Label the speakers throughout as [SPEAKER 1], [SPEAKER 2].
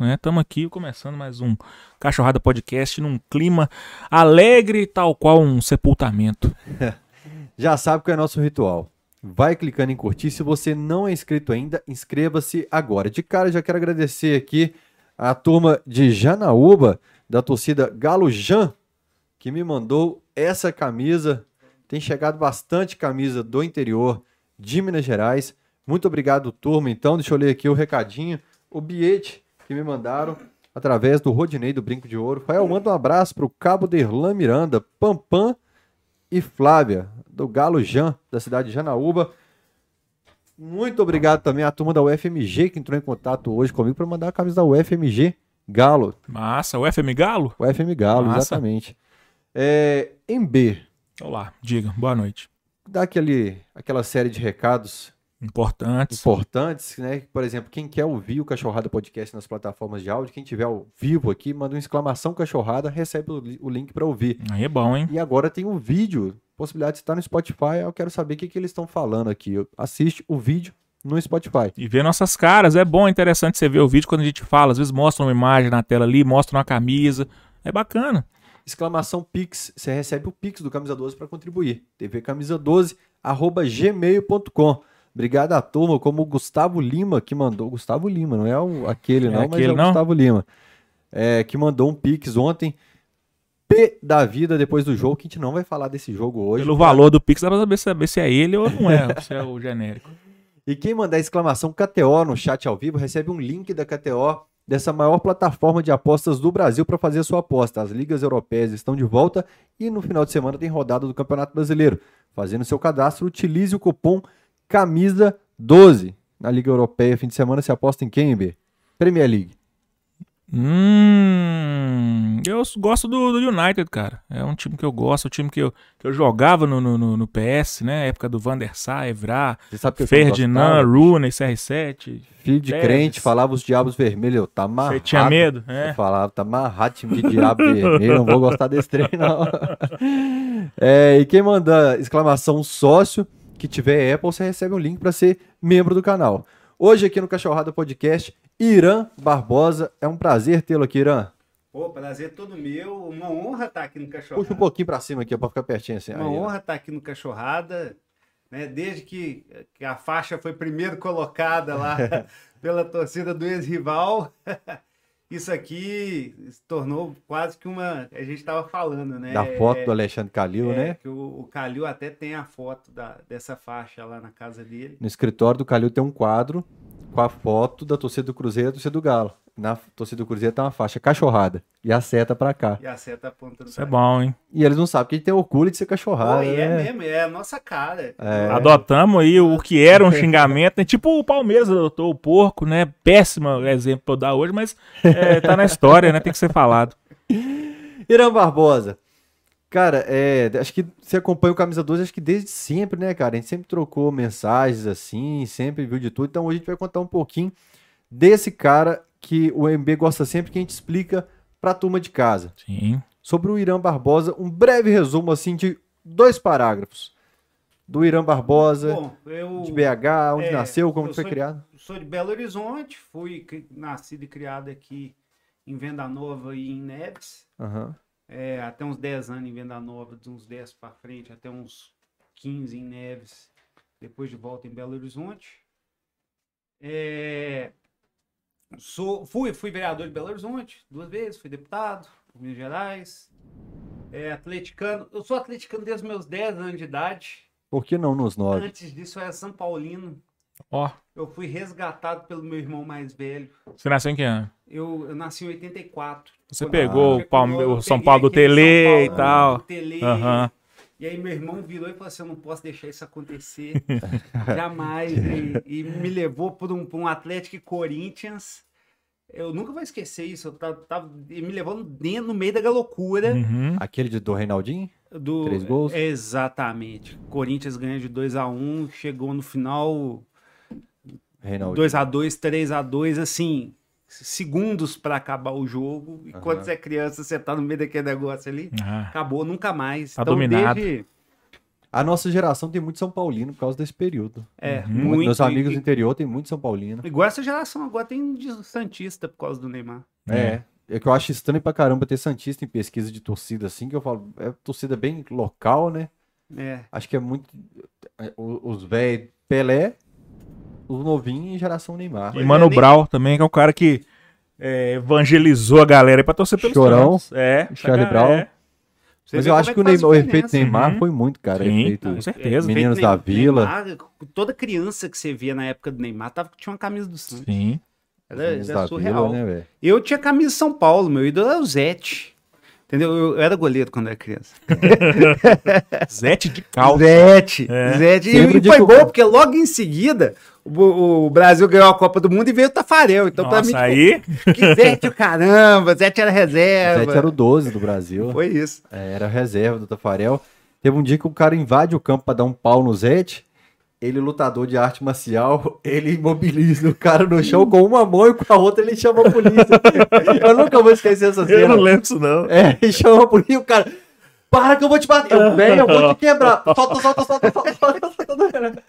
[SPEAKER 1] né? Estamos aqui começando mais um Cachorrada Podcast num clima alegre, tal qual um sepultamento.
[SPEAKER 2] Já sabe qual é nosso ritual. Vai clicando em curtir. Se você não é inscrito ainda, inscreva-se agora. De cara, já quero agradecer aqui a turma de Janaúba, da torcida Galo Jan, que me mandou essa camisa. Tem chegado bastante camisa do interior de Minas Gerais. Muito obrigado, turma. Então, deixa eu ler aqui o recadinho, o bilhete que me mandaram através do Rodinei do Brinco de Ouro. Fael, manda um abraço para o Cabo Derlan Miranda, Pampam e Flávia, do Galo Jan, da cidade de Janaúba. Muito obrigado também à turma da UFMG que entrou em contato hoje comigo para mandar a camisa da UFMG Galo.
[SPEAKER 1] Massa, o FM Galo?
[SPEAKER 2] O FM Galo,
[SPEAKER 1] Massa.
[SPEAKER 2] exatamente. É, em B,
[SPEAKER 1] Olá, diga, boa noite.
[SPEAKER 2] dá aquele, aquela série de recados
[SPEAKER 1] Importantes.
[SPEAKER 2] importantes, né? Por exemplo, quem quer ouvir o Cachorrada Podcast nas plataformas de áudio, quem tiver ao vivo aqui, manda uma exclamação Cachorrada, recebe o, li- o link para ouvir.
[SPEAKER 1] Aí é bom, hein?
[SPEAKER 2] E agora tem um vídeo, possibilidade de estar no Spotify, eu quero saber o que, que eles estão falando aqui. Assiste o vídeo no Spotify.
[SPEAKER 1] E ver nossas caras. É bom, é interessante você ver o vídeo quando a gente fala. Às vezes mostra uma imagem na tela ali, mostra uma camisa. É bacana.
[SPEAKER 2] Exclamação Pix, você recebe o Pix do Camisa 12 para contribuir. tvcamisa12, arroba gmail.com. Obrigado à turma, como o Gustavo Lima, que mandou. Gustavo Lima, não é o, aquele,
[SPEAKER 1] É
[SPEAKER 2] não, mas
[SPEAKER 1] aquele,
[SPEAKER 2] é o
[SPEAKER 1] não?
[SPEAKER 2] Gustavo Lima. É, que mandou um Pix ontem. P da vida depois do jogo, que a gente não vai falar desse jogo hoje.
[SPEAKER 1] Pelo valor do Pix, dá pra saber, saber se é ele ou não é, se é o genérico.
[SPEAKER 2] E quem mandar exclamação KTO no chat ao vivo recebe um link da KTO dessa maior plataforma de apostas do Brasil para fazer a sua aposta. As ligas europeias estão de volta e no final de semana tem rodada do Campeonato Brasileiro. Fazendo seu cadastro, utilize o cupom CAMISA12. Na Liga Europeia, fim de semana, se aposta em quem, B? Premier League.
[SPEAKER 1] Hum, eu gosto do, do United, cara. É um time que eu gosto, um time que eu, que eu jogava no, no, no- PS, né? Época do Van der Sar, Evra,
[SPEAKER 2] Você sabe que eu não
[SPEAKER 1] Ferdinand? Rooney, CR7.
[SPEAKER 2] Filho de crente, falava os diabos vermelhos. Eu, tá amarrado.
[SPEAKER 1] Você tinha medo?
[SPEAKER 2] Eu
[SPEAKER 1] É.
[SPEAKER 2] falava, tá amarrado time de diabo vermelho, não vou gostar desse trem, não. É, e quem manda exclamação sócio, que tiver Apple, você recebe um link para ser membro do canal. Hoje aqui no Cachorrada Podcast, Irã Barbosa. É um prazer tê-lo aqui, Irã.
[SPEAKER 3] Pô, prazer todo meu. Uma honra estar aqui no Cachorrada.
[SPEAKER 2] Puxa um pouquinho para cima aqui, para ficar pertinho assim.
[SPEAKER 3] Uma
[SPEAKER 2] Aí,
[SPEAKER 3] honra estar aqui no Cachorrada. Né? Desde que, que a faixa foi primeiro colocada lá pela torcida do ex-rival, isso aqui se tornou quase que uma. A gente estava falando, né?
[SPEAKER 2] Da foto do
[SPEAKER 3] É,
[SPEAKER 2] Alexandre Calil,
[SPEAKER 3] é,
[SPEAKER 2] né?
[SPEAKER 3] Que o, o Calil até tem a foto da, dessa faixa lá na casa dele.
[SPEAKER 2] No escritório do Calil tem um quadro com a foto da torcida do Cruzeiro e da torcida do Galo. Na torcida do Cruzeiro tem uma faixa cachorrada e a seta para cá.
[SPEAKER 3] E a seta apontando
[SPEAKER 1] Isso é
[SPEAKER 3] pra
[SPEAKER 1] bom, hein?
[SPEAKER 2] E eles não sabem que a gente tem orgulho de ser cachorrada.
[SPEAKER 3] é
[SPEAKER 2] né?
[SPEAKER 3] mesmo, é a nossa cara.
[SPEAKER 2] É.
[SPEAKER 1] Adotamos aí o que era um xingamento, né? Tipo o Palmeiras adotou o porco, né? Péssimo exemplo pra eu dar hoje, mas é, tá na história, né? Tem que ser falado.
[SPEAKER 2] Irã Barbosa. Cara, é, acho que você acompanha o Camisa 12, acho que desde sempre, né, cara? A gente sempre trocou mensagens assim, sempre viu de tudo. Então hoje a gente vai contar um pouquinho desse cara que o MB gosta sempre, que a gente explica pra turma de casa.
[SPEAKER 1] Sim.
[SPEAKER 2] Sobre o Irã Barbosa, um breve resumo, assim, de dois parágrafos. Do Irã Barbosa,
[SPEAKER 3] Bom, eu.
[SPEAKER 2] de BH, onde
[SPEAKER 3] é,
[SPEAKER 2] nasceu, como foi
[SPEAKER 3] sou-
[SPEAKER 2] criado.
[SPEAKER 3] Sou de Belo Horizonte, fui nascido e criado aqui em Venda Nova e em Neves.
[SPEAKER 2] Aham.
[SPEAKER 3] É, até uns 10 anos em Venda Nova, de uns 10 para frente, até uns 15 em Neves, depois de volta em Belo Horizonte. É, sou, fui, fui vereador de Belo Horizonte duas vezes, fui deputado por Minas Gerais. É, atleticano, eu sou atleticano desde os meus 10 anos de idade.
[SPEAKER 2] Por que não nos nove?
[SPEAKER 3] Antes disso eu era São Paulino.
[SPEAKER 1] Ó,
[SPEAKER 3] Eu fui resgatado pelo meu irmão mais velho.
[SPEAKER 1] você nasceu em que ano?
[SPEAKER 3] Eu, eu nasci em 84.
[SPEAKER 1] Você pegou
[SPEAKER 3] Ah.
[SPEAKER 1] o, Palme- o São Paulo do Tele e
[SPEAKER 3] Paulo
[SPEAKER 1] tal.
[SPEAKER 3] do Tele.
[SPEAKER 1] Aham.
[SPEAKER 3] E aí meu irmão virou e falou assim, eu não posso deixar isso acontecer. Jamais. E, e me levou por um, um Atlético e Corinthians. Eu nunca vou esquecer isso. Eu tava, tava- me levou dentro, no meio da loucura.
[SPEAKER 1] Uhum.
[SPEAKER 2] Aquele de, do Reinaldinho?
[SPEAKER 3] Do,
[SPEAKER 2] Três gols?
[SPEAKER 3] Exatamente. Corinthians ganha de 2 a 1 chegou no final
[SPEAKER 2] Reinaldinho.
[SPEAKER 3] 2x2, 3x2, assim, segundos pra acabar o jogo. E quando
[SPEAKER 2] Aham.
[SPEAKER 3] você é criança, você tá no meio daquele negócio ali,
[SPEAKER 1] Ah,
[SPEAKER 3] acabou nunca mais.
[SPEAKER 1] Tá dominado.
[SPEAKER 3] desde
[SPEAKER 2] A nossa geração tem muito São Paulino por causa desse período.
[SPEAKER 3] É,
[SPEAKER 1] Uhum.
[SPEAKER 3] muito.
[SPEAKER 2] Meus amigos
[SPEAKER 3] e-
[SPEAKER 2] do interior tem muito São Paulino.
[SPEAKER 3] Igual essa geração agora tem de Santista por causa do Neymar.
[SPEAKER 2] É. É que eu acho estranho pra caramba ter Santista em pesquisa de torcida assim, que eu falo, é torcida bem local, né?
[SPEAKER 3] É.
[SPEAKER 2] Acho que é muito. é, Os velhos Pelé, os novinhos e geração Neymar.
[SPEAKER 1] E Mano
[SPEAKER 3] é, nem-
[SPEAKER 1] Brown também, que é o cara que é, evangelizou a galera aí pra torcer pelo
[SPEAKER 2] Chorão.
[SPEAKER 1] É,
[SPEAKER 2] Charlie
[SPEAKER 1] tá-
[SPEAKER 2] Brown.
[SPEAKER 1] é.
[SPEAKER 2] Mas eu acho
[SPEAKER 3] é
[SPEAKER 2] que o,
[SPEAKER 3] faz
[SPEAKER 2] Neymar, o efeito. Neymar
[SPEAKER 1] Uhum.
[SPEAKER 2] foi muito, cara.
[SPEAKER 1] Sim,
[SPEAKER 2] efeito...
[SPEAKER 1] com certeza.
[SPEAKER 3] É,
[SPEAKER 2] Meninos da
[SPEAKER 3] Ney-
[SPEAKER 2] Vila.
[SPEAKER 3] Neymar, toda criança que você via na época do Neymar tava, tinha uma camisa do Santos.
[SPEAKER 1] Sim.
[SPEAKER 3] Era, era surreal.
[SPEAKER 2] Vila, né, velho?
[SPEAKER 3] Eu tinha camisa de São Paulo, meu ídolo era o Zete. Entendeu? Eu, era goleiro quando era criança.
[SPEAKER 1] Zete de calça.
[SPEAKER 3] Zete.
[SPEAKER 1] É.
[SPEAKER 3] Zete.
[SPEAKER 2] Sempre
[SPEAKER 3] E foi bom, porque logo em seguida o, o Brasil ganhou a Copa do Mundo e veio o Tafarel. Então, pra mim,
[SPEAKER 1] Nossa, aí.
[SPEAKER 3] tipo, que Zete o caramba, Zete era reserva.
[SPEAKER 2] Zete era o 12 do Brasil.
[SPEAKER 3] Foi isso.
[SPEAKER 2] É, era a reserva do Tafarel. Teve um dia que o cara invade o campo pra dar um pau no Zete. Ele, lutador de arte marcial, ele imobiliza o cara no chão com uma mão e com a outra ele chama a polícia. Eu nunca vou esquecer essa
[SPEAKER 1] Eu
[SPEAKER 2] cena.
[SPEAKER 1] não lembro isso, não.
[SPEAKER 2] É, ele chama a polícia e o cara. Para que eu vou te bater. Eu, velho, eu vou te quebrar. Solta, solta, solta, solta, solta, solta.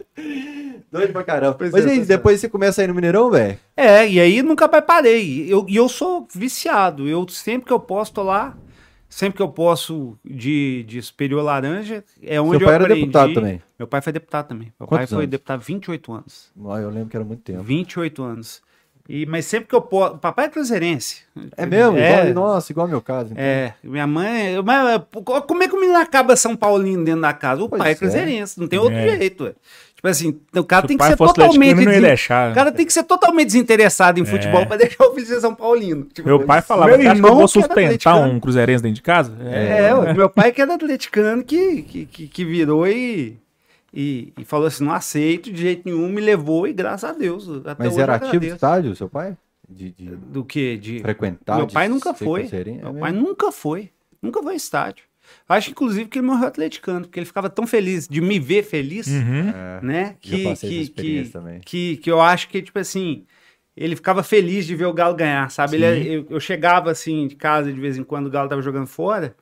[SPEAKER 2] Doido pra caramba.
[SPEAKER 3] Pois
[SPEAKER 2] Mas
[SPEAKER 3] é,
[SPEAKER 2] aí,
[SPEAKER 3] é.
[SPEAKER 2] depois você começa a ir no Mineirão, velho?
[SPEAKER 3] É, e aí nunca mais parei. E eu, eu sou viciado. Eu sempre que eu posso tô lá, sempre que eu posso de, de superior laranja, é onde
[SPEAKER 2] Seu pai
[SPEAKER 3] eu
[SPEAKER 2] era
[SPEAKER 3] aprendi.
[SPEAKER 2] deputado também.
[SPEAKER 3] Meu pai foi deputado também. Meu
[SPEAKER 2] Quantos
[SPEAKER 3] pai foi
[SPEAKER 2] anos?
[SPEAKER 3] deputado 28 anos.
[SPEAKER 2] Ah, Eu lembro que era muito tempo.
[SPEAKER 3] 28 anos. E, mas sempre que eu posso. Papai é cruzeirense.
[SPEAKER 2] É mesmo?
[SPEAKER 3] É,
[SPEAKER 2] Igual, nossa, igual ao meu caso. então.
[SPEAKER 3] é, minha mãe. Mas, como é que o menino acaba São Paulino dentro da casa? O
[SPEAKER 2] Pois
[SPEAKER 3] pai é
[SPEAKER 2] é.
[SPEAKER 3] cruzeirense, não tem outro
[SPEAKER 1] É.
[SPEAKER 3] jeito. Tipo assim, o cara
[SPEAKER 1] Se
[SPEAKER 3] tem
[SPEAKER 1] o
[SPEAKER 3] que ser totalmente.
[SPEAKER 1] deixar.
[SPEAKER 3] O cara tem que ser totalmente desinteressado em
[SPEAKER 1] É.
[SPEAKER 3] futebol pra deixar o filho ser São Paulino. Tipo,
[SPEAKER 1] Meu pai falava,
[SPEAKER 3] meu
[SPEAKER 1] "Você acha que eu
[SPEAKER 3] irmão
[SPEAKER 1] vou
[SPEAKER 3] era
[SPEAKER 1] sustentar
[SPEAKER 3] atleticano."
[SPEAKER 1] um cruzeirense dentro de casa?
[SPEAKER 3] É, o meu pai que era atleticano que, que, que, que virou e, e, e falou assim: não aceito de jeito nenhum, me levou e graças a Deus. Até
[SPEAKER 2] Mas
[SPEAKER 3] hoje
[SPEAKER 2] era ativo no
[SPEAKER 3] agradeço.
[SPEAKER 2] estádio, seu pai? De, de
[SPEAKER 3] Do que? De,
[SPEAKER 2] frequentar?
[SPEAKER 3] meu
[SPEAKER 2] de
[SPEAKER 3] pai nunca foi. Meu
[SPEAKER 2] É
[SPEAKER 3] pai nunca foi. Nunca foi ao estádio. Acho, inclusive, que ele morreu atleticano, porque ele ficava tão feliz de me ver feliz,
[SPEAKER 1] Uhum.
[SPEAKER 2] É,
[SPEAKER 3] né?
[SPEAKER 2] já
[SPEAKER 3] Que, que,
[SPEAKER 2] experiência
[SPEAKER 3] que,
[SPEAKER 2] também.
[SPEAKER 3] que, que eu acho que, tipo assim, ele ficava feliz de ver o Galo ganhar, sabe? Ele-
[SPEAKER 1] Sim.
[SPEAKER 3] eu, eu chegava, assim, de casa de vez em quando o Galo tava jogando fora,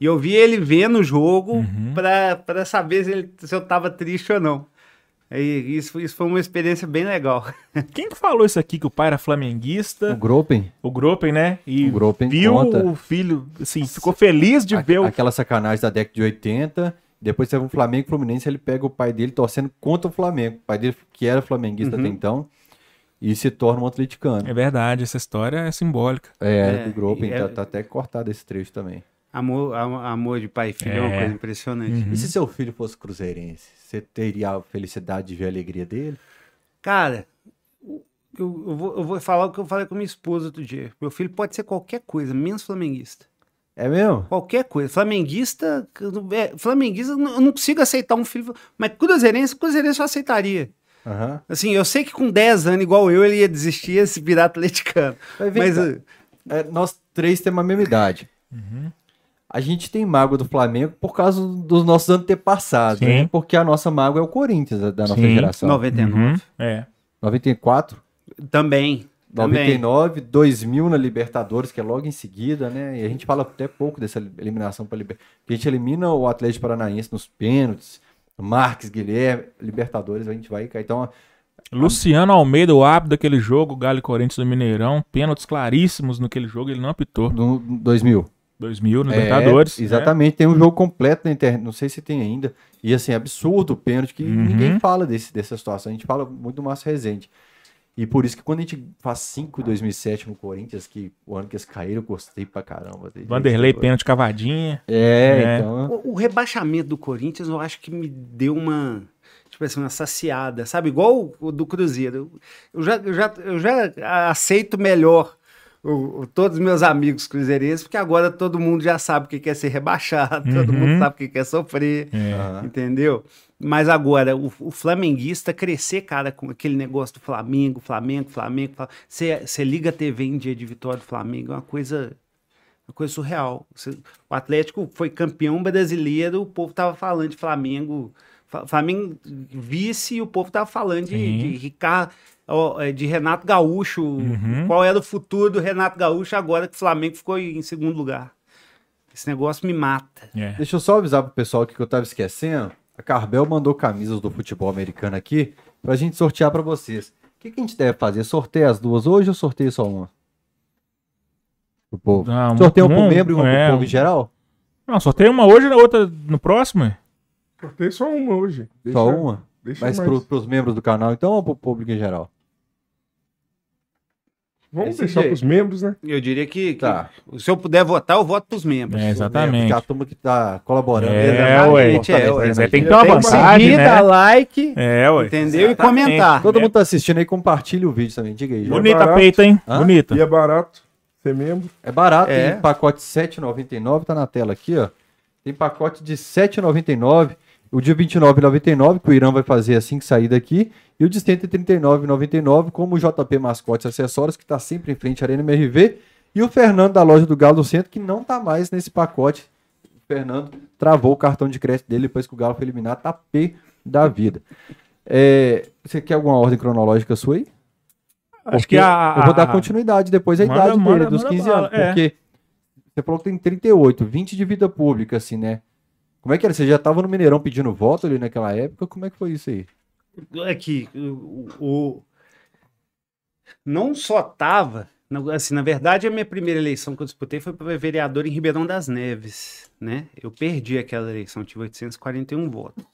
[SPEAKER 3] e eu via ele vendo o jogo
[SPEAKER 1] Uhum.
[SPEAKER 3] pra, pra saber se, ele- se eu tava triste ou não. E isso, isso foi uma experiência bem legal.
[SPEAKER 1] Quem que falou isso aqui, que o pai era
[SPEAKER 2] O
[SPEAKER 1] flamenguista?
[SPEAKER 2] Gropen,
[SPEAKER 1] O Gropen, né? E
[SPEAKER 2] O Gropen
[SPEAKER 1] viu
[SPEAKER 2] conta.
[SPEAKER 1] o filho, assim, ficou feliz de
[SPEAKER 2] a-
[SPEAKER 1] ver o...
[SPEAKER 2] aquela sacanagem da década de 80. Depois teve um Flamengo e Fluminense, ele pega o pai dele torcendo contra o Flamengo. O pai dele, que era flamenguista
[SPEAKER 3] Uhum.
[SPEAKER 2] até então, e se torna um atleticano.
[SPEAKER 1] É verdade, essa história é simbólica.
[SPEAKER 2] É,
[SPEAKER 3] É,
[SPEAKER 2] do Gropen,
[SPEAKER 3] é-
[SPEAKER 2] tá, tá até cortado esse trecho também.
[SPEAKER 3] Amor, am- amor de pai e filho é, uma
[SPEAKER 1] É.
[SPEAKER 3] coisa impressionante.
[SPEAKER 1] Uhum.
[SPEAKER 2] E se seu filho fosse cruzeirense, você teria a felicidade de ver a alegria dele?
[SPEAKER 3] Cara, eu, eu vou, eu vou falar o que eu falei com minha esposa outro dia. Meu filho pode ser qualquer coisa, menos flamenguista.
[SPEAKER 2] É mesmo?
[SPEAKER 3] Qualquer coisa. Flamenguista, é, flamenguista, eu não consigo aceitar um filho. Mas cruzeirense, cruzeirense eu aceitaria.
[SPEAKER 2] Aham.
[SPEAKER 3] Assim, eu sei que com 10 anos, igual eu, ele ia desistir e ia se virar atleticano.
[SPEAKER 2] Mas
[SPEAKER 3] Mas uh,
[SPEAKER 2] É, nós três temos a mesma idade.
[SPEAKER 1] Uhum.
[SPEAKER 2] A gente tem mágoa do Flamengo por causa dos nossos antepassados, né? Porque a nossa mágoa é o Corinthians, da- da nossa
[SPEAKER 1] Sim.
[SPEAKER 2] geração.
[SPEAKER 3] 99.
[SPEAKER 1] Uhum. É.
[SPEAKER 2] 94,
[SPEAKER 3] Também. Também.
[SPEAKER 2] 99, 2000 na Libertadores, que é logo em seguida, né? E a gente fala até pouco dessa eliminação para Libertadores. A gente elimina o Atlético Paranaense nos pênaltis, Marques, Guilherme, Libertadores, a gente vai cair. Então,
[SPEAKER 1] Luciano Almeida, o árbitro daquele jogo, Galo e Corinthians do Mineirão, pênaltis claríssimos naquele jogo, ele não apitou.
[SPEAKER 2] no 2000.
[SPEAKER 1] 2000, no
[SPEAKER 2] É,
[SPEAKER 1] Libertadores. né?
[SPEAKER 2] exatamente, tem um jogo completo na internet, não sei se tem ainda. E assim, absurdo o pênalti, que
[SPEAKER 1] Uhum.
[SPEAKER 2] ninguém fala desse, dessa situação. A gente fala muito do Márcio Rezende. E por isso que quando a gente faz 5 em 2007 no Corinthians, que o ano que eles caíram, eu gostei pra caramba.
[SPEAKER 1] É. Vanderlei, pênalti cavadinha.
[SPEAKER 2] É,
[SPEAKER 1] É.
[SPEAKER 2] então.
[SPEAKER 3] O, o rebaixamento do Corinthians, eu acho que me deu uma. Tipo assim, uma saciada, sabe? Igual o, o do Cruzeiro. Eu já, eu já, eu já aceito melhor o- o- todos os meus amigos cruzeirenses, porque agora todo mundo já sabe o que quer ser rebaixado, todo
[SPEAKER 1] Uhum.
[SPEAKER 3] mundo sabe o que quer sofrer,
[SPEAKER 1] É.
[SPEAKER 3] entendeu? Mas agora, o, o flamenguista crescer, cara, com aquele negócio do Flamengo, Flamengo, Flamengo, Fla- você liga a TV em dia de vitória do Flamengo, é uma coisa uma coisa surreal. Você- O Atlético foi campeão brasileiro, o povo tava falando de Flamengo, Flamengo vice e o povo tava falando de, de Ricardo, de Renato Gaúcho,
[SPEAKER 1] Uhum.
[SPEAKER 3] qual era o futuro do Renato Gaúcho agora que o Flamengo ficou em segundo lugar. Esse negócio me mata.
[SPEAKER 1] É.
[SPEAKER 2] Deixa eu só avisar pro pessoal aqui que eu tava esquecendo. A Carbel mandou camisas do futebol americano aqui pra gente sortear pra vocês. O que, que a gente deve fazer? Sorteia as duas hoje ou sorteia só uma? Pro povo. Sorteia um
[SPEAKER 1] um-
[SPEAKER 2] pro membro e uma
[SPEAKER 1] é,
[SPEAKER 2] pro povo em geral?
[SPEAKER 1] Não, só tem uma hoje e outra no próximo. é?
[SPEAKER 4] Cortei só uma hoje. Deixa,
[SPEAKER 2] Só uma?
[SPEAKER 4] Deixa
[SPEAKER 2] Mas
[SPEAKER 4] mais.
[SPEAKER 2] pro, pros membros do canal, então, ou pro público em geral?
[SPEAKER 4] Vamos
[SPEAKER 2] Desse
[SPEAKER 4] deixar
[SPEAKER 2] jeito.
[SPEAKER 4] pros membros, né?
[SPEAKER 3] Eu diria que, que
[SPEAKER 2] Tá.
[SPEAKER 3] se eu puder votar, eu voto pros membros.
[SPEAKER 1] É, exatamente.
[SPEAKER 2] Porque a turma que tá colaborando.
[SPEAKER 1] É, ué.
[SPEAKER 3] É,
[SPEAKER 2] a
[SPEAKER 3] ué.
[SPEAKER 1] aí tem que
[SPEAKER 4] ter uma vantagem,
[SPEAKER 3] Seguir,
[SPEAKER 1] né?
[SPEAKER 3] dar like,
[SPEAKER 1] É, ué.
[SPEAKER 3] entendeu?
[SPEAKER 1] Exatamente.
[SPEAKER 3] E comentar.
[SPEAKER 2] Todo mundo tá assistindo aí, compartilha o vídeo também. Diga aí.
[SPEAKER 1] Bonita
[SPEAKER 4] barato.
[SPEAKER 1] peita, hein?
[SPEAKER 2] Hã?
[SPEAKER 1] Bonita.
[SPEAKER 4] E é barato ser membro.
[SPEAKER 2] É barato,
[SPEAKER 3] É.
[SPEAKER 2] tem pacote R$ 7,99, tá na tela aqui, ó. Tem pacote de R$ 7,99, o R$ 29,99, que o Irã vai fazer assim que sair daqui, e o de R$ 139,99, como o JP Mascotes Acessórios, que tá sempre em frente à Arena MRV, e o Fernando da loja do Galo do Centro, que não tá mais nesse pacote. O Fernando travou o cartão de crédito dele depois que o Galo foi eliminado, tá P da vida. É, você quer alguma ordem cronológica sua aí?
[SPEAKER 1] Acho
[SPEAKER 2] Porque
[SPEAKER 1] que a.
[SPEAKER 2] Eu vou dar
[SPEAKER 1] a-
[SPEAKER 2] continuidade depois à
[SPEAKER 1] Manda,
[SPEAKER 2] idade dele,
[SPEAKER 1] manda,
[SPEAKER 2] dos
[SPEAKER 1] manda
[SPEAKER 2] 15
[SPEAKER 1] bala,
[SPEAKER 2] anos.
[SPEAKER 1] é.
[SPEAKER 2] Porque você falou que tem 38, 20 de vida pública, assim, né? Como é que era? Você já tava no Mineirão pedindo voto ali naquela época? Como é que foi isso aí?
[SPEAKER 3] Aqui, o, o- não só tava, assim, na verdade a minha primeira eleição que eu disputei foi para vereador em Ribeirão das Neves, né? Eu perdi aquela eleição, tive 841 votos,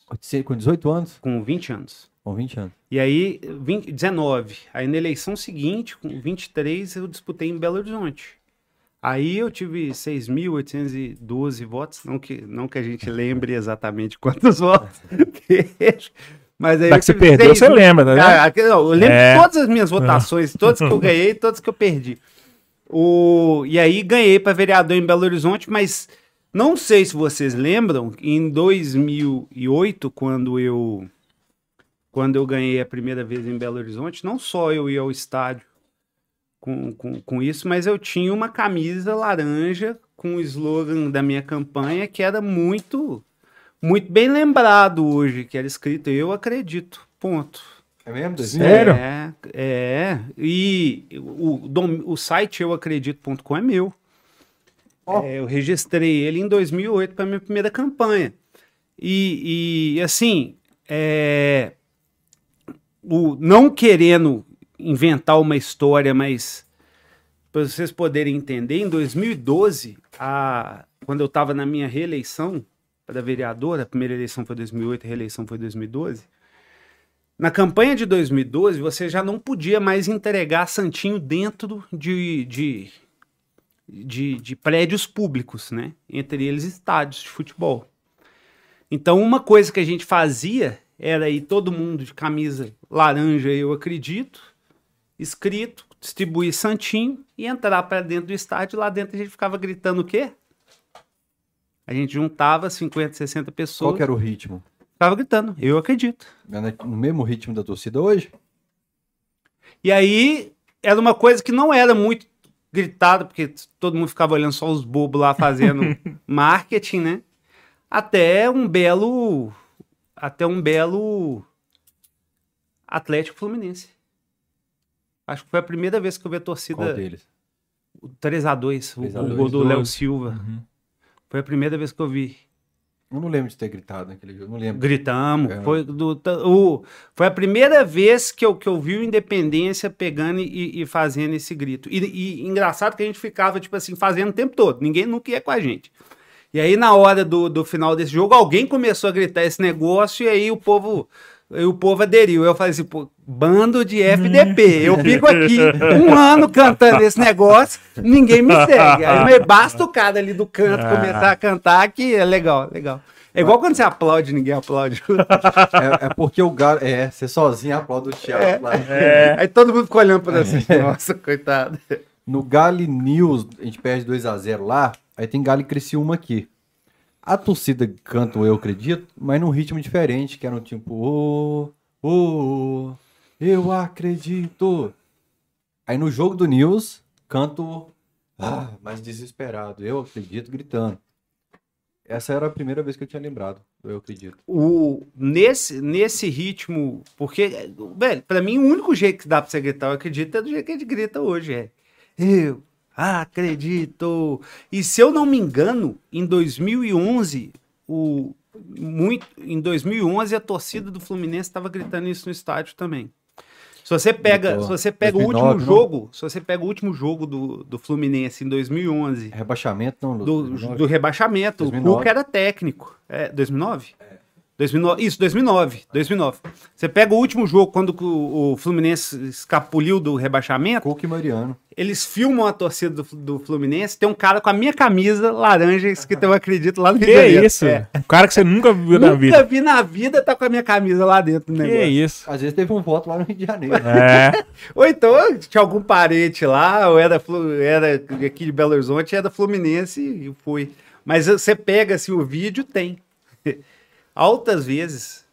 [SPEAKER 2] Com 18 anos?
[SPEAKER 3] com 20 anos.
[SPEAKER 2] Com 20 anos.
[SPEAKER 3] E aí, 20, 19. Aí na eleição seguinte, com 23, eu disputei em Belo Horizonte. Aí eu tive 6.812 votos, não que, não que a gente lembre exatamente quantos votos teve, mas aí
[SPEAKER 1] Da que você perdeu,
[SPEAKER 3] 6
[SPEAKER 1] você lembra, né?
[SPEAKER 3] ah, aqui- não, eu lembro
[SPEAKER 1] É.
[SPEAKER 3] todas as minhas votações, todas que eu ganhei, todas que eu perdi. O, e aí ganhei para vereador em Belo Horizonte, mas não sei se vocês lembram, em 2008, quando eu quando eu ganhei a primeira vez em Belo Horizonte, não só eu ia ao estádio com, com, com isso, mas eu tinha uma camisa laranja com o slogan da minha campanha que era muito muito bem lembrado hoje, que era escrito Eu acredito, ponto.
[SPEAKER 2] É mesmo?
[SPEAKER 1] Sério?
[SPEAKER 3] É, é. E o, dom- o site euacredito.com é meu.
[SPEAKER 2] Ó.
[SPEAKER 3] É, eu registrei ele em 2008 para minha primeira campanha. E, e, assim, é, o, não querendo inventar uma história, mas para vocês poderem entender, em 2012, a, quando eu estava na minha reeleição para vereadora, a primeira eleição foi 2008, a reeleição foi 2012. Na campanha de 2012, você já não podia mais entregar santinho dentro de, de, de, de prédios públicos, né? Entre eles estádios de futebol. Então, uma coisa que a gente fazia era ir todo mundo de camisa laranja, eu acredito, escrito, distribuir santinho e entrar para dentro do estádio. Lá dentro a gente ficava gritando o quê? A gente juntava 50, 60 pessoas,
[SPEAKER 2] Qual que era o ritmo?
[SPEAKER 3] ficava gritando, eu acredito.
[SPEAKER 2] É No mesmo ritmo da torcida hoje?
[SPEAKER 3] E aí era uma coisa que não era muito gritada, porque todo mundo ficava olhando só os bobos lá fazendo marketing, né? Até um belo. Até um belo Atlético Fluminense. Acho que foi a primeira vez que eu vi a
[SPEAKER 2] Qual
[SPEAKER 3] torcida
[SPEAKER 2] deles?
[SPEAKER 3] 3x2, o,
[SPEAKER 2] 3 a
[SPEAKER 3] o
[SPEAKER 2] 2,
[SPEAKER 3] gol do Léo
[SPEAKER 1] dois.
[SPEAKER 3] Silva.
[SPEAKER 1] Uhum.
[SPEAKER 3] Foi a primeira vez que eu vi.
[SPEAKER 2] Eu não lembro de ter gritado naquele jogo, não lembro.
[SPEAKER 3] Gritamos.
[SPEAKER 2] É.
[SPEAKER 3] Foi, do, o, foi a primeira vez que eu, que eu vi o Independência pegando e, e fazendo esse grito. E, e engraçado que a gente ficava, tipo assim, fazendo o tempo todo. Ninguém nunca ia com a gente. E aí, na hora do, do final desse jogo, alguém começou a gritar esse negócio e aí o povo. Aí o povo aderiu. Eu falei assim, pô, bando de FDP. Eu fico aqui um ano cantando esse negócio, ninguém me segue. Aí, mas basta o cara ali do canto começar a cantar que é legal, legal. É igual quando você aplaude, ninguém aplaude.
[SPEAKER 2] É, é porque o Galo. É, você sozinho aplaude o Thiago lá.
[SPEAKER 3] Aí todo mundo ficou olhando pra assim, nossa, coitado.
[SPEAKER 2] No Galo News, a gente perde 2x0 lá, aí tem Galo e Criciúma aqui. A torcida canta Eu Acredito, mas num ritmo diferente, que era um tipo, ô, ô, eu acredito. Aí no jogo do News, canto, ah, mais desesperado, eu acredito, gritando. Essa era a primeira vez que eu tinha lembrado do Eu Acredito.
[SPEAKER 3] O, nesse, nesse ritmo, porque, velho, pra mim o único jeito que dá pra você gritar, eu acredito, é do jeito que a gente grita hoje, é. Eu acredito. E se eu não me engano, em 2011, o, muito em 2011 a torcida do Fluminense estava gritando isso no estádio também. Se você pega,
[SPEAKER 2] Gritou.
[SPEAKER 3] se você pega
[SPEAKER 2] 2009,
[SPEAKER 3] o último
[SPEAKER 2] não?
[SPEAKER 3] jogo, se você pega o último jogo do, do Fluminense em 2011,
[SPEAKER 2] Rebaixamento não.
[SPEAKER 3] do,
[SPEAKER 2] 2009.
[SPEAKER 3] do rebaixamento,
[SPEAKER 2] 2009.
[SPEAKER 3] o Cuca era técnico. É, 2009? 2009, isso, 2009, 2009. Você pega o último jogo, quando o, o Fluminense escapuliu do rebaixamento,
[SPEAKER 2] Cuca e Mariano.
[SPEAKER 3] eles filmam a torcida do, do Fluminense, tem um cara com a minha camisa laranja escrito Eu Acredito lá no Rio de
[SPEAKER 1] Que
[SPEAKER 3] Janeiro.
[SPEAKER 1] isso?
[SPEAKER 3] É.
[SPEAKER 1] Um cara que você nunca viu na
[SPEAKER 3] Nunca
[SPEAKER 1] vida.
[SPEAKER 3] vi na vida, tá com a minha camisa lá dentro do
[SPEAKER 1] Que
[SPEAKER 3] negócio.
[SPEAKER 1] isso?
[SPEAKER 2] Às vezes teve um voto lá no Rio de Janeiro.
[SPEAKER 1] É.
[SPEAKER 3] Ou então tinha algum parente lá, ou era, era aqui de Belo Horizonte, era Fluminense e fui. Mas você pega assim, o vídeo, tem. Altas vezes.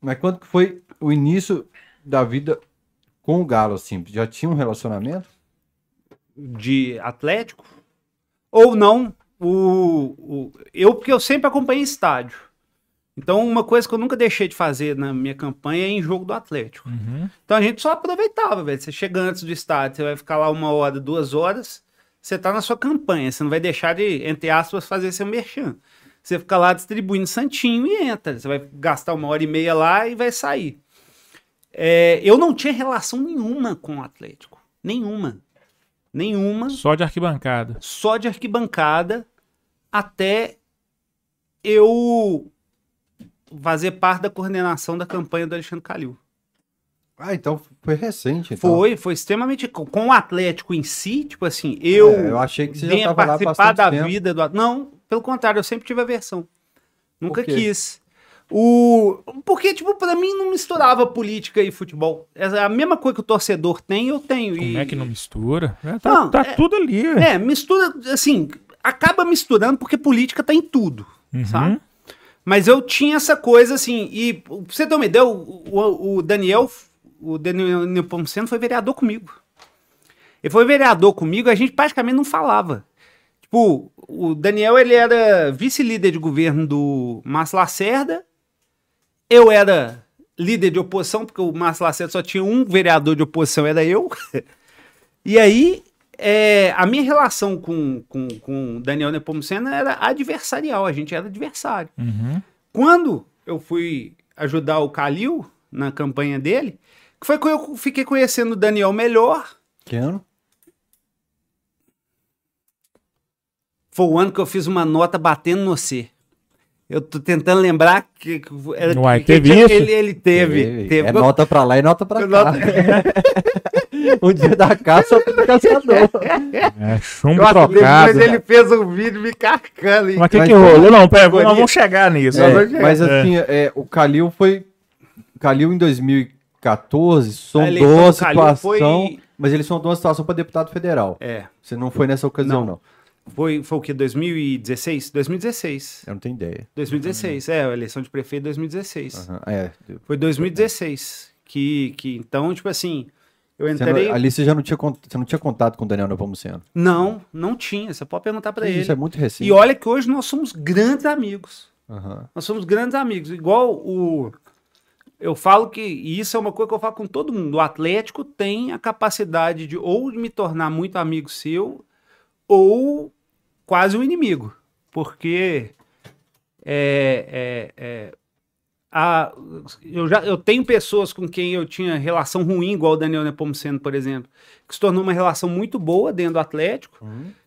[SPEAKER 2] Mas quando que foi o início da vida com o Galo, assim? Já tinha um relacionamento?
[SPEAKER 3] de Atlético, ou não, o, o- eu, porque eu sempre acompanhei estádio. Então, uma coisa que eu nunca deixei de fazer na minha campanha é em jogo do Atlético.
[SPEAKER 1] Uhum.
[SPEAKER 3] Então a gente só aproveitava, velho. Você chega antes do estádio, você vai ficar lá uma hora, duas horas, você tá na sua campanha. Você não vai deixar de, entre aspas, fazer seu merchan. Você fica lá distribuindo santinho e entra. Você vai gastar uma hora e meia lá e vai sair. É, eu não tinha relação nenhuma com o Atlético. Nenhuma. Nenhuma
[SPEAKER 1] Só de arquibancada.
[SPEAKER 3] só de arquibancada até eu fazer parte da coordenação da campanha do Alexandre Calil.
[SPEAKER 2] Ah, então foi recente. Então.
[SPEAKER 3] Foi, foi extremamente com o Atlético em si, tipo assim, eu,
[SPEAKER 2] É, eu achei que você já tava
[SPEAKER 3] participar
[SPEAKER 2] bastante
[SPEAKER 3] da
[SPEAKER 2] tempo.
[SPEAKER 3] vida do Não, pelo contrário, eu sempre tive aversão. Nunca quis. O... Porque, tipo, pra mim não misturava política e futebol. É a mesma coisa que o torcedor tem, eu tenho.
[SPEAKER 1] Como
[SPEAKER 3] e...
[SPEAKER 1] é que não mistura? É, tá
[SPEAKER 3] Não,
[SPEAKER 1] tá
[SPEAKER 3] é-
[SPEAKER 1] tudo ali.
[SPEAKER 3] É, mistura, assim, acaba misturando porque política tá em tudo,
[SPEAKER 1] Uhum.
[SPEAKER 3] sabe? Mas eu tinha essa coisa assim, e pra você ter uma ideia, o, o- o Daniel, o Daniel Nepomuceno foi vereador comigo. Ele foi vereador comigo, a gente praticamente não falava. Tipo, o Daniel, ele era vice-líder de governo do Márcio Lacerda, eu era líder de oposição, porque o Márcio Lacerda só tinha um vereador de oposição, era eu. E aí, é, a minha relação com, com, com o Daniel Nepomuceno era adversarial, a gente era adversário.
[SPEAKER 1] Uhum.
[SPEAKER 3] Quando eu fui ajudar o Calil na campanha dele, que foi quando eu fiquei conhecendo o Daniel melhor,
[SPEAKER 2] Que ano?
[SPEAKER 3] Foi o ano que eu fiz uma nota batendo no C. Eu tô tentando lembrar que, que era
[SPEAKER 1] Uai,
[SPEAKER 3] que
[SPEAKER 1] teve
[SPEAKER 3] ele,
[SPEAKER 1] isso?
[SPEAKER 3] ele, ele teve. teve.
[SPEAKER 2] É nota pra lá e nota pra cá.
[SPEAKER 3] Nota-
[SPEAKER 2] o dia da caça do caçador.
[SPEAKER 1] É chumbo
[SPEAKER 3] Eu
[SPEAKER 1] trocado.
[SPEAKER 3] depois ele fez um vídeo me carcando. hein?
[SPEAKER 1] Mas o que, que rolou? Não, pera,
[SPEAKER 3] foi
[SPEAKER 1] nós vamos chegar nisso.
[SPEAKER 2] É, mas assim, é, o Calil foi. O Calil em 2014 sondou a
[SPEAKER 3] Calil foi-
[SPEAKER 2] situação. Mas ele sondou a situação para deputado federal.
[SPEAKER 3] É.
[SPEAKER 2] Você não foi nessa ocasião,
[SPEAKER 3] Não.
[SPEAKER 2] não.
[SPEAKER 3] Foi, foi o que? 2016? 2016.
[SPEAKER 2] Eu não tenho ideia.
[SPEAKER 3] 2016, é, a eleição de prefeito 2016.
[SPEAKER 2] Aham, É.
[SPEAKER 3] Foi 2016. Que, que, então, tipo assim, eu
[SPEAKER 2] Você não-
[SPEAKER 3] entrei.
[SPEAKER 2] ali você já não tinha, você não tinha contato com o Daniel Nepomuceno.
[SPEAKER 3] Não, não tinha. Você pode perguntar pra ele.
[SPEAKER 2] Isso é muito recente.
[SPEAKER 3] E olha que hoje nós somos grandes amigos.
[SPEAKER 2] Aham.
[SPEAKER 3] Nós somos grandes amigos. Igual o. Eu falo que, e isso é uma coisa que eu falo com todo mundo, o Atlético tem a capacidade de ou de me tornar muito amigo seu, ou quase um inimigo. Porque é, é, é, a, eu, já, eu tenho pessoas com quem eu tinha relação ruim, igual o Daniel Nepomuceno, por exemplo, que se tornou uma relação muito boa dentro do Atlético.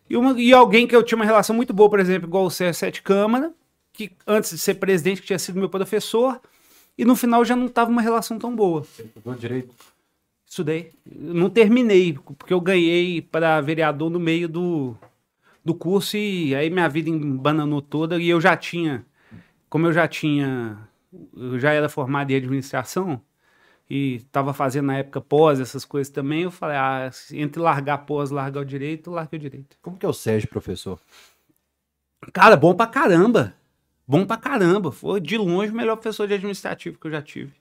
[SPEAKER 3] E, uma, e alguém que eu tinha uma relação muito boa, por exemplo, igual o Sérgio Sete Câmara, que antes de ser presidente, que tinha sido meu professor, e no final já não estava uma relação tão boa.
[SPEAKER 2] Estudou direito.
[SPEAKER 3] Estudei. Não terminei, porque eu ganhei para vereador no meio do, do curso e aí minha vida embananou toda e eu já tinha, como eu já tinha, eu já era formado em administração e estava fazendo na época pós, essas coisas também, eu falei, ah, entre largar pós, largar o direito, larga o direito.
[SPEAKER 2] Como que é o Sérgio, professor?
[SPEAKER 3] Cara, bom pra caramba. Bom pra caramba. Foi de longe o melhor professor de administrativo que eu já tive.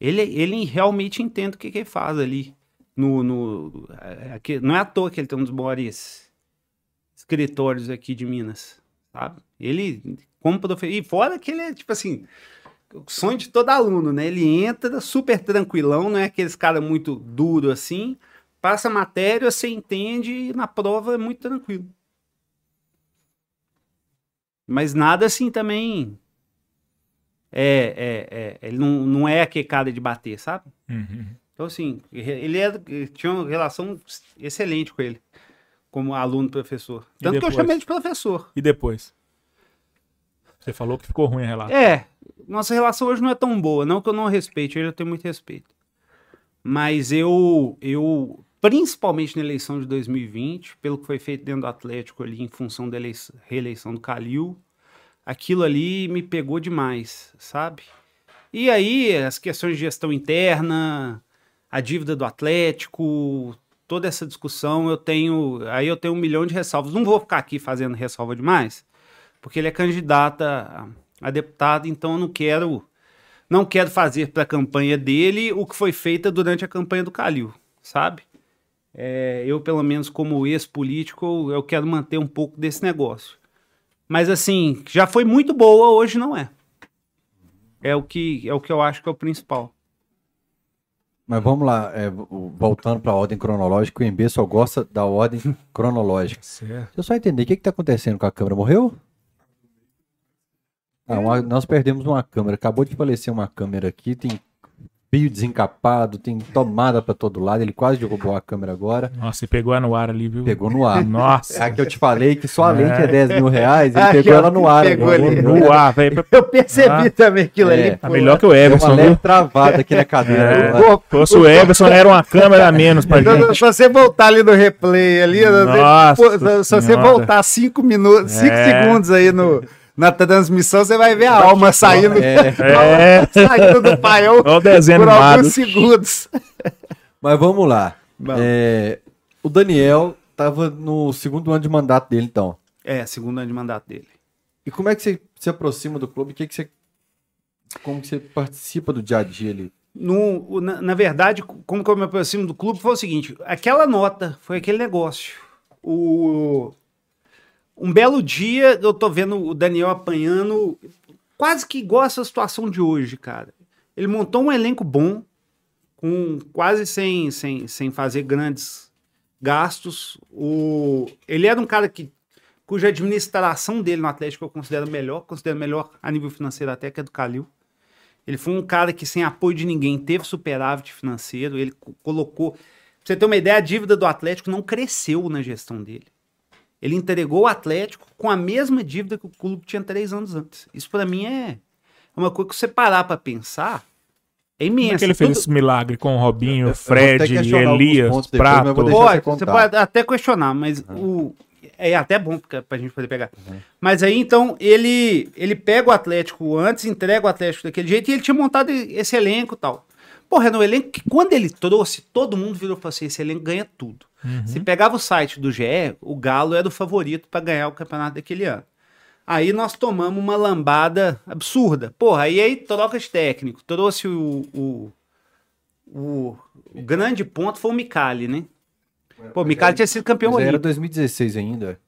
[SPEAKER 3] Ele, ele realmente entende o que, que ele faz ali. No, no, é, aqui, não é à toa que ele tem um dos maiores escritórios aqui de Minas, sabe? Ele, como professor. E fora que ele é, tipo assim, o sonho de todo aluno, né? Ele entra super tranquilão, não é aqueles cara muito duro assim. Passa a matéria, você entende e na prova é muito tranquilo. Mas nada assim também é, é, é, ele não, não é a quecada de bater, sabe?
[SPEAKER 1] Uhum.
[SPEAKER 3] Então, assim, ele é, tinha uma relação excelente com ele, como aluno-professor.
[SPEAKER 1] E
[SPEAKER 3] Tanto que eu chamei de professor.
[SPEAKER 1] E depois? Você falou que ficou ruim a relação.
[SPEAKER 3] É, nossa relação hoje não é tão boa. Não que eu não respeite ele, eu tenho muito respeito. Mas eu, eu principalmente na eleição de 2020, pelo que foi feito dentro do Atlético ali, em função da eleição- reeleição do Calil, aquilo ali me pegou demais, sabe? E aí, as questões de gestão interna, a dívida do Atlético, toda essa discussão, eu tenho. Aí eu tenho um milhão de ressalvas. Não vou ficar aqui fazendo ressalva demais, porque ele é candidato a, deputado, então eu não quero. Não quero fazer para a campanha dele o que foi feita durante a campanha do Calil, sabe? É, eu, pelo menos, como ex-político, eu quero manter um pouco desse negócio. Mas, assim, já foi muito boa, hoje não é. É o que, é o que eu acho que é o principal.
[SPEAKER 2] Mas vamos lá, é, voltando para a ordem cronológica, o MB só gosta da ordem cronológica.
[SPEAKER 1] Certo.
[SPEAKER 2] Deixa eu só entender, o que está acontecendo com a câmera? Morreu? Ah, uma- nós perdemos uma câmera. Acabou de falecer uma câmera aqui. Tem fio desencapado, tem tomada para todo lado. Ele quase derrubou a câmera agora.
[SPEAKER 1] Nossa, você pegou ela no ar ali, viu?
[SPEAKER 2] Pegou no ar.
[SPEAKER 1] Nossa.
[SPEAKER 2] É a que eu te falei que só a lente é
[SPEAKER 1] É.
[SPEAKER 2] 10 mil reais. Ele pegou ela no ar.
[SPEAKER 3] pegou ali.
[SPEAKER 1] No ar, velho.
[SPEAKER 3] Eu percebi
[SPEAKER 1] Ah.
[SPEAKER 3] também aquilo
[SPEAKER 2] É,
[SPEAKER 3] ali.
[SPEAKER 1] Tá
[SPEAKER 3] pô.
[SPEAKER 1] melhor que o
[SPEAKER 2] Deu uma
[SPEAKER 1] Everson,
[SPEAKER 2] leve travada aqui na cadeira.
[SPEAKER 1] É.
[SPEAKER 2] agora.
[SPEAKER 3] Pô,
[SPEAKER 1] Se fosse o Everson, era uma câmera a menos pra
[SPEAKER 3] Então,
[SPEAKER 1] gente.
[SPEAKER 3] se você voltar ali no replay ali,
[SPEAKER 1] Nossa
[SPEAKER 3] pô, se você voltar cinco minutos, cinco
[SPEAKER 1] É.
[SPEAKER 3] segundos aí no, na transmissão, você vai ver a alma saindo,
[SPEAKER 2] É.
[SPEAKER 1] É.
[SPEAKER 3] saindo do paiol
[SPEAKER 1] Olha o desenho
[SPEAKER 3] por
[SPEAKER 1] animado.
[SPEAKER 3] alguns segundos.
[SPEAKER 2] Mas vamos lá. É, o Daniel estava no segundo ano de mandato dele, então.
[SPEAKER 3] É, segundo ano de mandato dele.
[SPEAKER 2] E como é que você se aproxima do clube? O que, que você. Como que você participa do dia a dia ali?
[SPEAKER 3] No, na, na verdade, como que eu me aproximo do clube foi o seguinte: aquela nota foi aquele negócio. O, um belo dia eu tô vendo o Daniel apanhando, quase que igual essa situação de hoje, cara. Ele montou um elenco bom, com quase sem, sem, sem fazer grandes gastos. O, ele era um cara que cuja administração dele no Atlético eu considero melhor, considero melhor a nível financeiro até que a do Calil. Ele foi um cara que, sem apoio de ninguém, teve superávit financeiro. Ele co- colocou. Pra você ter uma ideia, a dívida do Atlético não cresceu na gestão dele. Ele entregou o Atlético com a mesma dívida que o clube tinha três anos antes. Isso, pra mim, é uma coisa que você parar pra pensar é
[SPEAKER 1] Como é
[SPEAKER 3] imensa.
[SPEAKER 1] que ele fez
[SPEAKER 3] Tudo-
[SPEAKER 1] esse milagre com o Robinho,
[SPEAKER 2] Eu- eu
[SPEAKER 1] Fred, Elias, Prato?
[SPEAKER 3] Pode,
[SPEAKER 2] você
[SPEAKER 3] pode até questionar, mas o é até bom pra, pra gente poder pegar.
[SPEAKER 2] Uhum.
[SPEAKER 3] Mas aí então ele ele pega o Atlético antes, entrega o Atlético daquele jeito e ele tinha montado esse elenco e tal. Porra, no elenco que quando ele trouxe, todo mundo virou e falou assim: esse elenco ganha tudo.
[SPEAKER 1] Uhum.
[SPEAKER 3] Se pegava o site do GE, o Galo era o favorito pra ganhar o campeonato daquele ano. Aí nós tomamos uma lambada absurda. Porra, aí aí troca de técnico. Trouxe o, o, o, o grande ponto foi o Micali, né? Pô, o Micali tinha sido campeão
[SPEAKER 2] Mas era
[SPEAKER 3] olímpico.
[SPEAKER 2] 2016 ainda.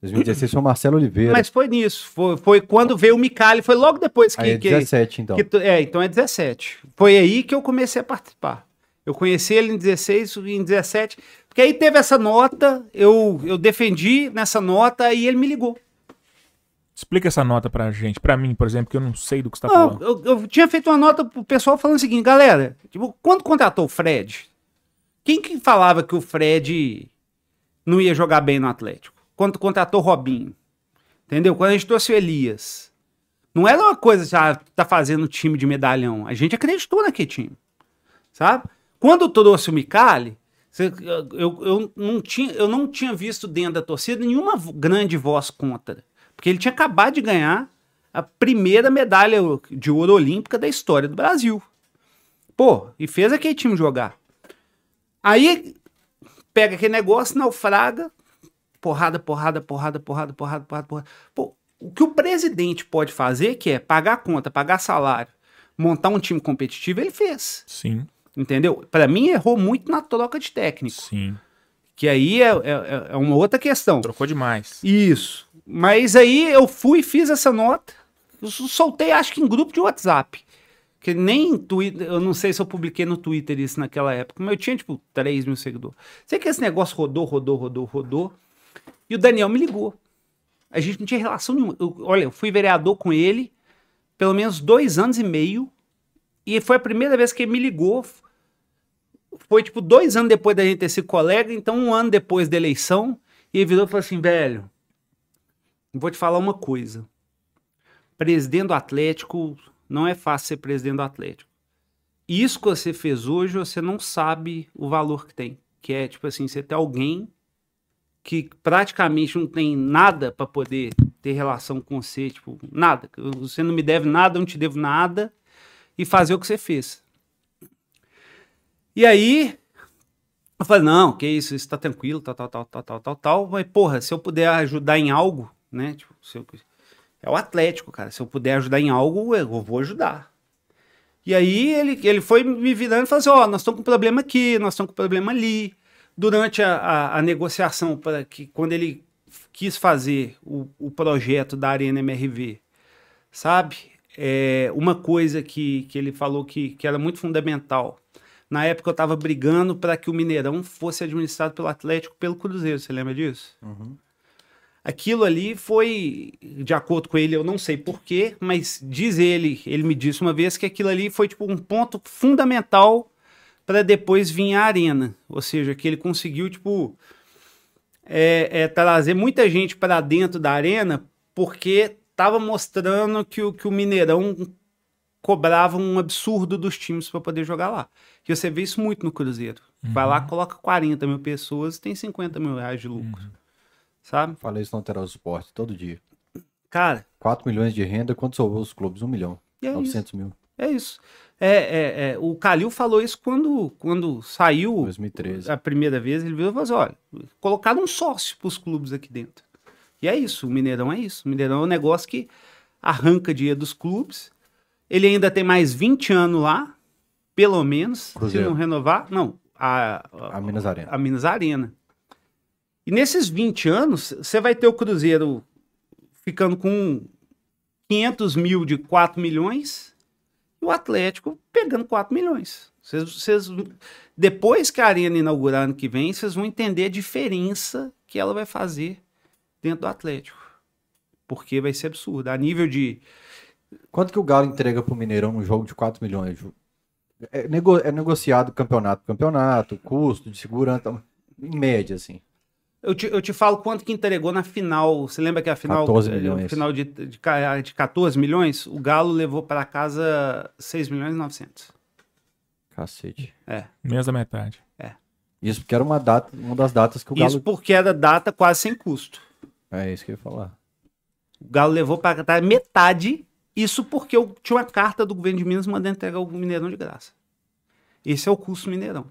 [SPEAKER 2] 2016 foi o Marcelo Oliveira.
[SPEAKER 3] Mas foi nisso. Foi, foi quando veio o Micali. Foi logo depois que.
[SPEAKER 2] Aí é
[SPEAKER 3] que-
[SPEAKER 2] 17, então.
[SPEAKER 3] que é, então é 17. Foi aí que eu comecei a participar. Eu conheci ele em 16, em 17. Porque aí teve essa nota, eu, eu defendi nessa nota e ele me ligou.
[SPEAKER 1] Explica essa nota pra gente. Pra mim, por exemplo, que eu não sei do que você tá
[SPEAKER 3] Não,
[SPEAKER 1] falando.
[SPEAKER 3] eu, eu tinha feito uma nota pro pessoal falando o seguinte, galera, tipo, quando contratou o Fred, quem que falava que o Fred não ia jogar bem no Atlético? Quando contratou o Robinho, entendeu? Quando a gente trouxe o Elias, não era uma coisa que ah, tá fazendo time de medalhão. A gente acreditou naquele time, sabe? Quando trouxe o Micali, eu, eu, não tinha, eu não tinha visto dentro da torcida nenhuma grande voz contra. Porque ele tinha acabado de ganhar a primeira medalha de ouro olímpica da história do Brasil. Pô, e fez aquele time jogar. Aí pega aquele negócio, naufraga, porrada, porrada, porrada, porrada, porrada, porrada, porrada. Pô, o que o presidente pode fazer, que é pagar conta, pagar salário, montar um time competitivo, ele fez.
[SPEAKER 1] Sim,
[SPEAKER 3] Entendeu? Pra mim, errou muito na troca de técnico.
[SPEAKER 1] sim.
[SPEAKER 3] Que aí é, é- é uma outra questão.
[SPEAKER 1] Trocou demais.
[SPEAKER 3] Isso. Mas aí eu fui, fiz essa nota, eu soltei acho que em grupo de WhatsApp. Que nem Twitter, eu não sei se eu publiquei no Twitter isso naquela época, mas eu tinha tipo 3 mil seguidores. Sei que esse negócio rodou, rodou, rodou, rodou. E o Daniel me ligou. A gente não tinha relação nenhuma. Eu- olha, eu fui vereador com ele pelo menos dois anos e meio, e foi a primeira vez que ele me ligou. Foi tipo dois anos depois da gente ter sido colega, então um ano depois da eleição, e ele virou e falou assim: velho, vou te falar uma coisa. Presidente do Atlético não é fácil ser presidente do Atlético. Isso que você fez hoje, você não sabe o valor que tem. Que é tipo assim, você tem alguém que praticamente não tem nada para poder ter relação com você, tipo, nada. Você não me deve nada, eu não te devo nada, e fazer o que você fez. E aí, eu falei, não, que isso, isso tá tranquilo, tal, tal, tal, tal, tal, tal, tal. Mas, porra, se eu puder ajudar em algo, né? Tipo, eu, é o Atlético, cara. Se eu puder ajudar em algo, eu vou ajudar. E aí ele, ele foi me virando e falou assim: ó, oh, nós estamos com problema aqui, nós estamos com problema ali. Durante a, a, a negociação, para que quando ele quis fazer o, o projeto da Arena MRV, sabe? É, uma coisa que, que ele falou que, que era muito fundamental. Na época eu estava brigando para que o Mineirão fosse administrado pelo Atlético pelo Cruzeiro, você lembra disso? Uhum. Aquilo ali foi, de acordo com ele, eu não sei porquê, mas diz ele, ele me disse uma vez que aquilo ali foi tipo um ponto fundamental para depois vir a arena. Ou seja, que ele conseguiu, tipo, é, é, trazer muita gente para dentro da arena porque estava mostrando que o, que o Mineirão cobrava um absurdo dos times para poder jogar lá. E você vê isso muito no Cruzeiro. Uhum. Vai lá, coloca 40 mil pessoas e tem 50 mil reais de lucro. Uhum. Sabe?
[SPEAKER 2] Falei isso no Lateral do Esporte todo dia.
[SPEAKER 3] Cara.
[SPEAKER 2] 4 milhões de renda, quanto sobrou os clubes? 1 milhão. É 900
[SPEAKER 3] isso.
[SPEAKER 2] mil.
[SPEAKER 3] É isso. É, é, é, o Calil falou isso quando, quando saiu
[SPEAKER 2] 2013.
[SPEAKER 3] a primeira vez. Ele viu e falou assim: olha, colocaram um sócio para os clubes aqui dentro. E é isso, o Mineirão é isso. O Mineirão é um negócio que arranca dinheiro dos clubes. Ele ainda tem mais 20 anos lá, pelo menos, Cruzeiro. se não renovar. Não, a,
[SPEAKER 2] a, a Minas Arena.
[SPEAKER 3] A Minas Arena. E nesses 20 anos, você vai ter o Cruzeiro ficando com 500 mil de 4 milhões e o Atlético pegando 4 milhões. Vocês, depois que a Arena inaugurar ano que vem, vocês vão entender a diferença que ela vai fazer dentro do Atlético. Porque vai ser absurdo. A nível de.
[SPEAKER 2] Quanto que o Galo entrega pro Mineirão num jogo de 4 milhões? É, nego, é negociado campeonato campeonato, custo de segurança, em média, assim.
[SPEAKER 3] Eu te, eu te falo quanto que entregou na final. Você lembra que a final,
[SPEAKER 2] 14 milhões.
[SPEAKER 3] final de, de, de 14 milhões? O Galo levou para casa 6 milhões e 900.
[SPEAKER 2] Cacete.
[SPEAKER 3] É.
[SPEAKER 1] Menos da metade.
[SPEAKER 3] É.
[SPEAKER 2] Isso porque era uma, data, uma das datas que o Galo...
[SPEAKER 3] Isso porque era data quase sem custo.
[SPEAKER 2] É isso que eu ia falar.
[SPEAKER 3] O Galo levou para metade. Isso porque eu tinha uma carta do governo de Minas mandando entregar o Mineirão de graça. Esse é o custo Mineirão.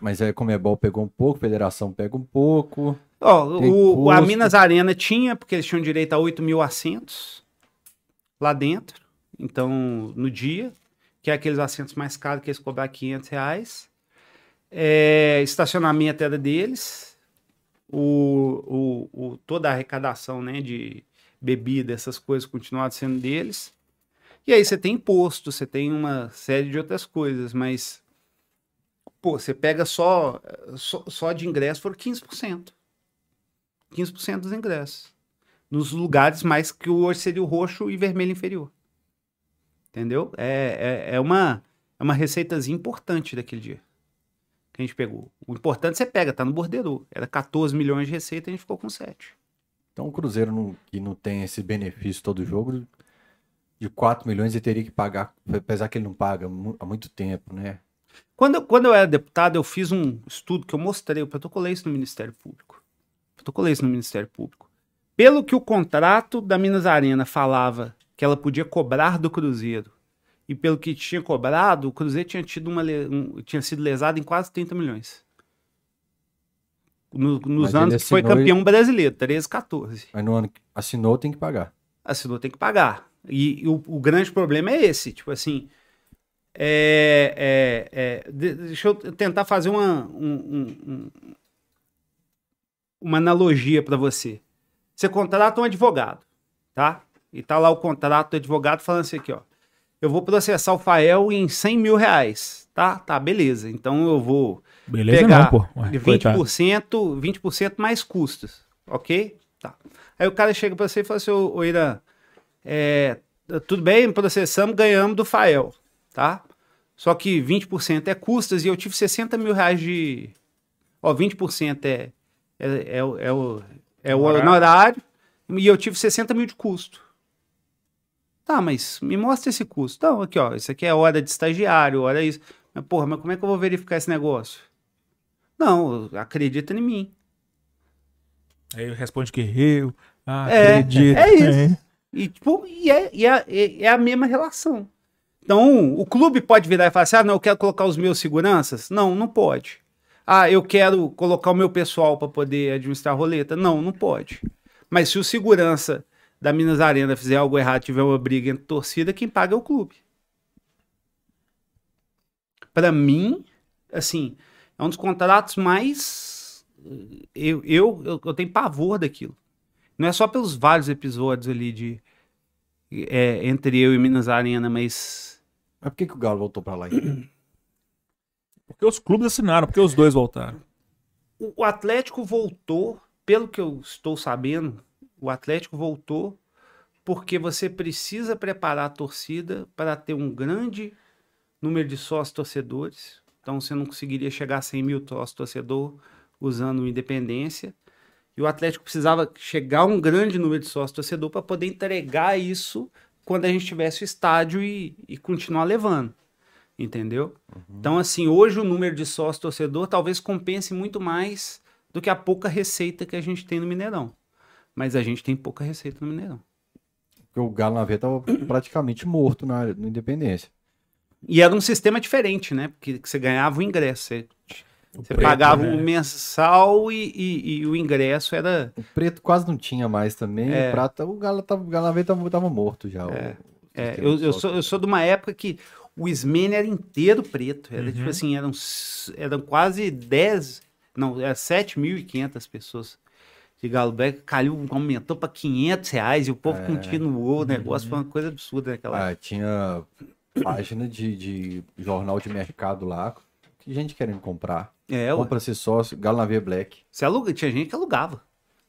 [SPEAKER 2] Mas aí como é bom pegou um pouco, Federação pega um pouco.
[SPEAKER 3] Ó, o, a Minas Arena tinha, porque eles tinham direito a 8 mil assentos lá dentro. Então, no dia, que é aqueles assentos mais caros que eles cobrar 500 reais. É, estacionamento era deles. O, o, o, toda a arrecadação né, de bebida, essas coisas, continuava sendo deles. E aí você tem imposto, você tem uma série de outras coisas, mas Pô, você pega só, só, só de ingresso foram 15%. 15% dos ingressos. Nos lugares mais que hoje seria o roxo e vermelho inferior. Entendeu? É, é, é, uma, é uma receitazinha importante daquele dia que a gente pegou. O importante você pega, tá no bordeiro. Era 14 milhões de receita, a gente ficou com 7.
[SPEAKER 2] Então o Cruzeiro não, que não tem esse benefício todo jogo de 4 milhões ele teria que pagar, apesar que ele não paga há muito tempo, né?
[SPEAKER 3] Quando, quando eu era deputado, eu fiz um estudo que eu mostrei, eu protocolei isso no Ministério Público. Protocolei isso no Ministério Público. Pelo que o contrato da Minas Arena falava que ela podia cobrar do Cruzeiro, e pelo que tinha cobrado, o Cruzeiro tinha, tido uma, um, tinha sido lesado em quase 30 milhões. No, nos Mas anos que foi campeão e... brasileiro, 13, 14.
[SPEAKER 2] Mas no ano que assinou, tem que pagar.
[SPEAKER 3] Assinou, tem que pagar. E, e o, o grande problema é esse, tipo assim, é, é, é, deixa eu tentar fazer uma, um, um, uma analogia para você. Você contrata um advogado, tá? E tá lá o contrato do advogado falando assim aqui, ó. Eu vou processar o Fael em 100 mil reais, tá? Tá, beleza. Então eu vou
[SPEAKER 1] beleza
[SPEAKER 3] pegar
[SPEAKER 1] não, pô.
[SPEAKER 3] Ué, 20%, 20% mais custos, ok? Tá. Aí o cara chega para você e fala assim, ô, ô Irã, é, tudo bem, processamos, ganhamos do Fael, tá? Só que 20% é custas e eu tive 60 mil reais de. Ó, 20% é, é, é, o- é o, é o
[SPEAKER 1] Honorário.
[SPEAKER 3] honorário e eu tive 60 mil de custo. Tá, mas me mostra esse custo. Não, aqui, ó, isso aqui é hora de estagiário, hora isso. Mas, porra, mas como é que eu vou verificar esse negócio? Não, acredita em mim.
[SPEAKER 1] Aí ele responde que eu
[SPEAKER 3] É,
[SPEAKER 1] acredito.
[SPEAKER 3] é isso. E, tipo, e é, e é, é- é a mesma relação. Então, o clube pode virar e falar assim: ah, não, eu quero colocar os meus seguranças? Não, não pode. Ah, eu quero colocar o meu pessoal para poder administrar a roleta? Não, não pode. Mas se o segurança da Minas Arena fizer algo errado, tiver uma briga entre torcida, quem paga é o clube. Para mim, assim, é um dos contratos mais. Eu, eu, eu, eu tenho pavor daquilo. Não é só pelos vários episódios ali de. é, entre eu e Minas Arena, mas.
[SPEAKER 2] Mas por que, que o Galo voltou pra lá? então?
[SPEAKER 1] Porque os clubes assinaram, porque os dois voltaram.
[SPEAKER 3] O o Atlético voltou, pelo que eu estou sabendo, o Atlético voltou porque você precisa preparar a torcida para ter um grande número de sócios torcedores. Então você não conseguiria chegar a 100 mil sócios torcedor usando o Independência. E o Atlético precisava chegar a um grande número de sócios torcedor para poder entregar isso quando a gente tivesse o estádio e, e continuar levando. Entendeu? Então, assim, hoje o número de sócio torcedor talvez compense muito mais do que a pouca receita que a gente tem no Mineirão. Mas a gente tem pouca receita no Mineirão.
[SPEAKER 2] Porque o Galo na veia tava praticamente morto na, no Independência.
[SPEAKER 3] E era um sistema diferente, né? Porque você ganhava o ingresso. Você, você
[SPEAKER 1] preto,
[SPEAKER 3] pagava
[SPEAKER 1] né?
[SPEAKER 3] o mensal e, e- e o ingresso era.
[SPEAKER 2] O preto quase não tinha mais também.
[SPEAKER 3] É.
[SPEAKER 2] O prata, o Galo, tava, o tava, tava morto já. o-
[SPEAKER 3] É.
[SPEAKER 2] o
[SPEAKER 3] é,
[SPEAKER 2] sistema
[SPEAKER 3] eu, eu, sou, eu sou de uma época que o Ismene era inteiro preto. Era
[SPEAKER 1] Uhum.
[SPEAKER 3] tipo assim, eram, eram quase 10, não, era 7.500 pessoas de Galo Black. Calil aumentou para 500 reais e o povo
[SPEAKER 2] É.
[SPEAKER 3] continuou. O negócio foi uma coisa absurda naquela época.
[SPEAKER 2] Ah, tinha página de, de jornal de mercado lá. Que gente querendo comprar.
[SPEAKER 3] É, ué.
[SPEAKER 2] Compra ser sócio, Galo na veia Black.
[SPEAKER 3] Você aluga, tinha gente que alugava.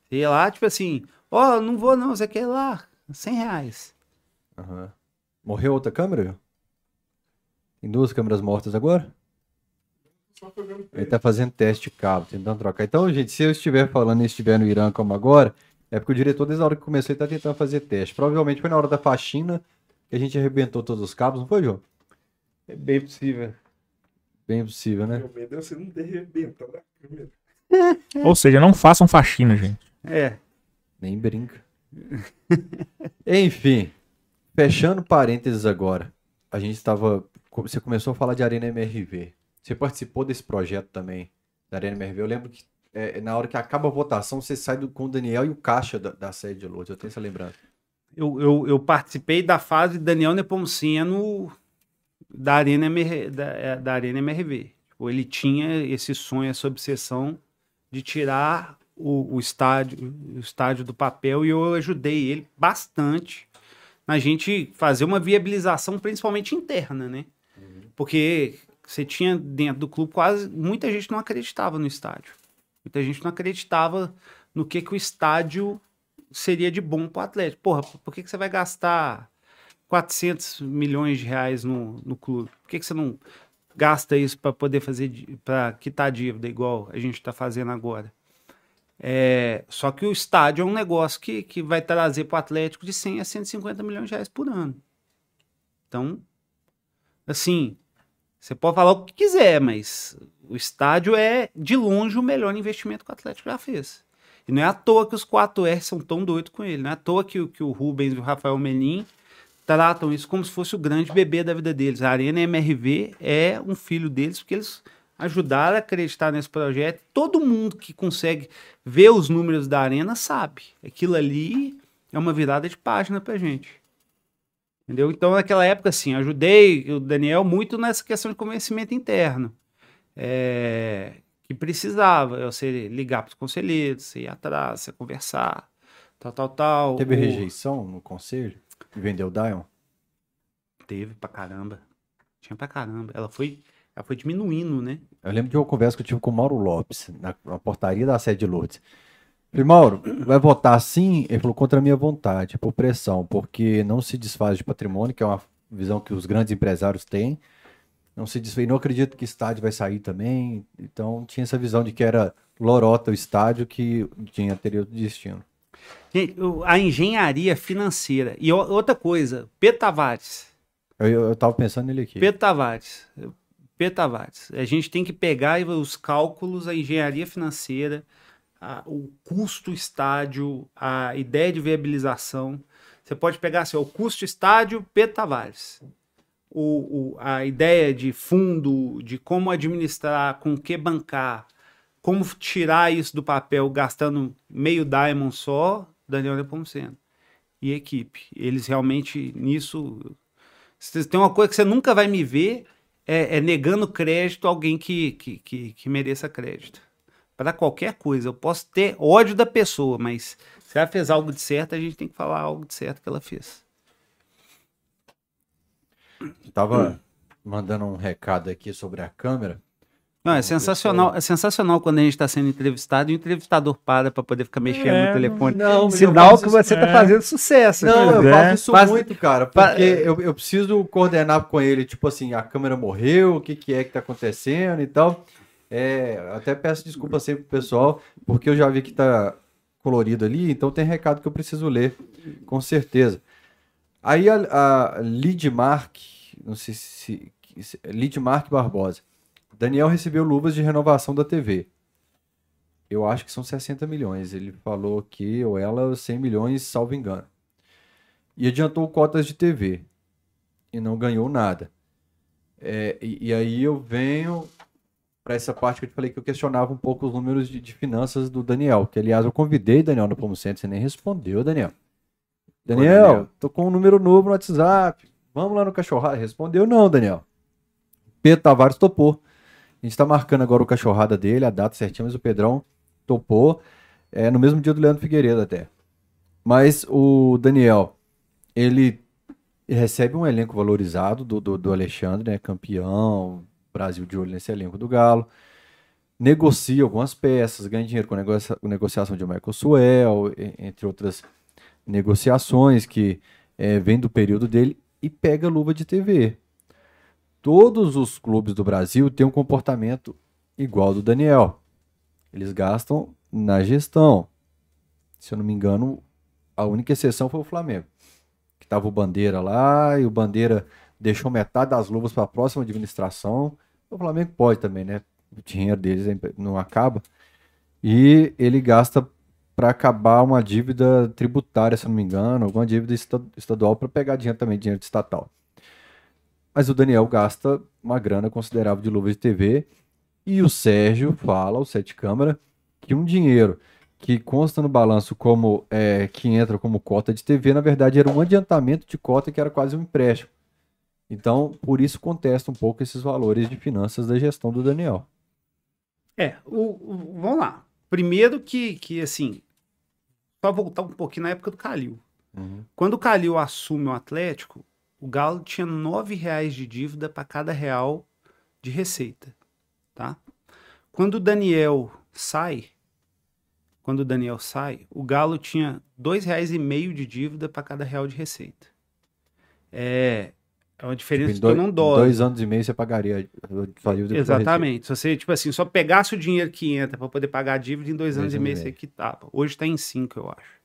[SPEAKER 3] Você ia lá, tipo assim, ó, não vou não, você quer ir lá, 100 reais.
[SPEAKER 2] Aham. Morreu outra câmera? Tem duas câmeras mortas agora?
[SPEAKER 4] Só fazendo
[SPEAKER 2] Ele tá fazendo teste de cabo, tentando trocar. Então, gente, se eu estiver falando e estiver no Irã como agora, é porque o diretor, desde a hora que começou, ele tá tentando fazer teste. Provavelmente foi na hora da faxina que a gente arrebentou todos os cabos, não foi, João?
[SPEAKER 3] É bem possível.
[SPEAKER 2] Bem possível, né?
[SPEAKER 4] Meu medo é você não derrebentar na câmera.
[SPEAKER 1] Ou seja, não façam faxina, gente.
[SPEAKER 3] É,
[SPEAKER 2] Nem brinca. Enfim, fechando parênteses agora. A gente estava. Você começou a falar de Arena MRV. Você participou desse projeto também, da Arena MRV. Eu lembro que é, na hora que acaba a votação, você sai do- com o Daniel e o Caixa da, da sede de Lourdes. Eu tenho essa lembrança.
[SPEAKER 3] Eu, eu, eu participei da fase de Daniel Nepomuceno da Arena, MR, da, é, da Arena MRV. Tipo, ele tinha esse sonho, essa obsessão de tirar o, o estádio, o estádio do papel e eu ajudei ele bastante na gente fazer uma viabilização, principalmente interna, né? Porque você tinha dentro do clube quase muita gente não acreditava no estádio. Muita gente não acreditava no que, que o estádio seria de bom para o Atlético. Porra, por que, que você vai gastar 400 milhões de reais no, no clube? Por que, que você não gasta isso para poder fazer, para quitar dívida, igual a gente está fazendo agora? É, só que o estádio é um negócio que, que vai trazer para o Atlético de 100 a 150 milhões de reais por ano. Então, assim, você pode falar o que quiser, mas o estádio é de longe o melhor investimento que o Atlético já fez. E não é à toa que os 4R são tão doidos com ele. Não é à toa que, o- que o Rubens e o Rafael Menin tratam isso como se fosse o grande bebê da vida deles. A Arena MRV é um filho deles, porque eles ajudaram a acreditar nesse projeto. Todo mundo que consegue ver os números da Arena sabe. Aquilo ali é uma virada de página pra gente. Entendeu? Então, naquela época, assim, ajudei o Daniel muito nessa questão de convencimento interno. É, que precisava, você ligar para os conselheiros, você ir atrás, você conversar, tal, tal, tal.
[SPEAKER 2] Teve rejeição no conselho? E vendeu o Dion?
[SPEAKER 3] Teve pra caramba. Tinha pra caramba. Ela foi, ela foi diminuindo, né?
[SPEAKER 2] Eu lembro de uma conversa que eu tive com o Mauro Lopes, na, na portaria da sede de Lourdes. Falei, Mauro, vai votar sim? Ele falou, contra a minha vontade, por pressão, porque não se desfaz de patrimônio, que é uma visão que os grandes empresários têm. Não se desfez, não acredito que estádio vai sair também. Então tinha essa visão de que era lorota o estádio que tinha teria outro destino.
[SPEAKER 3] Gente, o- a engenharia financeira. E o- outra coisa, Pedro Tavares.
[SPEAKER 2] Eu, eu, eu tava pensando nele aqui.
[SPEAKER 3] Pedro Tavares. A gente tem que pegar os cálculos, a engenharia financeira, a- o custo estádio, a ideia de viabilização. Você pode pegar assim, ó, o custo estádio, Pedro Tavares. O, o- a ideia de fundo, de como administrar, com que bancar, como tirar isso do papel gastando meio diamond só, Daniel Nepomuceno. E equipe. Eles realmente nisso tem uma coisa que você nunca vai me ver é, é negando crédito a alguém que, que, que, que mereça crédito. Para qualquer coisa. Eu posso ter ódio da pessoa, mas se ela fez algo de certo, a gente tem que falar algo de certo que ela fez.
[SPEAKER 2] Tava mandando um recado aqui sobre a câmera.
[SPEAKER 3] Não, é sensacional, é sensacional quando a gente está sendo entrevistado e o entrevistador para para poder ficar mexendo
[SPEAKER 1] É,
[SPEAKER 3] no telefone.
[SPEAKER 2] não,
[SPEAKER 3] Sinal
[SPEAKER 2] faço
[SPEAKER 3] que você está
[SPEAKER 1] é.
[SPEAKER 3] fazendo sucesso.
[SPEAKER 2] Não, eu
[SPEAKER 1] Pois é.
[SPEAKER 2] faço isso
[SPEAKER 3] Faz-
[SPEAKER 2] muito, cara, porque eu, eu preciso coordenar com ele, tipo assim, a câmera morreu, o que, que é que tá acontecendo e tal. É, até peço desculpa sempre pro pessoal, porque eu já vi que tá colorido ali, então tem recado que eu preciso ler, com certeza. Aí a, a Lidmark, não sei se, se Lidmark Barbosa. Daniel recebeu luvas de renovação da TV. Eu acho que são 60 milhões. Ele falou que, ou ela, 100 milhões, salvo engano. E adiantou cotas de TV. E não ganhou nada. É, e, e aí eu venho para essa parte que eu te falei que eu questionava um pouco os números de, de finanças do Daniel. Que, aliás, eu convidei Daniel no Pomo Center, você nem respondeu, Daniel. Daniel,
[SPEAKER 3] Daniel.
[SPEAKER 2] tô com um número novo no WhatsApp. Vamos lá no cachorrada. Respondeu não, Daniel. Pedro Tavares topou. A gente tá marcando agora o cachorrada dele, a data certinha, mas o Pedrão topou. É no mesmo dia do Leandro Figueiredo até. Mas o Daniel, ele recebe um elenco valorizado do, do, do Alexandre, né? Campeão, Brasil de olho nesse elenco do Galo. Negocia algumas peças, ganha dinheiro com negocia, com negociação de Michael Suel, entre outras negociações que é, vem do período dele e pega luva de TV. Todos os clubes do Brasil têm um comportamento igual do Daniel. Eles gastam na gestão. Se eu não me engano, a única exceção foi o Flamengo. Que tava o Bandeira lá e o Bandeira deixou metade das luvas para a próxima administração. O Flamengo pode também, né? O dinheiro deles é- não acaba. E ele gasta para acabar uma dívida tributária, se não me engano, alguma dívida esta- estadual para pegar dinheiro também, dinheiro estatal. Mas o Daniel gasta uma grana considerável de luvas de TV. E o Sérgio fala, o Sete Câmara, que um dinheiro que consta no balanço como é, que entra como cota de TV, na verdade era um adiantamento de cota que era quase um empréstimo. Então, por isso contesta um pouco esses valores de finanças da gestão do Daniel.
[SPEAKER 3] É, o, o- vamos lá. Primeiro que, que, assim, só voltar um pouquinho na época do Calil. Quando o Calil assume o Atlético, o Galo tinha R$ reais de dívida para cada real de receita, tá? Quando o Daniel sai, quando o Daniel sai, o Galo tinha R$ reais e meio de dívida para cada real de receita. É, é uma diferença
[SPEAKER 2] Em
[SPEAKER 3] que eu
[SPEAKER 2] dois,
[SPEAKER 3] não dói.
[SPEAKER 2] dois anos e meio você pagaria a dívida
[SPEAKER 3] Exatamente. Se você, tipo assim, só pegasse o dinheiro que entra para poder pagar a dívida, em dois
[SPEAKER 2] Dois
[SPEAKER 3] anos e
[SPEAKER 2] anos e
[SPEAKER 3] meio
[SPEAKER 2] meio.
[SPEAKER 3] você quitava. Hoje está em cinco, eu acho.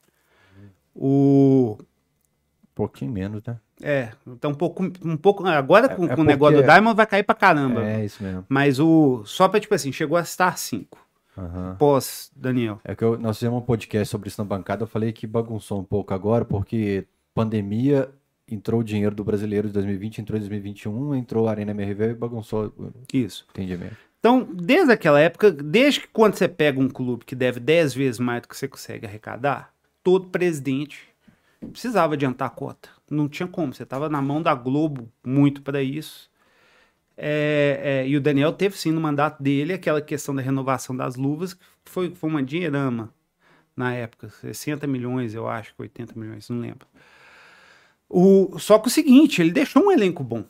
[SPEAKER 3] O.
[SPEAKER 2] Um pouquinho menos, né?
[SPEAKER 3] É, então um pouco. Um pouco agora com,
[SPEAKER 2] é
[SPEAKER 3] com o negócio do Diamond vai cair pra caramba.
[SPEAKER 2] É isso mesmo.
[SPEAKER 3] Mas o. Só pra, tipo assim, chegou a estar 5
[SPEAKER 2] Aham.
[SPEAKER 3] pós Daniel.
[SPEAKER 2] É que eu- nós fizemos um podcast sobre isso na bancada, eu falei que bagunçou um pouco agora, porque pandemia, entrou o dinheiro do brasileiro de 2020, entrou em 2021, entrou a Arena MRV e bagunçou
[SPEAKER 3] Isso.
[SPEAKER 2] entendimento.
[SPEAKER 3] Então, desde aquela época, desde que quando você pega um clube que deve 10 vezes mais do que você consegue arrecadar, todo presidente precisava adiantar a cota. Não tinha como, você estava na mão da Globo muito para isso. É, é, e o Daniel teve sim no mandato dele aquela questão da renovação das luvas, que foi, foi uma dinheirama na época, 60 milhões, eu acho, 80 milhões, não lembro. O, só que o seguinte, ele deixou um elenco bom.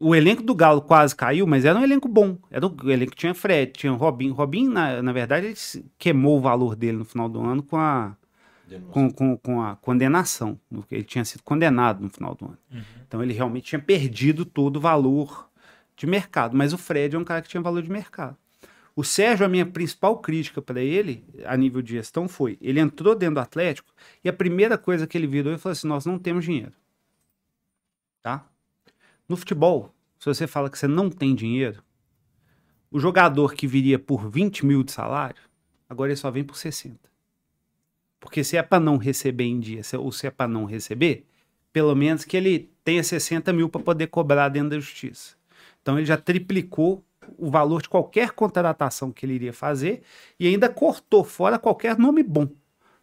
[SPEAKER 3] o elenco do Galo quase caiu, mas era um elenco bom. Era um elenco que tinha Fred, tinha Robin. Robin, na, na verdade, ele queimou o valor dele no final do ano com a, com, com, com a condenação. porque Ele tinha sido condenado no final do ano. Então ele realmente tinha perdido todo o valor de mercado. Mas o Fred é um cara que tinha valor de mercado. O Sérgio, a minha principal crítica para ele, a nível de gestão, foi: ele entrou dentro do Atlético e a primeira coisa que ele virou e falou assim: nós não temos dinheiro. Tá? No futebol, se você fala que você não tem dinheiro, o jogador que viria por 20 mil de salário, agora ele só vem por 60. Porque se é para não receber em dia, se- ou se é para não receber, pelo menos que ele tenha 60 mil para poder cobrar dentro da justiça. Então ele já triplicou o valor de qualquer contratação que ele iria fazer e ainda cortou fora qualquer nome bom.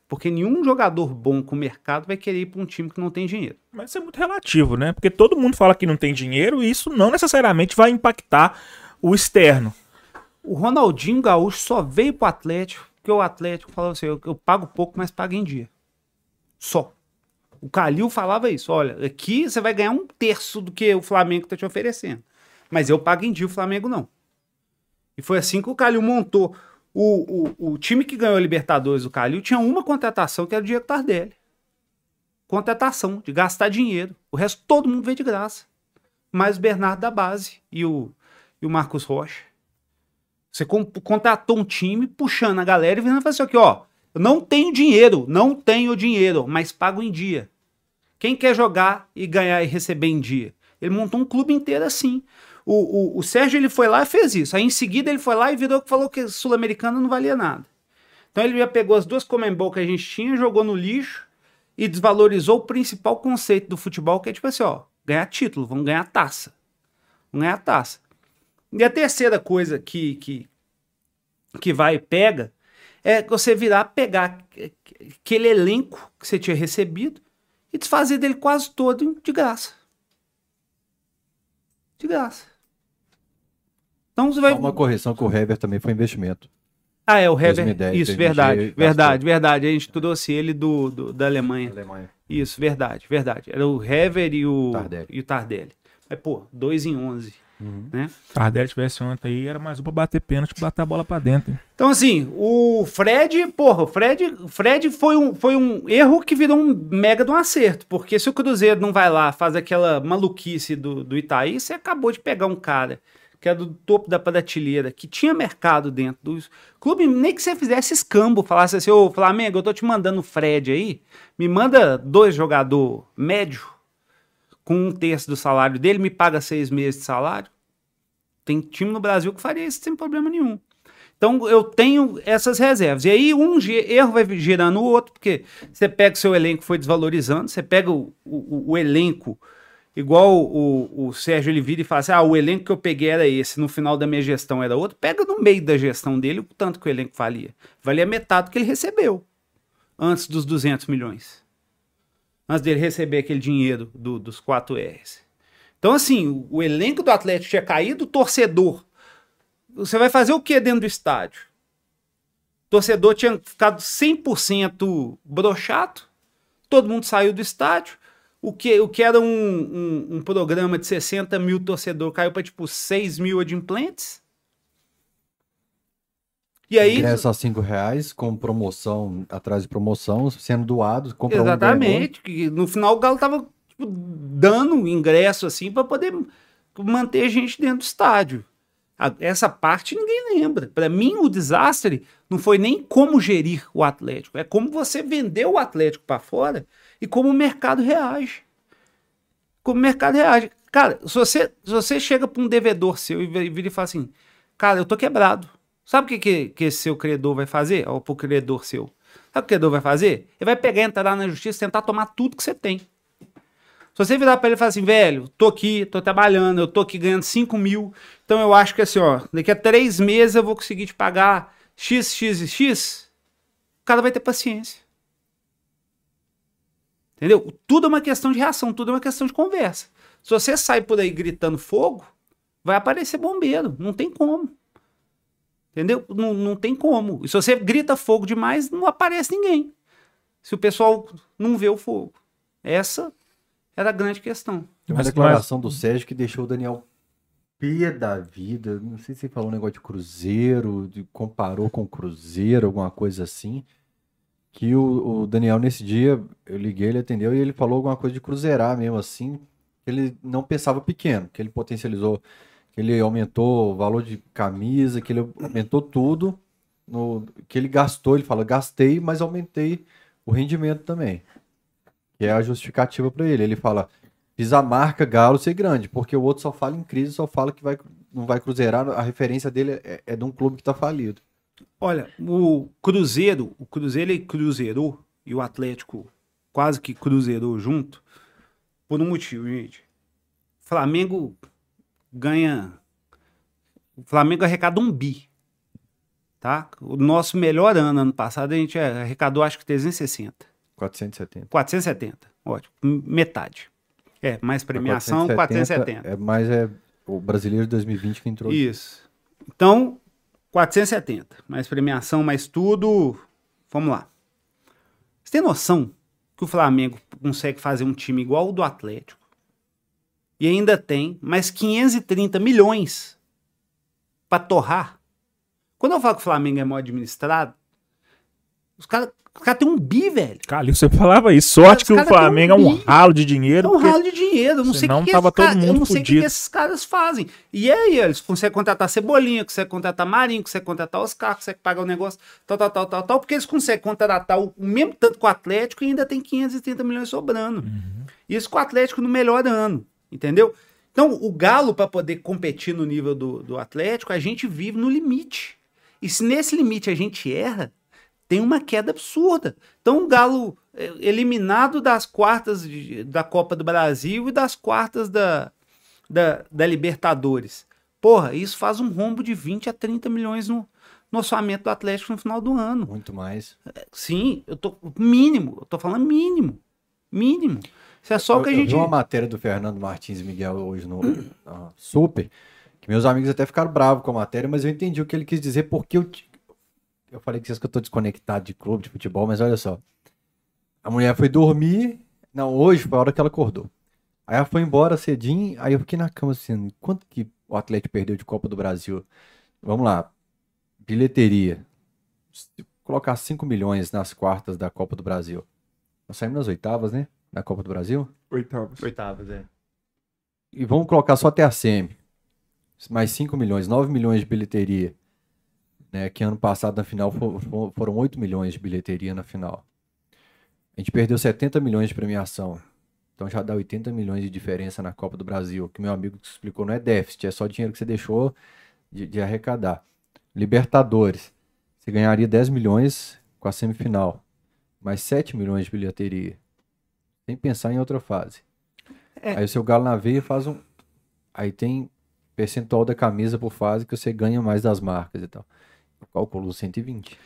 [SPEAKER 3] Porque nenhum jogador bom com mercado vai querer ir para um time que não tem dinheiro.
[SPEAKER 1] Mas isso é muito relativo, né? Porque todo mundo fala que não tem dinheiro e isso não necessariamente vai impactar o externo.
[SPEAKER 3] O Ronaldinho Gaúcho só veio pro Atlético porque o Atlético falou assim: eu, eu pago pouco, mas pago em dia. Só. O Calil falava isso: olha, aqui você vai ganhar um terço do que o Flamengo tá te oferecendo. Mas eu pago em dia, o Flamengo não. E foi assim que o Calil montou. O, o, o time que ganhou a Libertadores, o Calil, tinha uma contratação que era o Diego Tardelli. Contratação, de gastar dinheiro. O resto todo mundo veio de graça. Mais o Bernardo da base e o, e o Marcos Rocha. Você con- contratou um time puxando a galera e vindo falando assim, aqui, ó, eu não tenho dinheiro, não tenho dinheiro, mas pago em dia. Quem quer jogar e ganhar e receber em dia? Ele montou um clube inteiro assim. O, o, o Sérgio ele foi lá e fez isso. Aí em seguida ele foi lá e virou que falou que Sul-Americano não valia nada. Então ele já pegou as duas Comembol que a gente tinha, jogou no lixo e desvalorizou o principal conceito do futebol, que é tipo assim, ó, ganhar título, vamos ganhar taça. Vamos ganhar taça. E a terceira coisa que, que, que vai e pega é você virar, pegar aquele elenco que você tinha recebido e desfazer dele quase todo de graça. De graça. Então você vai.
[SPEAKER 2] Só uma correção que o Hever também foi investimento.
[SPEAKER 3] Ah, é o Hever.
[SPEAKER 2] 2010,
[SPEAKER 3] Isso, verdade.
[SPEAKER 2] gastou.
[SPEAKER 3] Verdade, verdade. A gente trouxe ele do, do- da Alemanha.
[SPEAKER 2] Alemanha.
[SPEAKER 3] Isso, verdade, verdade. Era o Hever e o
[SPEAKER 2] Tardelli.
[SPEAKER 3] E o Tardelli. Mas, pô, 2 em 11. Né?
[SPEAKER 1] Se o Tardelli tivesse ontem aí, era mais um pra bater pênalti, botar a bola pra dentro. hein?
[SPEAKER 3] Então, assim, o Fred, porra, o Fred, Fred foi, um, foi um erro que virou um mega de um acerto. Porque se o Cruzeiro não vai lá, faz aquela maluquice do, do Itaí, você acabou de pegar um cara que é do topo da prateleira, que tinha mercado dentro do clube, nem que você fizesse escambo, falasse assim, ô Flamengo, eu tô te mandando o Fred aí, me manda dois jogador médio, com um terço do salário dele, me paga seis meses de salário. Tem time no Brasil que faria isso sem problema nenhum. Então eu tenho essas reservas. E aí um erro vai gerando o outro, porque você pega o seu elenco foi desvalorizando, você pega o, o- o elenco, igual o, o Sérgio ele vira e fala assim: ah, o elenco que eu peguei era esse, no final da minha gestão era outro. Pega no meio da gestão dele o tanto que o elenco valia. Valia metade do que ele recebeu antes dos 200 milhões. Antes dele receber aquele dinheiro do- dos 4 R's. Então, assim, o, o elenco do Atlético tinha caído, o torcedor você vai fazer o que dentro do estádio? O torcedor tinha ficado 100% brochado, todo mundo saiu do estádio. O que, o que era um, um, um programa de 60 mil torcedor caiu para tipo 6 mil adimplentes. E aí.
[SPEAKER 2] Ingresso a 5 reais, com promoção, atrás de promoção, sendo doado, compra um, ganha
[SPEAKER 3] Exatamente. que no final o Galo tava tipo, dando ingresso assim para poder manter a gente dentro do estádio. A- essa parte ninguém lembra. Para mim, o desastre não foi nem como gerir o Atlético, é como você vendeu o Atlético para fora e como o mercado reage. Como o mercado reage. Cara, se você, se você chega para um devedor seu e vi- vira e fala assim: Cara, eu tô quebrado. Sabe o que, que, que esse seu credor vai fazer? Ou pro credor seu? Sabe o que o credor vai fazer? Ele vai pegar, entrar na justiça tentar tomar tudo que você tem. Se você virar para ele e falar assim, velho, tô aqui, tô trabalhando, eu tô aqui ganhando 5 mil, então eu acho que assim, ó, daqui a três meses eu vou conseguir te pagar X, X e X, o cara vai ter paciência. Entendeu? Tudo é uma questão de reação, tudo é uma questão de conversa. Se você sai por aí gritando fogo, vai aparecer bombeiro, não tem como. Entendeu? Não, não tem como. E se você grita fogo demais, não aparece ninguém. Se o pessoal não vê o fogo. Essa era a grande questão.
[SPEAKER 2] Tem uma
[SPEAKER 1] Mas-
[SPEAKER 2] declaração do Sérgio que deixou o Daniel pé da vida. Não sei se ele falou um negócio de Cruzeiro, de, comparou com o Cruzeiro, alguma coisa assim. Que o, o Daniel, nesse dia, eu liguei, ele atendeu e ele falou alguma coisa de cruzeirar mesmo assim. Ele não pensava pequeno, que ele potencializou, que ele aumentou o valor de camisa, que ele aumentou tudo. No, que ele gastou, ele fala, gastei, mas aumentei o rendimento também. Que é a justificativa para ele. Ele fala, fiz a marca Galo ser grande, porque o outro só fala em crise, só fala que vai, não vai cruzeirar, a referência dele é, é de um clube que tá falido.
[SPEAKER 3] Olha, o Cruzeiro, o Cruzeiro ele cruzeirou e o Atlético quase que cruzeirou junto por um motivo, gente. O Flamengo ganha. O Flamengo arrecada um bi. Tá? O nosso melhor ano, ano passado, a gente arrecadou acho que 360.
[SPEAKER 2] 470.
[SPEAKER 3] 470. Ótimo. Metade. É, mais premiação, 470.
[SPEAKER 2] É mais é o brasileiro de 2020 que entrou.
[SPEAKER 3] Isso. Então, 470. Mais premiação, mais tudo. Vamos lá. Você tem noção que o Flamengo consegue fazer um time igual o do Atlético e ainda tem mais 530 milhões para torrar? Quando eu falo que o Flamengo é mal administrado, os caras os cara têm um bi, velho.
[SPEAKER 1] Calil, você falava isso. Sorte que o
[SPEAKER 3] têm um
[SPEAKER 1] Flamengo é um ralo de
[SPEAKER 3] É
[SPEAKER 1] dinheiro.
[SPEAKER 3] um
[SPEAKER 1] porque-
[SPEAKER 3] ralo de dinheiro. Eu não sei o que, que
[SPEAKER 1] tava
[SPEAKER 3] esses
[SPEAKER 1] todo
[SPEAKER 3] caras- eu
[SPEAKER 1] mundo
[SPEAKER 3] não sei o que, que esses caras fazem. E aí, eles conseguem contratar Cebolinha, conseguem contratar Marinho, conseguem contratar Oscar, conseguem pagar o negócio, tal, tal, tal, tal, tal, porque eles conseguem contratar o o mesmo tanto com o Atlético e ainda tem 530 milhões sobrando. Isso com o Atlético no melhor ano, entendeu? Então, o Galo, para poder competir no nível do, do Atlético, a gente vive no limite. E se nesse limite a gente erra, tem uma queda absurda. Então, o Galo é, eliminado das quartas de- da Copa do Brasil e das quartas da, da, da Libertadores. Porra, isso faz um rombo de 20 a 30 milhões no, no orçamento do Atlético no final do ano.
[SPEAKER 2] Muito mais.
[SPEAKER 3] Sim, eu tô mínimo, eu tô falando mínimo. Mínimo. Isso é só o que a
[SPEAKER 2] eu, eu
[SPEAKER 3] gente.
[SPEAKER 2] vi uma matéria do Fernando Martins Miguel hoje no na Super, que meus amigos até ficaram bravos com a matéria, mas eu entendi o que ele quis dizer, porque eu, eu falei que vocês que eu tô desconectado de clube, de futebol, mas olha só. A mulher foi dormir, não, hoje foi a hora que ela acordou. Aí ela foi embora cedinho, aí eu fiquei na cama assim, quanto que o Atlético perdeu de Copa do Brasil? Vamos lá, bilheteria. Colocar 5 milhões nas quartas da Copa do Brasil. Nós saímos nas oitavas, né? Da Copa do Brasil.
[SPEAKER 4] Oitavas.
[SPEAKER 3] Oitavas, é.
[SPEAKER 2] E vamos colocar só até a SEMI. Mais 5 milhões, 9 milhões de bilheteria. Né, que ano passado na final fo- fo- foram 8 milhões de bilheteria na final. A gente perdeu 70 milhões de premiação. Então já dá 80 milhões de diferença na Copa do Brasil. Que meu amigo explicou, não é déficit, é só dinheiro que você deixou de, de arrecadar. Libertadores. Você ganharia 10 milhões com a semifinal. Mais 7 milhões de bilheteria. Sem pensar em outra fase.
[SPEAKER 3] É.
[SPEAKER 2] Aí o seu galo na veia faz um. Aí tem percentual da camisa por fase que você ganha mais das marcas e tal. Calculo 120.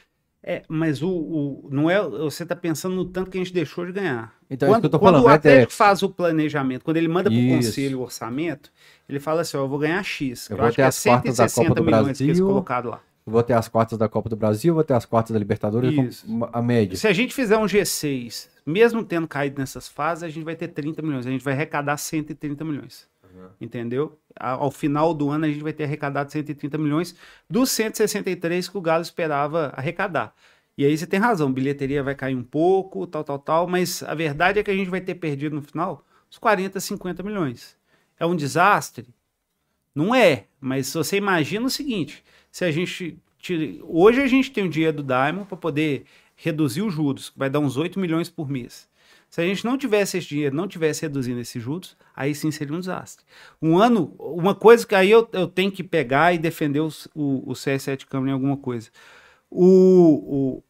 [SPEAKER 3] É, mas o, o- não é. Você tá pensando no tanto que a gente deixou de ganhar.
[SPEAKER 2] Então é isso
[SPEAKER 3] quando
[SPEAKER 2] que eu tô
[SPEAKER 3] quando
[SPEAKER 2] falando,
[SPEAKER 3] o
[SPEAKER 2] é
[SPEAKER 3] Atlético
[SPEAKER 2] déficit.
[SPEAKER 3] faz o planejamento, quando ele manda para o conselho o orçamento, ele fala assim: ó, eu vou ganhar X.
[SPEAKER 2] Eu
[SPEAKER 3] Eu,
[SPEAKER 2] vou
[SPEAKER 3] acho
[SPEAKER 2] ter
[SPEAKER 3] que é
[SPEAKER 2] as quartas da Copa
[SPEAKER 3] 160
[SPEAKER 2] do Brasil.
[SPEAKER 3] colocaram lá.
[SPEAKER 2] Eu vou ter as quartas da Copa do Brasil, vou ter as quartas da Libertadores, a média.
[SPEAKER 3] Se a gente fizer um G6, mesmo tendo caído nessas fases, a gente vai ter 30 milhões. A gente vai arrecadar 130 milhões. Entendeu? A- Ao final do ano, a gente vai ter arrecadado 130 milhões dos 163 que o Galo esperava arrecadar. E aí você tem razão, bilheteria vai cair um pouco, tal, tal, tal, mas a verdade é que a gente vai ter perdido no final uns 40, 50 milhões. É um desastre? Não é, mas você imagina o seguinte, se a gente hoje a gente tem o dinheiro do Diamond para poder reduzir os juros, que vai dar uns 8 milhões por mês. Se a gente não tivesse esse dinheiro, não tivesse reduzindo esses juros, aí sim seria um desastre. Um ano, uma coisa que aí eu, eu tenho que pegar e defender o, o CS7 Câmara em alguma coisa. O, o-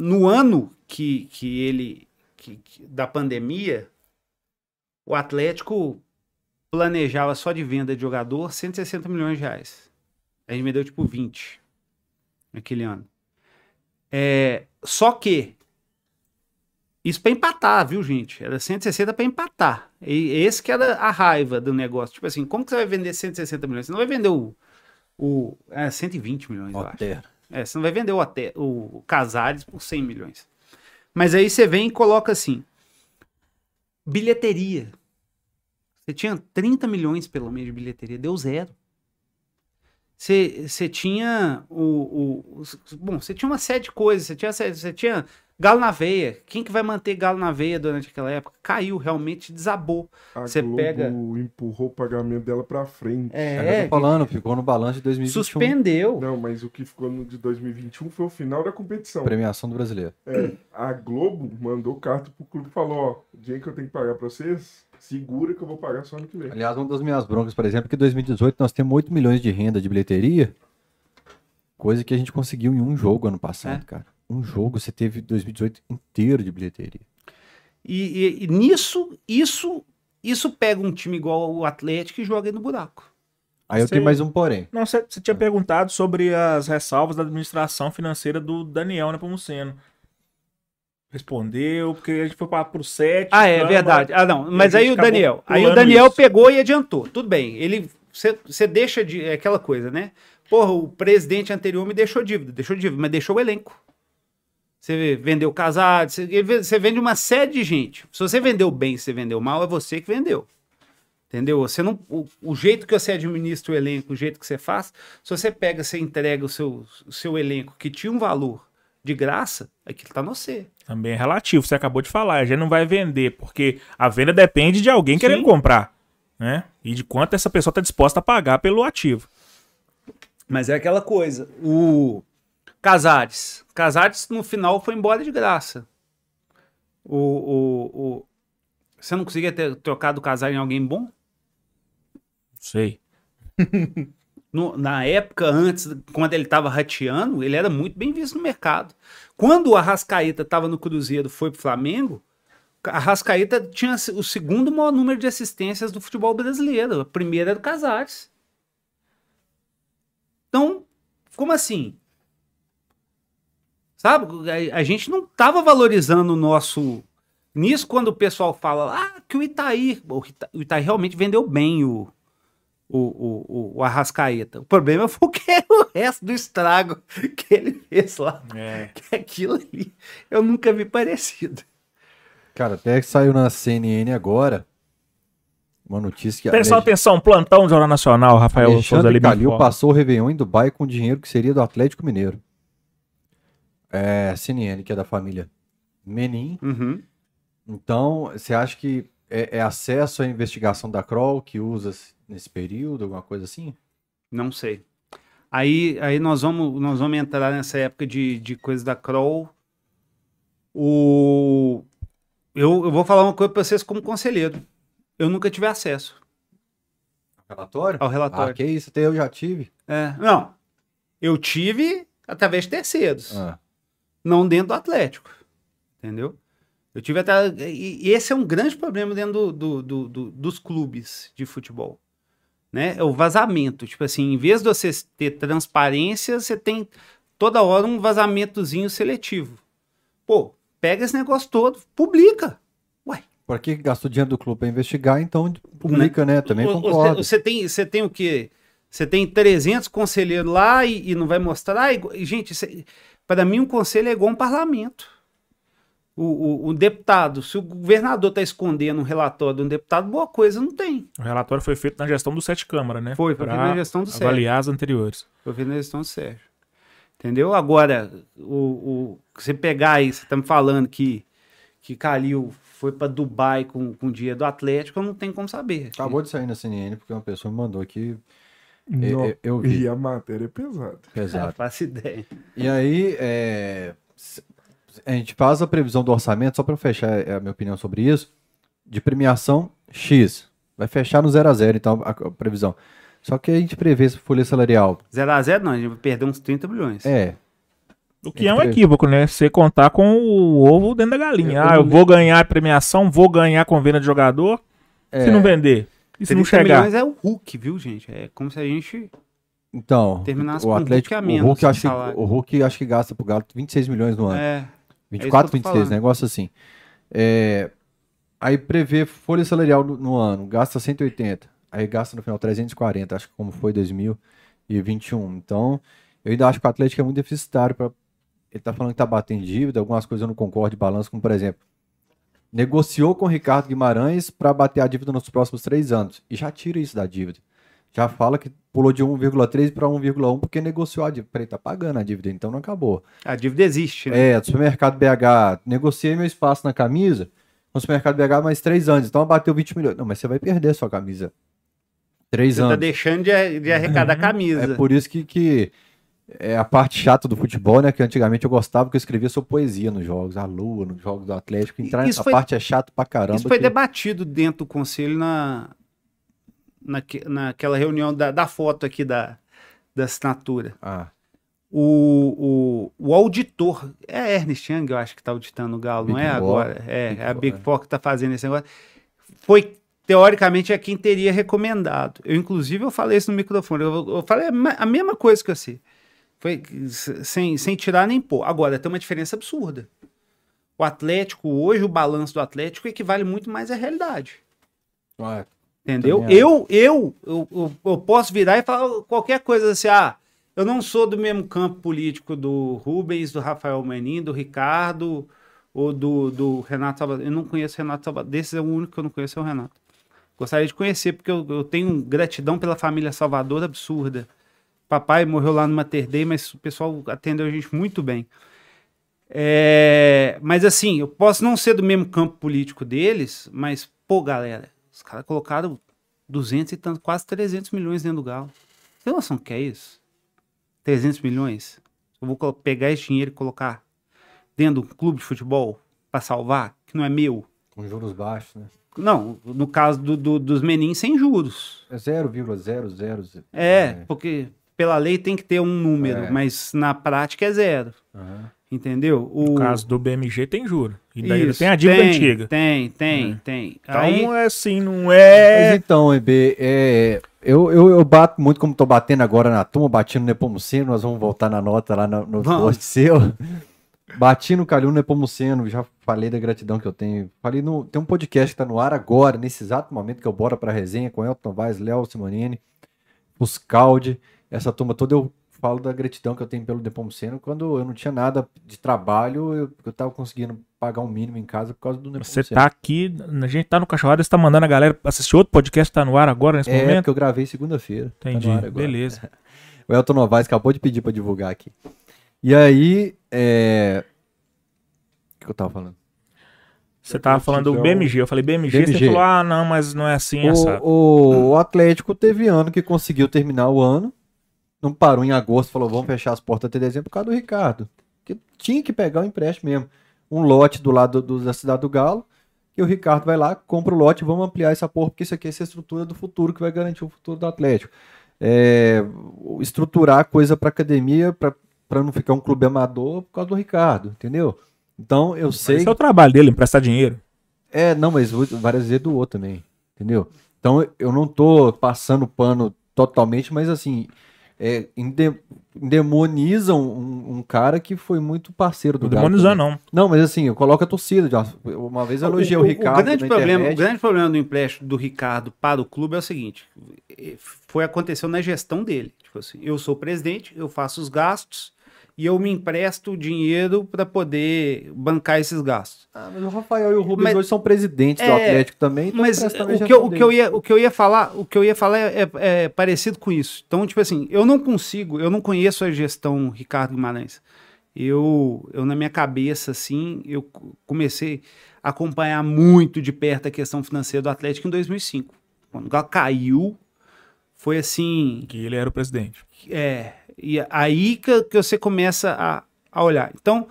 [SPEAKER 3] no ano que, que ele, que- que- da pandemia, o Atlético planejava só de venda de jogador 160 milhões de reais. A gente vendeu tipo 20 naquele ano. É, só que isso para empatar, viu, gente? Era 160 para empatar. E esse que era a raiva do negócio. Tipo assim, como que você vai vender 160 milhões? Você não vai vender o, o é, 120 milhões, eu acho. É, você não vai vender o, até, o Casares por 100 milhões. Mas aí você vem e coloca assim: bilheteria. Você tinha 30 milhões pelo mês de bilheteria, deu zero. Você, você tinha o, o, os- Bom, você tinha uma série de coisas. Você tinha, você tinha Galo na veia. Quem que vai manter Galo na veia durante aquela época? Caiu, realmente desabou.
[SPEAKER 4] A
[SPEAKER 3] Você
[SPEAKER 4] Globo
[SPEAKER 3] pega-
[SPEAKER 4] empurrou o pagamento dela pra frente.
[SPEAKER 2] É, eu
[SPEAKER 3] É,
[SPEAKER 2] tô falando, ficou no balanço de 2021.
[SPEAKER 3] suspendeu.
[SPEAKER 4] Não, mas o que ficou no de 2021 foi o final da competição.
[SPEAKER 2] Premiação do brasileiro.
[SPEAKER 4] É, a Globo mandou carta pro clube e falou, ó, o dinheiro que eu tenho que pagar pra vocês, segura que eu vou pagar só ano que vem.
[SPEAKER 2] Aliás, uma das minhas broncas, por exemplo, é que em 2018 nós temos 8 milhões de renda de bilheteria, coisa que a gente conseguiu em um jogo ano passado,
[SPEAKER 3] É.
[SPEAKER 2] cara. Um jogo você teve 2018 inteiro de bilheteria.
[SPEAKER 3] E, e- e nisso, isso, isso pega um time igual o Atlético e joga aí no buraco.
[SPEAKER 2] Aí eu
[SPEAKER 1] Você-
[SPEAKER 2] tenho mais um porém.
[SPEAKER 1] Não, você você tinha perguntado sobre as ressalvas da administração financeira do Daniel Nepomuceno. Respondeu, porque a gente foi para pro 7.
[SPEAKER 3] Ah, é verdade. Ah, não. Mas aí o Daniel. Aí o Daniel
[SPEAKER 1] isso.
[SPEAKER 3] pegou e adiantou. Tudo bem. Ele. Você deixa de. É aquela coisa, né? Porra, o presidente anterior me deixou dívida. Deixou dívida, mas deixou o elenco. Você vendeu casado, você vende uma série de gente. Se você vendeu bem, se você vendeu mal, é você que vendeu. Entendeu? Você não, o, o jeito que você administra o elenco, o jeito que você faz, se você pega, você entrega o seu, o seu elenco que tinha um valor de graça, aquilo tá no você.
[SPEAKER 1] Também é relativo, você acabou de falar. A gente não vai vender, porque a venda depende de alguém querendo
[SPEAKER 3] Sim.
[SPEAKER 1] comprar. Né? E de quanto essa pessoa está disposta a pagar pelo ativo.
[SPEAKER 3] Mas é aquela coisa. O Casares. Casares no final foi embora de graça. O, o, o... Você não conseguia ter trocado o Casares em alguém bom?
[SPEAKER 1] Sei.
[SPEAKER 3] No- na época, antes, quando ele estava rateando, ele era muito bem visto no mercado. Quando o Arrascaeta estava no Cruzeiro foi pro Flamengo, a Arrascaeta tinha o segundo maior número de assistências do futebol brasileiro. A primeira era do Casares. Então, como assim? Sabe? A, a gente não estava valorizando o nosso. Nisso, quando o pessoal fala ah, que o Itaí. O Ita- o Itaí realmente vendeu bem o, o, o, o, o Arrascaeta. O problema foi o que o resto do estrago que ele fez lá.
[SPEAKER 1] É.
[SPEAKER 3] Que aquilo ali eu nunca vi parecido.
[SPEAKER 2] Cara, até que saiu na CNN agora uma notícia que
[SPEAKER 1] Atenção,
[SPEAKER 2] Ale-
[SPEAKER 1] atenção, plantão do Jornal Nacional, Rafael Souza
[SPEAKER 2] Alexandre. Calil passou o Réveillon em Dubai com dinheiro que seria do Atlético Mineiro. É, CNN, que é da família Menin.
[SPEAKER 3] Uhum.
[SPEAKER 2] Então, você acha que é, é acesso à investigação da Kroll que usa nesse período, alguma coisa assim?
[SPEAKER 3] Não sei. Aí, aí nós, vamos, nós vamos entrar nessa época de, de coisa da Kroll. O... Eu, eu vou falar uma coisa para vocês como conselheiro. Eu nunca tive acesso
[SPEAKER 2] Relatório?
[SPEAKER 3] ao
[SPEAKER 2] Ah,
[SPEAKER 3] relatório.
[SPEAKER 2] que isso, até eu já tive.
[SPEAKER 3] É, não. Eu tive através de terceiros.
[SPEAKER 2] Ah,
[SPEAKER 3] não dentro do Atlético. Entendeu? Eu tive até. E esse é um grande problema dentro do, do- do- do- dos clubes de futebol. Né? É o vazamento. Tipo assim, em vez de você ter transparência, você tem toda hora um vazamentozinho seletivo. Pô, pega esse negócio todo, publica. Ué.
[SPEAKER 2] Por que gastou dinheiro do clube para investigar? Então publica, né? Também
[SPEAKER 3] O- o-
[SPEAKER 2] concordo.
[SPEAKER 3] Você, tem, você tem o quê? Você tem 300 conselheiros lá e, e não vai mostrar? E, gente, para mim um conselho é igual um parlamento. O, o- o deputado, se o governador está escondendo um relatório de um deputado, boa coisa não tem.
[SPEAKER 1] O relatório foi feito na gestão do Sete Câmara, né?
[SPEAKER 3] Foi, foi feito na gestão do Sérgio.
[SPEAKER 1] Avaliar as anteriores.
[SPEAKER 3] Foi feito na gestão do Sérgio. Entendeu? Agora, o, o, você pegar aí, você está me falando que, que Calil foi para Dubai com, com o dinheiro do Atlético, eu não tenho como saber.
[SPEAKER 2] Acabou de sair na CNN porque uma pessoa me mandou aqui
[SPEAKER 4] Não,
[SPEAKER 2] eu- eu vi.
[SPEAKER 4] E a matéria é pesada.
[SPEAKER 3] Não
[SPEAKER 2] pesado.
[SPEAKER 3] faço ideia.
[SPEAKER 2] E aí, é, a gente faz a previsão do orçamento, só para fechar é, a minha opinião sobre isso, de premiação X. Vai fechar no 0 a 0 então, a, a previsão. Só que a gente prevê essa folha salarial.
[SPEAKER 3] 0x0 não, a gente vai perder uns 30 milhões.
[SPEAKER 2] É,
[SPEAKER 1] O que é um equívoco, né? Você contar com o ovo dentro da galinha.
[SPEAKER 2] Eu-
[SPEAKER 1] ah,
[SPEAKER 2] eu
[SPEAKER 1] vou ganhar a premiação, vou ganhar com venda de jogador.
[SPEAKER 2] é,
[SPEAKER 1] Se não vender. E se não
[SPEAKER 3] 30
[SPEAKER 1] chegar?
[SPEAKER 3] milhões é o Hulk, viu, gente? É como se a gente.
[SPEAKER 2] então,
[SPEAKER 3] Terminasse
[SPEAKER 2] o
[SPEAKER 3] com o
[SPEAKER 2] Atlético,
[SPEAKER 3] Hulk a
[SPEAKER 2] o Hulk, acho que, o Hulk acho que gasta pro Galo 26 milhões no ano.
[SPEAKER 3] É,
[SPEAKER 2] 24,
[SPEAKER 3] que eu tô
[SPEAKER 2] 26,
[SPEAKER 3] falando.
[SPEAKER 2] negócio assim. É, aí prevê folha salarial no, no ano, gasta 180. Aí gasta no final 340, acho que como foi 2021. Então, eu ainda acho que o Atlético é muito deficitário para ele tá falando que tá batendo dívida, algumas coisas eu não concordo de balanço, como por exemplo, negociou com o Ricardo Guimarães para bater a dívida nos próximos três anos. E já tira isso da dívida. Já fala que pulou de 1,3 para 1,1 porque negociou a dívida. Peraí, tá pagando a dívida, então não acabou.
[SPEAKER 3] A dívida existe, né?
[SPEAKER 2] É, do supermercado BH, negociei meu espaço na camisa, no supermercado BH mais três anos, então bateu 20 milhões. Não, mas você vai perder a sua camisa. Três
[SPEAKER 3] Você tá
[SPEAKER 2] anos.
[SPEAKER 3] deixando de, de arrecadar camisa.
[SPEAKER 2] É por isso que, que é a parte chata do futebol, né? Que antigamente eu gostava que eu escrevia sobre poesia nos jogos, a lua, nos jogos do Atlético. Entrar
[SPEAKER 3] Isso
[SPEAKER 2] nessa
[SPEAKER 3] foi-
[SPEAKER 2] parte é chato pra caramba.
[SPEAKER 3] Isso foi
[SPEAKER 2] que-
[SPEAKER 3] debatido dentro do conselho na, naque- naquela reunião da, da foto aqui da, da assinatura.
[SPEAKER 2] Ah,
[SPEAKER 3] O, o, o auditor, é Ernest Young, eu acho que está auditando o Galo, não
[SPEAKER 2] Big
[SPEAKER 3] é
[SPEAKER 2] Four.
[SPEAKER 3] agora? É,
[SPEAKER 2] Big
[SPEAKER 3] é a Big. Four que está fazendo esse negócio. Foi, teoricamente, é quem teria recomendado. Eu, inclusive, eu falei isso no microfone. Eu, eu falei a me- a mesma coisa que você. Foi sem, sem tirar nem pôr. Agora, tem uma diferença absurda. O Atlético, hoje, o balanço do Atlético equivale muito mais à realidade.
[SPEAKER 2] ué,
[SPEAKER 3] Entendeu? Eu, eu, eu, eu, eu posso virar e falar qualquer coisa assim, ah, eu não sou do mesmo campo político do Rubens, do Rafael Menin, do Ricardo ou do, do Renato Salvador. Eu não conheço o Renato Salvador. Desses é o único que eu não conheço é o Renato. Gostaria de conhecer, porque eu, eu tenho gratidão pela família Salvador absurda. Papai morreu lá no Mater Dei, mas o pessoal atendeu a gente muito bem. É, mas assim, eu posso não ser do mesmo campo político deles, mas, pô, galera, os caras colocaram 200 e tanto, quase 300 milhões dentro do Galo. Você tem noção do que é isso? 300 milhões? Eu vou pegar esse dinheiro e colocar dentro de um clube de futebol para salvar, que não é meu.
[SPEAKER 2] com juros baixos, né?
[SPEAKER 3] Não, no caso do- do- dos menins, sem juros.
[SPEAKER 2] É 0,00.
[SPEAKER 3] É, porque pela lei tem que ter um número,
[SPEAKER 2] É.
[SPEAKER 3] mas na prática é zero.
[SPEAKER 2] Aham.
[SPEAKER 3] Entendeu? O
[SPEAKER 1] No caso do BMG tem juro. E daí
[SPEAKER 3] Isso,
[SPEAKER 1] tem a dívida
[SPEAKER 3] tem,
[SPEAKER 1] antiga.
[SPEAKER 3] Tem, tem, tem.
[SPEAKER 1] Então
[SPEAKER 3] Aí,
[SPEAKER 1] é assim, não
[SPEAKER 2] Mas
[SPEAKER 1] é.
[SPEAKER 2] então, EB, é, eu, eu, eu bato muito como tô batendo agora na turma, bati no Nepomuceno, nós vamos voltar na nota lá no, no post seu. Bati no Calil Nepomuceno, já falei da gratidão que eu tenho. Falei no. Tem um podcast que tá no ar agora, nesse exato momento que eu bora pra resenha com Elton Vaz, Léo Simonini, os Caldi, essa turma toda eu falo da gratidão que eu tenho pelo Nepomuceno. Quando eu não tinha nada de trabalho, eu, eu tava conseguindo pagar um mínimo em casa por causa do
[SPEAKER 1] Você
[SPEAKER 2] Nepomuceno.
[SPEAKER 1] tá aqui, a gente tá no Cachorrada, você tá mandando a galera assistir outro podcast que tá no ar agora, nesse
[SPEAKER 2] É,
[SPEAKER 1] momento?
[SPEAKER 2] porque eu gravei segunda-feira. tá
[SPEAKER 1] Entendi,
[SPEAKER 2] agora.
[SPEAKER 1] beleza.
[SPEAKER 2] O Elton Novaes acabou de pedir pra divulgar aqui. E aí, é... O que que eu tava falando?
[SPEAKER 1] Você tava falando do. BMG, eu falei BMG,
[SPEAKER 2] BMG.
[SPEAKER 1] você falou, ah, não, mas não é assim, essa.
[SPEAKER 2] O, o, o Atlético teve ano que conseguiu terminar o ano, não parou em agosto, falou, vamos fechar as portas até dezembro por causa do Ricardo. Que tinha que pegar o empréstimo mesmo. Um lote do lado do- da cidade do Galo, e o Ricardo vai lá, compra o lote, vamos ampliar essa porra, porque isso aqui é essa estrutura do futuro que vai garantir o futuro do Atlético. É, estruturar coisa para academia, para não ficar um clube amador por causa do Ricardo, entendeu? Então eu sei.
[SPEAKER 1] Esse é o trabalho dele, emprestar dinheiro.
[SPEAKER 2] É, não, mas várias vezes doou também, entendeu? Então eu não tô passando pano totalmente, mas assim, é, endemonizam um, um cara que foi muito parceiro do também.
[SPEAKER 1] não.
[SPEAKER 2] Não, mas assim, eu coloco a torcida. já. Uma vez eu elogiei o, Ricardo.
[SPEAKER 3] grande
[SPEAKER 2] na
[SPEAKER 3] problema, o grande problema do empréstimo do Ricardo para o clube é o seguinte: eh, foi aconteceu na gestão dele. Tipo assim, eu sou presidente, eu faço os gastos e eu me empresto o dinheiro para poder bancar esses gastos.
[SPEAKER 2] Ah, mas o Rafael e o Rubens
[SPEAKER 3] Mas-
[SPEAKER 2] hoje são presidentes do
[SPEAKER 3] É,
[SPEAKER 2] Atlético também. então
[SPEAKER 3] Mas o que, eu, o, que eu ia, o que eu ia falar, o que eu ia falar é, é- é parecido com isso. Então, tipo assim, eu não consigo, eu não conheço a gestão Ricardo Guimarães. Eu, eu na minha cabeça, assim, eu co- comecei a acompanhar muito de perto a questão financeira do Atlético em 2005. Quando o Galo caiu, foi assim,
[SPEAKER 1] Que ele era o presidente.
[SPEAKER 3] é, e aí que, que você começa a, a olhar. Então,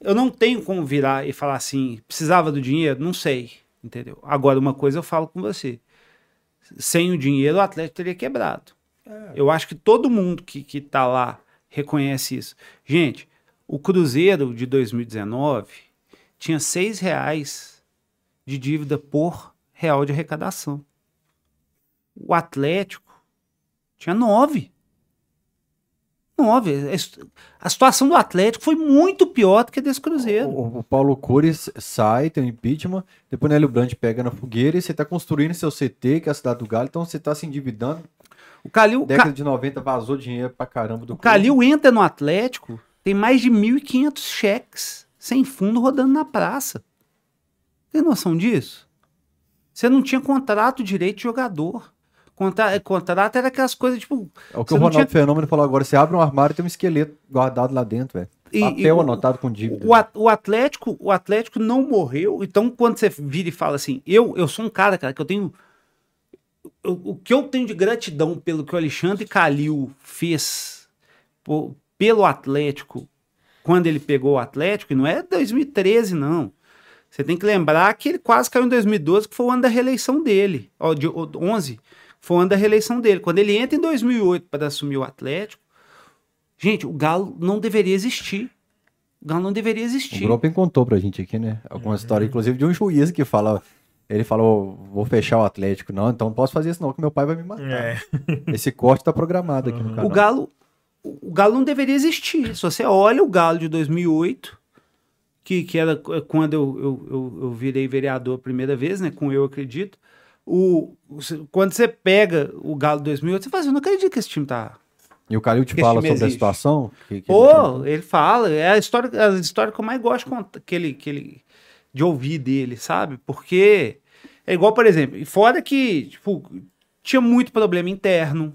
[SPEAKER 3] eu não tenho como virar e falar assim, precisava do dinheiro? Não sei, entendeu? Agora, uma coisa eu falo com você. Sem o dinheiro, o Atlético teria quebrado. Eu acho que todo mundo que, que tá lá reconhece isso. Gente, o Cruzeiro de 2019 tinha seis reais de dívida por real de arrecadação. O Atlético tinha nove. Nove. A situação do Atlético foi muito pior do que a desse Cruzeiro.
[SPEAKER 2] O, o Paulo Cores sai, tem um impeachment, depois o Nélio Brandt pega na fogueira e você tá construindo seu CT, que é a cidade do Galo, então você tá se endividando.
[SPEAKER 3] O Calil, o Ca-
[SPEAKER 2] Década de 90 vazou dinheiro pra caramba do
[SPEAKER 3] o
[SPEAKER 2] clube.
[SPEAKER 3] Calil entra no Atlético, tem mais de 1.500 cheques sem fundo rodando na praça. Tem noção disso? Você não tinha contrato direito de jogador. Contra, contrato era aquelas coisas, tipo.
[SPEAKER 2] É o que o Ronaldo
[SPEAKER 3] tinha-
[SPEAKER 2] Fenômeno falou agora. Você abre um armário e tem um esqueleto guardado lá dentro, velho.
[SPEAKER 3] e-
[SPEAKER 2] Papel
[SPEAKER 3] e o-
[SPEAKER 2] anotado com dívida.
[SPEAKER 3] O, o Atlético, o Atlético não morreu. Então, quando você vira e fala assim, eu, eu sou um cara, cara, que eu tenho. O, o que eu tenho de gratidão pelo que o Alexandre Calil fez pelo Atlético quando ele pegou o Atlético, e não é 2013, não. Você tem que lembrar que ele quase caiu em 2012, que foi o ano da reeleição dele. Ó, de ó, 11, foi o ano da reeleição dele. Quando ele entra em 2008 para assumir o Atlético, gente, o Galo não deveria existir. O Galo não deveria
[SPEAKER 2] O
[SPEAKER 3] existir.
[SPEAKER 2] Gropen contou pra gente aqui, né? Alguma história, inclusive, de um juiz que fala. Ele falou, vou fechar o Atlético. Não, então não posso fazer isso não, que meu pai vai me matar.
[SPEAKER 1] É.
[SPEAKER 2] Esse corte tá programado aqui no canal.
[SPEAKER 3] O Galo, o Galo não deveria existir. Se você olha o Galo de 2008, que, que era quando eu, eu, eu, eu virei vereador a primeira vez, né? Com eu acredito. O, quando você pega o Galo de 2008, você fala assim, eu não acredito que esse time tá...
[SPEAKER 2] E o Calil te fala sobre a
[SPEAKER 3] existe.
[SPEAKER 2] situação? Que, que
[SPEAKER 3] Pô, ele fala, é a história, a história que eu mais gosto que ele, que ele, de ouvir dele, sabe? Porque é igual, por exemplo, e fora que, tipo, tinha muito problema interno,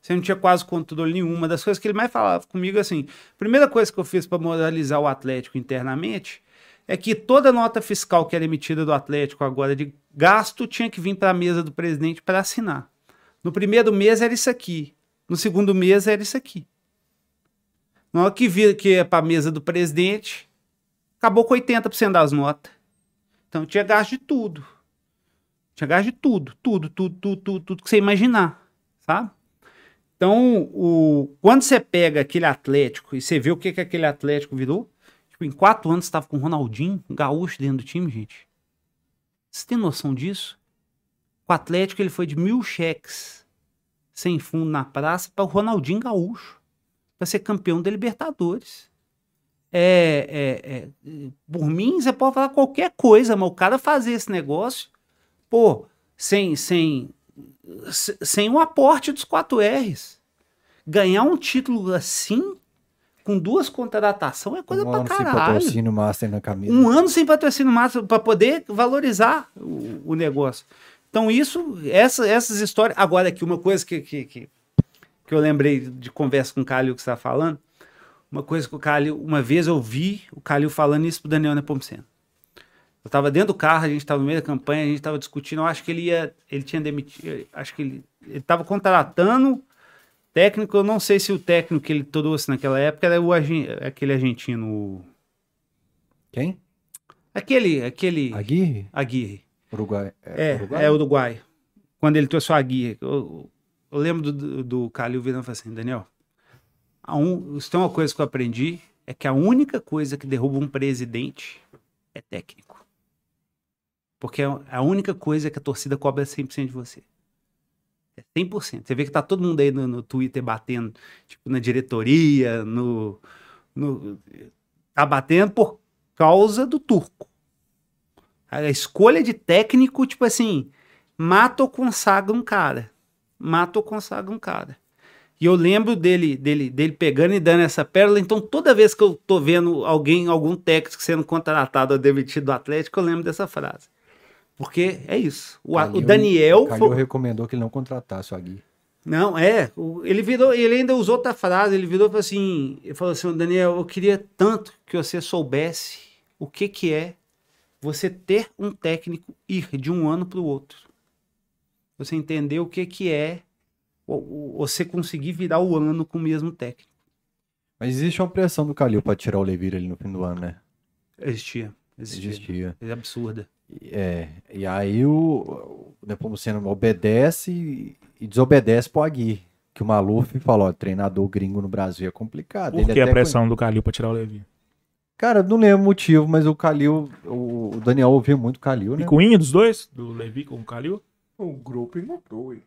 [SPEAKER 3] você não tinha quase controle nenhum. Uma das coisas que ele mais falava comigo, assim, primeira coisa que eu fiz para moralizar o Atlético internamente é que toda nota fiscal que era emitida do Atlético agora de gasto tinha que vir para a mesa do presidente para assinar. No primeiro mês era isso aqui, no segundo mês era isso aqui. Na hora que vira que é para a mesa do presidente, acabou com 80% das notas. Então tinha gasto de tudo. Tinha gasto de tudo, tudo, tudo, tudo, tudo, tudo que você imaginar, sabe? Então, o, quando você pega aquele Atlético e você vê o que, que aquele Atlético virou, tipo, em quatro anos estava com o Ronaldinho, um gaúcho dentro do time, gente. Você tem noção disso? O Atlético ele foi de mil cheques sem fundo na praça para o Ronaldinho Gaúcho para ser campeão da Libertadores. É, é, é, por mim, você pode falar qualquer coisa, mas o cara fazer esse negócio, pô, sem, sem, se- sem o aporte dos 4 R's. Ganhar um título assim, com duas contratações, é coisa
[SPEAKER 2] um
[SPEAKER 3] pra
[SPEAKER 2] ano sem patrocínio master na camisa.
[SPEAKER 3] Um ano sem patrocínio máximo para poder valorizar o, o negócio. Então, isso, essa- essas histórias. Agora, aqui, uma coisa que, que, que, que eu lembrei de conversa com o Calil que você está falando. Uma coisa que o Calil, uma vez eu vi o Calil falando isso pro Daniel Nepomuceno. Eu estava dentro do carro, a gente estava no meio da campanha, a gente estava discutindo. Eu acho que ele ia. Ele tinha demitido. Acho que ele estava contratando técnico. Eu não sei se o técnico que ele trouxe naquela época era o, aquele argentino.
[SPEAKER 2] Quem?
[SPEAKER 3] Aquele. aquele
[SPEAKER 2] Aguirre?
[SPEAKER 3] Aguirre.
[SPEAKER 2] Uruguai.
[SPEAKER 3] É,
[SPEAKER 2] Uruguai?
[SPEAKER 3] é Uruguai. Quando ele trouxe o Aguirre. Eu, eu lembro do, do, do Calil virando e falando assim, Daniel, a um, se tem uma coisa que eu aprendi, é que a única coisa que derruba um presidente é técnico. Porque é a única coisa que a torcida cobra 100% de você. É 100%. Você vê que tá todo mundo aí no, no Twitter batendo, tipo, na diretoria, no, no... Tá batendo por causa do turco. A escolha de técnico, tipo assim, mata ou consagra um cara. Mata ou consagra um cara. E eu lembro dele, dele, dele pegando e dando essa pérola. Então, toda vez que eu tô vendo alguém, algum técnico sendo contratado ou demitido do Atlético, eu lembro dessa frase. Porque é isso. O, a- o
[SPEAKER 2] Calil-
[SPEAKER 3] Daniel.
[SPEAKER 2] Calil
[SPEAKER 3] foi-
[SPEAKER 2] recomendou que ele não contratasse o Aguirre.
[SPEAKER 3] não, é. Ele virou, ele ainda usou outra frase, ele virou assim, ele falou assim, Daniel, eu queria tanto que você soubesse o que que é você ter um técnico ir de um ano para o outro. Você entender o que que é você conseguir virar o ano com o mesmo técnico.
[SPEAKER 2] Mas existe uma pressão do Calil pra tirar o Levir ali no fim do ano, né?
[SPEAKER 3] Existia. Existia.
[SPEAKER 2] Existia.
[SPEAKER 3] É absurda.
[SPEAKER 2] É, e aí o, o Nepomuceno obedece e, e desobedece pro Aguirre. Que o Maluf falou, ó, treinador gringo no Brasil é complicado.
[SPEAKER 1] Por
[SPEAKER 2] Ele
[SPEAKER 1] que a pressão do Calil pra tirar o Levi?
[SPEAKER 2] Cara, não lembro o motivo, mas o Calil, o, Daniel ouvia muito o Calil, né?
[SPEAKER 1] Picuinha dos dois? Do Levi com o Calil?
[SPEAKER 4] O grupo notou, hein?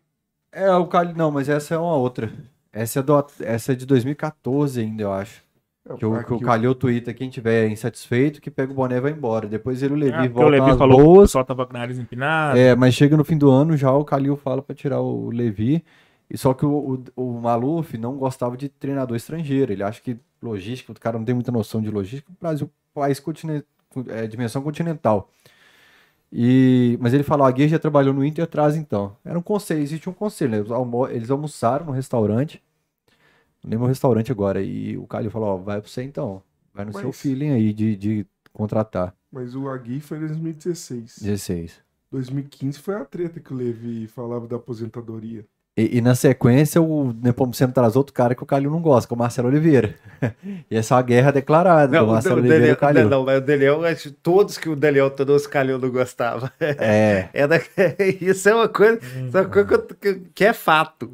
[SPEAKER 2] É, o Calil, não, mas essa é uma outra. Essa é, do, essa é de 2014 ainda, eu acho.
[SPEAKER 4] É,
[SPEAKER 2] Que o, que o Calil twitta, quem tiver insatisfeito, que pega o boné e vai embora. Depois ele e o Levi
[SPEAKER 1] Ah, porque o Levi falou que o
[SPEAKER 2] boas.
[SPEAKER 1] pessoal tava com o nariz empinado.
[SPEAKER 2] É, mas chega no fim do ano, já o Calil fala pra tirar o Levi. E só que o, o, o Maluf não gostava de treinador estrangeiro. Ele acha que logística, o cara não tem muita noção de logística. O Brasil é país continen- é, dimensão continental. E, mas ele falou, a Gui já trabalhou no Inter atrás então. Era um conselho, existe um conselho, né? Eles almoçaram no restaurante. Lembro o restaurante agora. E o Calil falou, ó, vai pra você então. Vai no seu
[SPEAKER 4] Mas-
[SPEAKER 2] feeling aí de, de contratar.
[SPEAKER 4] Mas o Agui foi em 2016.
[SPEAKER 2] 16.
[SPEAKER 4] 2015 foi a treta que o Levi falava da aposentadoria.
[SPEAKER 2] E, e na sequência, o Nepomuceno traz outro cara que o Calil não gosta, que é o Marcelo Oliveira. e essa é uma guerra declarada do
[SPEAKER 3] Não, o,
[SPEAKER 2] Marcelo
[SPEAKER 3] o
[SPEAKER 2] Oliveira e
[SPEAKER 3] Daniel,
[SPEAKER 2] o Calil.
[SPEAKER 3] não, mas o Daniel, que todos que o Daniel trouxe, o Calil não gostava.
[SPEAKER 2] É.
[SPEAKER 3] Era, isso é uma coisa, é, uma coisa que, que- é fato.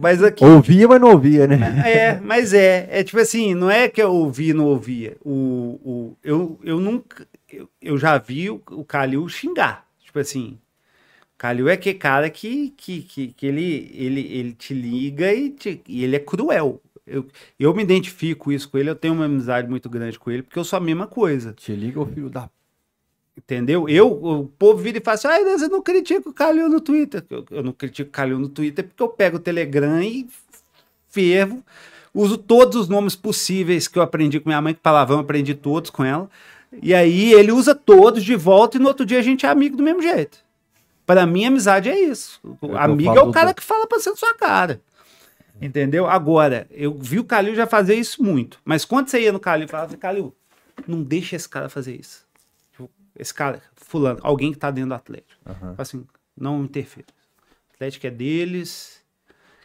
[SPEAKER 3] Mas aqui.
[SPEAKER 2] Ouvia, mas não ouvia, né?
[SPEAKER 3] É, mas é. É tipo assim, não é que eu ouvi e não ouvia. O, o, eu, eu nunca. Eu, eu já vi o, o Calil xingar. Tipo assim. O Calil é que cara que, que, que, que ele, ele, ele te liga e, te- e ele é cruel. Eu, eu me identifico isso com ele, eu tenho uma amizade muito grande com ele, porque eu sou a mesma coisa.
[SPEAKER 2] Te liga, ô filho da.
[SPEAKER 3] Entendeu? Eu, o povo vira e fala assim: ah, você não critica o Calil no Twitter. Eu, eu não critico o Calil no Twitter porque eu pego o Telegram e fervo, uso todos os nomes possíveis que eu aprendi com minha mãe, que palavrão eu aprendi todos com ela. E aí ele usa todos de volta e no outro dia a gente é amigo do mesmo jeito. Para mim, amizade é isso. O amigo é o cara
[SPEAKER 2] do-
[SPEAKER 3] que fala pra você na sua cara. Entendeu? Agora, eu vi o Calil já fazer isso muito. Mas quando você ia no Calil e falava assim, Calil, não deixa esse cara fazer isso. Tipo, Esse cara, fulano, alguém que tá dentro do Atlético. Fala Assim, não interfira. O Atlético é deles.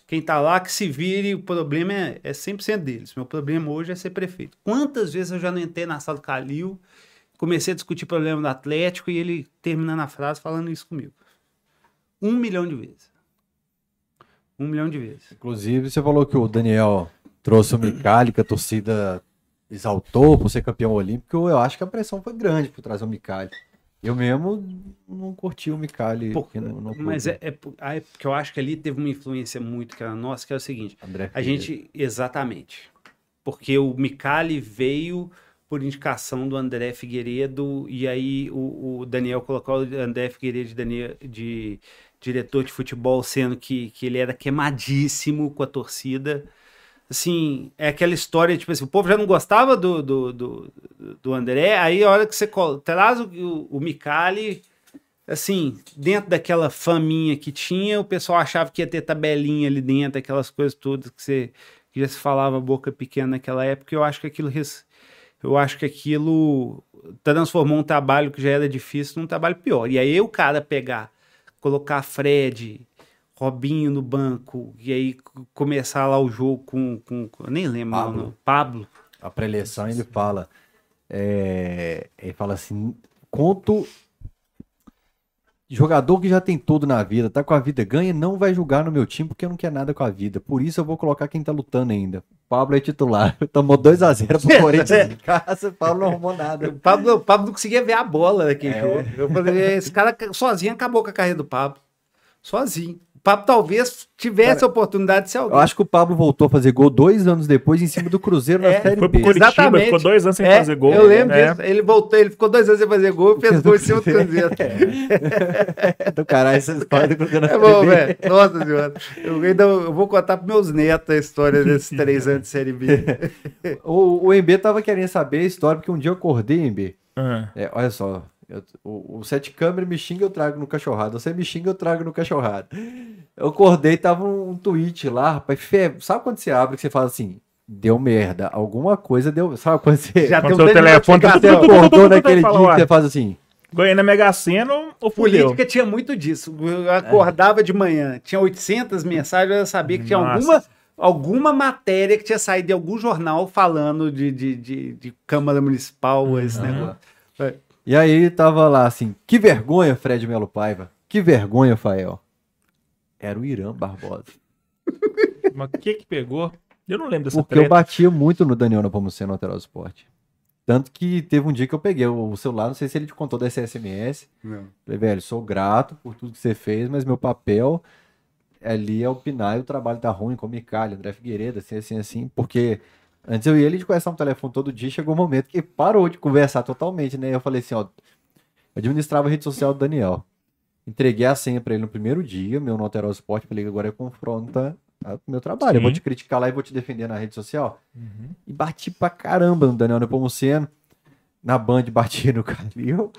[SPEAKER 3] Quem tá lá que se vire, o problema é, é 100% deles. Meu problema hoje é ser prefeito. Quantas vezes eu já não entrei na sala do Calil, comecei a discutir problema do Atlético e ele terminando a frase falando isso comigo. Um milhão de vezes. Um milhão de vezes.
[SPEAKER 2] Inclusive, você falou que o Daniel trouxe o Micali, que a torcida exaltou por ser campeão olímpico. Eu acho que a pressão foi grande por trazer o Micali. Eu mesmo não curti o Micali.
[SPEAKER 3] Pô,
[SPEAKER 2] aqui no, no
[SPEAKER 3] Mas é, é, ah, é porque eu acho que ali teve uma influência muito que era nossa, que é o seguinte.
[SPEAKER 2] André
[SPEAKER 3] A gente, exatamente. Porque o Micali veio por indicação do André Figueiredo, e aí o, o Daniel colocou o André Figueiredo de, Daniel- de diretor de futebol, sendo que, que ele era queimadíssimo com a torcida. Assim, é aquela história, tipo assim, o povo já não gostava do, do, do, do André, aí a hora que você traz o, o, o Micali, assim, dentro daquela faminha que tinha, o pessoal achava que ia ter tabelinha ali dentro, aquelas coisas todas que, você, que já se falava boca pequena naquela época, eu acho que aquilo eu acho que aquilo transformou um trabalho que já era difícil num trabalho pior. E aí o cara pegar, colocar Fred, Robinho no banco, e aí começar lá o jogo com. com, com- eu nem lembro,
[SPEAKER 2] Pablo.
[SPEAKER 3] não. Pablo.
[SPEAKER 2] A preleção ele fala. é, ele fala assim: conto. Jogador que já tem tudo na vida, tá com a vida ganha, não vai julgar no meu time porque não quer nada com a vida. Por isso eu vou colocar quem tá lutando ainda. Pablo é titular. Tomou 2x0 pro Corinthians em casa. Pablo não arrumou nada.
[SPEAKER 3] O Pablo, o Pablo não conseguia ver a bola naquele
[SPEAKER 2] É.
[SPEAKER 3] jogo. Eu falei, esse cara sozinho acabou com a carreira do Pablo. Sozinho. O Pablo talvez tivesse a oportunidade de ser alguém.
[SPEAKER 2] Eu acho que o Pablo voltou a fazer gol dois anos depois em cima do Cruzeiro na
[SPEAKER 3] É,
[SPEAKER 2] Série
[SPEAKER 1] Foi pro
[SPEAKER 2] B.
[SPEAKER 1] Curitiba,
[SPEAKER 3] Exatamente.
[SPEAKER 1] ficou dois anos sem
[SPEAKER 3] É,
[SPEAKER 1] fazer gol.
[SPEAKER 3] Eu lembro
[SPEAKER 1] É.
[SPEAKER 3] disso. Ele voltou, ele ficou dois anos sem fazer gol e fez gol em cima do Cruzeiro.
[SPEAKER 2] do caralho, essa história do Cruzeiro na
[SPEAKER 3] É
[SPEAKER 2] Série
[SPEAKER 3] bom,
[SPEAKER 2] B.
[SPEAKER 3] velho. Nossa senhora. Eu, ainda, eu vou contar pros meus netos a história desses três anos de Série B.
[SPEAKER 2] O, o MB tava querendo saber a história, porque um dia eu acordei, MB.
[SPEAKER 1] Ah.
[SPEAKER 2] É, olha só, eu- o, o Sete Câmara me xinga, eu trago no cachorrado. Você me xinga, eu trago no cachorrado. Eu acordei, tava um, um tweet lá, rapaz. Fé, sabe quando você abre que você fala assim, deu merda, alguma coisa deu. Sabe quando você,
[SPEAKER 3] Já
[SPEAKER 1] Quando
[SPEAKER 3] tem um
[SPEAKER 1] seu
[SPEAKER 3] tanto de
[SPEAKER 1] telefone tá
[SPEAKER 3] notificação.
[SPEAKER 2] você acordou naquele dia que você faz assim?
[SPEAKER 1] Ganhei na Mega Sena ou fudeu?
[SPEAKER 3] Política tinha muito disso. Eu acordava de manhã, tinha 800 mensagens, eu sabia que tinha alguma, alguma matéria que tinha saído de algum jornal falando de, de, de, de Câmara Municipal, esse negócio.
[SPEAKER 2] E aí tava lá assim, que vergonha, Fred Melo Paiva. Que vergonha, Fael. Era o Irã Barbosa.
[SPEAKER 1] Mas o que que pegou? Eu não lembro dessa
[SPEAKER 2] Porque eu
[SPEAKER 1] treta.
[SPEAKER 2] batia muito no Daniel Napomuceno no Lateral Esporte. Tanto que teve um dia que eu peguei o celular, não sei se ele te contou dessa SMS. Falei, velho, sou grato por tudo que você fez, mas meu papel ali é opinar e o trabalho tá ruim com o Micalho, André Figueiredo, assim, assim, assim, porque antes eu e ele de conversar no telefone todo dia, chegou um momento que parou de conversar totalmente, né? Eu falei assim, ó, eu administrava a rede social do Daniel. Entreguei a senha pra ele no primeiro dia, meu Notero Esporte, falei que agora é confronta o meu trabalho. Eu vou
[SPEAKER 1] Sim.
[SPEAKER 2] te criticar lá e vou te defender na rede social.
[SPEAKER 1] Uhum.
[SPEAKER 2] E bati pra caramba no Daniel Nepomuceno. Na Band bati no Calil.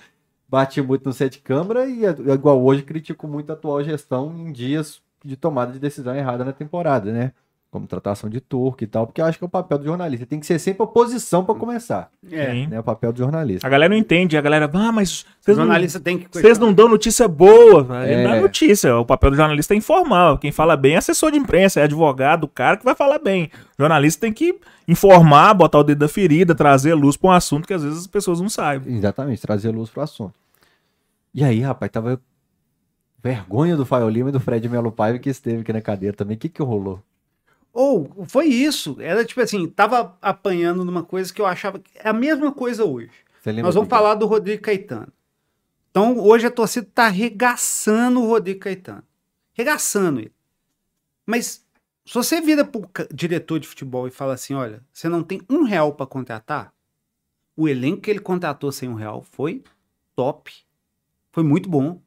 [SPEAKER 2] bati muito no set câmara e, igual hoje, critico muito a atual gestão em dias de tomada de decisão errada na temporada, né? Como tratação de turco e tal, porque eu acho que é o papel do jornalista. Tem que ser sempre oposição para começar,
[SPEAKER 3] É.
[SPEAKER 2] Né? O papel do jornalista.
[SPEAKER 1] A galera não entende, a galera, ah, mas
[SPEAKER 3] O
[SPEAKER 1] vocês não,
[SPEAKER 3] jornalista tem que.
[SPEAKER 1] vocês não dão notícia boa.
[SPEAKER 2] É.
[SPEAKER 1] Não é notícia, o papel do jornalista é informar. Quem fala bem é assessor de imprensa, é advogado, o cara que vai falar bem. O jornalista tem que informar, botar o dedo da ferida, trazer luz para um assunto que às vezes as pessoas não sabem.
[SPEAKER 2] Exatamente, trazer luz pro assunto. E aí, rapaz, tava vergonha do Faio Lima e do Fred Melo Paiva que esteve aqui na cadeira também. O que que rolou?
[SPEAKER 3] Ou foi isso. Era tipo assim, tava apanhando numa coisa que eu achava que é a mesma coisa hoje. Nós vamos falar do Rodrigo Caetano. Então, hoje a torcida tá arregaçando o Rodrigo Caetano. Arregaçando ele. Mas, se você vira pro diretor de futebol e fala assim: olha, você não tem um real para contratar, o elenco que ele contratou sem um real foi top. Foi muito bom.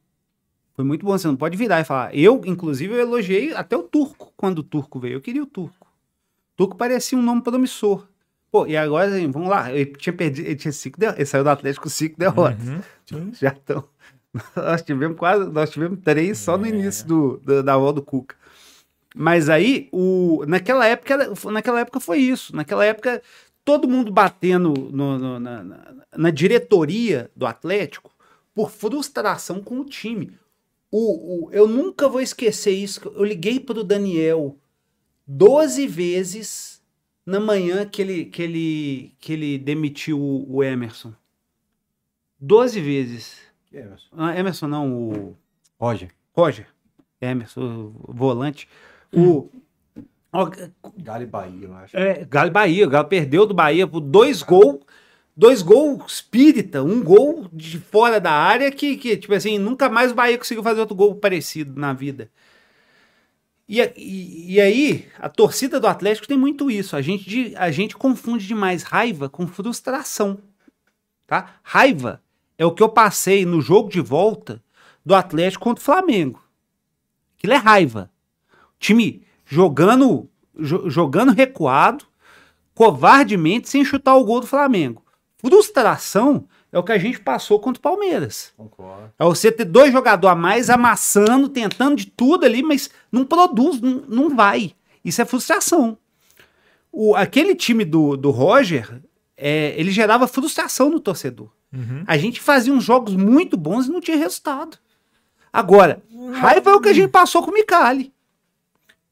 [SPEAKER 3] Foi muito bom. Você não pode virar e falar. Eu, inclusive, eu elogiei até o Turco quando o Turco veio. Eu queria o Turco. O Turco parecia um nome promissor. Pô, e agora, assim, vamos lá. Ele tinha perdido. Ele tinha cinco derrotas. Ele saiu do Atlético com cinco derrotas.
[SPEAKER 1] Uhum.
[SPEAKER 3] Já estão. Nós tivemos quase. Nós tivemos três só no início do, do- da volta do Cuca. Mas aí, o, naquela, época, naquela época foi isso. Naquela época, todo mundo batendo no- no- na- na diretoria do Atlético por frustração com o time. O, o- eu nunca vou esquecer isso. Eu liguei para o Daniel 12 vezes na manhã que ele, que ele, que ele demitiu o, o Emerson. 12 vezes. Ah, Emerson não, o
[SPEAKER 2] Roger,
[SPEAKER 3] Roger. Emerson, o volante. O, ó,
[SPEAKER 2] Galo e Bahia, eu acho.
[SPEAKER 3] é, Galo e Bahia. O Galo perdeu do Bahia por dois gols. Dois gols espírita, um gol de fora da área que, que, tipo assim, nunca mais o Bahia conseguiu fazer outro gol parecido na vida. E, e, e aí, a torcida do Atlético tem muito isso. A gente, a gente confunde demais raiva com frustração. Tá? Raiva é o que eu passei no jogo de volta do Atlético contra o Flamengo. Aquilo é raiva. Time jogando, jo- jogando recuado, covardemente, sem chutar o gol do Flamengo. Frustração é o que a gente passou contra o Palmeiras.
[SPEAKER 2] Concordo.
[SPEAKER 3] É você ter dois jogadores a mais amassando, tentando de tudo ali, mas não produz, não, não vai. Isso é frustração. O, aquele time do, do Roger, é, ele gerava frustração no torcedor.
[SPEAKER 1] Uhum.
[SPEAKER 3] A gente fazia uns jogos muito bons e não tinha resultado. Agora, raiva é o que a gente passou com o Micali.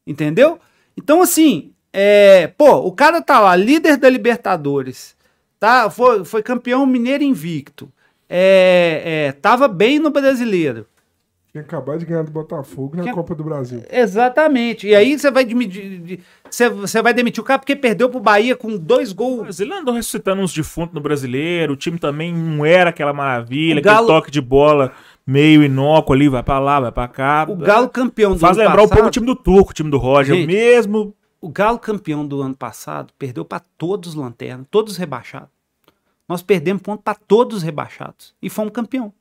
[SPEAKER 3] Entendeu? Então, assim, é, pô, o cara tá lá, líder da Libertadores, tá, foi, foi campeão mineiro invicto, é, é, tava bem no brasileiro.
[SPEAKER 4] Tinha acabado de ganhar do Botafogo na
[SPEAKER 3] Tinha-
[SPEAKER 4] Copa do Brasil.
[SPEAKER 3] Exatamente. E aí você vai demitir, de- você, vai demitir o cara porque perdeu pro Bahia com dois gols.
[SPEAKER 1] Mas ele andou ressuscitando uns defuntos no brasileiro, o time também não era aquela maravilha,
[SPEAKER 3] O Galo-
[SPEAKER 1] aquele toque de bola meio inócuo ali, vai pra lá, vai pra cá.
[SPEAKER 3] O Galo campeão do
[SPEAKER 1] Faz
[SPEAKER 3] ano
[SPEAKER 1] lembrar um pouco
[SPEAKER 3] passado-
[SPEAKER 1] o time do Turco, o time do Roger,
[SPEAKER 3] Gente,
[SPEAKER 1] mesmo.
[SPEAKER 3] O Galo campeão do ano passado perdeu para todos os lanternas, todos os rebaixados. Nós perdemos ponto para todos os rebaixados e fomos campeão.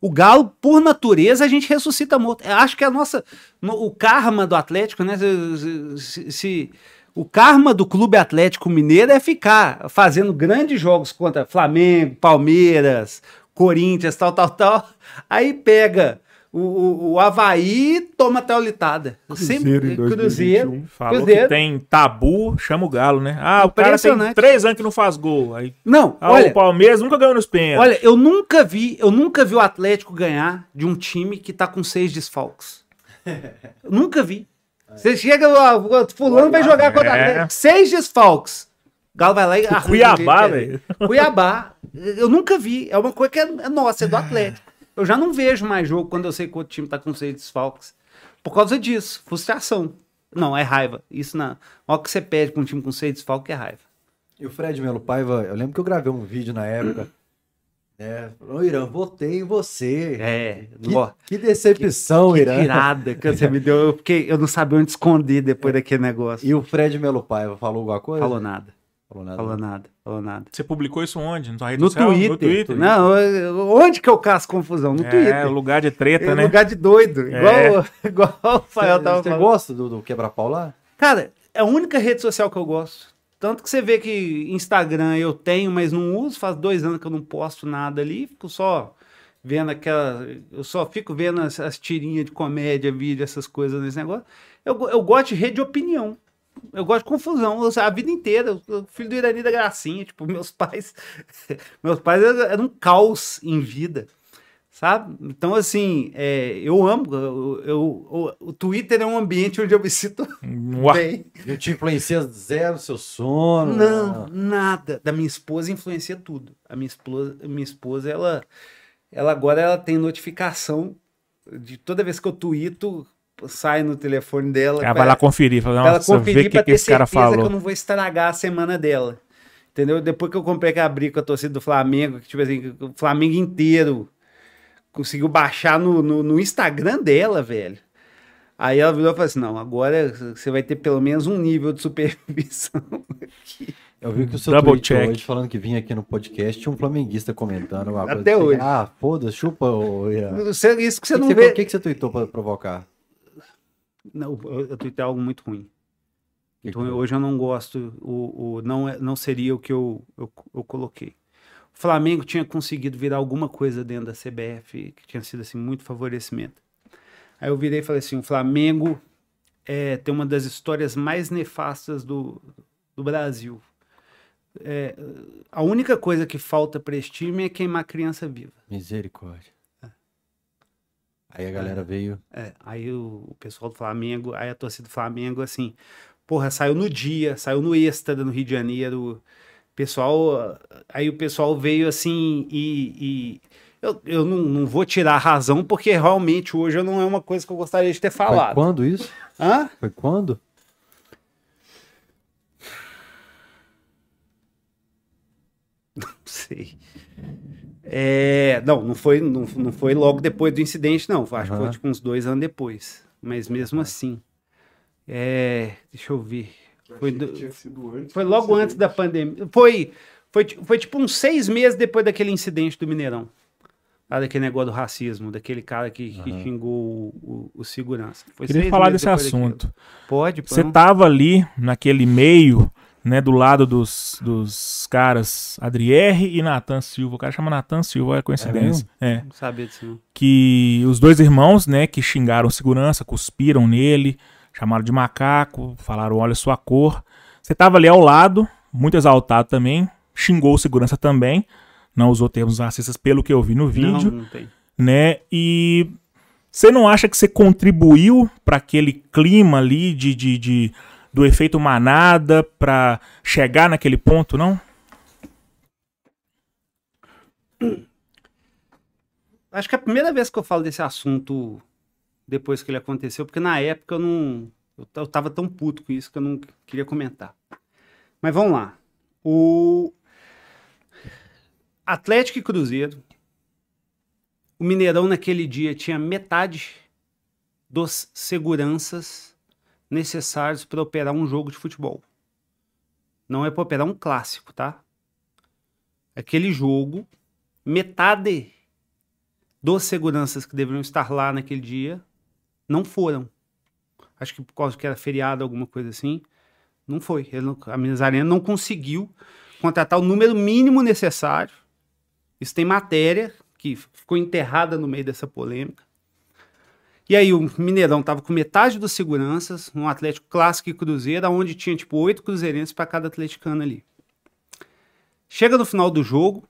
[SPEAKER 3] O Galo, por natureza, a gente ressuscita morto. Eu acho que a nossa. no- o karma do Atlético, né? Se, se- se- o karma do Clube Atlético Mineiro é ficar fazendo grandes jogos contra Flamengo, Palmeiras, Corinthians, tal, tal, tal. Aí pega o, o, o Havaí toma taulitada.
[SPEAKER 4] Cruzeiro em 2021.
[SPEAKER 1] Falou
[SPEAKER 3] Cruzeiro.
[SPEAKER 1] que tem tabu, chama o Galo, né? Ah, o cara tem três anos que não faz gol. Aí,
[SPEAKER 3] Não,
[SPEAKER 1] ah,
[SPEAKER 3] olha,
[SPEAKER 1] o Palmeiras nunca ganhou nos pênaltis.
[SPEAKER 3] olha, eu nunca vi, eu nunca vi o Atlético ganhar de um time que tá com seis desfalques. Nunca vi. Você chega, ó, o fulano vai jogar contra o
[SPEAKER 1] É.
[SPEAKER 3] Atlético, seis desfalques. O Galo vai lá e arranca
[SPEAKER 1] Cuiabá, velho.
[SPEAKER 3] Cuiabá. Eu nunca vi. É uma coisa que é, é nossa, é do Atlético. Eu já não vejo mais jogo quando eu sei que o outro time tá com seis desfalques. Por causa disso, frustração. Não, é raiva. Isso na hora que você pede pra um time com seis desfalques é raiva.
[SPEAKER 2] E o Fred Melo Paiva, eu lembro que eu gravei um vídeo na época. né? Falou, Irã, votei em você.
[SPEAKER 3] É,
[SPEAKER 2] Que,
[SPEAKER 3] ó,
[SPEAKER 2] que decepção,
[SPEAKER 3] que
[SPEAKER 2] Irã.
[SPEAKER 3] tirada que você me deu. Porque eu não sabia onde esconder depois daquele negócio.
[SPEAKER 2] E o Fred Melo Paiva falou alguma coisa?
[SPEAKER 3] Falou nada,
[SPEAKER 2] Falou nada.
[SPEAKER 3] falou nada, falou nada.
[SPEAKER 1] Você publicou isso onde? Na sua rede
[SPEAKER 3] No
[SPEAKER 1] social?
[SPEAKER 3] Twitter.
[SPEAKER 1] No Twitter.
[SPEAKER 3] Não, onde que eu caço confusão? No
[SPEAKER 1] é,
[SPEAKER 3] Twitter.
[SPEAKER 1] lugar de treta,
[SPEAKER 3] É
[SPEAKER 1] né?
[SPEAKER 3] lugar de doido. Igual, igual o Rafael
[SPEAKER 2] Você,
[SPEAKER 3] tava
[SPEAKER 2] você
[SPEAKER 3] falando.
[SPEAKER 2] gosta do, do quebra-pau lá?
[SPEAKER 3] Cara, é a única rede social que eu gosto. Tanto que você vê que Instagram eu tenho, mas não uso. Faz dois anos que eu não posto nada ali. Fico só vendo aquela. Eu só fico vendo as, as tirinhas de comédia, vídeo, essas coisas nesse negócio. Eu, eu gosto de rede de opinião. Eu gosto de confusão. Eu, a vida inteira. Eu, eu filho do Irani da Gracinha. Tipo, meus pais. meus pais eram, eram um caos em vida. Sabe? Então, assim, é, eu amo. Eu, eu- o, o Twitter é um ambiente onde eu me sinto
[SPEAKER 1] Uá,
[SPEAKER 3] bem.
[SPEAKER 2] Não te influencia zero seu sono.
[SPEAKER 3] Não, nada. Da minha esposa influencia tudo. A minha esposa, minha esposa ela, ela agora ela tem notificação de toda vez que eu tuito, sai no telefone dela.
[SPEAKER 1] ela
[SPEAKER 3] pra-
[SPEAKER 1] vai lá conferir, fala,
[SPEAKER 3] ela conferir
[SPEAKER 1] o que,
[SPEAKER 3] pra
[SPEAKER 1] que
[SPEAKER 3] ter
[SPEAKER 1] esse cara
[SPEAKER 3] certeza que eu
[SPEAKER 1] falou.
[SPEAKER 3] não vou estragar a semana dela. Entendeu? Depois que eu comprei que abri com a torcida do Flamengo, que tipo assim, que o Flamengo inteiro conseguiu baixar no, no, no Instagram dela, velho. Aí ela virou e falou assim: não, agora você vai ter pelo menos um nível de supervisão aqui.
[SPEAKER 2] Eu vi que o seu
[SPEAKER 1] Double
[SPEAKER 2] tweet
[SPEAKER 1] check.
[SPEAKER 2] hoje falando que vinha aqui no podcast, um flamenguista comentando. uma coisa
[SPEAKER 3] Até
[SPEAKER 2] assim,
[SPEAKER 3] hoje.
[SPEAKER 2] Ah, foda-se, chupa. ô, Irã. O
[SPEAKER 3] Você- Isso que você
[SPEAKER 2] que,
[SPEAKER 3] não
[SPEAKER 2] que,
[SPEAKER 3] vê.
[SPEAKER 2] você- que que você tweetou pra provocar?
[SPEAKER 3] Não, eu, eu tuitei algo muito ruim. Então
[SPEAKER 2] que-
[SPEAKER 3] hoje eu não gosto, o, o, não, é- não seria o que eu, eu, eu coloquei. O Flamengo tinha conseguido virar alguma coisa dentro da CBF que tinha sido assim muito favorecimento. Aí eu virei e falei assim, o Flamengo é, tem uma das histórias mais nefastas do, do Brasil. É, a única coisa que falta para esse time é queimar criança viva.
[SPEAKER 2] Misericórdia. Aí a galera veio.
[SPEAKER 3] É, aí o, o pessoal do Flamengo, aí a torcida do Flamengo, assim, porra, saiu no dia, saiu no extra no Rio de Janeiro. Pessoal, aí o pessoal veio assim e. e eu eu não, não vou tirar a razão, porque realmente hoje não é uma coisa que eu gostaria de ter
[SPEAKER 2] Foi
[SPEAKER 3] falado.
[SPEAKER 2] quando isso?
[SPEAKER 3] Hã?
[SPEAKER 2] Foi quando?
[SPEAKER 3] Não sei. É, não, não foi, não, não foi logo depois do incidente, não. Acho que foi tipo uns dois anos depois. Mas mesmo assim. É, deixa eu ver. Foi, do-
[SPEAKER 4] antes
[SPEAKER 3] foi logo antes da pandemia. Foi, foi, foi tipo uns seis meses depois daquele incidente do Mineirão. Lá daquele negócio do racismo, daquele cara que, que xingou o, o- o segurança. Foi
[SPEAKER 1] Queria falar desse
[SPEAKER 3] depois daquilo.
[SPEAKER 1] assunto.
[SPEAKER 3] Pode, pode.
[SPEAKER 1] Você tava ali naquele meio, né, do lado dos, dos caras Adriere e Natan Silva. O cara chama Natan Silva, é coincidência. É,
[SPEAKER 3] Não sabia disso, não.
[SPEAKER 1] Que os dois irmãos, né, que xingaram segurança, cuspiram nele, chamaram de macaco, falaram, olha sua cor. Você tava ali ao lado, muito exaltado também, xingou o segurança também, não usou termos racistas pelo que eu vi no vídeo
[SPEAKER 3] Não, não tem.
[SPEAKER 1] né? E você não acha que você contribuiu para aquele clima ali de, de, de- do efeito manada para chegar naquele ponto, não?
[SPEAKER 3] Acho que é a primeira vez que eu falo desse assunto depois que ele aconteceu, porque na época eu não. Eu, eu tava tão puto com isso que eu não queria comentar. Mas vamos lá. O Atlético e Cruzeiro. O Mineirão naquele dia tinha metade dos seguranças necessários para operar um jogo de futebol. Não é para operar um clássico, tá? Aquele jogo, metade dos seguranças que deveriam estar lá naquele dia não foram. Acho que por causa que era feriado, alguma coisa assim. Não foi. Não- a Minas Arena não conseguiu contratar o número mínimo necessário. Isso tem matéria que ficou enterrada no meio dessa polêmica. E aí o Mineirão tava com metade dos seguranças, um Atlético Clássico e Cruzeiro, onde tinha tipo oito cruzeirenses para cada atleticano ali. Chega no final do jogo,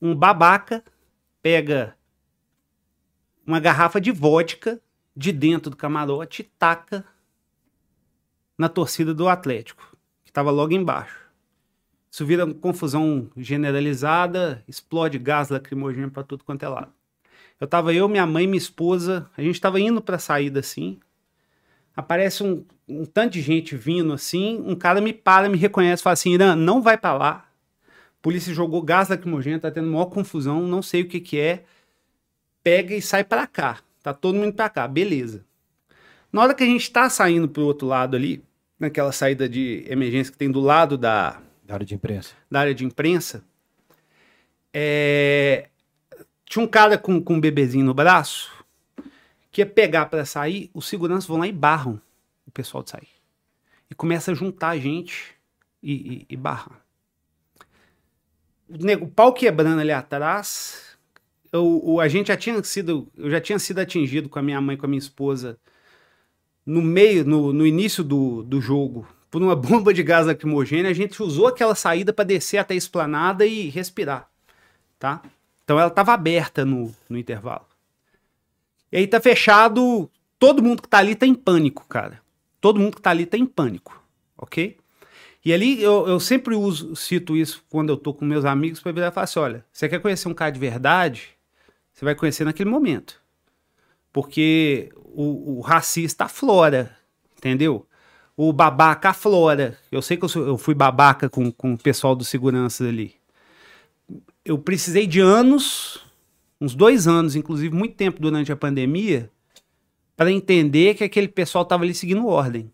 [SPEAKER 3] um babaca pega uma garrafa de vodka de dentro do camarote e taca na torcida do Atlético, que estava logo embaixo. Isso vira confusão generalizada, explode gás lacrimogêneo para tudo quanto é lado. Eu tava eu, minha mãe, minha esposa, a gente tava indo pra saída assim. Aparece um, um tanto de gente vindo assim, um cara me para, me reconhece, fala assim: Irã, não vai pra lá. A polícia jogou gás lacrimogêneo, tá tendo maior confusão, não sei o que que é. Pega e sai pra cá. Tá todo mundo pra cá, beleza. Na hora que a gente tá saindo pro outro lado ali, naquela saída de emergência que tem do lado da,
[SPEAKER 2] Da área de imprensa.
[SPEAKER 3] da área de imprensa, é, tinha um cara com, com um bebezinho no braço que ia pegar para sair, os seguranças vão lá e barram o pessoal de sair. E começa a juntar a gente e, e, e. O, nego, o pau quebrando ali atrás, o- a gente já tinha sido, eu já tinha sido atingido com a minha mãe, com a minha esposa, no meio, no, no início do, do jogo, por uma bomba de gás lacrimogêneo, a gente usou aquela saída para descer até a esplanada e respirar, tá? Então ela estava aberta no, no intervalo. E aí tá fechado, todo mundo que tá ali tá em pânico, cara. Todo mundo que tá ali tá em pânico, ok? E ali eu, eu sempre uso, cito isso quando eu tô com meus amigos para virar e falar assim: olha, você quer conhecer um cara de verdade? Você vai conhecer naquele momento. Porque o, o racista aflora, entendeu? O babaca aflora. Eu sei que eu, sou- eu fui babaca com, com o pessoal do segurança ali. Eu precisei de anos, uns dois anos, inclusive muito tempo durante a pandemia, para entender que aquele pessoal estava ali seguindo ordem.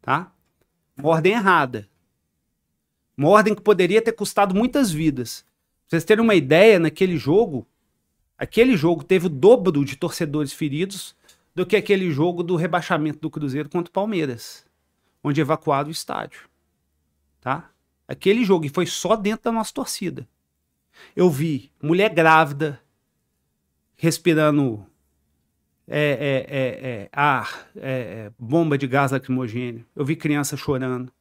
[SPEAKER 3] Tá? Uma ordem errada. Uma ordem que poderia ter custado muitas vidas. Pra vocês terem uma ideia, naquele jogo, aquele jogo teve o dobro de torcedores feridos do que aquele jogo do rebaixamento do Cruzeiro contra o Palmeiras, onde evacuaram o estádio. Tá? Aquele jogo, e foi só dentro da nossa torcida. Eu vi mulher grávida respirando é, é, é, é, ar, é, é, bomba de gás lacrimogêneo. Eu vi criança chorando.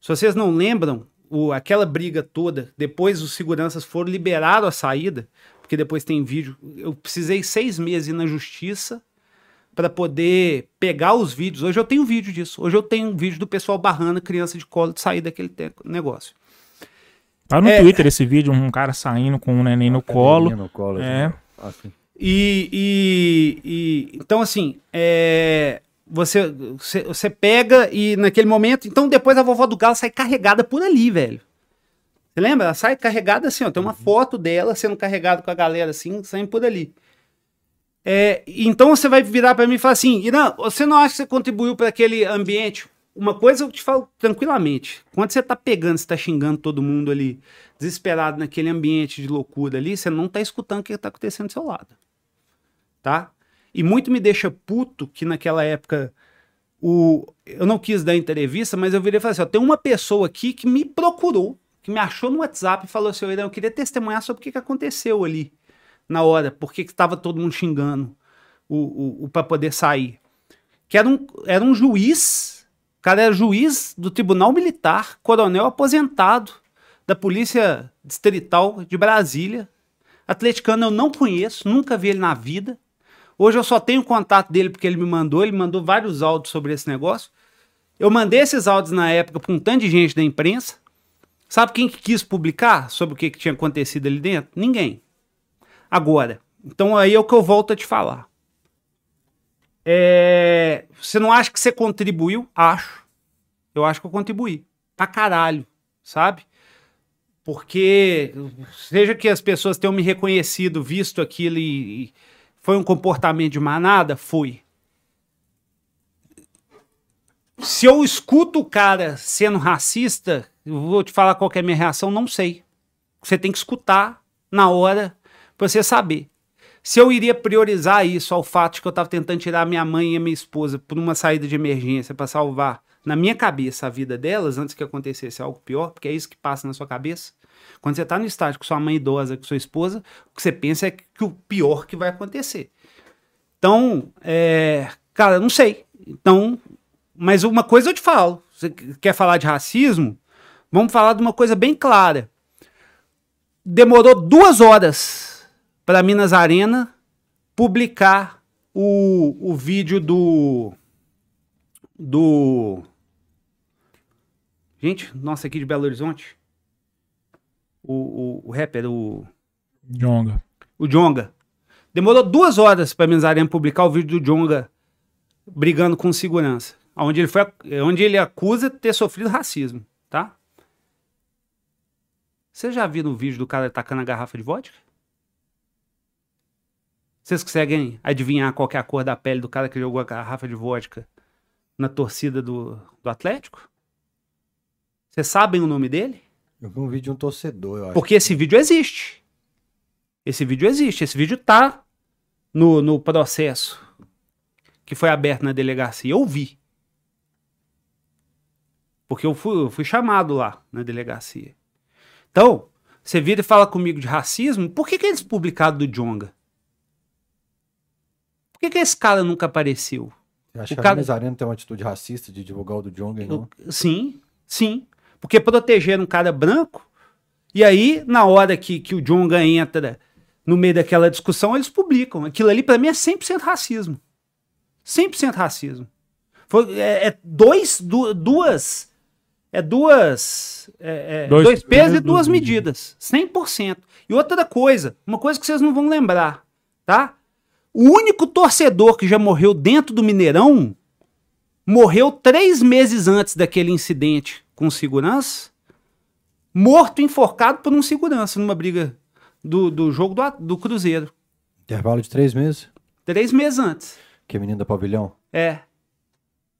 [SPEAKER 3] Se vocês não lembram, o, aquela briga toda, depois os seguranças foram liberados a saída, porque depois tem vídeo. Eu precisei seis meses ir na justiça para poder pegar os vídeos. Hoje eu tenho vídeo disso. Hoje eu tenho um vídeo do pessoal barrando criança de colo de sair daquele negócio.
[SPEAKER 1] Tá no
[SPEAKER 3] É.
[SPEAKER 1] Twitter esse vídeo, um cara saindo com um neném no colo.
[SPEAKER 2] No colo
[SPEAKER 1] É.
[SPEAKER 2] assim.
[SPEAKER 3] E, e- e- então assim, é, você, você você pega e naquele momento, então depois a vovó do galo sai carregada por ali, velho. Você lembra? Ela sai carregada assim, ó, tem uma foto dela sendo carregada com a galera assim, saindo por ali. É, então você vai virar para mim e falar assim, Irã, você não acha que você contribuiu para aquele ambiente? Uma coisa eu te falo tranquilamente. Quando você tá pegando, você tá xingando todo mundo ali, desesperado naquele ambiente de loucura ali, você não tá escutando o que tá acontecendo do seu lado. Tá? E muito me deixa puto que naquela época o eu não quis dar entrevista, mas eu virei e falei assim, ó, tem uma pessoa aqui que me procurou, que me achou no WhatsApp e falou assim, "Ô, Irã, eu queria testemunhar sobre o que, que aconteceu ali na hora, por que estava todo mundo xingando o, o, o para poder sair. Que era um, era um juiz, cara era juiz do Tribunal Militar, coronel aposentado da Polícia Distrital de Brasília. Atleticano eu não conheço, nunca vi ele na vida. Hoje eu só tenho contato dele porque ele me mandou, ele mandou vários áudios sobre esse negócio. Eu mandei esses áudios na época para um tanto de gente da imprensa. Sabe quem que quis publicar sobre o que, que tinha acontecido ali dentro? Ninguém. Agora, então aí é o que eu volto a te falar. É, Você não acha que você contribuiu? Acho. Eu acho que eu contribuí. Pra caralho, sabe? Porque, seja que as pessoas tenham me reconhecido, visto aquilo e, foi um comportamento de manada, foi. Se eu escuto o cara sendo racista, vou te falar qual é a minha reação, não sei. Você tem que escutar na hora pra você saber. Se eu iria priorizar isso ao fato de que eu estava tentando tirar minha mãe e minha esposa por uma saída de emergência para salvar, na minha cabeça, a vida delas antes que acontecesse algo pior, porque é isso que passa na sua cabeça. Quando você está no estágio com sua mãe idosa, com sua esposa, o que você pensa é que o pior que vai acontecer. Então, é, cara, não sei. Então, mas uma coisa eu te falo. Você quer falar de racismo? Vamos falar de uma coisa bem clara. Demorou duas horas para Minas Arena publicar o, o vídeo do. Do. Gente, nossa, aqui de Belo Horizonte. O, o, o rapper, o.
[SPEAKER 1] Jonga.
[SPEAKER 3] O Jonga. Demorou duas horas para Minas Arena publicar o vídeo do Jonga brigando com segurança. Onde ele, foi, onde ele acusa de ter sofrido racismo, tá? Você já viu o vídeo do cara atacando a garrafa de vodka? Vocês conseguem adivinhar qual é a cor da pele do cara que jogou a garrafa de vodka na torcida do, do Atlético? Vocês sabem o nome dele?
[SPEAKER 2] Eu vi um vídeo de um torcedor, eu acho.
[SPEAKER 3] Porque esse vídeo existe. Esse vídeo existe. Esse vídeo tá no, no processo que foi aberto na delegacia. Eu vi. Porque eu fui, eu fui chamado lá na delegacia. Então, você vira e fala comigo de racismo, por que, que eles publicaram do Jonga? Por que, que esse cara nunca apareceu?
[SPEAKER 2] Acho
[SPEAKER 3] O
[SPEAKER 2] que a
[SPEAKER 3] cara-
[SPEAKER 2] Minas Arena tem uma atitude racista de divulgar o do Jong, não.
[SPEAKER 3] Sim, sim. Porque protegeram um cara branco, e aí, na hora que, que o Jonga entra no meio daquela discussão, eles publicam. Aquilo ali, pra mim, é 100% racismo. 100% racismo. Foi, é, é dois, du- duas. É duas. é- é
[SPEAKER 1] Dois
[SPEAKER 3] dois, pesos e duas
[SPEAKER 1] duas
[SPEAKER 3] medidas. 100%. E outra coisa, uma coisa que vocês não vão lembrar, tá? O único torcedor que já morreu dentro do Mineirão morreu três meses antes daquele incidente com segurança, morto, enforcado por um segurança numa briga do, do jogo do, do Cruzeiro.
[SPEAKER 2] Intervalo de três meses.
[SPEAKER 3] Três meses antes.
[SPEAKER 2] Que é menino da pavilhão.
[SPEAKER 3] É.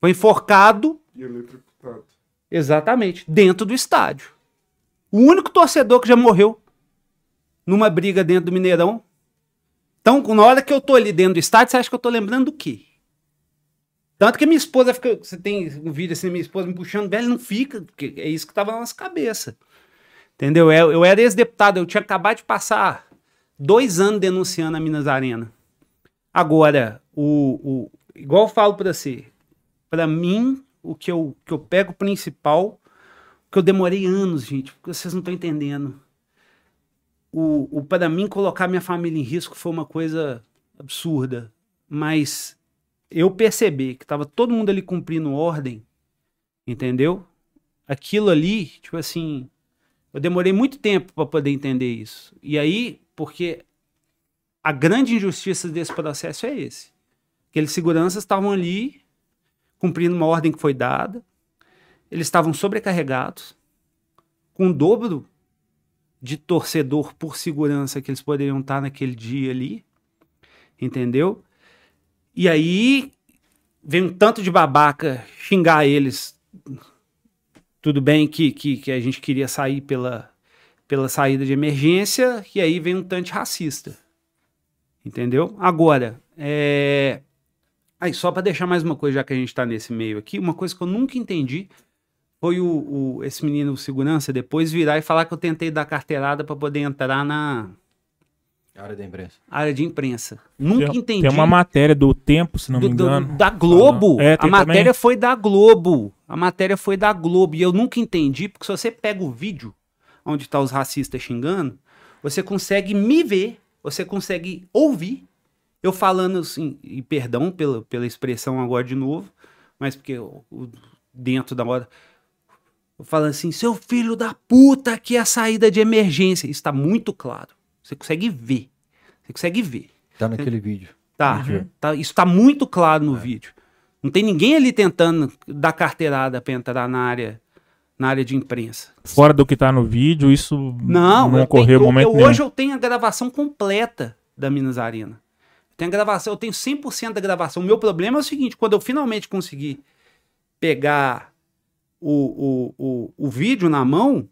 [SPEAKER 3] Foi enforcado,
[SPEAKER 4] E eletrocutado.
[SPEAKER 3] exatamente, dentro do estádio. O único torcedor que já morreu numa briga dentro do Mineirão. Então, na hora que eu tô ali dentro do estádio, você acha que eu tô lembrando do quê? Tanto que minha esposa fica. Você tem um vídeo assim, minha esposa me puxando, velho, não fica, porque é isso que tava na nossa cabeça. Entendeu? Eu, eu era ex-deputado, eu tinha acabado de passar dois anos denunciando a Minas Arena. Agora, o, o, igual eu falo pra você, pra mim, o que eu, que eu pego principal, que eu demorei anos, gente, porque vocês não estão entendendo. O, o para mim colocar minha família em risco foi uma coisa absurda, mas eu percebi que tava todo mundo ali cumprindo ordem, entendeu? Aquilo ali, tipo assim, eu demorei muito tempo para poder entender isso. E aí, porque a grande injustiça desse processo é esse. Aqueles seguranças estavam ali cumprindo uma ordem que foi dada, eles estavam sobrecarregados, com o dobro de torcedor por segurança que eles poderiam estar naquele dia ali, entendeu? E aí vem um tanto de babaca xingar eles. Tudo bem que, que, que a gente queria sair pela, pela saída de emergência, e aí vem um tanto racista. Entendeu? Agora, é... Aí, só para deixar mais uma coisa, já que a gente tá nesse meio aqui, uma coisa que eu nunca entendi foi o, o- esse menino segurança depois virar e falar que eu tentei dar carteirada para poder entrar na
[SPEAKER 2] Área da imprensa.
[SPEAKER 3] área de imprensa. Nunca
[SPEAKER 1] Tem,
[SPEAKER 3] entendi.
[SPEAKER 1] tem uma matéria do Tempo, se não
[SPEAKER 3] do-
[SPEAKER 1] me
[SPEAKER 3] do-
[SPEAKER 1] engano.
[SPEAKER 3] da Globo.
[SPEAKER 1] É,
[SPEAKER 3] a matéria
[SPEAKER 1] também.
[SPEAKER 3] foi da Globo. A matéria foi da Globo. E eu nunca entendi, porque se você pega o vídeo onde tá os racistas xingando, você consegue me ver, você consegue ouvir eu falando assim, e perdão pela, pela expressão agora de novo, mas porque o- o- dentro da hora. Falando assim, seu filho da puta, que é a saída de emergência. Isso tá muito claro. Você consegue ver. Você consegue ver.
[SPEAKER 2] Tá naquele vídeo.
[SPEAKER 3] Tá, tá, isso tá muito claro no vídeo. Não tem ninguém ali tentando dar carteirada pra entrar na área, na área de imprensa.
[SPEAKER 1] Fora do que tá no vídeo, isso
[SPEAKER 3] Não,
[SPEAKER 1] não
[SPEAKER 3] eu
[SPEAKER 1] ocorreu
[SPEAKER 3] tenho-
[SPEAKER 1] momento
[SPEAKER 3] eu,
[SPEAKER 1] nenhum.
[SPEAKER 3] Hoje eu tenho a gravação completa da Minas Arena. Eu tenho a gravação, eu tenho 100% da gravação. O meu problema é o seguinte, quando eu finalmente conseguir pegar o, o, o, o vídeo na mão,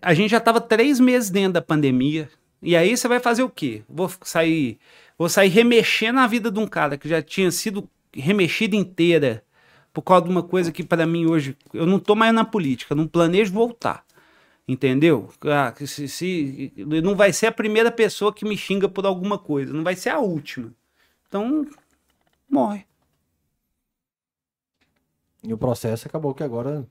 [SPEAKER 3] a gente já estava três meses dentro da pandemia. E aí você vai fazer o quê? Vou sair, vou sair remexendo na vida de um cara que já tinha sido remexida inteira por causa de uma coisa que para mim hoje eu não tô mais na política, não planejo voltar. Entendeu? Ah, se, se- não vai ser a primeira pessoa que me xinga por alguma coisa, não vai ser a última. Então, morre.
[SPEAKER 2] E o processo acabou que agora.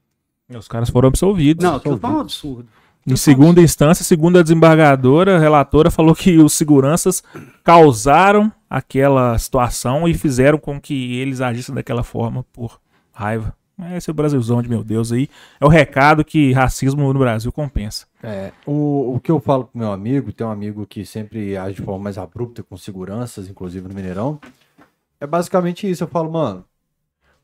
[SPEAKER 1] Os caras foram absolvidos.
[SPEAKER 3] Não, aquilo foi um absurdo.
[SPEAKER 1] Em segunda instância, segundo a desembargadora, a relatora falou que os seguranças causaram aquela situação e fizeram com que eles agissem daquela forma por raiva. Esse é o Brasilzão de meu Deus aí. É o recado que racismo no Brasil compensa.
[SPEAKER 2] É, o, o que eu falo pro meu amigo, tem um amigo que sempre age de forma mais abrupta com seguranças, inclusive no Mineirão, é basicamente isso. Eu falo, mano,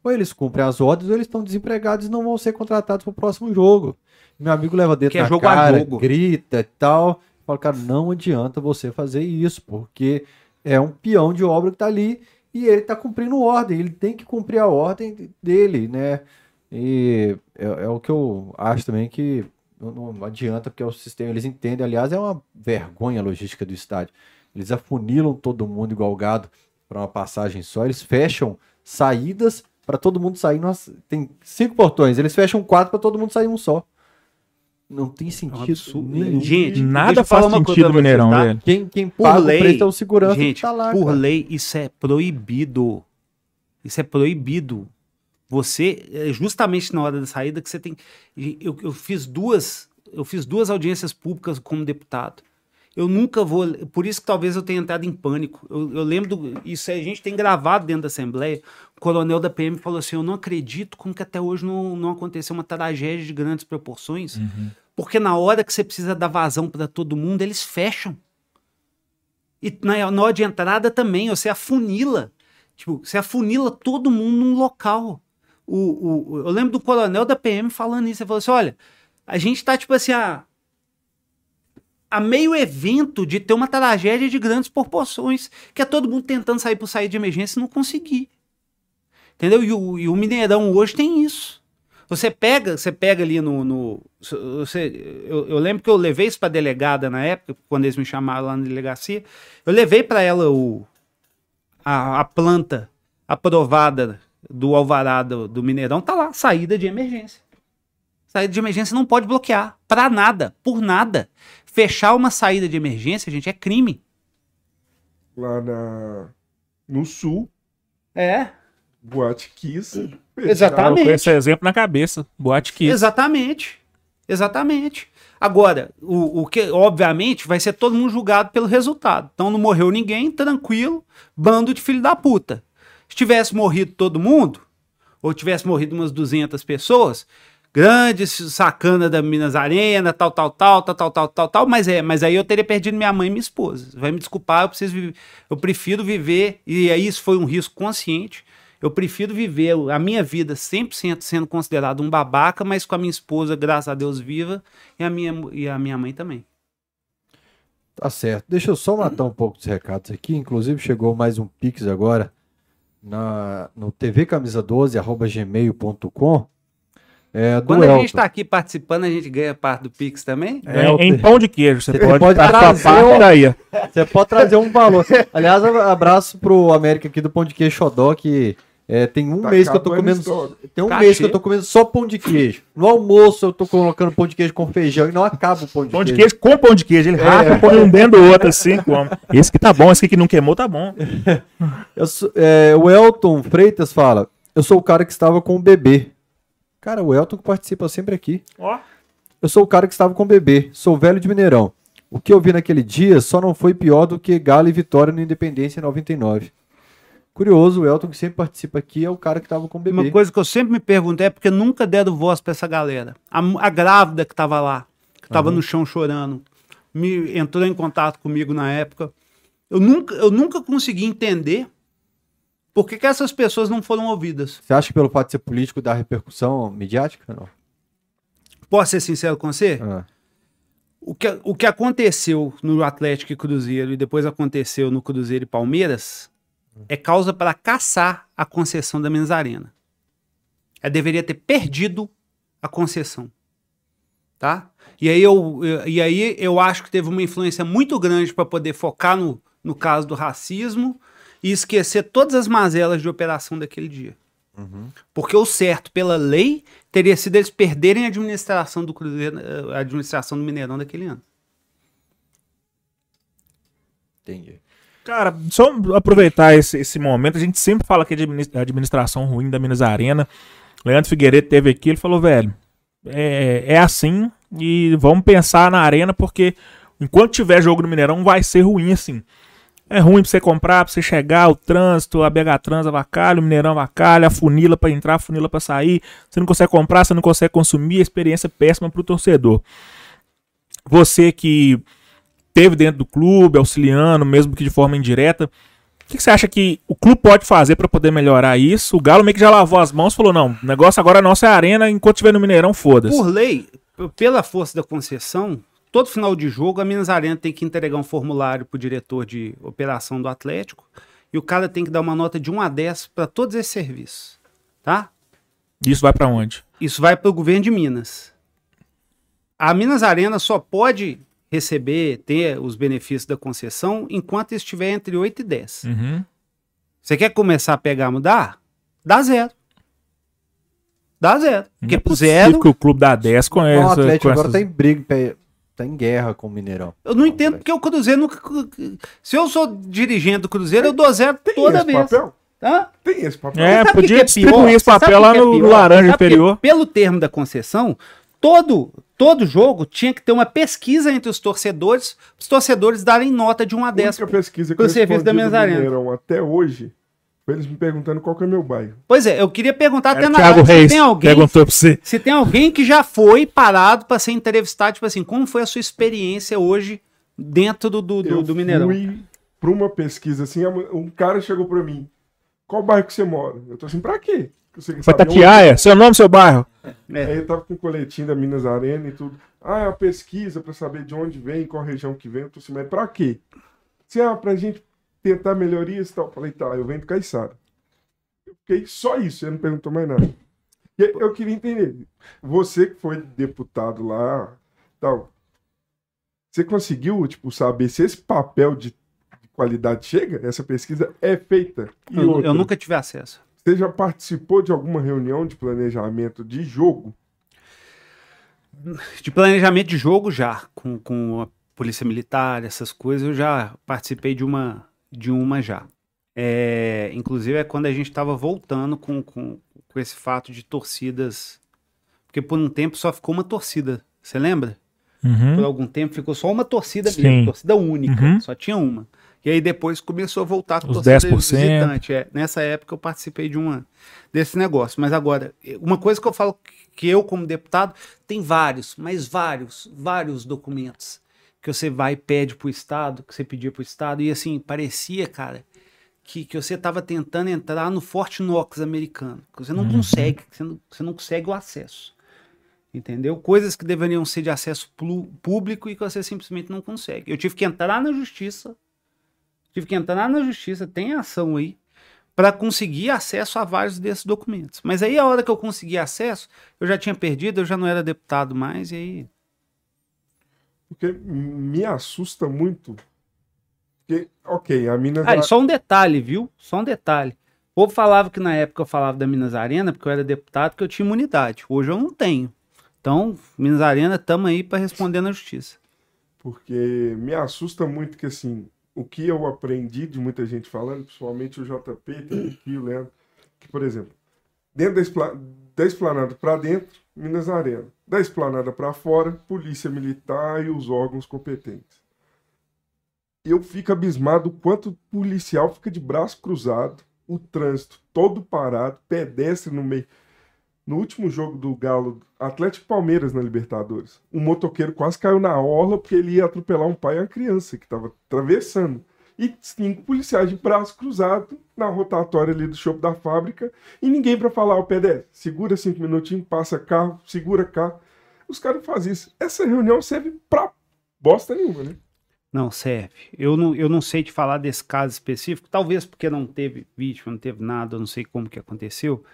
[SPEAKER 2] ou eles cumprem as ordens ou eles estão desempregados e não vão ser contratados pro próximo jogo. Meu amigo leva dedo
[SPEAKER 3] Que é jogo
[SPEAKER 2] cara,
[SPEAKER 3] jogo.
[SPEAKER 2] grita e tal. Eu falo, cara, não adianta você fazer isso, porque é um peão de obra que tá ali e ele tá cumprindo ordem, ele tem que cumprir a ordem dele, né? E é, é o que eu acho também que não, não adianta, porque é o sistema, eles entendem, aliás, é uma vergonha a logística do estádio. Eles afunilam todo mundo igual gado para uma passagem só, eles fecham saídas para todo mundo sair. Nós, tem cinco portões, eles fecham quatro para todo mundo sair um só. Não tem
[SPEAKER 3] É um
[SPEAKER 2] sentido nenhum.
[SPEAKER 3] Gente,
[SPEAKER 1] Nada faz
[SPEAKER 3] uma coisa
[SPEAKER 1] sentido Mineirão,
[SPEAKER 3] tá?
[SPEAKER 1] velho.
[SPEAKER 2] Quem, quem
[SPEAKER 3] Por
[SPEAKER 2] paga
[SPEAKER 3] lei,
[SPEAKER 2] o preço é o segurança
[SPEAKER 3] Gente,
[SPEAKER 2] que tá lá,
[SPEAKER 3] por
[SPEAKER 2] cara.
[SPEAKER 3] lei, isso é proibido. Isso é proibido. Você, é justamente na hora da saída, que você tem. Eu, eu fiz duas. Eu fiz duas audiências públicas como deputado. Eu nunca vou. Por isso que talvez eu tenha entrado em pânico. Eu, eu lembro do. Isso a gente tem gravado dentro da Assembleia. O coronel da PM falou assim: Eu não acredito como que até hoje não, não aconteceu uma tragédia de grandes proporções. Porque na hora que você precisa dar vazão para todo mundo, eles fecham. E na, na hora de entrada também, você afunila. Tipo, você afunila todo mundo num local. O, o, eu lembro do coronel da PM falando isso. Ele falou assim: olha, a gente tá, tipo assim, a, a meio evento de ter uma tragédia de grandes proporções. Que é todo mundo tentando sair por sair de emergência e não conseguir. Entendeu? E o, e o Mineirão hoje tem isso. Você pega, você pega ali no. no você, eu, eu lembro que eu levei isso para delegada na época, quando eles me chamaram lá na delegacia. Eu levei para ela o, a, a planta aprovada do alvará do, do Mineirão, tá lá, saída de emergência. Saída de emergência não pode bloquear, para nada, por nada. Fechar uma saída de emergência, gente, é crime.
[SPEAKER 4] Lá na... no sul,
[SPEAKER 3] É,
[SPEAKER 4] Boate Kiss.
[SPEAKER 1] Eu
[SPEAKER 3] exatamente.
[SPEAKER 1] com esse exemplo na cabeça. Boate Kiss.
[SPEAKER 3] Exatamente. Exatamente. Agora, o, o que, obviamente, vai ser todo mundo julgado pelo resultado. Então não morreu ninguém, tranquilo, bando de filho da puta. Se tivesse morrido todo mundo, ou tivesse morrido umas 200 pessoas, grande sacana da Minas Arena, tal, tal, tal, tal, tal, tal, tal, tal, mas é, mas aí eu teria perdido minha mãe e minha esposa. Vai me desculpar, eu preciso viver, eu prefiro viver, e aí isso foi um risco consciente. Eu prefiro viver a minha vida 100% sendo considerado um babaca, mas com a minha esposa, graças a Deus, viva, e a minha, e a minha mãe também.
[SPEAKER 2] Tá certo. Deixa eu só matar um pouco dos recados aqui. Inclusive, chegou mais um Pix agora na, no tvcamisa12, arroba gmail.com. É, do
[SPEAKER 3] Quando a gente tá aqui participando, a gente ganha parte do Pix também?
[SPEAKER 1] É,
[SPEAKER 2] É,
[SPEAKER 1] em pão de queijo. Você,
[SPEAKER 2] Você
[SPEAKER 1] pode,
[SPEAKER 2] pode trazer o-
[SPEAKER 1] daí.
[SPEAKER 2] Você pode trazer um valor. Aliás, abraço pro América aqui do Pão de Queijo Xodó, que é, tem um
[SPEAKER 4] Tá
[SPEAKER 2] mês que eu tô comendo.
[SPEAKER 4] estoque.
[SPEAKER 2] Tem um
[SPEAKER 3] Cachê.
[SPEAKER 2] mês que eu tô comendo só pão de queijo. No almoço eu tô colocando pão de queijo com feijão e não acaba o pão de
[SPEAKER 1] Pão de
[SPEAKER 2] queijo.
[SPEAKER 1] queijo com pão de queijo. Ele rasga, põe um dentro do outro assim. Como. Esse que tá bom, esse que não queimou tá bom.
[SPEAKER 2] Eu sou- é, o Elton Freitas fala: Eu sou o cara que estava com o bebê. Cara, o Elton que participa sempre aqui.
[SPEAKER 1] Ó.
[SPEAKER 2] Eu sou o cara que estava com o bebê. Sou velho de Mineirão. O que eu vi naquele dia só não foi pior do que Galo e Vitória no Independência em 99. Curioso, o Elton que sempre participa aqui é o cara que estava com o bebê.
[SPEAKER 3] Uma coisa que eu sempre me perguntei é porque nunca deram voz pra essa galera. A, a grávida que tava lá, que tava no chão chorando, me entrou em contato comigo na época. Eu nunca, eu nunca consegui entender por que, que essas pessoas não foram ouvidas.
[SPEAKER 2] Você acha que pelo fato de ser político dá repercussão midiática? Não.
[SPEAKER 3] Posso ser sincero com você?
[SPEAKER 2] Ah,
[SPEAKER 3] O que, o que aconteceu no Atlético e Cruzeiro e depois aconteceu no Cruzeiro e Palmeiras é causa para caçar a concessão da Minas Arena. Ela deveria ter perdido a concessão. Tá? E aí eu, eu- e aí eu acho que teve uma influência muito grande para poder focar no, no caso do racismo e esquecer todas as mazelas de operação daquele dia. Porque o certo, pela lei, teria sido eles perderem a administração do Cruzeiro, eh, a administração do Mineirão daquele ano.
[SPEAKER 2] entendi.
[SPEAKER 1] Cara, só aproveitar esse, esse momento, a gente sempre fala aqui de adminis- administração ruim da Minas Arena. Leandro Figueiredo teve aqui, ele falou, velho, é, é assim e vamos pensar na arena porque enquanto tiver jogo no Mineirão vai ser ruim assim. É ruim pra você comprar, pra você chegar, o trânsito, a BH Trans avacalha, o Mineirão avacalha, a funila pra entrar, a funila pra sair. Você não consegue comprar, você não consegue consumir, a experiência é péssima pro torcedor. Você que teve dentro do clube, auxiliando, mesmo que de forma indireta. O que, você acha que o clube pode fazer para poder melhorar isso? O Galo meio que já lavou as mãos falou: não, o negócio agora é a arena, enquanto tiver no Mineirão, foda-se.
[SPEAKER 3] Por lei, pela força da concessão, todo final de jogo a Minas Arena tem que entregar um formulário pro diretor de operação do Atlético e o cara tem que dar uma nota de 1 a 10 para todos esses serviços, tá?
[SPEAKER 1] Isso vai para onde?
[SPEAKER 3] Isso vai para o governo de Minas. A Minas Arena só pode receber, ter os benefícios da concessão enquanto estiver entre 8 e 10.
[SPEAKER 1] Uhum.
[SPEAKER 3] Você quer começar a pegar, mudar? Dá zero. Dá zero. Porque
[SPEAKER 1] Não é
[SPEAKER 3] zero,
[SPEAKER 1] que o clube da 10
[SPEAKER 2] o
[SPEAKER 1] conhece.
[SPEAKER 2] Atlético
[SPEAKER 1] com
[SPEAKER 2] agora
[SPEAKER 1] essas-
[SPEAKER 2] tá em briga, tá em guerra com o Mineirão.
[SPEAKER 3] eu não entendo porque o Cruzeiro nunca. Se eu sou dirigente do Cruzeiro, eu dou zero
[SPEAKER 4] Tem
[SPEAKER 3] toda
[SPEAKER 4] esse
[SPEAKER 3] vez.
[SPEAKER 4] papel?
[SPEAKER 3] Hã?
[SPEAKER 4] Tem esse papel?
[SPEAKER 1] É,
[SPEAKER 3] Sabe
[SPEAKER 1] podia
[SPEAKER 3] que é
[SPEAKER 1] distribuir esse papel
[SPEAKER 3] o
[SPEAKER 1] lá
[SPEAKER 3] é
[SPEAKER 1] no laranja inferior.
[SPEAKER 3] Pelo termo da concessão, todo, todo jogo tinha que ter uma pesquisa entre os torcedores, os torcedores darem nota de 1 a
[SPEAKER 4] A
[SPEAKER 3] 10.
[SPEAKER 4] única pesquisa que
[SPEAKER 3] serviço da.
[SPEAKER 4] Mineirão até hoje eles me perguntando qual que é meu bairro.
[SPEAKER 3] Pois é, eu queria perguntar até
[SPEAKER 1] Era
[SPEAKER 3] na
[SPEAKER 1] Thiago
[SPEAKER 3] se
[SPEAKER 1] Reis
[SPEAKER 3] tem alguém,
[SPEAKER 1] perguntou pra você.
[SPEAKER 3] se tem alguém que já foi parado para ser entrevistado, tipo assim, como foi a sua experiência hoje dentro do, do, do,
[SPEAKER 4] eu
[SPEAKER 3] do Mineirão?
[SPEAKER 4] fui pra uma pesquisa assim, um cara chegou pra mim, qual bairro que você mora? Eu tô assim, pra quê?
[SPEAKER 1] Foi
[SPEAKER 4] saber onde-
[SPEAKER 1] Tatiaia, seu nome, seu bairro.
[SPEAKER 3] É.
[SPEAKER 4] Aí eu tava com o coletinho da Minas Arena e tudo. Ah, é uma pesquisa pra saber de onde vem, qual região que vem. Eu tô assim, mas pra quê? Se é pra gente tentar melhorias e tal. Falei, tá, eu venho do Caiçara. Eu fiquei só isso, ele não perguntou mais nada. E eu queria entender, você que foi deputado lá, tal, você conseguiu, tipo, saber se esse papel de de qualidade chega? Essa pesquisa é feita? E
[SPEAKER 3] Eu,
[SPEAKER 4] outra,
[SPEAKER 3] eu nunca tive acesso.
[SPEAKER 4] Você já participou de alguma reunião de planejamento de jogo?
[SPEAKER 3] De planejamento de jogo já, com, com a polícia militar, essas coisas, eu já participei de uma, de uma já. É, inclusive é quando a gente estava voltando com, com, com esse fato de torcidas. Porque por um tempo só ficou uma torcida. Você lembra? Por
[SPEAKER 1] Uhum.
[SPEAKER 3] algum tempo ficou só uma torcida
[SPEAKER 1] Sim.
[SPEAKER 3] mesmo, torcida única,
[SPEAKER 1] Uhum.
[SPEAKER 3] só tinha uma. E aí depois começou a voltar com
[SPEAKER 1] Os
[SPEAKER 3] torcida
[SPEAKER 1] 10%.
[SPEAKER 3] visitante. É, nessa época eu participei de uma desse negócio. Mas agora, uma coisa que eu falo que eu, como deputado, tem vários, mas vários, vários documentos que você vai e pede pro Estado, que você pedia pro Estado, e assim, parecia, cara, que, que você estava tentando entrar no Fort Knox americano. que Você não consegue, você não, você não consegue o acesso. Entendeu? Coisas que deveriam ser de acesso público e que você simplesmente não consegue. Eu tive que entrar na justiça, tive que entrar na justiça, tem ação aí, para conseguir acesso a vários desses documentos. Mas aí a hora que eu consegui acesso, eu já tinha perdido, eu já não era deputado mais, e aí.
[SPEAKER 4] Porque me assusta muito. Porque, ok, a Minas.
[SPEAKER 3] Ah, e só um detalhe, viu? Só um detalhe. O povo falava que na época eu falava da Minas Arena, porque eu era deputado, que eu tinha imunidade. Hoje eu não tenho. Então, Minas Arena, estamos aí para responder na justiça.
[SPEAKER 4] Porque me assusta muito que, assim, o que eu aprendi de muita gente falando, principalmente o JP, tem aqui, o Leandro, que, por exemplo, dentro da, espla- da esplanada para dentro, Minas Arena. Da esplanada para fora, Polícia Militar e os órgãos competentes. Eu fico abismado quanto o policial fica de braço cruzado, o trânsito todo parado, pedestre no meio. No último jogo do Galo, Atlético Palmeiras na Libertadores, um motoqueiro quase caiu na orla porque ele ia atropelar um pai e uma criança que estava atravessando. E cinco policiais de braço cruzado na rotatória ali do shopping da fábrica e ninguém para falar o pedestre. Segura cinco minutinhos, passa carro, segura carro. Os caras fazem isso. Essa reunião serve pra bosta nenhuma, né?
[SPEAKER 3] Não, serve. Eu não, eu não sei te falar desse caso específico, talvez porque não teve vítima, não teve nada, eu não sei como que aconteceu.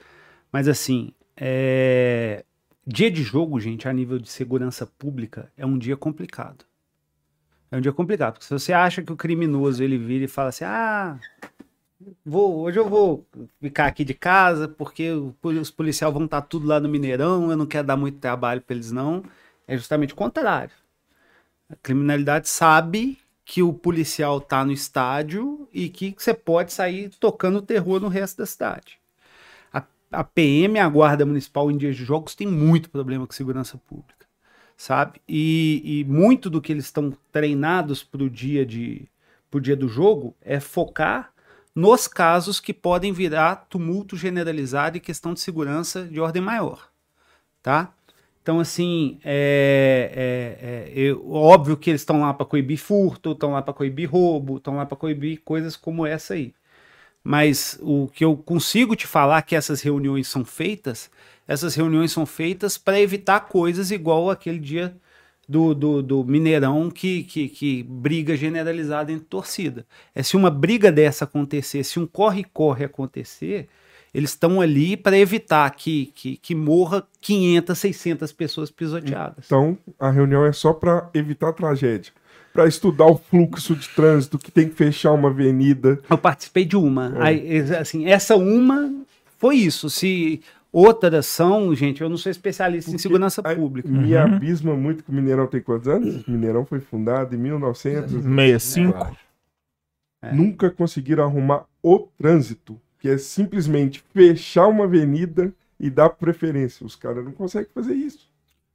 [SPEAKER 3] Mas assim, é, dia de jogo, gente, a nível de segurança pública, é um dia complicado. É um dia complicado, porque se você acha que o criminoso ele vira e fala assim, ah, vou, hoje eu vou ficar aqui de casa porque os policiais vão estar tudo lá no Mineirão, eu não quero dar muito trabalho para eles não. É justamente o contrário. A criminalidade sabe que o policial tá no estádio e que você pode sair tocando terror no resto da cidade. A, a PM, a Guarda Municipal em dias de jogos, tem muito problema com segurança pública, sabe? E, e muito do que eles estão treinados pro dia, de, pro dia do jogo é focar nos casos que podem virar tumulto generalizado e questão de segurança de ordem maior, tá? Então, assim, é, é- é- eu- óbvio que eles estão lá para coibir furto, estão lá para coibir roubo, estão lá para coibir coisas como essa aí. Mas o que eu consigo te falar que essas reuniões são feitas, essas reuniões são feitas para evitar coisas igual aquele dia do, do, do Mineirão que, que, que briga generalizada entre torcida. É se uma briga dessa acontecer, se um corre-corre acontecer, eles estão ali para evitar que, que, que morra 500, 600 pessoas pisoteadas.
[SPEAKER 4] Então, a reunião é só para evitar tragédia. Para estudar o fluxo de trânsito, que tem que fechar uma avenida.
[SPEAKER 3] Eu participei de uma. Aí, ex- assim, essa uma foi isso. Se Outras são, gente, eu não sou especialista em
[SPEAKER 4] Porque
[SPEAKER 3] segurança
[SPEAKER 4] a-
[SPEAKER 3] pública.
[SPEAKER 4] Me
[SPEAKER 1] Uhum.
[SPEAKER 4] abisma muito que o Mineirão tem quantos anos? O Mineirão foi fundado em 1900.
[SPEAKER 1] 65.
[SPEAKER 3] É.
[SPEAKER 4] Nunca conseguiram arrumar o trânsito, que é simplesmente fechar uma avenida e dar preferência. Os caras não conseguem fazer isso.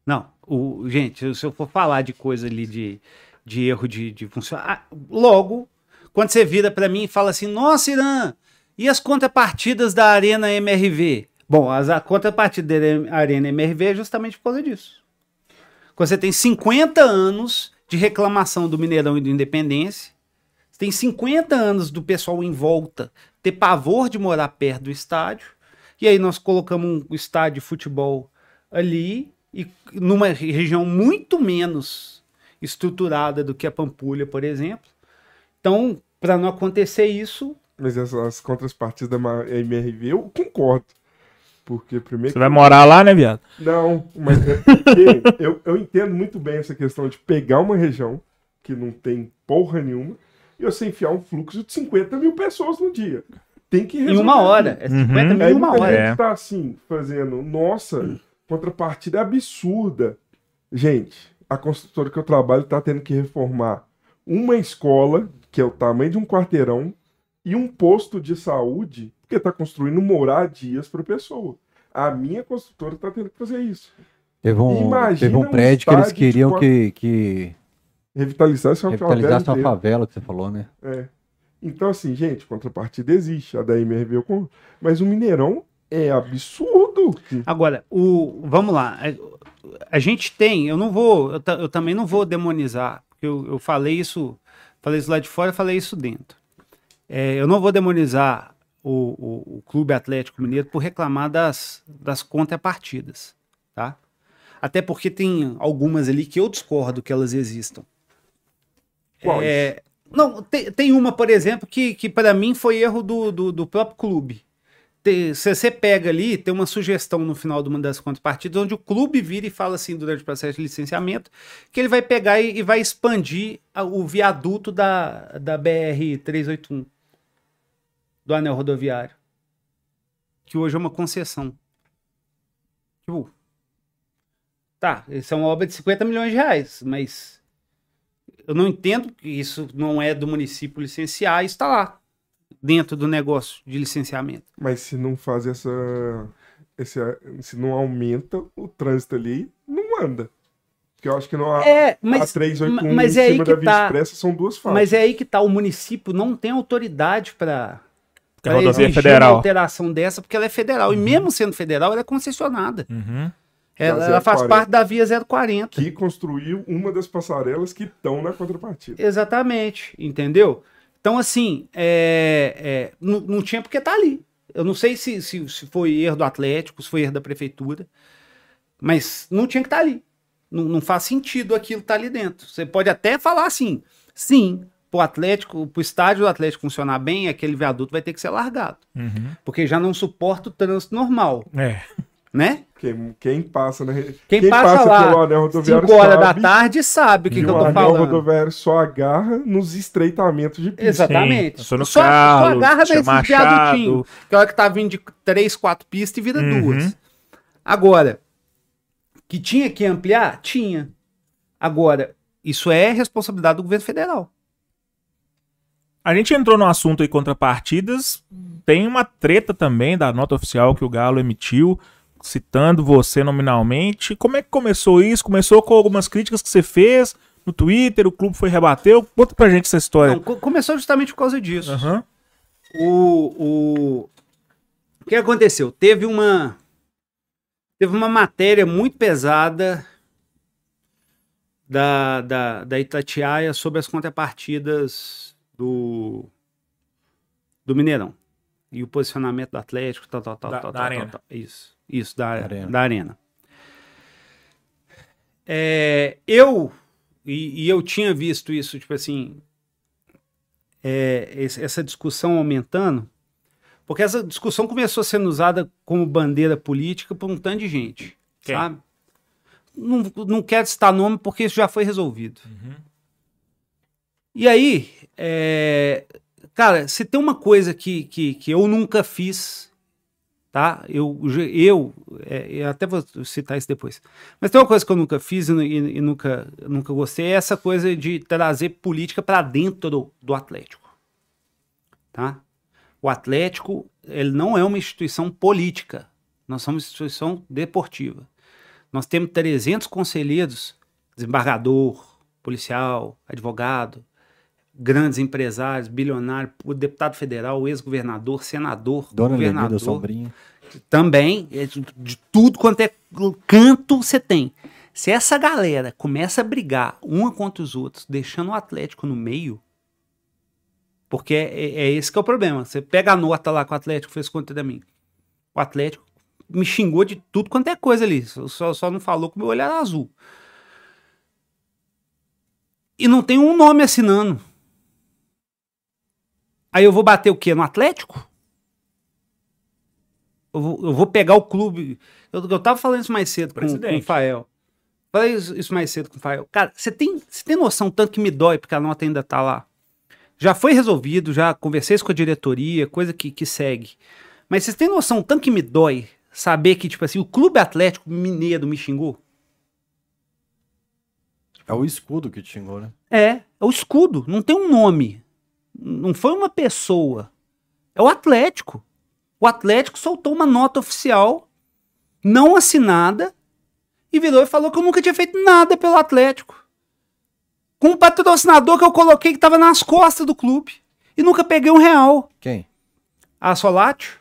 [SPEAKER 3] Não, o, gente, se eu for falar de coisa ali de, de erro de, de funcionar. logo, quando você vira pra mim e fala assim, nossa, Irã, e as contrapartidas da Arena MRV? Bom, as, a contrapartida da Arena MRV é justamente por causa disso. Quando você tem 50 anos de reclamação do Mineirão e do Independência, você tem 50 anos do pessoal em volta ter pavor de morar perto do estádio, e aí nós colocamos um estádio de futebol ali, e numa região muito menos estruturada do que a Pampulha, por exemplo. Então, para não acontecer isso,
[SPEAKER 4] Mas essas contrapartidas da Ma- MRV, eu concordo. Porque primeiro.
[SPEAKER 1] Você vai morar lá, né, viado?
[SPEAKER 4] Não, mas é porque eu, eu entendo muito bem essa questão de pegar uma região que não tem porra nenhuma e você enfiar um fluxo de 50 mil pessoas no dia. Tem que
[SPEAKER 3] em
[SPEAKER 4] resolver.
[SPEAKER 3] uma hora, é 50
[SPEAKER 1] Uhum.
[SPEAKER 3] mil em uma hora.
[SPEAKER 1] É.
[SPEAKER 4] gente tá assim, fazendo, nossa, contrapartida é absurda. Gente, a construtora que eu trabalho tá tendo que reformar uma escola, que é o tamanho de um quarteirão, e um posto de saúde, porque tá construindo moradias para pessoa. A minha construtora tá tendo que fazer isso.
[SPEAKER 2] Teve um,
[SPEAKER 4] Imagina
[SPEAKER 2] teve um
[SPEAKER 4] um
[SPEAKER 2] prédio que eles queriam que, que
[SPEAKER 4] Revitalizar essa
[SPEAKER 2] revitalizasse uma
[SPEAKER 4] favela. inteira.
[SPEAKER 2] favela, que você falou, né?
[SPEAKER 4] É. Então, assim, gente, contrapartida existe. A da MRV eu Mas o Mineirão é absurdo.
[SPEAKER 3] Agora, o, vamos lá. A, gente tem, eu não vou, eu, eu também não vou demonizar, porque eu, eu falei isso, falei isso lá de fora, falei isso dentro. É, eu não vou demonizar o, o, o Clube Atlético Mineiro por reclamar das, das contrapartidas, tá? Até porque tem algumas ali que eu discordo que elas existam.
[SPEAKER 4] Quais?
[SPEAKER 3] É, não, tem, tem uma, por exemplo, que, que para mim foi erro do, do, do próprio clube. Se você pega ali, tem uma sugestão no final de uma das contrapartidas, onde o clube vira e fala assim, durante o processo de licenciamento, que ele vai pegar e, e vai expandir a- o viaduto da, da BR-381, do anel rodoviário, que hoje é uma concessão. Tipo, tá, isso é uma obra de 50 milhões de reais, mas eu não entendo que isso não é do município licenciar está lá, dentro do negócio de licenciamento.
[SPEAKER 4] Mas se não faz essa. Esse, se não aumenta o trânsito ali, não anda. Porque eu acho que não há.
[SPEAKER 3] É,
[SPEAKER 4] a
[SPEAKER 3] mas,
[SPEAKER 4] 381
[SPEAKER 3] mas
[SPEAKER 4] em
[SPEAKER 3] é aí
[SPEAKER 4] cima
[SPEAKER 3] que
[SPEAKER 4] da Via
[SPEAKER 3] tá.
[SPEAKER 4] Expressa são duas faixas.
[SPEAKER 3] mas é aí que tá, o município não tem autoridade para
[SPEAKER 1] a
[SPEAKER 3] exigir uma
[SPEAKER 1] federal.
[SPEAKER 3] alteração dessa, porque ela é federal. E mesmo sendo federal, ela é concessionada.
[SPEAKER 1] Uhum.
[SPEAKER 3] Ela, ela faz
[SPEAKER 4] 040.
[SPEAKER 3] parte da Via 040.
[SPEAKER 4] Que construiu uma das passarelas que estão na contrapartida.
[SPEAKER 3] Exatamente, entendeu? Então, assim, é, é, não, não tinha porque tá ali. Eu não sei se, se, se foi erro do Atlético, se foi erro da prefeitura, mas não tinha que estar ali. Não, não faz sentido aquilo estar ali dentro. Você pode até falar assim, sim, pro Atlético, pro estádio do Atlético funcionar bem, aquele viaduto vai ter que ser largado,
[SPEAKER 1] Uhum.
[SPEAKER 3] porque já não suporta o trânsito normal,
[SPEAKER 1] É.
[SPEAKER 3] né?
[SPEAKER 4] Quem, quem passa na re-
[SPEAKER 3] Quem, passa, lá
[SPEAKER 4] pelo anel rodoviário
[SPEAKER 3] 5 horas da tarde sabe o que,
[SPEAKER 4] que
[SPEAKER 3] que eu
[SPEAKER 4] o
[SPEAKER 3] tô
[SPEAKER 4] anel
[SPEAKER 3] falando.
[SPEAKER 4] rodoviário só agarra nos estreitamentos de pista.
[SPEAKER 3] Exatamente.
[SPEAKER 1] Sim, passou no
[SPEAKER 3] só,
[SPEAKER 1] Carlos,
[SPEAKER 3] só agarra
[SPEAKER 1] Machado.
[SPEAKER 3] viadutinhos. Que é hora que tá vindo de três, quatro pistas e vira
[SPEAKER 1] Uhum.
[SPEAKER 3] duas. Agora, que tinha que ampliar? Tinha. Agora, isso é responsabilidade do governo federal.
[SPEAKER 1] A gente entrou no assunto aí contrapartidas. Tem uma treta também da nota oficial que o Galo emitiu, citando você nominalmente. Como é que começou isso? Começou com algumas críticas que você fez no Twitter, o clube foi rebateu. Conta pra gente essa história.
[SPEAKER 3] Não, co- começou justamente por causa disso.
[SPEAKER 1] Aham.
[SPEAKER 3] O, o, o que aconteceu? Teve uma teve uma matéria muito pesada da, da, da Itatiaia sobre as contrapartidas do, do Mineirão e o posicionamento do Atlético, tal, tal, tal,
[SPEAKER 1] Da-
[SPEAKER 3] tal,
[SPEAKER 1] da
[SPEAKER 3] tal, tal, tal. Isso, isso, da,
[SPEAKER 2] Arena.
[SPEAKER 3] da Arena. É, eu, e, e eu tinha visto isso, tipo assim, é, essa discussão aumentando, porque essa discussão começou sendo usada como bandeira política por um tanto de gente,
[SPEAKER 1] Quem?
[SPEAKER 3] sabe? Não, não quero citar nome porque isso já foi resolvido. E aí, é, cara, se tem uma coisa que, que, que eu nunca fiz, tá? Eu, eu, é, eu até vou citar isso depois. Mas tem uma coisa que eu nunca fiz e, e- e nunca, nunca gostei, é essa coisa de trazer política para dentro do, do Atlético, tá? O Atlético, ele não é uma instituição política, nós somos uma instituição deportiva. Nós temos 300 conselheiros, desembargador, policial, advogado, grandes empresários, bilionário, o deputado federal, ex-governador, senador,
[SPEAKER 2] Dona Lenida,
[SPEAKER 3] governador,
[SPEAKER 2] sombrinha.
[SPEAKER 3] também, é de, de tudo quanto é canto você tem. Se essa galera começa a brigar uma contra os outros, deixando o Atlético no meio, porque é, é- é esse que é o problema. Você pega a nota lá que o Atlético fez contra mim. O Atlético me xingou de tudo quanto é coisa ali. Só, só não falou que o meu olho era azul. E não tem um nome assinando. Aí eu vou bater o quê? No Atlético? Eu vou, eu vou pegar o clube. Eu, eu tava falando isso mais cedo com, com o. Fael. Falei isso, mais cedo com o Fael. Cara, você tem, você tem noção tanto que me dói porque a nota ainda tá lá? Já foi resolvido, já conversei isso com a diretoria, coisa que, que segue. Mas vocês têm noção tanto que me dói saber que, tipo assim, o Clube Atlético Mineiro me xingou?
[SPEAKER 2] É o escudo que te xingou, né?
[SPEAKER 3] É, é o escudo, não tem um nome. Não foi uma pessoa. É o Atlético. O Atlético soltou uma nota oficial, não assinada, e virou e falou que eu nunca tinha feito nada pelo Atlético. Com um patrocinador que eu coloquei que estava nas costas do clube. E nunca peguei um real.
[SPEAKER 2] Quem?
[SPEAKER 3] A Solatio.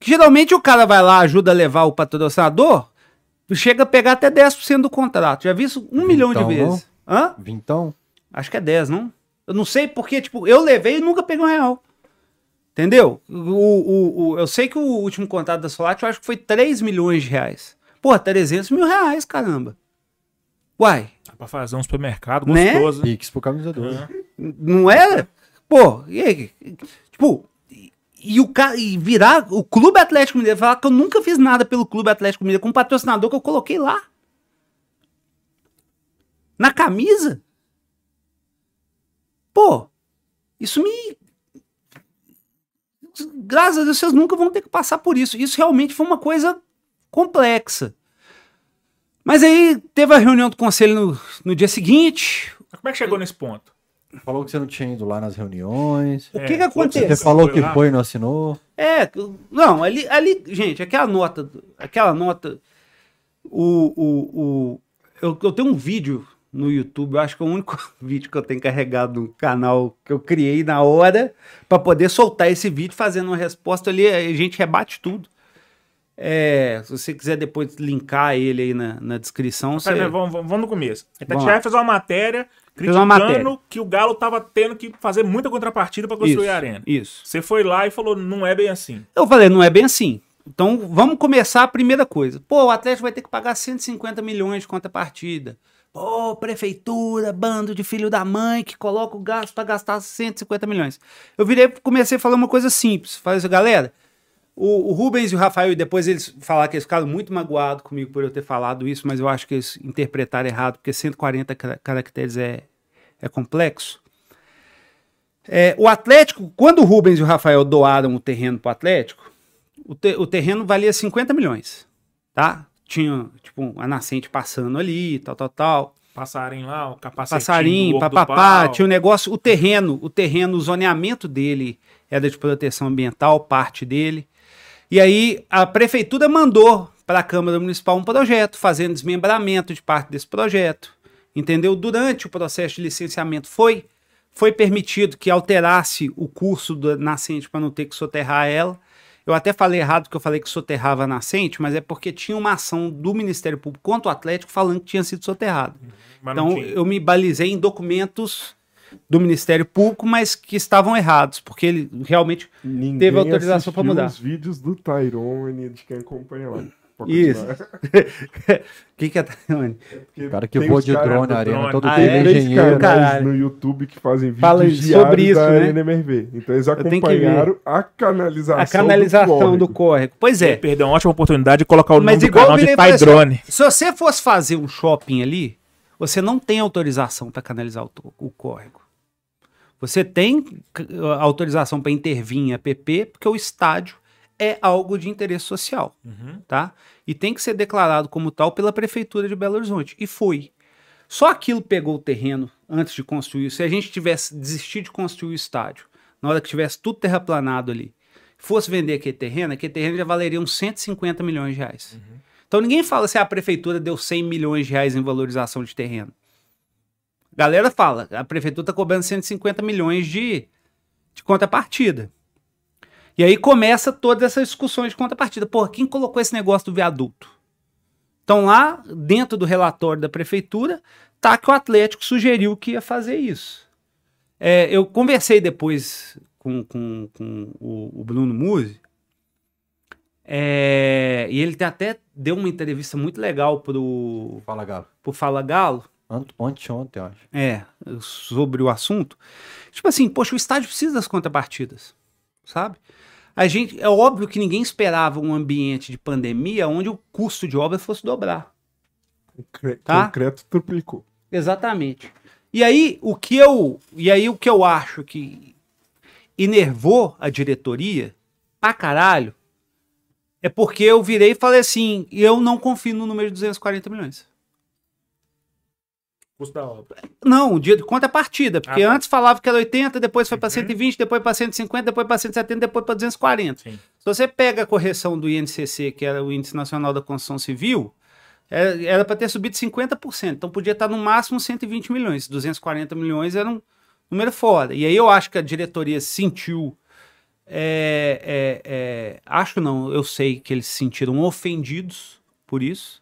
[SPEAKER 3] Que geralmente o cara vai lá, ajuda a levar o patrocinador, chega a pegar até 10% do contrato. Já vi isso um milhão de
[SPEAKER 2] Então, não?
[SPEAKER 3] vezes. Hã?
[SPEAKER 2] Vintão?
[SPEAKER 3] Acho que é 10, não? Eu não sei porque, tipo, eu levei e nunca peguei um real. Entendeu? O, o, o- eu sei que o último contrato da Solat eu acho que foi 3 milhões de reais. Pô, 300 mil reais, caramba. Uai,
[SPEAKER 1] Dá pra fazer um supermercado
[SPEAKER 3] Né?
[SPEAKER 1] gostoso.
[SPEAKER 2] Pix pro camisa 12.
[SPEAKER 3] não era? Pô, e aí? Tipo, e, e o cara e virar o Clube Atlético Mineiro falar que eu nunca fiz nada pelo Clube Atlético Mineiro com um patrocinador que eu coloquei lá. Na camisa? Pô, isso me. Graças a Deus, vocês nunca vão ter que passar por isso. Isso realmente foi uma coisa complexa. Mas aí teve a reunião do conselho no, no dia seguinte.
[SPEAKER 1] Mas Como é que chegou nesse ponto?
[SPEAKER 2] Falou que você não tinha ido lá nas reuniões.
[SPEAKER 3] O
[SPEAKER 1] É,
[SPEAKER 3] que que
[SPEAKER 1] foi-
[SPEAKER 3] aconteceu?
[SPEAKER 2] Você falou que foi e não assinou.
[SPEAKER 3] É, não, ali, ali, gente, aquela nota, aquela nota, o, o, o eu, eu tenho um vídeo no YouTube, eu acho que é o único vídeo que eu tenho carregado no canal que eu criei na hora para poder soltar esse vídeo fazendo uma resposta ali, a gente rebate tudo. É, se você quiser depois linkar ele aí na, na descrição, você...
[SPEAKER 1] Vamos, vamos- vamos no começo. A Itatiaia fez uma matéria
[SPEAKER 3] Fez uma
[SPEAKER 1] criticando
[SPEAKER 3] matéria.
[SPEAKER 1] que o Galo tava tendo que fazer muita contrapartida pra construir
[SPEAKER 3] Isso,
[SPEAKER 1] a arena.
[SPEAKER 3] Isso.
[SPEAKER 1] Você foi lá e falou, não é bem assim.
[SPEAKER 3] Eu falei, não é bem assim. Então vamos começar a primeira coisa. Pô, o Atlético vai ter que pagar 150 milhões de contrapartida. Pô, prefeitura, bando de filho da mãe que coloca o gasto para gastar 150 milhões. Eu virei comecei a falar uma coisa simples. Falei assim, galera, o, o Rubens e o Rafael, e depois eles falaram que eles ficaram muito magoados comigo por eu ter falado isso, mas eu acho que eles interpretaram errado, porque 140 cara- caracteres é, é complexo. É, o Atlético, quando o Rubens e o Rafael doaram o terreno para o Atlético, te- o terreno valia 50 milhões, tá? Tinha, tipo, a nascente passando ali, tal, tal, tal.
[SPEAKER 1] Passarinho lá, o capacetinho
[SPEAKER 3] Passarinho, papapá, tinha um negócio, o terreno, o terreno, o zoneamento dele era de proteção ambiental, parte dele. E aí a prefeitura mandou para a Câmara Municipal um projeto, fazendo desmembramento de parte desse projeto. Entendeu? Durante o processo de licenciamento foi foi permitido que alterasse o curso da nascente para não ter que soterrar ela. Eu até falei errado que eu falei que soterrava a nascente, mas é porque tinha uma ação do Ministério Público contra o Atlético falando que tinha sido soterrado.
[SPEAKER 1] Mas não
[SPEAKER 3] Então eu me balizei em documentos do Ministério Público, mas que estavam errados, porque ele realmente
[SPEAKER 4] Ninguém
[SPEAKER 3] Teve autorização
[SPEAKER 4] assistiu
[SPEAKER 3] mudar.
[SPEAKER 4] os vídeos do Tyrone de quem acompanha lá.
[SPEAKER 3] Isso. O que, que é
[SPEAKER 2] O cara que voa de
[SPEAKER 4] caras-
[SPEAKER 2] drone na arena,
[SPEAKER 1] drone.
[SPEAKER 2] todo
[SPEAKER 3] Ah,
[SPEAKER 2] dia
[SPEAKER 3] é?
[SPEAKER 4] Três
[SPEAKER 2] engenheiro.
[SPEAKER 4] canais
[SPEAKER 3] Caralho.
[SPEAKER 4] no YouTube que fazem vídeos
[SPEAKER 3] Fala sobre isso,
[SPEAKER 4] da
[SPEAKER 3] né?
[SPEAKER 4] Arena MRV. Então eles
[SPEAKER 3] tenho que ver.
[SPEAKER 4] acompanharam a canalização
[SPEAKER 3] A canalização do
[SPEAKER 4] córrego.
[SPEAKER 3] córrego. Pois
[SPEAKER 1] Ele
[SPEAKER 3] é.
[SPEAKER 1] perdeu uma ótima oportunidade de colocar o nome do canal de
[SPEAKER 3] falei assim,
[SPEAKER 1] Tydrone.
[SPEAKER 3] Se você fosse fazer um shopping ali, você não tem autorização para canalizar o, o córrego. Você tem c- autorização para intervir em APP, porque o estádio é algo de interesse social,
[SPEAKER 1] Uhum.
[SPEAKER 3] tá? E tem que ser declarado como tal pela prefeitura de Belo Horizonte. E foi. Só aquilo pegou o terreno antes de construir. Se a gente tivesse desistido de construir o estádio, na hora que tivesse tudo terraplanado ali, fosse vender aquele terreno, aquele terreno já valeria uns 150 milhões de reais. Então ninguém fala se a prefeitura deu 100 milhões de reais em valorização de terreno. A galera fala, a prefeitura está cobrando 150 milhões de, de contrapartida. E aí começa todas essas discussões de contrapartida. Porra, quem colocou esse negócio do viaduto? Então lá, dentro do relatório da prefeitura, tá que o Atlético sugeriu que ia fazer isso. É, eu conversei depois com, com, com o, o Bruno Musi, é, e ele até deu uma entrevista muito legal pro,
[SPEAKER 2] Fala, Galo.
[SPEAKER 3] pro Fala Galo,
[SPEAKER 2] Ontem, ontem, eu acho.
[SPEAKER 3] é, sobre o assunto. Tipo assim, poxa, o estádio precisa das contrapartidas, sabe? A gente, é óbvio que ninguém esperava um ambiente de pandemia onde o custo de obra fosse dobrar.
[SPEAKER 4] Concre-
[SPEAKER 3] Tá.
[SPEAKER 4] Concreto triplicou.
[SPEAKER 3] Exatamente. E aí o que eu, e aí o que eu acho que enervou a diretoria pra caralho é porque eu virei e falei assim, eu não confio no número de 240 milhões.
[SPEAKER 1] Custo da obra.
[SPEAKER 3] Não, o dia de conta é partida, porque
[SPEAKER 1] Ah, tá.
[SPEAKER 3] antes falava que era 80, depois foi para
[SPEAKER 1] Uhum.
[SPEAKER 3] 120, depois para 150, depois para 170, depois para 240.
[SPEAKER 1] Sim.
[SPEAKER 3] Se você pega a correção do INCC, que era o Índice Nacional da Construção Civil, é- era para ter subido 50%, então podia estar no máximo 120 milhões, 240 milhões era um número fora. E aí eu acho que a diretoria sentiu, é, é, é, acho não, eu sei que eles se sentiram ofendidos por isso,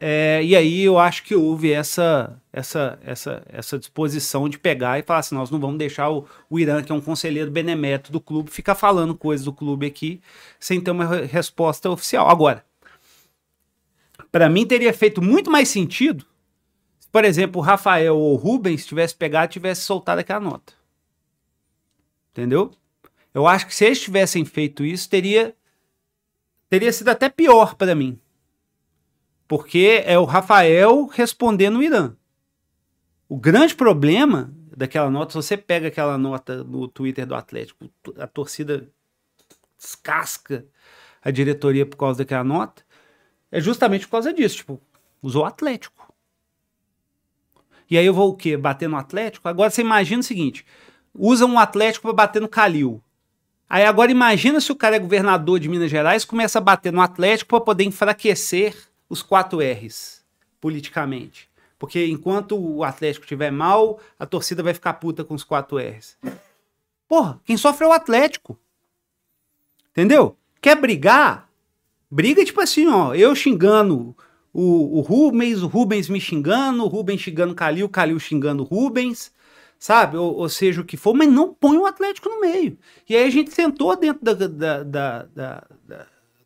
[SPEAKER 3] é, e aí eu acho que houve essa, essa, essa, essa disposição de pegar e falar assim, nós não vamos deixar o, o Irã, que é um conselheiro benemérito do clube, ficar falando coisas do clube aqui sem ter uma re- resposta oficial. Agora, para mim teria feito muito mais sentido se, por exemplo, o Rafael ou o Rubens tivesse pegado e tivesse soltado aquela nota. Entendeu? Eu acho que se eles tivessem feito isso, teria, teria sido até pior para mim. Porque é o Rafael respondendo o Irã. O grande problema daquela nota, se você pega aquela nota no Twitter do Atlético, a torcida descasca a diretoria por causa daquela nota, é justamente por causa disso. Tipo, usou o Atlético. E aí eu vou o quê? Bater no Atlético? Agora você imagina o seguinte: usa um Atlético para bater no Calil. Aí agora imagina se o cara é governador de Minas Gerais começa a bater no Atlético para poder enfraquecer os quatro R's politicamente. Porque enquanto o Atlético estiver mal, a torcida vai ficar puta com os quatro R's. Porra, quem sofre é o Atlético. Entendeu? Quer brigar? Briga tipo assim, ó, eu xingando o, o Rubens, o Rubens me xingando, o Rubens xingando o Calil, o Calil xingando o Rubens, sabe? Ou, ou seja, o que for, mas não põe o Atlético no meio. E aí a gente sentou dentro da, da- da-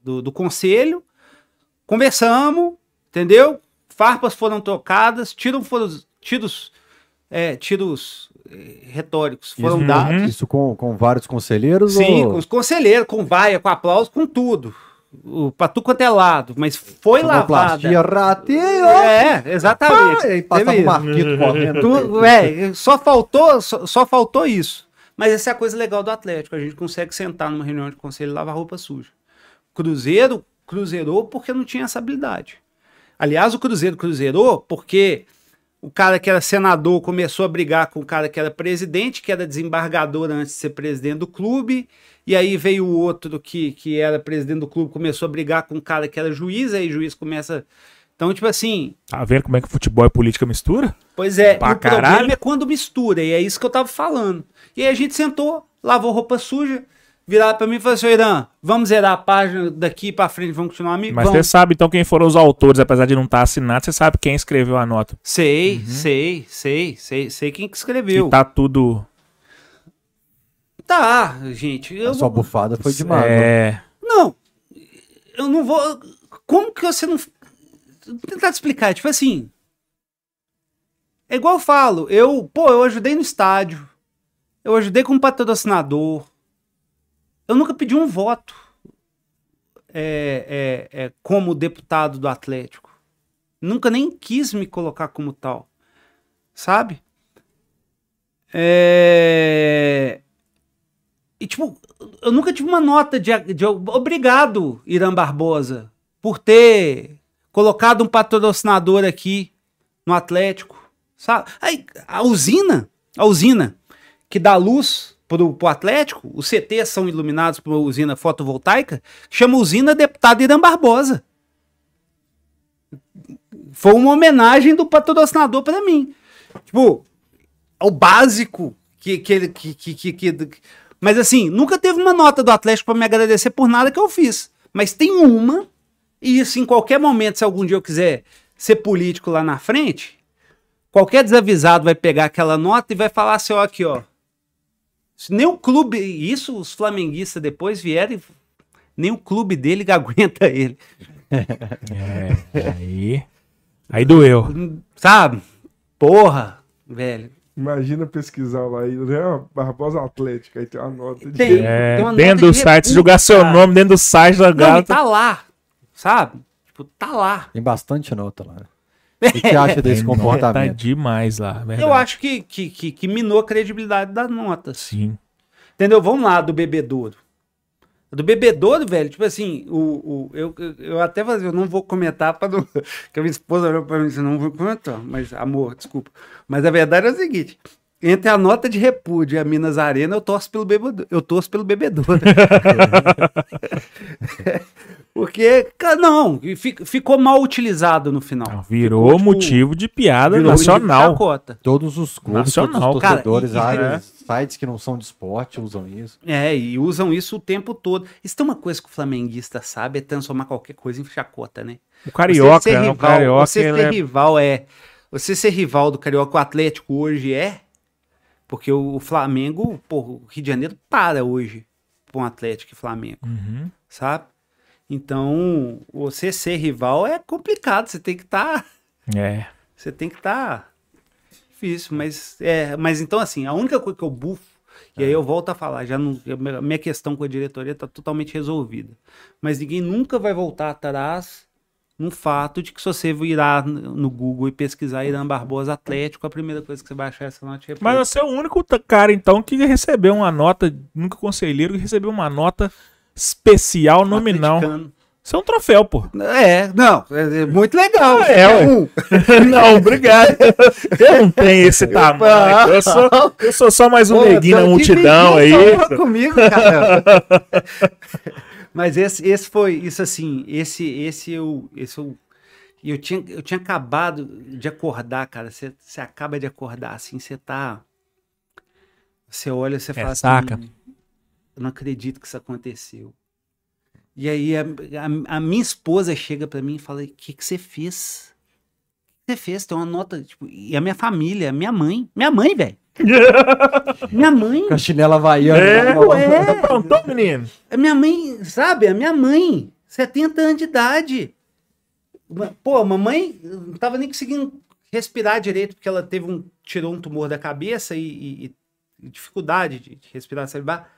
[SPEAKER 3] do, do conselho, conversamos, entendeu? Farpas foram trocadas, tiros foram tiros, é, tiros eh, retóricos foram
[SPEAKER 2] Isso,
[SPEAKER 3] dados.
[SPEAKER 2] isso com, com vários conselheiros?
[SPEAKER 3] Sim,
[SPEAKER 2] ou...
[SPEAKER 3] com os conselheiros, com vaia, com aplauso, com tudo. O, pra tu quanto é lado, mas foi lavada.
[SPEAKER 2] Rateio!
[SPEAKER 3] É, exatamente.
[SPEAKER 2] Passava
[SPEAKER 3] Teve
[SPEAKER 2] o Marquito correndo.
[SPEAKER 3] Tu- é, só faltou, só, só faltou isso. Mas essa é a coisa legal do Atlético. A gente consegue sentar numa reunião de conselho e lavar roupa suja. Cruzeiro cruzeirou porque não tinha essa habilidade. Aliás, o Cruzeiro cruzeirou porque o cara que era senador começou a brigar com o cara que era presidente, que era desembargador antes de ser presidente do clube. E aí veio o outro que, que era presidente do clube, começou a brigar com o cara que era juiz, aí o juiz começa. Então, tipo assim,
[SPEAKER 1] Tá vendo como é que futebol e política mistura?
[SPEAKER 3] Pois é,
[SPEAKER 1] Pra
[SPEAKER 3] o problema
[SPEAKER 1] caralho.
[SPEAKER 3] é quando mistura, e é isso que eu tava falando. E aí a gente sentou, lavou roupa suja, viraram pra mim e falou assim, Irã, vamos zerar a página daqui pra frente, vamos continuar amigos?
[SPEAKER 1] Mas você sabe então quem foram os autores, apesar de não estar assinado, você sabe quem escreveu a nota.
[SPEAKER 3] Sei, sei, sei, sei, sei quem que escreveu.
[SPEAKER 1] E tá tudo.
[SPEAKER 3] Tá, gente, eu
[SPEAKER 2] A sua bufada foi demais.
[SPEAKER 1] É.
[SPEAKER 3] Não, eu não vou... Como que você não... Vou tentar te explicar, tipo assim... É igual eu falo, eu, pô, eu ajudei no estádio, eu ajudei como patrocinador, eu nunca pedi um voto é, é, é, como deputado do Atlético. Nunca nem quis me colocar como tal, sabe? É... E, tipo, eu nunca tive uma nota de, de obrigado, Irã Barbosa, por ter colocado um patrocinador aqui no Atlético. Sabe? Aí, a usina, a usina que dá luz pro, pro Atlético, os CTs são iluminados por uma usina fotovoltaica, chama usina deputado Irã Barbosa. Foi uma homenagem do patrocinador para mim. Tipo, o básico que, que, que, que, que, que mas assim, nunca teve uma nota do Atlético para me agradecer por nada que eu fiz. Mas tem uma, e isso em qualquer momento, se algum dia eu quiser ser político lá na frente, qualquer desavisado vai pegar aquela nota e vai falar assim: ó, aqui, ó. Nem o clube, isso os flamenguistas depois vierem, nem o clube dele aguenta ele.
[SPEAKER 1] É, aí. Aí doeu.
[SPEAKER 3] Sabe? Porra, velho.
[SPEAKER 4] Imagina pesquisar lá aí, né? Barbosa Atlética, aí tem uma nota de.
[SPEAKER 3] Tem.
[SPEAKER 1] É,
[SPEAKER 3] Tem uma
[SPEAKER 1] dentro
[SPEAKER 3] nota
[SPEAKER 1] do
[SPEAKER 3] de
[SPEAKER 1] site, jogar seu
[SPEAKER 3] cara.
[SPEAKER 1] nome dentro do site da
[SPEAKER 3] Não, e
[SPEAKER 1] gata.
[SPEAKER 3] tá lá, sabe? Tipo, tá lá.
[SPEAKER 2] Tem bastante nota lá. O que você acha desse
[SPEAKER 1] Tá
[SPEAKER 2] comportamento?
[SPEAKER 1] demais lá, verdade.
[SPEAKER 3] Eu acho que, que, que, que minou a credibilidade das notas.
[SPEAKER 1] Sim.
[SPEAKER 3] Entendeu? Vamos lá, do bebedouro. Do bebedouro, velho, tipo assim, o, o, eu, eu- até fazer, eu não vou comentar para não. Que a minha esposa olhou pra mim e disse, não vou comentar. Mas, amor, desculpa. Mas a verdade é o seguinte: entre a nota de repúdio e a Minas Arena, eu torço pelo bebedouro. Eu torço pelo bebedouro. Porque, cara, não, fi- ficou mal utilizado no final.
[SPEAKER 1] Virou
[SPEAKER 3] Ficou, tipo,
[SPEAKER 1] motivo de piada
[SPEAKER 3] de
[SPEAKER 1] nacional.
[SPEAKER 3] chacota.
[SPEAKER 2] Todos os clubes,
[SPEAKER 1] Nacional.
[SPEAKER 2] todos os
[SPEAKER 3] Cara,
[SPEAKER 2] torcedores,
[SPEAKER 3] e- e-
[SPEAKER 2] áreas, sites que não são de esporte usam isso.
[SPEAKER 3] É, e usam isso o tempo todo. Isso tem uma coisa que o flamenguista sabe, é transformar qualquer coisa em chacota, né?
[SPEAKER 1] O carioca,
[SPEAKER 3] você ser
[SPEAKER 1] né? O
[SPEAKER 3] rival,
[SPEAKER 1] carioca,
[SPEAKER 3] você ser
[SPEAKER 1] é...
[SPEAKER 3] rival é. Você ser rival do Carioca, o Atlético hoje é. Porque o, Flamengo, pô, o Rio de Janeiro para hoje com Atlético e Flamengo,
[SPEAKER 1] Uhum.
[SPEAKER 3] sabe? Então, você ser rival é complicado, você tem que estar.
[SPEAKER 1] É.
[SPEAKER 3] Você tem que estar. Difícil, mas. É, mas então, assim, a única coisa que eu bufo, e aí eu volto a falar, já não, minha questão com a diretoria está totalmente resolvida. Mas ninguém nunca vai voltar atrás no fato de que se você virar no Google e pesquisar Irã Barbosa Atlético, a primeira coisa que você vai achar é essa nota de repúdio.
[SPEAKER 1] Mas você é o único cara, então, que recebeu uma nota, nunca conselheiro, que recebeu uma nota especial nominal.
[SPEAKER 3] Atleticano.
[SPEAKER 1] Isso é um troféu, pô.
[SPEAKER 3] É, não, é, é muito legal.
[SPEAKER 1] É, ué.
[SPEAKER 3] um.
[SPEAKER 1] não, obrigado. Eu não tenho esse tamanho. Eu sou, eu sou só mais um
[SPEAKER 3] Pô,
[SPEAKER 1] neguinho na multidão aí.
[SPEAKER 3] essa honra comigo, cara. Mas esse, esse foi, isso assim, esse, esse eu, esse eu, eu tinha, eu tinha acabado de acordar, cara. Você você acaba de acordar, assim, você tá, você olha, você fala
[SPEAKER 1] saca.
[SPEAKER 3] assim, eu não acredito que isso aconteceu. E aí a, a- a minha esposa chega pra mim e fala, o que que você fez? O que você fez? Tem uma nota, tipo, e a minha família, minha mãe, minha mãe, velho. minha mãe.
[SPEAKER 2] Com a chinela havaiana.
[SPEAKER 1] É,
[SPEAKER 2] né?
[SPEAKER 1] ué. Aprontou, menino.
[SPEAKER 3] A minha mãe, sabe? A minha mãe, 70 anos de idade. Pô, a mamãe não tava nem conseguindo respirar direito, porque ela teve um. tirou um tumor da cabeça e, e- e dificuldade de, de respirar celular.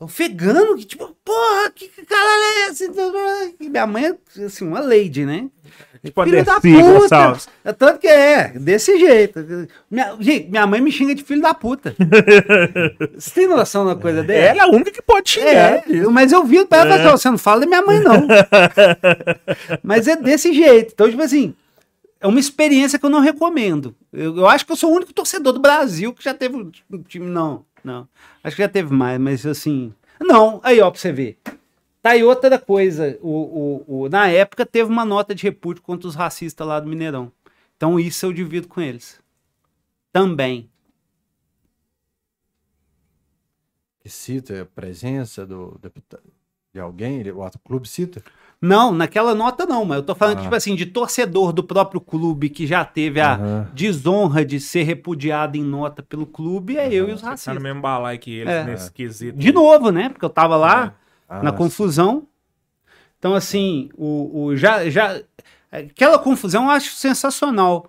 [SPEAKER 3] Ofegando, que tipo, porra, que, caralho é esse? E minha mãe é assim, uma lady, né?
[SPEAKER 1] Tipo
[SPEAKER 3] Filho da puta! É tanto que é, desse jeito. Minha, gente, minha mãe me xinga de filho da puta. Você tem noção da coisa dela?
[SPEAKER 1] Ela é a única que pode xingar.
[SPEAKER 3] É, mas eu vi pra ela falar, você não fala da minha mãe, não. mas é desse jeito. Então, tipo assim, é uma experiência que eu não recomendo. Eu, eu acho que eu sou o único torcedor do Brasil que já teve um um time. Não, não. Acho que já teve mais, mas assim. Não, aí, ó, pra você ver. Tá aí outra coisa. O, o, o- na época teve uma nota de repúdio contra os racistas lá do Mineirão. Então, isso eu divido com eles. Também.
[SPEAKER 2] Cita a presença do deputado, de alguém, o outro clube cita.
[SPEAKER 3] Não, naquela nota não, mas eu tô falando,
[SPEAKER 2] Ah.
[SPEAKER 3] tipo assim, de torcedor do próprio clube que já teve a
[SPEAKER 2] Aham.
[SPEAKER 3] desonra de ser repudiado em nota pelo clube, é eu e os
[SPEAKER 1] Você tá no
[SPEAKER 3] racistas.
[SPEAKER 1] mesmo balai que eles
[SPEAKER 3] É.
[SPEAKER 1] nesse quesito.
[SPEAKER 3] De novo, né? Porque eu tava lá
[SPEAKER 2] Ah,
[SPEAKER 3] na confusão. Então, assim, o, o já, já. Aquela confusão eu acho sensacional.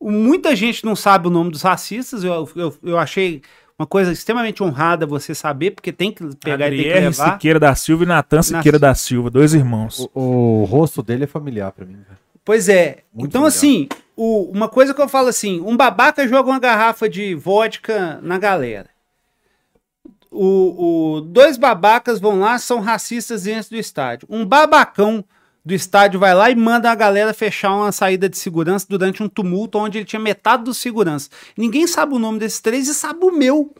[SPEAKER 3] Muita gente não sabe o nome dos racistas, eu, eu, eu achei uma coisa extremamente honrada você saber, porque tem que pegar e tem que levar.
[SPEAKER 1] Siqueira da Silva e Natan Siqueira da Silva, dois irmãos.
[SPEAKER 2] O, o rosto dele é familiar pra mim.
[SPEAKER 3] Pois é.
[SPEAKER 2] Muito
[SPEAKER 3] então,
[SPEAKER 2] legal.
[SPEAKER 3] assim, o- uma coisa que eu falo assim: um babaca joga uma garrafa de vodka na galera. o, o- dois babacas vão lá, são racistas dentro do estádio. Um babacão do estádio vai lá e manda a galera fechar uma saída de segurança durante um tumulto onde ele tinha metade dos segurança. Ninguém sabe o nome desses três e sabe o meu.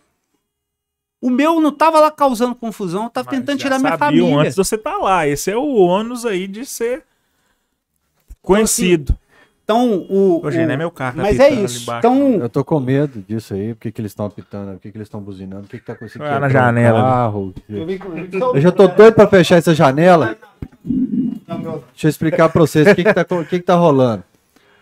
[SPEAKER 3] O meu não tava lá causando confusão, eu tava
[SPEAKER 1] Mas
[SPEAKER 3] tentando tirar minha família.
[SPEAKER 1] antes de você estar lá. Esse é o ônus aí de ser conhecido.
[SPEAKER 3] Então, o.
[SPEAKER 1] Ô, gente,
[SPEAKER 3] o-
[SPEAKER 1] não é meu carro. tá
[SPEAKER 3] Mas é isso.
[SPEAKER 1] embaixo,
[SPEAKER 3] Então,
[SPEAKER 2] Eu tô com medo disso aí, porque que eles estão apitando, porque que eles estão buzinando, o que que tá acontecendo?
[SPEAKER 1] Olha na janela.
[SPEAKER 2] Carro.
[SPEAKER 3] eu vi com-
[SPEAKER 2] Eu já tô doido pra fechar essa janela. Deixa eu explicar pra vocês o que que tá, que que tá rolando.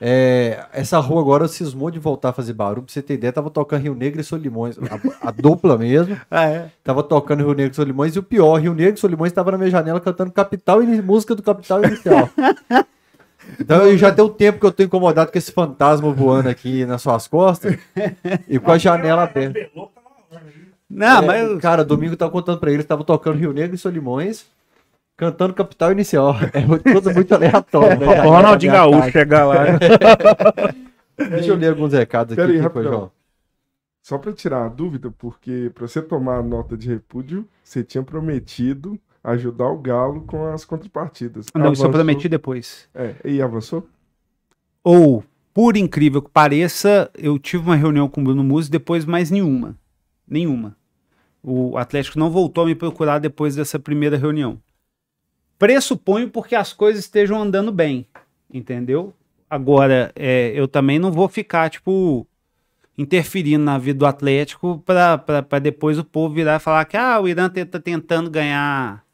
[SPEAKER 2] É, essa rua agora cismou de voltar a fazer barulho. Pra você ter ideia, tava tocando Rio Negro e Solimões. A, a dupla mesmo.
[SPEAKER 3] Ah, é.
[SPEAKER 2] Tava tocando Rio Negro e Solimões. E o pior, Rio Negro e Solimões tava na minha janela cantando Capital e música do Capital Inicial. Então eu já um tempo que eu tô incomodado com esse fantasma voando aqui nas suas costas e com a janela aberta.
[SPEAKER 3] Não,
[SPEAKER 2] É,
[SPEAKER 3] mas.
[SPEAKER 2] Cara, domingo eu tava contando pra eles, tava tocando Rio Negro e Solimões, cantando Capital Inicial. É muito- tudo muito aleatório. né?
[SPEAKER 1] O Ronaldinho Gaúcho chegar lá.
[SPEAKER 2] Deixa eu ler alguns recados aqui.
[SPEAKER 4] Aí.
[SPEAKER 2] João.
[SPEAKER 4] Só pra tirar a dúvida, porque pra você tomar a nota de repúdio, você tinha prometido ajudar o Galo com as contrapartidas.
[SPEAKER 3] Não, isso eu
[SPEAKER 4] Avançou?
[SPEAKER 3] prometi depois.
[SPEAKER 4] É, e avançou?
[SPEAKER 3] Ou, por incrível que pareça, eu tive uma reunião com o Bruno Musi depois mais nenhuma. Nenhuma. O Atlético não voltou a me procurar depois dessa primeira reunião. Pressuponho porque as coisas estejam andando bem, entendeu? Agora, é, eu também não vou ficar, tipo, interferindo na vida do Atlético para depois o povo virar e falar que ah, o Irã tá tentando ganhar.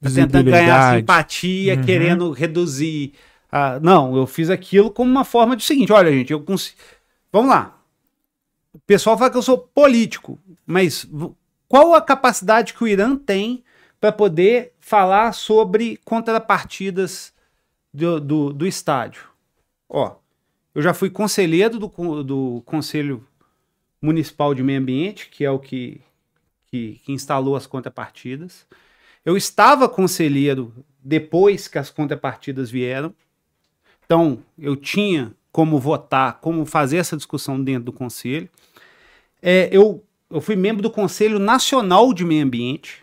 [SPEAKER 3] Tá tentando ganhar simpatia,
[SPEAKER 1] Uhum.
[SPEAKER 3] querendo reduzir. ah, não, eu fiz aquilo como uma forma de seguinte: olha, gente, eu consigo. Vamos lá. O pessoal fala que eu sou político, mas qual a capacidade que o Irã tem para poder falar sobre contrapartidas do, do, do estádio? Ó, eu já fui conselheiro do, do Conselho Municipal de Meio Ambiente, que é o que, que, que instalou as contrapartidas. Eu estava conselheiro depois que as contrapartidas vieram. Então, eu tinha como votar, como fazer essa discussão dentro do conselho. É, eu, eu fui membro do Conselho Nacional de Meio Ambiente.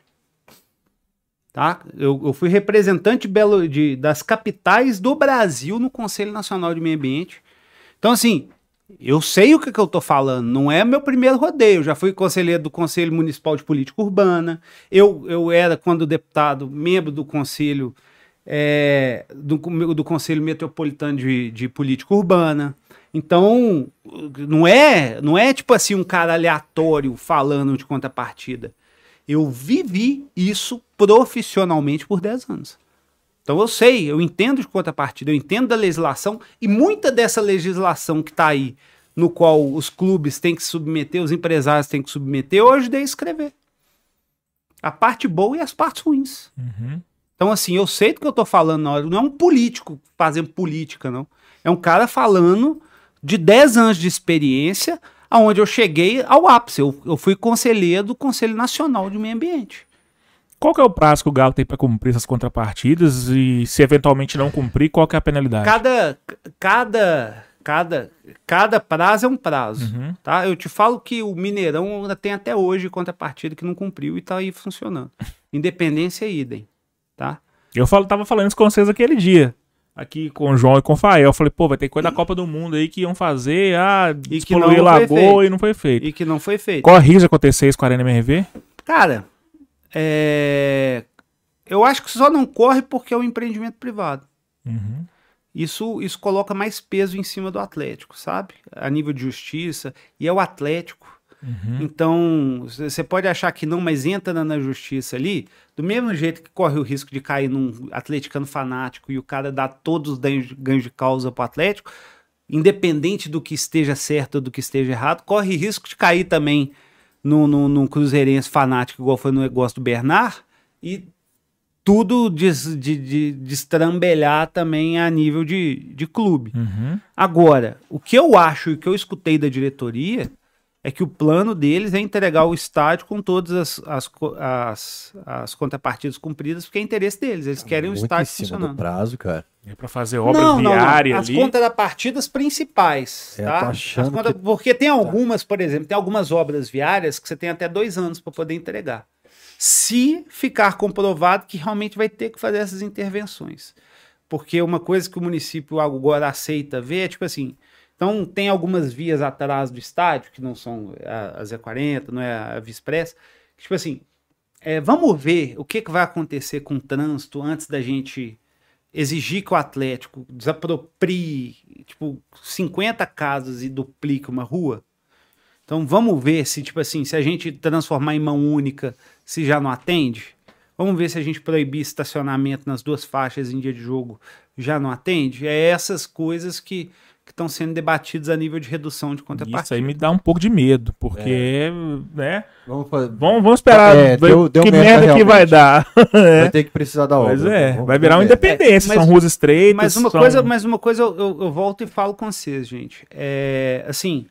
[SPEAKER 3] Tá? Eu, eu fui representante Belo, de, das capitais do Brasil no Conselho Nacional de Meio Ambiente. Então, assim, eu sei o que, que eu tô falando, não é meu primeiro rodeio. Eu já fui conselheiro do Conselho Municipal de Política Urbana. Eu, eu era, quando deputado, membro do Conselho é, do, do Conselho Metropolitano de, de Política Urbana. Então, não é, não é tipo assim um cara aleatório falando de contrapartida. Eu vivi isso profissionalmente por 10 anos. Então eu sei, eu entendo de contrapartida, eu entendo da legislação e muita dessa legislação que está aí, no qual os clubes têm que submeter, os empresários têm que submeter, eu ajudei a escrever. A parte boa e as partes ruins.
[SPEAKER 1] Uhum.
[SPEAKER 3] Então, assim, eu sei do que eu tô falando na hora. Não é um político fazendo política, não. É um cara falando de 10 anos de experiência, aonde eu cheguei ao ápice. Eu, eu fui conselheiro do Conselho Nacional de Meio Ambiente.
[SPEAKER 1] Qual que é o prazo que o Galo tem pra cumprir essas contrapartidas e se eventualmente não cumprir, qual que é a penalidade?
[SPEAKER 3] Cada, cada, cada, cada prazo é um prazo,
[SPEAKER 1] Uhum.
[SPEAKER 3] tá? Eu te falo que o Mineirão ainda tem até hoje contrapartida que não cumpriu e tá aí funcionando. Independência idem, tá?
[SPEAKER 1] Eu falo, tava falando isso com vocês aquele dia. Aqui com o João e com o Fael. Eu falei, pô, vai ter coisa da Copa do Mundo aí que iam fazer, ah,
[SPEAKER 3] E que
[SPEAKER 1] despoluir
[SPEAKER 3] não foi
[SPEAKER 1] lagoa
[SPEAKER 3] feito.
[SPEAKER 1] e não foi feito.
[SPEAKER 3] E que não foi feito.
[SPEAKER 1] Corre risco de acontecer isso com a Arena MRV?
[SPEAKER 3] Cara, é... eu acho que só não corre porque é um empreendimento privado.
[SPEAKER 1] Uhum.
[SPEAKER 3] Isso, isso coloca mais peso em cima do Atlético, sabe? A nível de justiça. E é o Atlético.
[SPEAKER 1] Uhum.
[SPEAKER 3] Então, você pode achar que não, mas entra na, na justiça ali, do mesmo jeito que corre o risco de cair num atleticano fanático e o cara dá todos os ganhos, de causa pro Atlético, independente do que esteja certo ou do que esteja errado, corre risco de cair também num, num, num cruzeirense fanático, igual foi no negócio do Bernard, e tudo des- de, de, destrambelhar também a nível de, de clube.
[SPEAKER 1] Uhum.
[SPEAKER 3] Agora, o que eu acho e o que eu escutei da diretoria é que o plano deles é entregar o estádio com todas as, as, as, as contrapartidas cumpridas, porque é interesse deles. Eles querem o
[SPEAKER 2] Muito em
[SPEAKER 3] estádio
[SPEAKER 2] cima
[SPEAKER 3] funcionando.
[SPEAKER 2] do prazo, cara.
[SPEAKER 1] É pra fazer obra
[SPEAKER 3] não, não, não.
[SPEAKER 1] viária
[SPEAKER 3] As
[SPEAKER 1] ali.
[SPEAKER 3] contrapartidas principais,
[SPEAKER 2] É,
[SPEAKER 3] tá? As contra-
[SPEAKER 2] que-
[SPEAKER 3] Porque tem algumas, por exemplo, tem algumas obras viárias que você tem até dois anos para poder entregar. Se ficar comprovado que realmente vai ter que fazer essas intervenções. Porque uma coisa que o município agora aceita ver é tipo assim. Então, tem algumas vias atrás do estádio, que não são a, a Z40, não é a Via Express, tipo assim, é, vamos ver o que, que vai acontecer com o trânsito antes da gente exigir que o Atlético desaproprie, tipo, 50 casas e duplique uma rua. Então, vamos ver se, tipo assim, se a gente transformar em mão única, se já não atende. Vamos ver se a gente proibir estacionamento nas duas faixas em dia de jogo, já não atende. É essas coisas que estão sendo debatidas a nível de redução de
[SPEAKER 1] Isso
[SPEAKER 3] contrapartida.
[SPEAKER 1] aí me dá um pouco de medo, porque, né?
[SPEAKER 2] Vamos fazer.
[SPEAKER 1] Vamos, vamos esperar
[SPEAKER 2] É, deu- deu
[SPEAKER 1] que
[SPEAKER 2] merda
[SPEAKER 1] merda que vai
[SPEAKER 2] realmente.
[SPEAKER 1] dar.
[SPEAKER 2] Vai ter que precisar da obra.
[SPEAKER 1] Pois é,
[SPEAKER 2] Vamos-
[SPEAKER 1] vai virar uma independência,
[SPEAKER 3] É,
[SPEAKER 1] são
[SPEAKER 3] mas-
[SPEAKER 1] ruas estreitas.
[SPEAKER 3] Mas uma
[SPEAKER 1] são-
[SPEAKER 3] coisa, mas uma coisa eu, eu- eu volto e falo com vocês, gente. É, assim,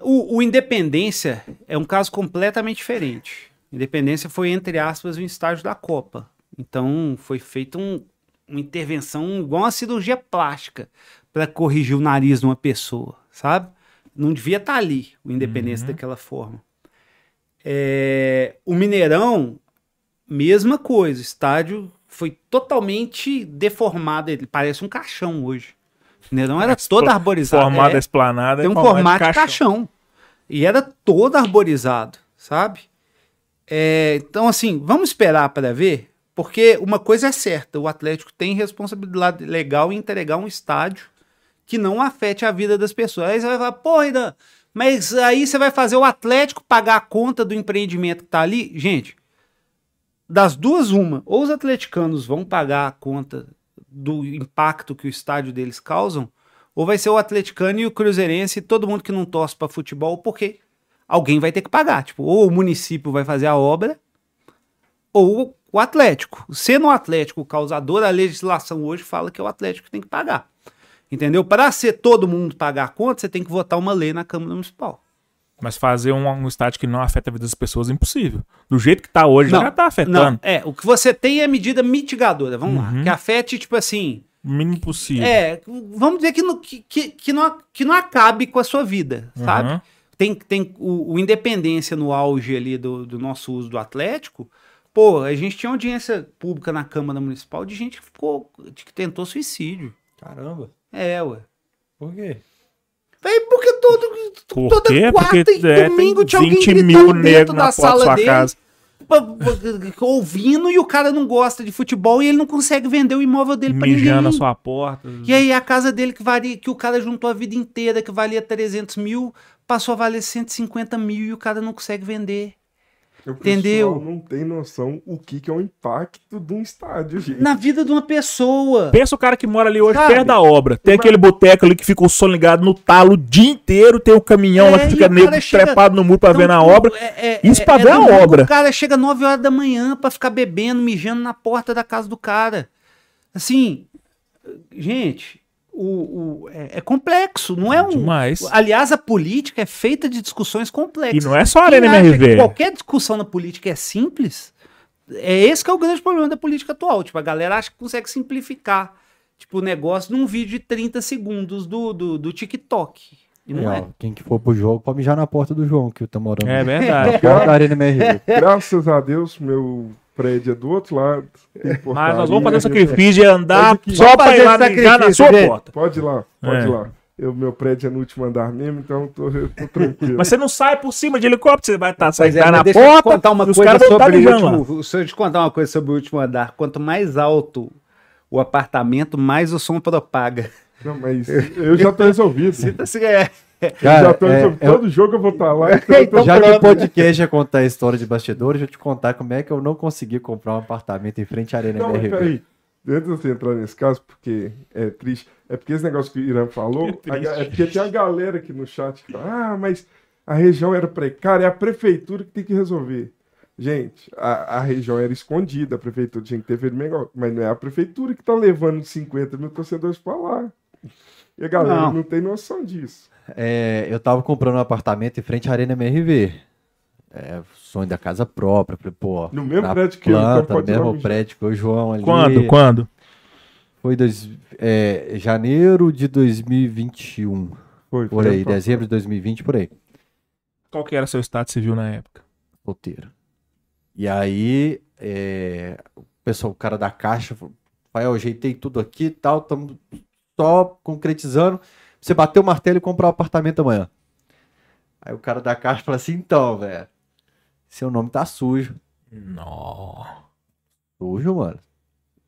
[SPEAKER 3] o, o Independência é um caso completamente diferente. Independência foi, entre aspas, um estágio da Copa. Então, foi feita um- uma intervenção igual uma cirurgia plástica para corrigir o nariz de uma pessoa, sabe? Não devia estar ali o Independência daquela forma. É, o Mineirão, mesma coisa. O estádio foi totalmente deformado. Ele parece um caixão hoje. O Mineirão era todo arborizado.
[SPEAKER 1] Formada
[SPEAKER 3] É,
[SPEAKER 1] esplanada.
[SPEAKER 3] tem um
[SPEAKER 1] formado
[SPEAKER 3] formato de caixão. E era todo arborizado, sabe? É, então, assim, vamos esperar para ver, porque uma coisa é certa: o Atlético tem responsabilidade legal em entregar um estádio que não afete a vida das pessoas. Aí você vai falar, Idan, mas aí você vai fazer o Atlético pagar a conta do empreendimento que tá ali? Gente, das duas, uma, ou os atleticanos vão pagar a conta do impacto que o estádio deles causam, ou vai ser o atleticano e o cruzeirense e todo mundo que não torce para futebol, porque alguém vai ter que pagar. Tipo, ou o município vai fazer a obra, ou o Atlético. Sendo o Atlético o causador, a legislação hoje fala que é o Atlético que tem que pagar. Entendeu? Para ser todo mundo pagar a conta, você tem que votar uma lei na Câmara Municipal.
[SPEAKER 1] Mas fazer um, um estádio que não afeta a vida das pessoas é impossível. Do jeito que tá hoje,
[SPEAKER 3] Não,
[SPEAKER 1] já tá
[SPEAKER 3] Não,
[SPEAKER 1] afetando.
[SPEAKER 3] é, o que você tem é medida mitigadora, vamos lá, que afete, tipo assim,
[SPEAKER 1] mínimo possível.
[SPEAKER 3] é, vamos dizer que não, que, que, não, que não acabe com a sua vida, sabe?
[SPEAKER 1] Uhum.
[SPEAKER 3] Tem, tem o, o Independência no auge ali do, do nosso uso do Atlético, pô, a gente tinha audiência pública na Câmara Municipal de gente que ficou, de que tentou suicídio.
[SPEAKER 2] Caramba.
[SPEAKER 3] É, ué.
[SPEAKER 2] Por quê?
[SPEAKER 3] Véi, porque todo,
[SPEAKER 1] Por
[SPEAKER 3] toda
[SPEAKER 1] quê?
[SPEAKER 3] quarta
[SPEAKER 1] Porque
[SPEAKER 3] e
[SPEAKER 1] é,
[SPEAKER 3] domingo tinha alguém
[SPEAKER 1] 20
[SPEAKER 3] gritando
[SPEAKER 1] mil
[SPEAKER 3] dentro da
[SPEAKER 1] na porta da
[SPEAKER 3] sala
[SPEAKER 1] sua
[SPEAKER 3] dele.
[SPEAKER 1] casa.
[SPEAKER 3] ouvindo e o cara não gosta de futebol e ele não consegue vender o imóvel dele pra
[SPEAKER 1] Mijando
[SPEAKER 3] ninguém.
[SPEAKER 1] a sua porta.
[SPEAKER 3] E aí a casa dele que valia, que o cara juntou a vida inteira, que valia 300 mil, passou a valer 150 mil e o cara não consegue vender.
[SPEAKER 4] O
[SPEAKER 3] Entendeu?
[SPEAKER 4] pessoal não tem noção o que, que é o impacto de um estádio, gente.
[SPEAKER 3] Na vida de uma pessoa.
[SPEAKER 1] Pensa o cara que mora ali hoje
[SPEAKER 3] Sabe?
[SPEAKER 1] perto da obra. Tem aquele boteco ali que fica o som ligado no talo o dia inteiro. Tem o caminhão
[SPEAKER 3] É,
[SPEAKER 1] lá que fica
[SPEAKER 3] o cara
[SPEAKER 1] nego
[SPEAKER 3] chega-
[SPEAKER 1] trepado no muro pra ver na
[SPEAKER 3] Então,
[SPEAKER 1] obra.
[SPEAKER 3] é- é-
[SPEAKER 1] Isso
[SPEAKER 3] é-
[SPEAKER 1] pra
[SPEAKER 3] é
[SPEAKER 1] ver a obra.
[SPEAKER 3] O cara chega 9 horas da manhã pra ficar bebendo, mijando na porta da casa do cara. Assim, gente, o, o- é, é complexo, não é um.
[SPEAKER 1] Demais.
[SPEAKER 3] Aliás, a política é feita de discussões complexas.
[SPEAKER 1] E não é só a
[SPEAKER 3] Quem
[SPEAKER 1] Arena
[SPEAKER 3] acha
[SPEAKER 1] MRV.
[SPEAKER 3] que qualquer discussão na política é simples, é esse que é o grande problema da política atual. Tipo, a galera acha que consegue simplificar tipo, o negócio num vídeo de 30 segundos do, do, do TikTok. E não é.
[SPEAKER 2] ó, Quem que for pro jogo pode mijar na porta do João, que tá morando.
[SPEAKER 1] É
[SPEAKER 2] no
[SPEAKER 1] verdade.
[SPEAKER 2] MRV.
[SPEAKER 4] Graças a Deus, meu prédio é do outro lado. tem
[SPEAKER 1] Mas nós vamos fazer sacrifício de andar
[SPEAKER 4] Mas aqui-
[SPEAKER 1] só
[SPEAKER 3] fazer
[SPEAKER 1] ir lá na sua
[SPEAKER 3] gente.
[SPEAKER 1] porta.
[SPEAKER 4] Pode ir lá, pode
[SPEAKER 1] É.
[SPEAKER 4] ir lá. Eu, meu prédio é no último andar mesmo, então eu tô, eu tô tranquilo.
[SPEAKER 1] Mas você não sai por cima de helicóptero, você vai estar
[SPEAKER 5] Pois
[SPEAKER 1] saindo
[SPEAKER 5] é,
[SPEAKER 1] na
[SPEAKER 5] deixa eu te
[SPEAKER 1] porta
[SPEAKER 5] contar uma
[SPEAKER 1] os
[SPEAKER 5] coisa
[SPEAKER 1] caras vão estar
[SPEAKER 5] sobre o último. Deixa eu te contar uma coisa sobre o último andar. Quanto mais alto o apartamento, mais o som propaga.
[SPEAKER 4] Não, mas eu já tô resolvido.
[SPEAKER 5] Assim, é.
[SPEAKER 4] Eu
[SPEAKER 2] Cara,
[SPEAKER 4] já tô
[SPEAKER 2] é- é-
[SPEAKER 4] Todo jogo eu vou estar lá. Então eu tô
[SPEAKER 5] Então
[SPEAKER 2] Já que
[SPEAKER 5] pronto.
[SPEAKER 2] o podcast é contar a história de bastidores, deixa eu te contar como é que eu não consegui comprar um apartamento em frente à Arena
[SPEAKER 4] Não,
[SPEAKER 2] MRV.
[SPEAKER 4] peraí. Antes de você entrar nesse caso, porque é triste, é porque esse negócio que o Irã falou,
[SPEAKER 1] É
[SPEAKER 4] a é, porque tem a galera aqui no chat que fala, ah, mas a região era precária, é a prefeitura que tem que resolver. Gente, a, a região era escondida, a prefeitura tinha que ter feito melhor, mas não é a prefeitura que tá levando 50 mil torcedores pra lá. E a galera
[SPEAKER 5] Não.
[SPEAKER 4] não, tem noção disso.
[SPEAKER 2] É, eu tava comprando um apartamento em frente à Arena MRV. É, sonho da casa própria. Falei, pô,
[SPEAKER 4] No mesmo prédio que eu,
[SPEAKER 2] planta,
[SPEAKER 4] lá
[SPEAKER 2] mesmo prédio que o João ali.
[SPEAKER 1] Quando? Quando?
[SPEAKER 2] Foi dois, é, janeiro de 2021.
[SPEAKER 4] Foi,
[SPEAKER 2] Por
[SPEAKER 4] foi
[SPEAKER 2] aí, dezembro de 2020, por aí.
[SPEAKER 1] Qual que era seu estado civil na época?
[SPEAKER 2] solteiro. E aí, é, o pessoal, o cara da caixa, falou, pai, eu ajeitei tudo aqui e tal, estamos só concretizando. Você bater o martelo e comprar o apartamento amanhã. Aí o cara da caixa fala assim, então, velho, seu nome tá sujo.
[SPEAKER 1] Não.
[SPEAKER 2] Sujo, mano?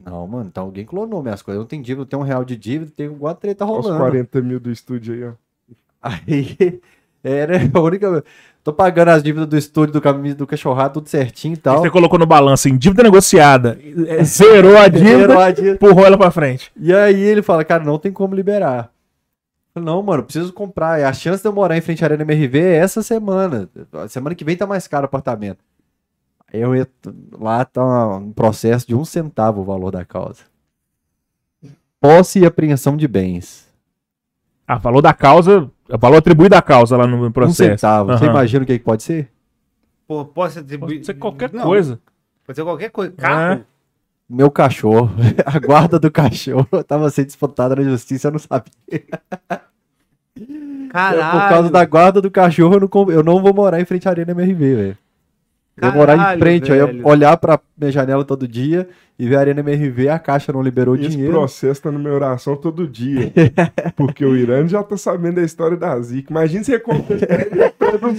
[SPEAKER 2] Não, mano, então alguém clonou minhas coisas. Eu não tenho dívida, eu tenho um real de dívida, tem alguma treta
[SPEAKER 4] Olha Os
[SPEAKER 2] rolando.
[SPEAKER 4] 40 mil do estúdio aí, ó.
[SPEAKER 2] Aí, era a única... Tô pagando as dívidas do estúdio, do caminho do cachorrado, tudo certinho e tal.
[SPEAKER 1] Você colocou no balanço em dívida negociada. é, Zerou a dívida,
[SPEAKER 2] Zerou a dívida.
[SPEAKER 1] empurrou ela pra frente.
[SPEAKER 2] E aí ele fala, cara, não tem como liberar. Falei, Não, mano, preciso comprar. E a chance de eu morar em frente à Arena MRV é essa semana. A semana que vem tá mais caro o apartamento. Aí eu ia lá tá um processo de um centavo o valor da causa. Posse e apreensão de bens.
[SPEAKER 1] Ah, valor da causa, valor atribuído à causa lá no
[SPEAKER 2] Um
[SPEAKER 1] processo.
[SPEAKER 2] centavo. Você
[SPEAKER 1] Aham.
[SPEAKER 2] imagina o que, que pode ser?
[SPEAKER 3] Pô, posso atribuir.
[SPEAKER 1] Pode ser qualquer
[SPEAKER 3] Não,
[SPEAKER 1] coisa.
[SPEAKER 3] Pode ser qualquer coisa. Carro.
[SPEAKER 2] Meu cachorro. A guarda do cachorro tava sendo disputada na justiça, eu não sabia.
[SPEAKER 3] Caralho.
[SPEAKER 2] Por causa da guarda do cachorro, eu não, eu não vou morar em frente à Arena MRV, velho. Eu vou morar em frente, eu ia olhar pra minha janela todo dia e ver a Arena MRV, a caixa não liberou
[SPEAKER 4] Esse
[SPEAKER 2] dinheiro.
[SPEAKER 4] processo tá na minha oração todo dia. Porque o Irã já tá sabendo da história da Zika. Imagina você conta não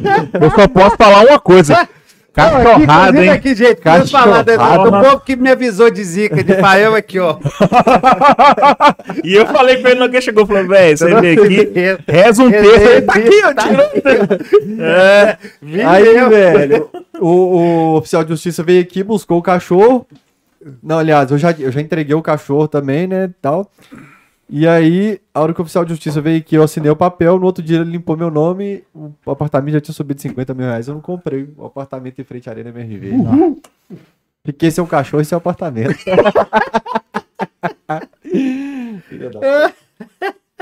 [SPEAKER 4] não.
[SPEAKER 1] Eu só posso falar uma coisa. Cachorrada, hein?
[SPEAKER 3] aqui, gente, eu falar do, do
[SPEAKER 1] Cachorrada.
[SPEAKER 3] povo que me avisou de zica, de Fael aqui, ó.
[SPEAKER 1] E eu falei com ele no que chegou, falou, velho, você vem aqui, reza um texto, ele
[SPEAKER 3] ele-
[SPEAKER 1] tá aqui, ó,
[SPEAKER 3] tá
[SPEAKER 1] tirando. É,
[SPEAKER 2] Aí, velho, o, o oficial de justiça veio aqui, buscou o cachorro. Não, aliás, eu já, eu já entreguei o cachorro também, né, tal. E aí, a hora que o oficial de justiça veio aqui, eu assinei o papel, no outro dia ele limpou meu nome, o apartamento já tinha subido 50 mil reais, eu não comprei o apartamento em frente à Arena MRV. Fiquei sem o cachorro e sem o apartamento.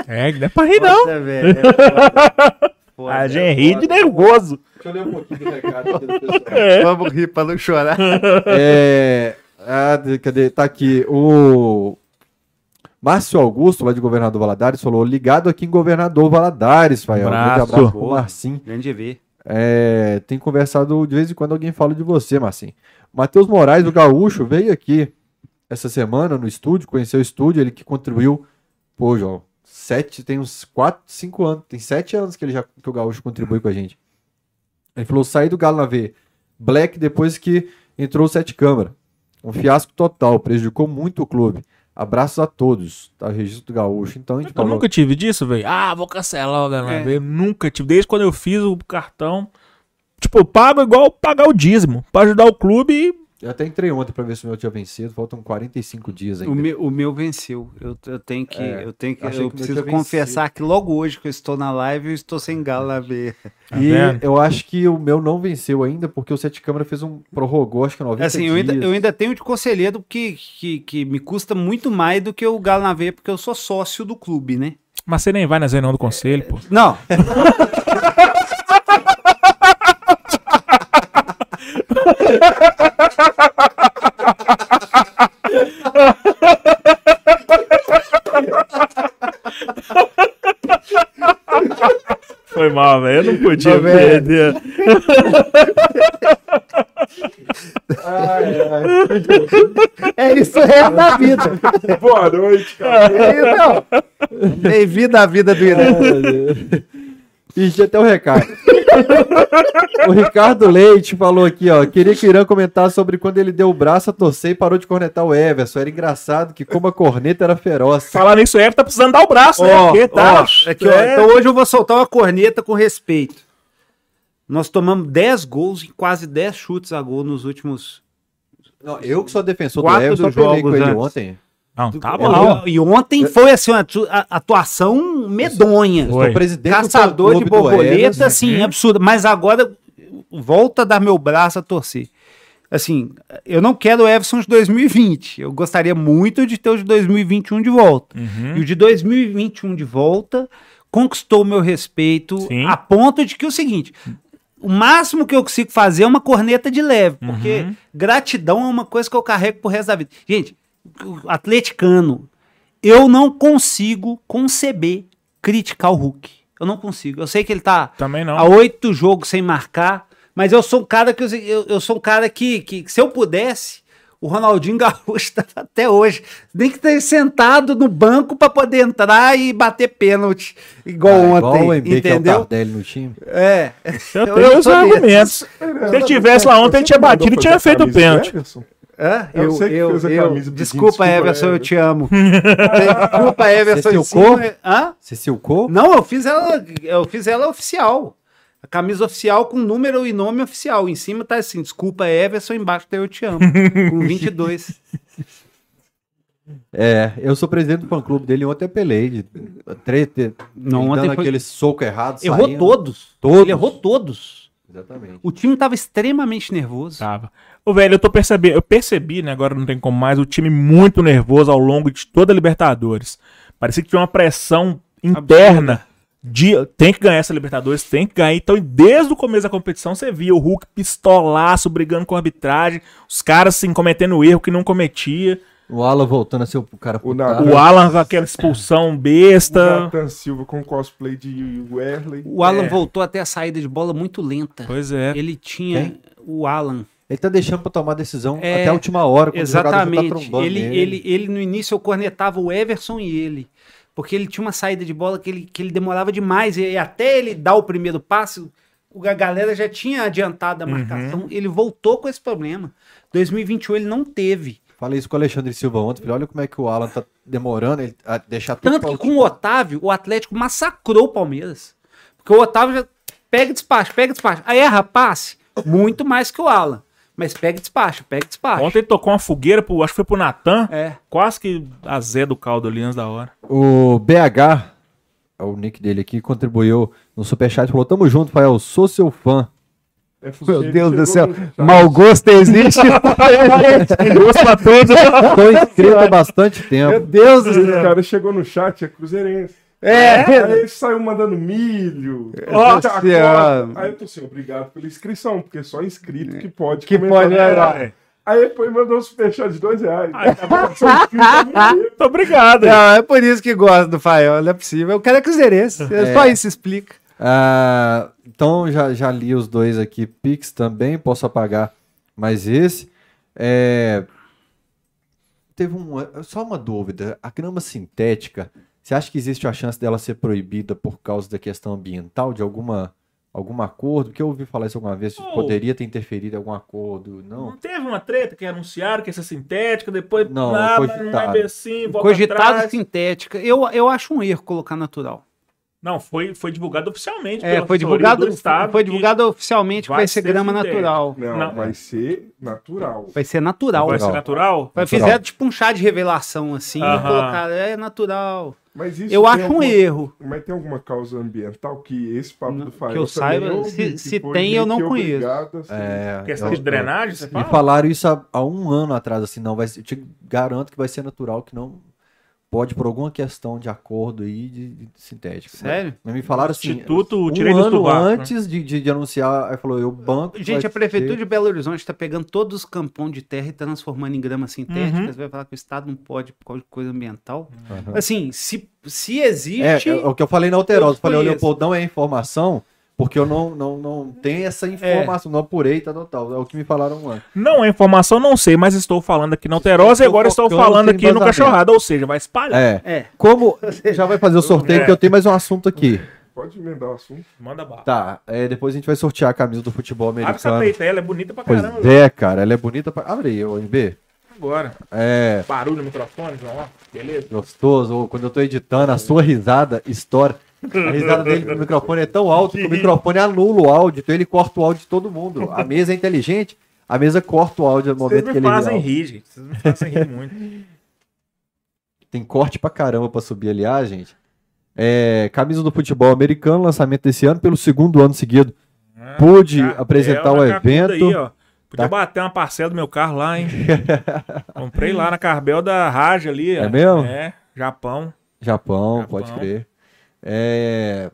[SPEAKER 1] É, não é pra rir, não.
[SPEAKER 3] Nossa, velho, é.
[SPEAKER 1] A gente ri de nervoso.
[SPEAKER 2] Deixa eu ler um pouquinho do recado do pessoal.
[SPEAKER 3] Vamos rir pra não chorar.
[SPEAKER 2] É, ah, cadê? Tá aqui. O Márcio Augusto, lá de Governador Valadares, falou: ligado aqui em Governador Valadares, Fael. Um
[SPEAKER 1] Abraço.
[SPEAKER 2] abraço pro Marcinho.
[SPEAKER 3] Grande ver.
[SPEAKER 2] É, tem conversado de vez em quando alguém fala de você, Marcinho. Matheus Moraes, do Gaúcho, veio aqui essa semana no estúdio, conheceu o estúdio, ele que contribuiu. Pô, João, sete, tem uns quatro, cinco anos, tem sete anos que ele já que o Gaúcho contribui com a gente. Ele falou: saí do Galo na V. Black depois que entrou o Sete Câmara. Um fiasco total, prejudicou muito o clube. Abraços a todos. Tá o registro do Gaúcho. Então a gente
[SPEAKER 1] Eu
[SPEAKER 2] falou.
[SPEAKER 1] nunca tive disso, velho. Ah, vou cancelar o Galera.
[SPEAKER 3] É.
[SPEAKER 1] Eu nunca tive. Desde quando eu fiz o cartão. Tipo, eu pago igual pagar o dízimo. Pra ajudar o clube e.
[SPEAKER 2] Eu até entrei ontem pra ver se o meu tinha vencido. Faltam 45 dias ainda.
[SPEAKER 3] O meu, o meu venceu. Eu, eu tenho que.
[SPEAKER 2] É,
[SPEAKER 3] eu tenho que. Eu
[SPEAKER 2] que
[SPEAKER 3] preciso confessar que logo hoje que eu estou na live, eu estou sem galo na veia.
[SPEAKER 1] Tá
[SPEAKER 2] E
[SPEAKER 1] vendo?
[SPEAKER 2] eu acho que o meu não venceu ainda, porque o Sete Câmara fez um. prorrogou, acho que 90
[SPEAKER 3] Assim, eu ainda,
[SPEAKER 2] dias.
[SPEAKER 3] eu ainda tenho de conselheiro que, que, que me custa muito mais do que o Galo na veia, porque eu sou sócio do clube, né?
[SPEAKER 1] Mas você nem vai na reunião do conselho, pô.
[SPEAKER 3] Não.
[SPEAKER 1] Foi mal, velho. Eu não podia
[SPEAKER 3] Ô, velho.
[SPEAKER 1] perder.
[SPEAKER 2] Ai, ai.
[SPEAKER 3] É isso é da vida.
[SPEAKER 4] Boa noite, cara.
[SPEAKER 3] É isso, não. Bem-vindo à vida do Irã.
[SPEAKER 2] Ixi, até o recado. o Ricardo Leite falou aqui, ó. Queria que o Irã comentasse sobre quando ele deu o braço a torcer e parou de cornetar o Everson. Era engraçado que, como a corneta era feroz.
[SPEAKER 1] Falar nisso, o Everton tá precisando dar o braço, né?
[SPEAKER 3] Ó,
[SPEAKER 1] Porque tá.
[SPEAKER 3] ó, aqui, ó,
[SPEAKER 1] É.
[SPEAKER 3] Então hoje eu vou soltar uma corneta com respeito. Nós tomamos 10 gols e quase 10 chutes a gol nos últimos.
[SPEAKER 2] Não, eu que sou defensor
[SPEAKER 3] Quatro
[SPEAKER 2] do Everson, eu pelei com
[SPEAKER 3] jogos
[SPEAKER 2] ele
[SPEAKER 3] antes.
[SPEAKER 2] ontem.
[SPEAKER 1] Não, tá bom.
[SPEAKER 3] e ontem foi assim, uma atuação medonha.
[SPEAKER 1] Foi.
[SPEAKER 2] Presidente
[SPEAKER 3] Caçador
[SPEAKER 2] do
[SPEAKER 3] de borboleta, assim, absurdo. Mas agora volta a dar meu braço a torcer. Assim, eu não quero o Everson de 2020. Eu gostaria muito de ter o de 2021 de volta.
[SPEAKER 1] Uhum.
[SPEAKER 3] E o de 2021 de volta, conquistou o meu respeito
[SPEAKER 1] Sim.
[SPEAKER 3] a ponto de que o seguinte, o máximo que eu consigo fazer é uma corneta de leve, porque
[SPEAKER 1] Uhum.
[SPEAKER 3] gratidão é uma coisa que eu carrego pro resto da vida. Gente, atleticano, eu não consigo conceber criticar o Hulk. Eu não consigo. Eu sei que ele tá
[SPEAKER 1] Também não.
[SPEAKER 3] há oito jogos sem marcar, mas eu sou um cara que eu, eu, sou um cara que, que se eu pudesse, o Ronaldinho Gaúcho tá até hoje, nem que esteja sentado no banco para poder entrar e bater pênalti igual
[SPEAKER 2] Ah,
[SPEAKER 3] ontem,
[SPEAKER 2] igual o MB, que é o
[SPEAKER 3] entendeu?
[SPEAKER 2] No time.
[SPEAKER 3] É.
[SPEAKER 1] Eu
[SPEAKER 3] Eu-
[SPEAKER 1] tenho
[SPEAKER 3] eu
[SPEAKER 1] os argumentos. Se ele tivesse lá ontem, ele tinha batido e tinha feito o pênalti.
[SPEAKER 3] Hã?
[SPEAKER 4] Eu
[SPEAKER 3] Eu,
[SPEAKER 4] sei que
[SPEAKER 3] eu,
[SPEAKER 4] fez a
[SPEAKER 3] eu-
[SPEAKER 4] camisa pedindo
[SPEAKER 3] desculpa,
[SPEAKER 4] desculpa,
[SPEAKER 3] Everson, eu
[SPEAKER 4] Everson.
[SPEAKER 3] te amo. desculpa, Everson.
[SPEAKER 2] Você silcou?
[SPEAKER 3] cima- Hã?
[SPEAKER 2] Você silcou?
[SPEAKER 3] Não, eu fiz ela, eu fiz ela oficial. A camisa oficial com número e nome oficial. Em cima tá assim, desculpa Everson, embaixo tá eu te amo. com 22.
[SPEAKER 2] É, eu sou presidente do fã-clube dele, ontem apelei de treta,
[SPEAKER 3] Não, ontem foi-
[SPEAKER 2] aquele soco errado,
[SPEAKER 3] Errou
[SPEAKER 2] saindo.
[SPEAKER 3] todos.
[SPEAKER 2] Todos?
[SPEAKER 3] Ele errou todos.
[SPEAKER 2] Exatamente.
[SPEAKER 3] O time tava extremamente nervoso.
[SPEAKER 1] Tava. Ô, velho, eu tô percebendo, eu percebi, né, agora não tem como mais, o time muito nervoso ao longo de toda a Libertadores. Parecia que tinha uma pressão interna de tem que ganhar essa Libertadores, tem que ganhar. Então, desde o começo da competição, você via o Hulk pistolaço, brigando com a arbitragem, os caras, assim, cometendo erro que não cometia.
[SPEAKER 2] O Alan voltando a ser o cara
[SPEAKER 4] O.
[SPEAKER 1] O Alan com aquela expulsão
[SPEAKER 4] O
[SPEAKER 1] besta.
[SPEAKER 4] Nathan Silva com cosplay de Werley.
[SPEAKER 3] O Alan
[SPEAKER 1] É.
[SPEAKER 3] voltou até a saída de bola muito lenta.
[SPEAKER 1] Pois é.
[SPEAKER 3] Ele tinha
[SPEAKER 2] Quem?
[SPEAKER 3] o Alan.
[SPEAKER 2] Ele tá deixando pra tomar decisão
[SPEAKER 3] É,
[SPEAKER 2] até a última hora, o tá
[SPEAKER 3] Exatamente.
[SPEAKER 2] trombando
[SPEAKER 3] ele,
[SPEAKER 2] nele.
[SPEAKER 3] ele, ele, no início, eu cornetava o Everson e ele. Porque ele tinha uma saída de bola que ele, que ele demorava demais. E até ele dar o primeiro passe, o- a galera já tinha adiantado a
[SPEAKER 2] Uhum.
[SPEAKER 3] marcação. Ele voltou com esse problema. 2021 ele não teve.
[SPEAKER 2] Falei isso com o Alexandre Silva ontem. Falei, olha como é que o Alan tá demorando ele, a deixar tudo
[SPEAKER 3] Tanto que com o Otávio, o Atlético massacrou o Palmeiras. Porque o Otávio já pega e despacha, pega e despacha. Aí erra passe, muito mais que o Alan. Mas pega e despacha, pega e despacha.
[SPEAKER 1] Ontem ele tocou uma fogueira, pro, acho que foi pro Natan.
[SPEAKER 3] É.
[SPEAKER 1] Quase que a Zé do caldo ali antes da hora.
[SPEAKER 2] O BH, é o nick dele aqui, contribuiu no Superchat e falou: Tamo junto, Fael, sou seu fã.
[SPEAKER 4] É,
[SPEAKER 3] Meu Deus do céu. Mau gosto existe.
[SPEAKER 1] Gosto pra todos.
[SPEAKER 2] Tô inscrito há bastante
[SPEAKER 3] Meu
[SPEAKER 2] tempo.
[SPEAKER 3] Deus do céu.
[SPEAKER 4] cara chegou no chat, é cruzeirense.
[SPEAKER 3] É.
[SPEAKER 4] Aí ele saiu mandando milho.
[SPEAKER 3] Nossa.
[SPEAKER 4] Aí eu tô assim, obrigado pela inscrição, porque só inscrito que pode
[SPEAKER 3] Que
[SPEAKER 4] comentar
[SPEAKER 3] pode, é,
[SPEAKER 1] é.
[SPEAKER 4] Aí e mandou um superchat de dois reais.
[SPEAKER 1] Ai, tá
[SPEAKER 4] muito.
[SPEAKER 1] Muito obrigado.
[SPEAKER 3] Não, é por isso que gosta do Fael, não é possível. O cara é cruzeirense. É. Só isso explica.
[SPEAKER 2] Ah, então já, já li os dois aqui. Pix também, posso apagar mais esse. É, Teve um, só uma dúvida. A grama sintética, você acha que existe a chance dela ser proibida por causa da questão ambiental, de alguma, algum acordo? Porque eu ouvi falar isso alguma vez,
[SPEAKER 1] Oh.
[SPEAKER 2] poderia ter interferido em algum acordo. Não.
[SPEAKER 1] Não teve uma treta que anunciaram que ia ser sintética, depois
[SPEAKER 2] Não,
[SPEAKER 1] ah, mas não é
[SPEAKER 2] cogitado.
[SPEAKER 1] bem assim, volta
[SPEAKER 3] Cogitado
[SPEAKER 1] atrás.
[SPEAKER 3] sintética. Eu, eu acho um erro colocar natural.
[SPEAKER 1] Não, foi, foi divulgado oficialmente.
[SPEAKER 3] É,
[SPEAKER 1] pela
[SPEAKER 3] foi divulgado,
[SPEAKER 1] do Estado
[SPEAKER 3] foi
[SPEAKER 1] que
[SPEAKER 3] divulgado oficialmente que
[SPEAKER 1] vai
[SPEAKER 3] ser grama
[SPEAKER 1] sintético.
[SPEAKER 3] natural.
[SPEAKER 4] Não,
[SPEAKER 1] Não.
[SPEAKER 4] vai ser natural.
[SPEAKER 3] Vai ser natural.
[SPEAKER 1] Vai ser natural?
[SPEAKER 3] Vai
[SPEAKER 2] Natural.
[SPEAKER 3] fizeram tipo um chá de revelação assim,
[SPEAKER 1] Aham.
[SPEAKER 3] e colocaram, é natural.
[SPEAKER 4] Mas isso
[SPEAKER 3] Eu acho um
[SPEAKER 4] alguma-
[SPEAKER 3] erro.
[SPEAKER 4] Mas tem alguma causa ambiental que esse papo
[SPEAKER 3] Não,
[SPEAKER 4] do
[SPEAKER 3] que
[SPEAKER 4] Fael
[SPEAKER 3] eu saiba, se-
[SPEAKER 4] que
[SPEAKER 3] se tem, eu não
[SPEAKER 4] que
[SPEAKER 3] conheço.
[SPEAKER 4] obrigado a ser.
[SPEAKER 2] É,
[SPEAKER 1] Questão
[SPEAKER 2] eu-
[SPEAKER 1] de drenagem, você
[SPEAKER 2] Me
[SPEAKER 1] fala?
[SPEAKER 2] falaram isso há, há um ano atrás, assim, não, vai eu te garanto que vai ser natural, que não pode por alguma questão de acordo aí de, de sintético.
[SPEAKER 3] Sério?
[SPEAKER 2] Mas me falaram assim,
[SPEAKER 1] Instituto
[SPEAKER 2] um
[SPEAKER 1] Tirei do
[SPEAKER 2] ano
[SPEAKER 1] Sovaco, né?
[SPEAKER 2] antes de, de, de anunciar, aí falou, eu banco.
[SPEAKER 3] Gente, a Prefeitura
[SPEAKER 2] ser-
[SPEAKER 3] de Belo Horizonte está pegando todos os campões de terra e transformando em grama sintética.
[SPEAKER 1] Uhum.
[SPEAKER 3] Você vai falar que o Estado não pode por causa de coisa ambiental.
[SPEAKER 2] Aham.
[SPEAKER 3] Assim, se, se
[SPEAKER 2] É,
[SPEAKER 3] existe.
[SPEAKER 2] é, o que eu falei na Alterosa,
[SPEAKER 3] eu
[SPEAKER 2] falei. Leopoldo, não é informação, porque eu não, não, não tenho essa informação, não apurei, tá, não, tal. É o que me falaram antes.
[SPEAKER 1] Não é informação, não sei, mas estou falando aqui na Alterosa e agora estou falando aqui no. Cachorrada, ou seja, vai espalhar.
[SPEAKER 2] É,
[SPEAKER 3] É.
[SPEAKER 2] como já vai fazer o sorteio,
[SPEAKER 1] É.
[SPEAKER 2] porque eu tenho mais um assunto aqui.
[SPEAKER 4] Pode emendar o assunto.
[SPEAKER 1] Manda bala.
[SPEAKER 2] Tá, é, depois a gente vai sortear a camisa do futebol
[SPEAKER 1] Abre essa
[SPEAKER 2] americano.
[SPEAKER 1] peita aí, ela é bonita pra
[SPEAKER 2] Pois
[SPEAKER 1] caramba.
[SPEAKER 2] é, cara, ela é bonita pra... Abre aí, ô MB.
[SPEAKER 1] Agora.
[SPEAKER 2] É,
[SPEAKER 1] Barulho no microfone, vamos lá. Beleza?
[SPEAKER 2] gostoso. Quando eu tô editando, a sua risada estoura. A risada dele no microfone é tão alta que o microfone anula o áudio, então ele corta o áudio de todo mundo. A mesa é inteligente, a mesa corta o áudio no
[SPEAKER 1] Vocês
[SPEAKER 2] momento que
[SPEAKER 1] me
[SPEAKER 2] ele
[SPEAKER 1] fazem
[SPEAKER 2] ri.
[SPEAKER 1] rir, gente. Vocês me fazem rir muito.
[SPEAKER 2] Tem corte pra caramba pra subir ali, ah, gente. É, camisa do futebol americano, lançamento desse ano, pelo segundo ano seguido. Pude
[SPEAKER 1] Carvel
[SPEAKER 2] apresentar o
[SPEAKER 1] na Cacuda
[SPEAKER 2] evento.
[SPEAKER 1] Aí, ó. Podia
[SPEAKER 2] Tá.
[SPEAKER 1] bater uma parcela do meu carro lá, hein? Comprei lá na Carbel da Raja ali. ó.
[SPEAKER 2] É mesmo?
[SPEAKER 1] É, Japão.
[SPEAKER 2] Japão,
[SPEAKER 1] Japão.
[SPEAKER 2] pode crer. É,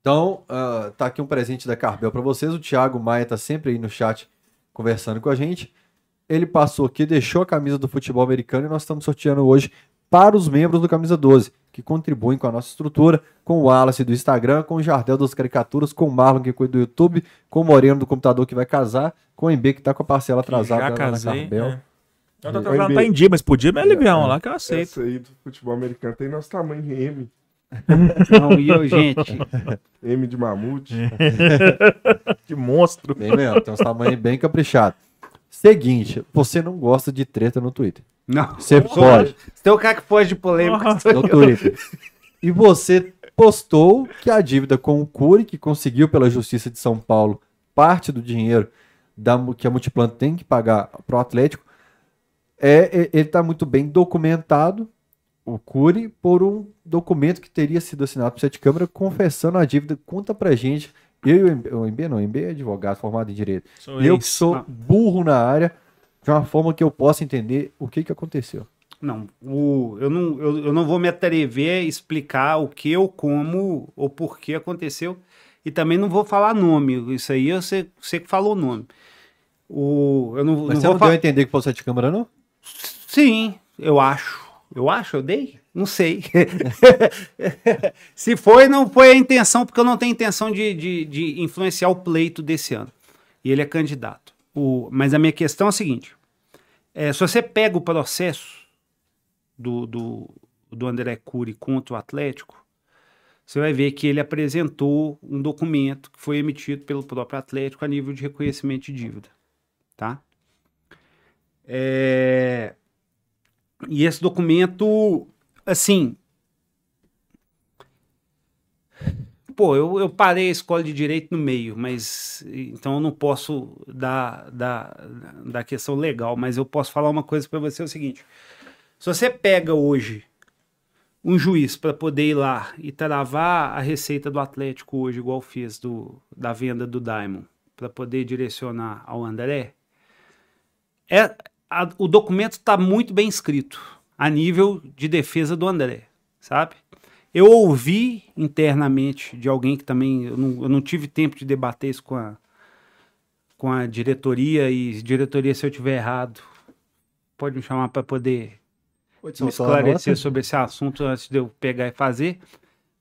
[SPEAKER 2] Então, ah, tá aqui um presente da Carbel para vocês. O Thiago Maia tá sempre aí no chat conversando com a gente. Ele passou aqui, deixou a camisa do futebol americano e nós estamos sorteando hoje para os membros do Camisa 12, que contribuem com a nossa estrutura, com o Wallace do Instagram, com o Jardel das Caricaturas, com o Marlon que cuida do YouTube, com o Moreno do computador que vai casar, com o MB que tá com a parcela atrasada
[SPEAKER 1] Já
[SPEAKER 2] lá na
[SPEAKER 1] casei.
[SPEAKER 2] Carbel.
[SPEAKER 1] é. Em dia, mas podia me aliviar um lá que eu aceito.
[SPEAKER 4] Essa aí do futebol americano tem nosso tamanho M.
[SPEAKER 3] Não, e eu, gente,
[SPEAKER 4] M de mamute.
[SPEAKER 1] Que monstro.
[SPEAKER 2] Bem mesmo, tem uns tamanhos bem caprichados. Seguinte, você não gosta de treta no Twitter.
[SPEAKER 3] não.
[SPEAKER 2] Você pode.
[SPEAKER 3] Se tem um cara que foge de polêmica,
[SPEAKER 2] no. Twitter. E você postou que a dívida com o Cury, que conseguiu pela Justiça de São Paulo parte do dinheiro da, que a Multiplan tem que pagar para o Atlético, é, é- ele está muito bem documentado, o Cury, por um documento que teria sido assinado por Sete Câmara confessando a dívida. Conta pra gente. Eu e o MB, o MB não, o MB é advogado formado em Direito.
[SPEAKER 1] Sou
[SPEAKER 2] eu que sou
[SPEAKER 3] Ah.
[SPEAKER 2] burro na área, de uma forma que eu possa entender o que, que aconteceu.
[SPEAKER 3] Não, o, eu, não eu, eu não vou me atrever a explicar o que ou como ou por que aconteceu. E também não vou falar nome. Isso aí eu sei, sei que falou o nome. O, eu não,
[SPEAKER 2] Mas
[SPEAKER 3] não
[SPEAKER 2] você
[SPEAKER 3] vou
[SPEAKER 2] não deu a entender que foi o Sete Câmara, não?
[SPEAKER 3] Sim, eu acho. Eu acho, eu dei? Não sei. Se foi, não foi a intenção, porque eu não tenho intenção de, de, de influenciar o pleito desse ano. E ele é candidato. O, mas a minha questão é a seguinte: é, se você pega o processo do, do, do André Cury contra o Atlético, você vai ver que ele apresentou um documento que foi emitido pelo próprio Atlético a nível de reconhecimento de dívida. Tá? É, e esse documento, assim. Pô, eu, eu parei a escola de direito no meio, mas então eu não posso dar da, da questão legal, mas eu posso falar uma coisa para você: é o seguinte. Se você pega hoje um juiz para poder ir lá e travar a receita do Atlético hoje, igual fez do, da venda do Diamond, para poder direcionar ao André, é, a- o documento está muito bem escrito a nível de defesa do André, sabe? Eu ouvi internamente de alguém que também eu não, eu não tive tempo de debater isso com a, com a diretoria e diretoria se eu tiver errado pode me chamar para poder me esclarecer sobre esse assunto antes de eu pegar e fazer.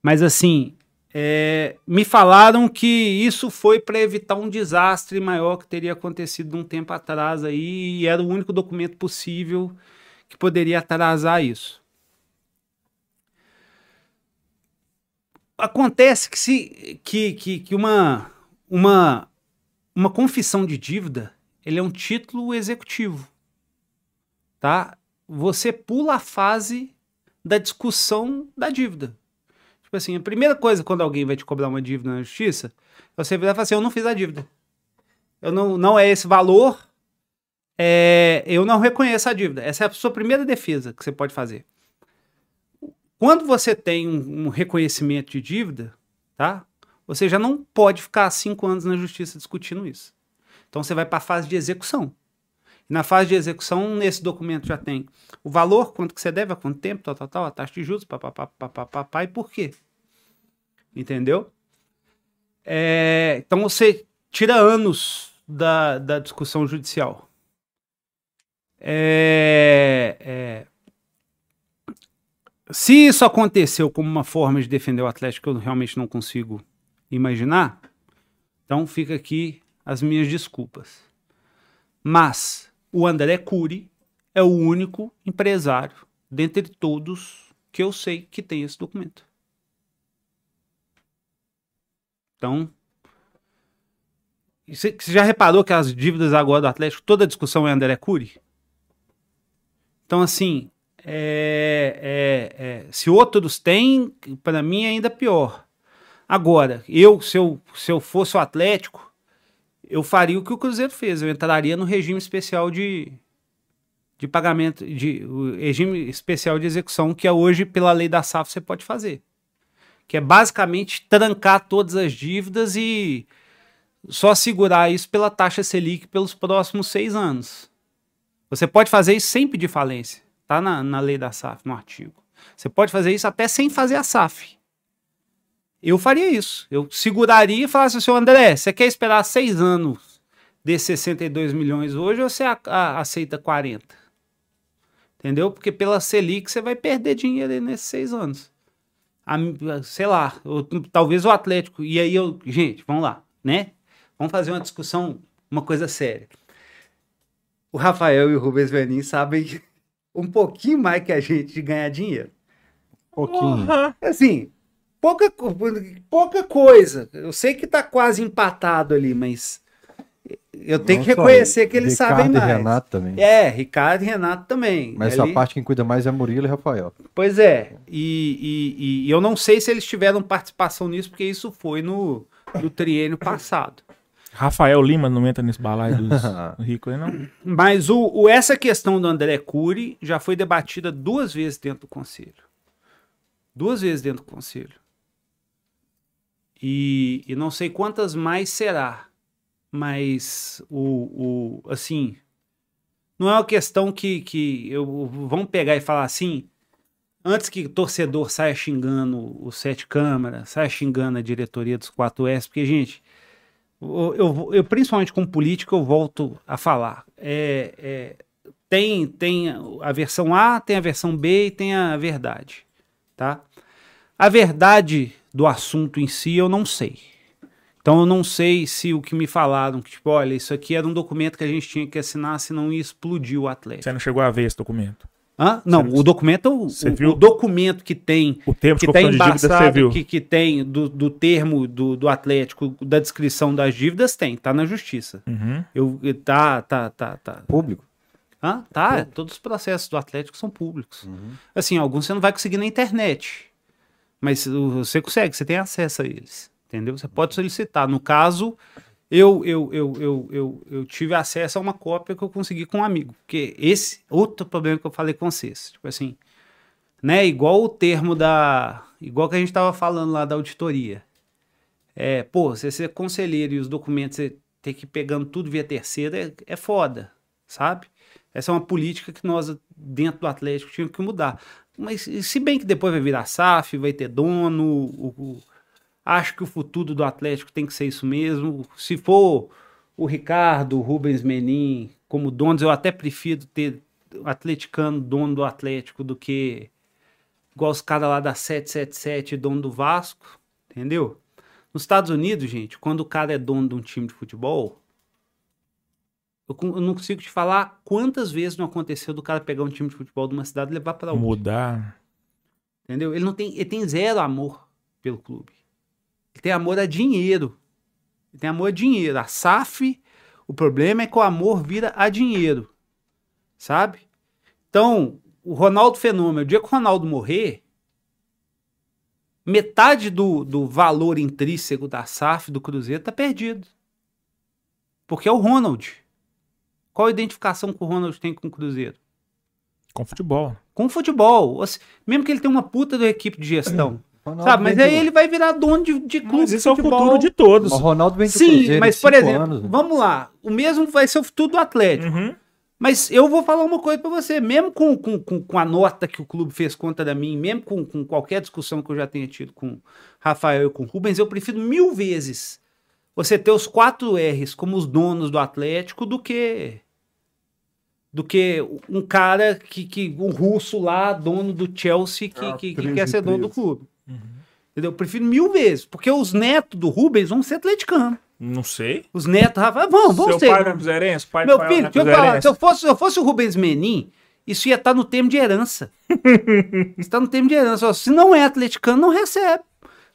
[SPEAKER 3] Mas assim, é, me falaram que isso foi para evitar um desastre maior que teria acontecido um tempo atrás aí, e era o único documento possível que poderia atrasar isso. Acontece que, se, que, que, que uma, uma, uma confissão de dívida ele é um título executivo. Tá? Você pula a fase da discussão da dívida. Tipo assim, a primeira coisa quando alguém vai te cobrar uma dívida na justiça, você vai falar assim, eu não fiz a dívida. Eu não, não é esse valor, é, eu não reconheço a dívida. Essa é a sua primeira defesa que você pode fazer. Quando você tem um, um reconhecimento de dívida, tá? Você já não pode ficar cinco anos na justiça discutindo isso. Então você vai para a fase de execução. Na fase de execução, nesse documento já tem o valor, quanto que você deve, há quanto tempo, tal, tal, tal, a taxa de juros, papapá, papapá, e por quê. Entendeu? É, então você tira anos da, da discussão judicial. É, é, se isso aconteceu como uma forma de defender o Atlético, eu realmente não consigo imaginar, então fica aqui as minhas desculpas. Mas o André Cury é o único empresário dentre todos que eu sei que tem esse documento. Então, você já reparou que as dívidas agora do Atlético, toda a discussão é André Cury? Então, assim, é, é, é, se outros têm, para mim é ainda pior. Agora, eu se, eu, se eu fosse o Atlético, eu faria o que o Cruzeiro fez. Eu entraria no regime especial de, de pagamento, de regime especial de execução, que é hoje, pela lei da SAF, você pode fazer. Que é basicamente trancar todas as dívidas e só segurar isso pela taxa Selic pelos próximos seis anos. Você pode fazer isso sem pedir falência. Tá na, na lei da SAF, no artigo. Você pode fazer isso até sem fazer a SAF. Eu faria isso. Eu seguraria e falasse assim, André, você quer esperar seis anos desses 62 milhões hoje ou você a- a- aceita 40? Entendeu? Porque pela Selic você vai perder dinheiro nesses seis anos. A- sei lá, ou talvez o Atlético. E aí eu. Gente, vamos lá, né? Vamos fazer uma discussão, uma coisa séria. O Rafael e o Rubens Venin sabem um pouquinho mais que a gente de ganhar dinheiro.
[SPEAKER 2] pouquinho.
[SPEAKER 1] Porra.
[SPEAKER 3] Assim, pouca, pouca coisa. Eu sei que tá quase empatado ali, mas eu tenho
[SPEAKER 2] Não
[SPEAKER 3] que reconhecer
[SPEAKER 2] ele,
[SPEAKER 3] que eles
[SPEAKER 2] Ricardo
[SPEAKER 3] sabem
[SPEAKER 2] e
[SPEAKER 3] mais.
[SPEAKER 2] Renato também.
[SPEAKER 3] É, Ricardo e Renato também.
[SPEAKER 2] Mas
[SPEAKER 3] Ali-
[SPEAKER 2] essa parte quem cuida mais é Murilo e Rafael.
[SPEAKER 3] Pois é, e, e- e eu não sei se eles tiveram participação nisso, porque isso foi no, no triênio passado.
[SPEAKER 1] Rafael Lima não entra nesse balaio dos ricos aí, não?
[SPEAKER 3] Mas o, o- essa questão do André Cury já foi debatida duas vezes dentro do conselho. Duas vezes dentro do conselho. E, e não sei quantas mais será. Mas o, o assim, não é uma questão que, que eu, vamos pegar e falar assim, antes que o torcedor saia xingando o Sete Câmara, saia xingando a diretoria dos 4S, porque, gente, eu, eu, eu, principalmente como político, eu volto a falar. É, é, tem, tem a versão A, tem a versão B e tem a verdade. Tá? A verdade do assunto em si eu não sei. Então eu não sei se o que me falaram, que tipo, olha, isso aqui era um documento que a gente tinha que assinar, senão ia explodir o Atlético.
[SPEAKER 1] Você não chegou a ver esse documento.
[SPEAKER 3] Hã? Não,
[SPEAKER 1] Você-
[SPEAKER 3] o documento,
[SPEAKER 1] Você
[SPEAKER 3] o,
[SPEAKER 1] viu?
[SPEAKER 3] o documento que tem
[SPEAKER 1] O termo de
[SPEAKER 3] que tá
[SPEAKER 1] confusão de dívida você
[SPEAKER 3] embaçado,
[SPEAKER 1] viu.
[SPEAKER 3] que, que tem do, do termo do, do Atlético, da descrição das dívidas, tem, tá na justiça.
[SPEAKER 1] Uhum.
[SPEAKER 3] Eu, tá, tá, tá, tá.
[SPEAKER 2] Público.
[SPEAKER 3] Hã? Tá, todos os processos do Atlético são públicos. Assim, alguns você não vai conseguir na internet, mas você consegue, você tem acesso a eles, entendeu? Você pode solicitar. No caso, eu, eu, eu, eu, eu, eu tive acesso a uma cópia que eu consegui com um amigo, porque esse outro problema que eu falei com vocês, tipo assim, né, igual o termo da, igual que a gente tava falando lá da auditoria. É, pô, você ser conselheiro e os documentos você ter que ir pegando tudo via terceira é, é foda, sabe? Essa é uma política que nós, dentro do Atlético, tínhamos que mudar. Mas se bem que depois vai virar SAF, vai ter dono, o- o- acho que o futuro do Atlético tem que ser isso mesmo. Se for o Ricardo, o Rubens Menin como donos, eu até prefiro ter o atleticano dono do Atlético do que igual os caras lá da 777, dono do Vasco, entendeu? Nos Estados Unidos, gente, quando o cara é dono de um time de futebol, eu, não consigo te falar quantas vezes não aconteceu do cara pegar um time de futebol de uma cidade e levar para outra.
[SPEAKER 1] Mudar.
[SPEAKER 3] Entendeu? Ele não tem, ele tem zero amor pelo clube. Ele tem amor a dinheiro. Ele tem amor a dinheiro. A SAF, o problema é que o amor vira a dinheiro. Sabe? Então, o Ronaldo Fenômeno, o dia que o Ronaldo morrer, metade do, do valor intrínseco da SAF do Cruzeiro tá perdido. Porque é o Ronald. Qual a identificação que o Ronald tem com o Cruzeiro?
[SPEAKER 1] Com futebol.
[SPEAKER 3] com futebol. Assim, Mesmo que ele tenha uma puta de equipe de gestão.
[SPEAKER 2] Ronaldo
[SPEAKER 3] sabe? Mas aí
[SPEAKER 2] do-
[SPEAKER 3] ele vai virar dono de, de clube
[SPEAKER 1] Mas esse é o futuro de todos.
[SPEAKER 2] O Ronaldo vem do
[SPEAKER 3] Sim,
[SPEAKER 2] Cruzeiro
[SPEAKER 3] mas
[SPEAKER 2] de
[SPEAKER 3] por exemplo,
[SPEAKER 2] anos, né?
[SPEAKER 3] vamos lá. O mesmo vai ser o futuro do Atlético.
[SPEAKER 1] Uhum.
[SPEAKER 3] Mas eu vou falar uma coisa pra você. Mesmo com, com, com, com a nota que o clube fez contra mim, mesmo com, com qualquer discussão que eu já tenha tido com Rafael e com Rubens, eu prefiro mil vezes você ter os quatro R's como os donos do Atlético do que do que um cara que, que um russo lá, dono do Chelsea, que,
[SPEAKER 4] Ah,
[SPEAKER 3] que, que
[SPEAKER 4] 13,
[SPEAKER 3] quer ser dono do
[SPEAKER 4] 13.
[SPEAKER 3] Clube. Entendeu? Eu prefiro mil vezes, porque os netos do Rubens vão ser atleticanos.
[SPEAKER 1] Não sei.
[SPEAKER 3] Os netos, Rafael, vão, vão
[SPEAKER 1] Seu
[SPEAKER 3] ser.
[SPEAKER 1] pai não é cruzeirense? Pai
[SPEAKER 3] Meu filho,
[SPEAKER 1] não é
[SPEAKER 3] deixa eu falar,
[SPEAKER 1] cruzeirense?
[SPEAKER 3] se eu fosse, se eu fosse o Rubens Menin, isso ia estar no termo de herança. Está no termo de herança. Se não é atleticano, não recebe.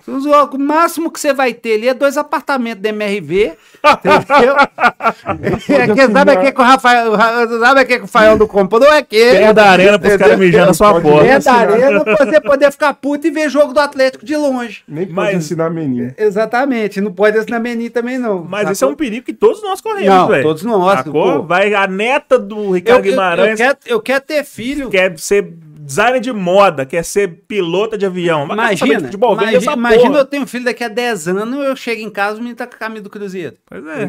[SPEAKER 3] O máximo que você vai ter ali é dois apartamentos da MRV, entendeu? é que, sabe aqui que o Rafael, sabe aqui que o Rafael não comprou? É que
[SPEAKER 1] Perto da arena pros caras mijar na sua porta.
[SPEAKER 3] é da arena pra você poder ficar puto e ver jogo do Atlético de longe.
[SPEAKER 4] Nem pode
[SPEAKER 1] Mas-
[SPEAKER 4] ensinar menino.
[SPEAKER 3] Exatamente, não pode assinar Menin também não.
[SPEAKER 1] Mas esse é um perigo que todos nós corremos, velho.
[SPEAKER 3] todos nós,
[SPEAKER 1] Sacou?
[SPEAKER 3] pô.
[SPEAKER 1] Vai a neta do
[SPEAKER 3] eu,
[SPEAKER 1] Ricardo
[SPEAKER 3] eu, eu,
[SPEAKER 1] Guimarães
[SPEAKER 3] quero, eu quero ter filho.
[SPEAKER 1] quer ser designer de moda, quer ser pilota de avião. Mas
[SPEAKER 3] Imagina,
[SPEAKER 1] futebol,
[SPEAKER 3] imagina,
[SPEAKER 1] essa
[SPEAKER 3] imagina
[SPEAKER 1] porra.
[SPEAKER 3] eu tenho um filho daqui a 10 anos, eu chego em casa e o menino tá com a camisa do Cruzeiro.
[SPEAKER 1] Pois é.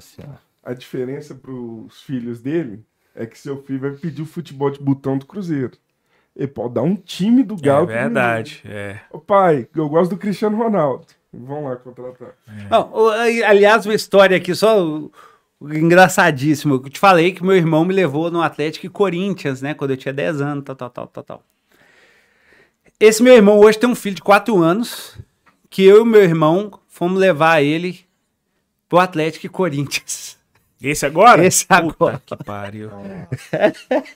[SPEAKER 2] Senhora.
[SPEAKER 4] a diferença pros filhos dele é que seu filho vai pedir o futebol de botão do Cruzeiro. Ele pode dar um time do
[SPEAKER 1] É
[SPEAKER 4] Galo. pro
[SPEAKER 1] verdade. É.
[SPEAKER 4] Ô, pai, eu gosto do Cristiano Ronaldo. Vamos lá contratar.
[SPEAKER 3] Não, o- aí, aliás, uma história aqui, só engraçadíssimo. Eu te falei que meu irmão me levou no Atlético e Corinthians, né? Quando eu tinha 10 anos, tal, tal, tal, tal, tal. Esse meu irmão hoje tem um filho de 4 anos, que eu e meu irmão fomos levar ele pro Atlético e Corinthians.
[SPEAKER 1] Esse agora?
[SPEAKER 3] Esse
[SPEAKER 1] Puta
[SPEAKER 3] agora.
[SPEAKER 1] que pariu.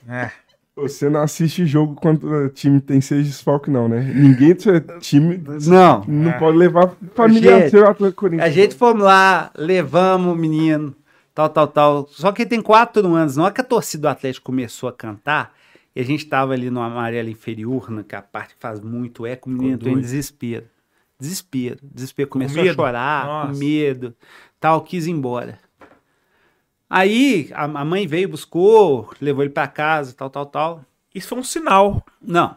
[SPEAKER 1] É.
[SPEAKER 4] Você não assiste jogo quando o time tem seis desfalques, não, né? Ninguém do seu time
[SPEAKER 3] Não.
[SPEAKER 4] não pode levar familiar
[SPEAKER 3] Gente,
[SPEAKER 4] seu Atlético Corinthians.
[SPEAKER 3] A gente fomos lá, levamos o menino, tal, tal, tal. Só que ele tem quatro anos. Na hora que a torcida do Atlético começou a cantar, e a gente tava ali no amarelo inferior, né, que é a parte que faz muito eco, o menino entrou em desespero. Desespero. Desespero. Começou
[SPEAKER 1] medo?
[SPEAKER 3] a chorar,
[SPEAKER 1] Nossa.
[SPEAKER 3] com medo, tal, quis ir embora. Aí a, a mãe veio, buscou, levou ele pra casa, tal, tal, tal.
[SPEAKER 1] Isso foi um sinal,
[SPEAKER 3] Não.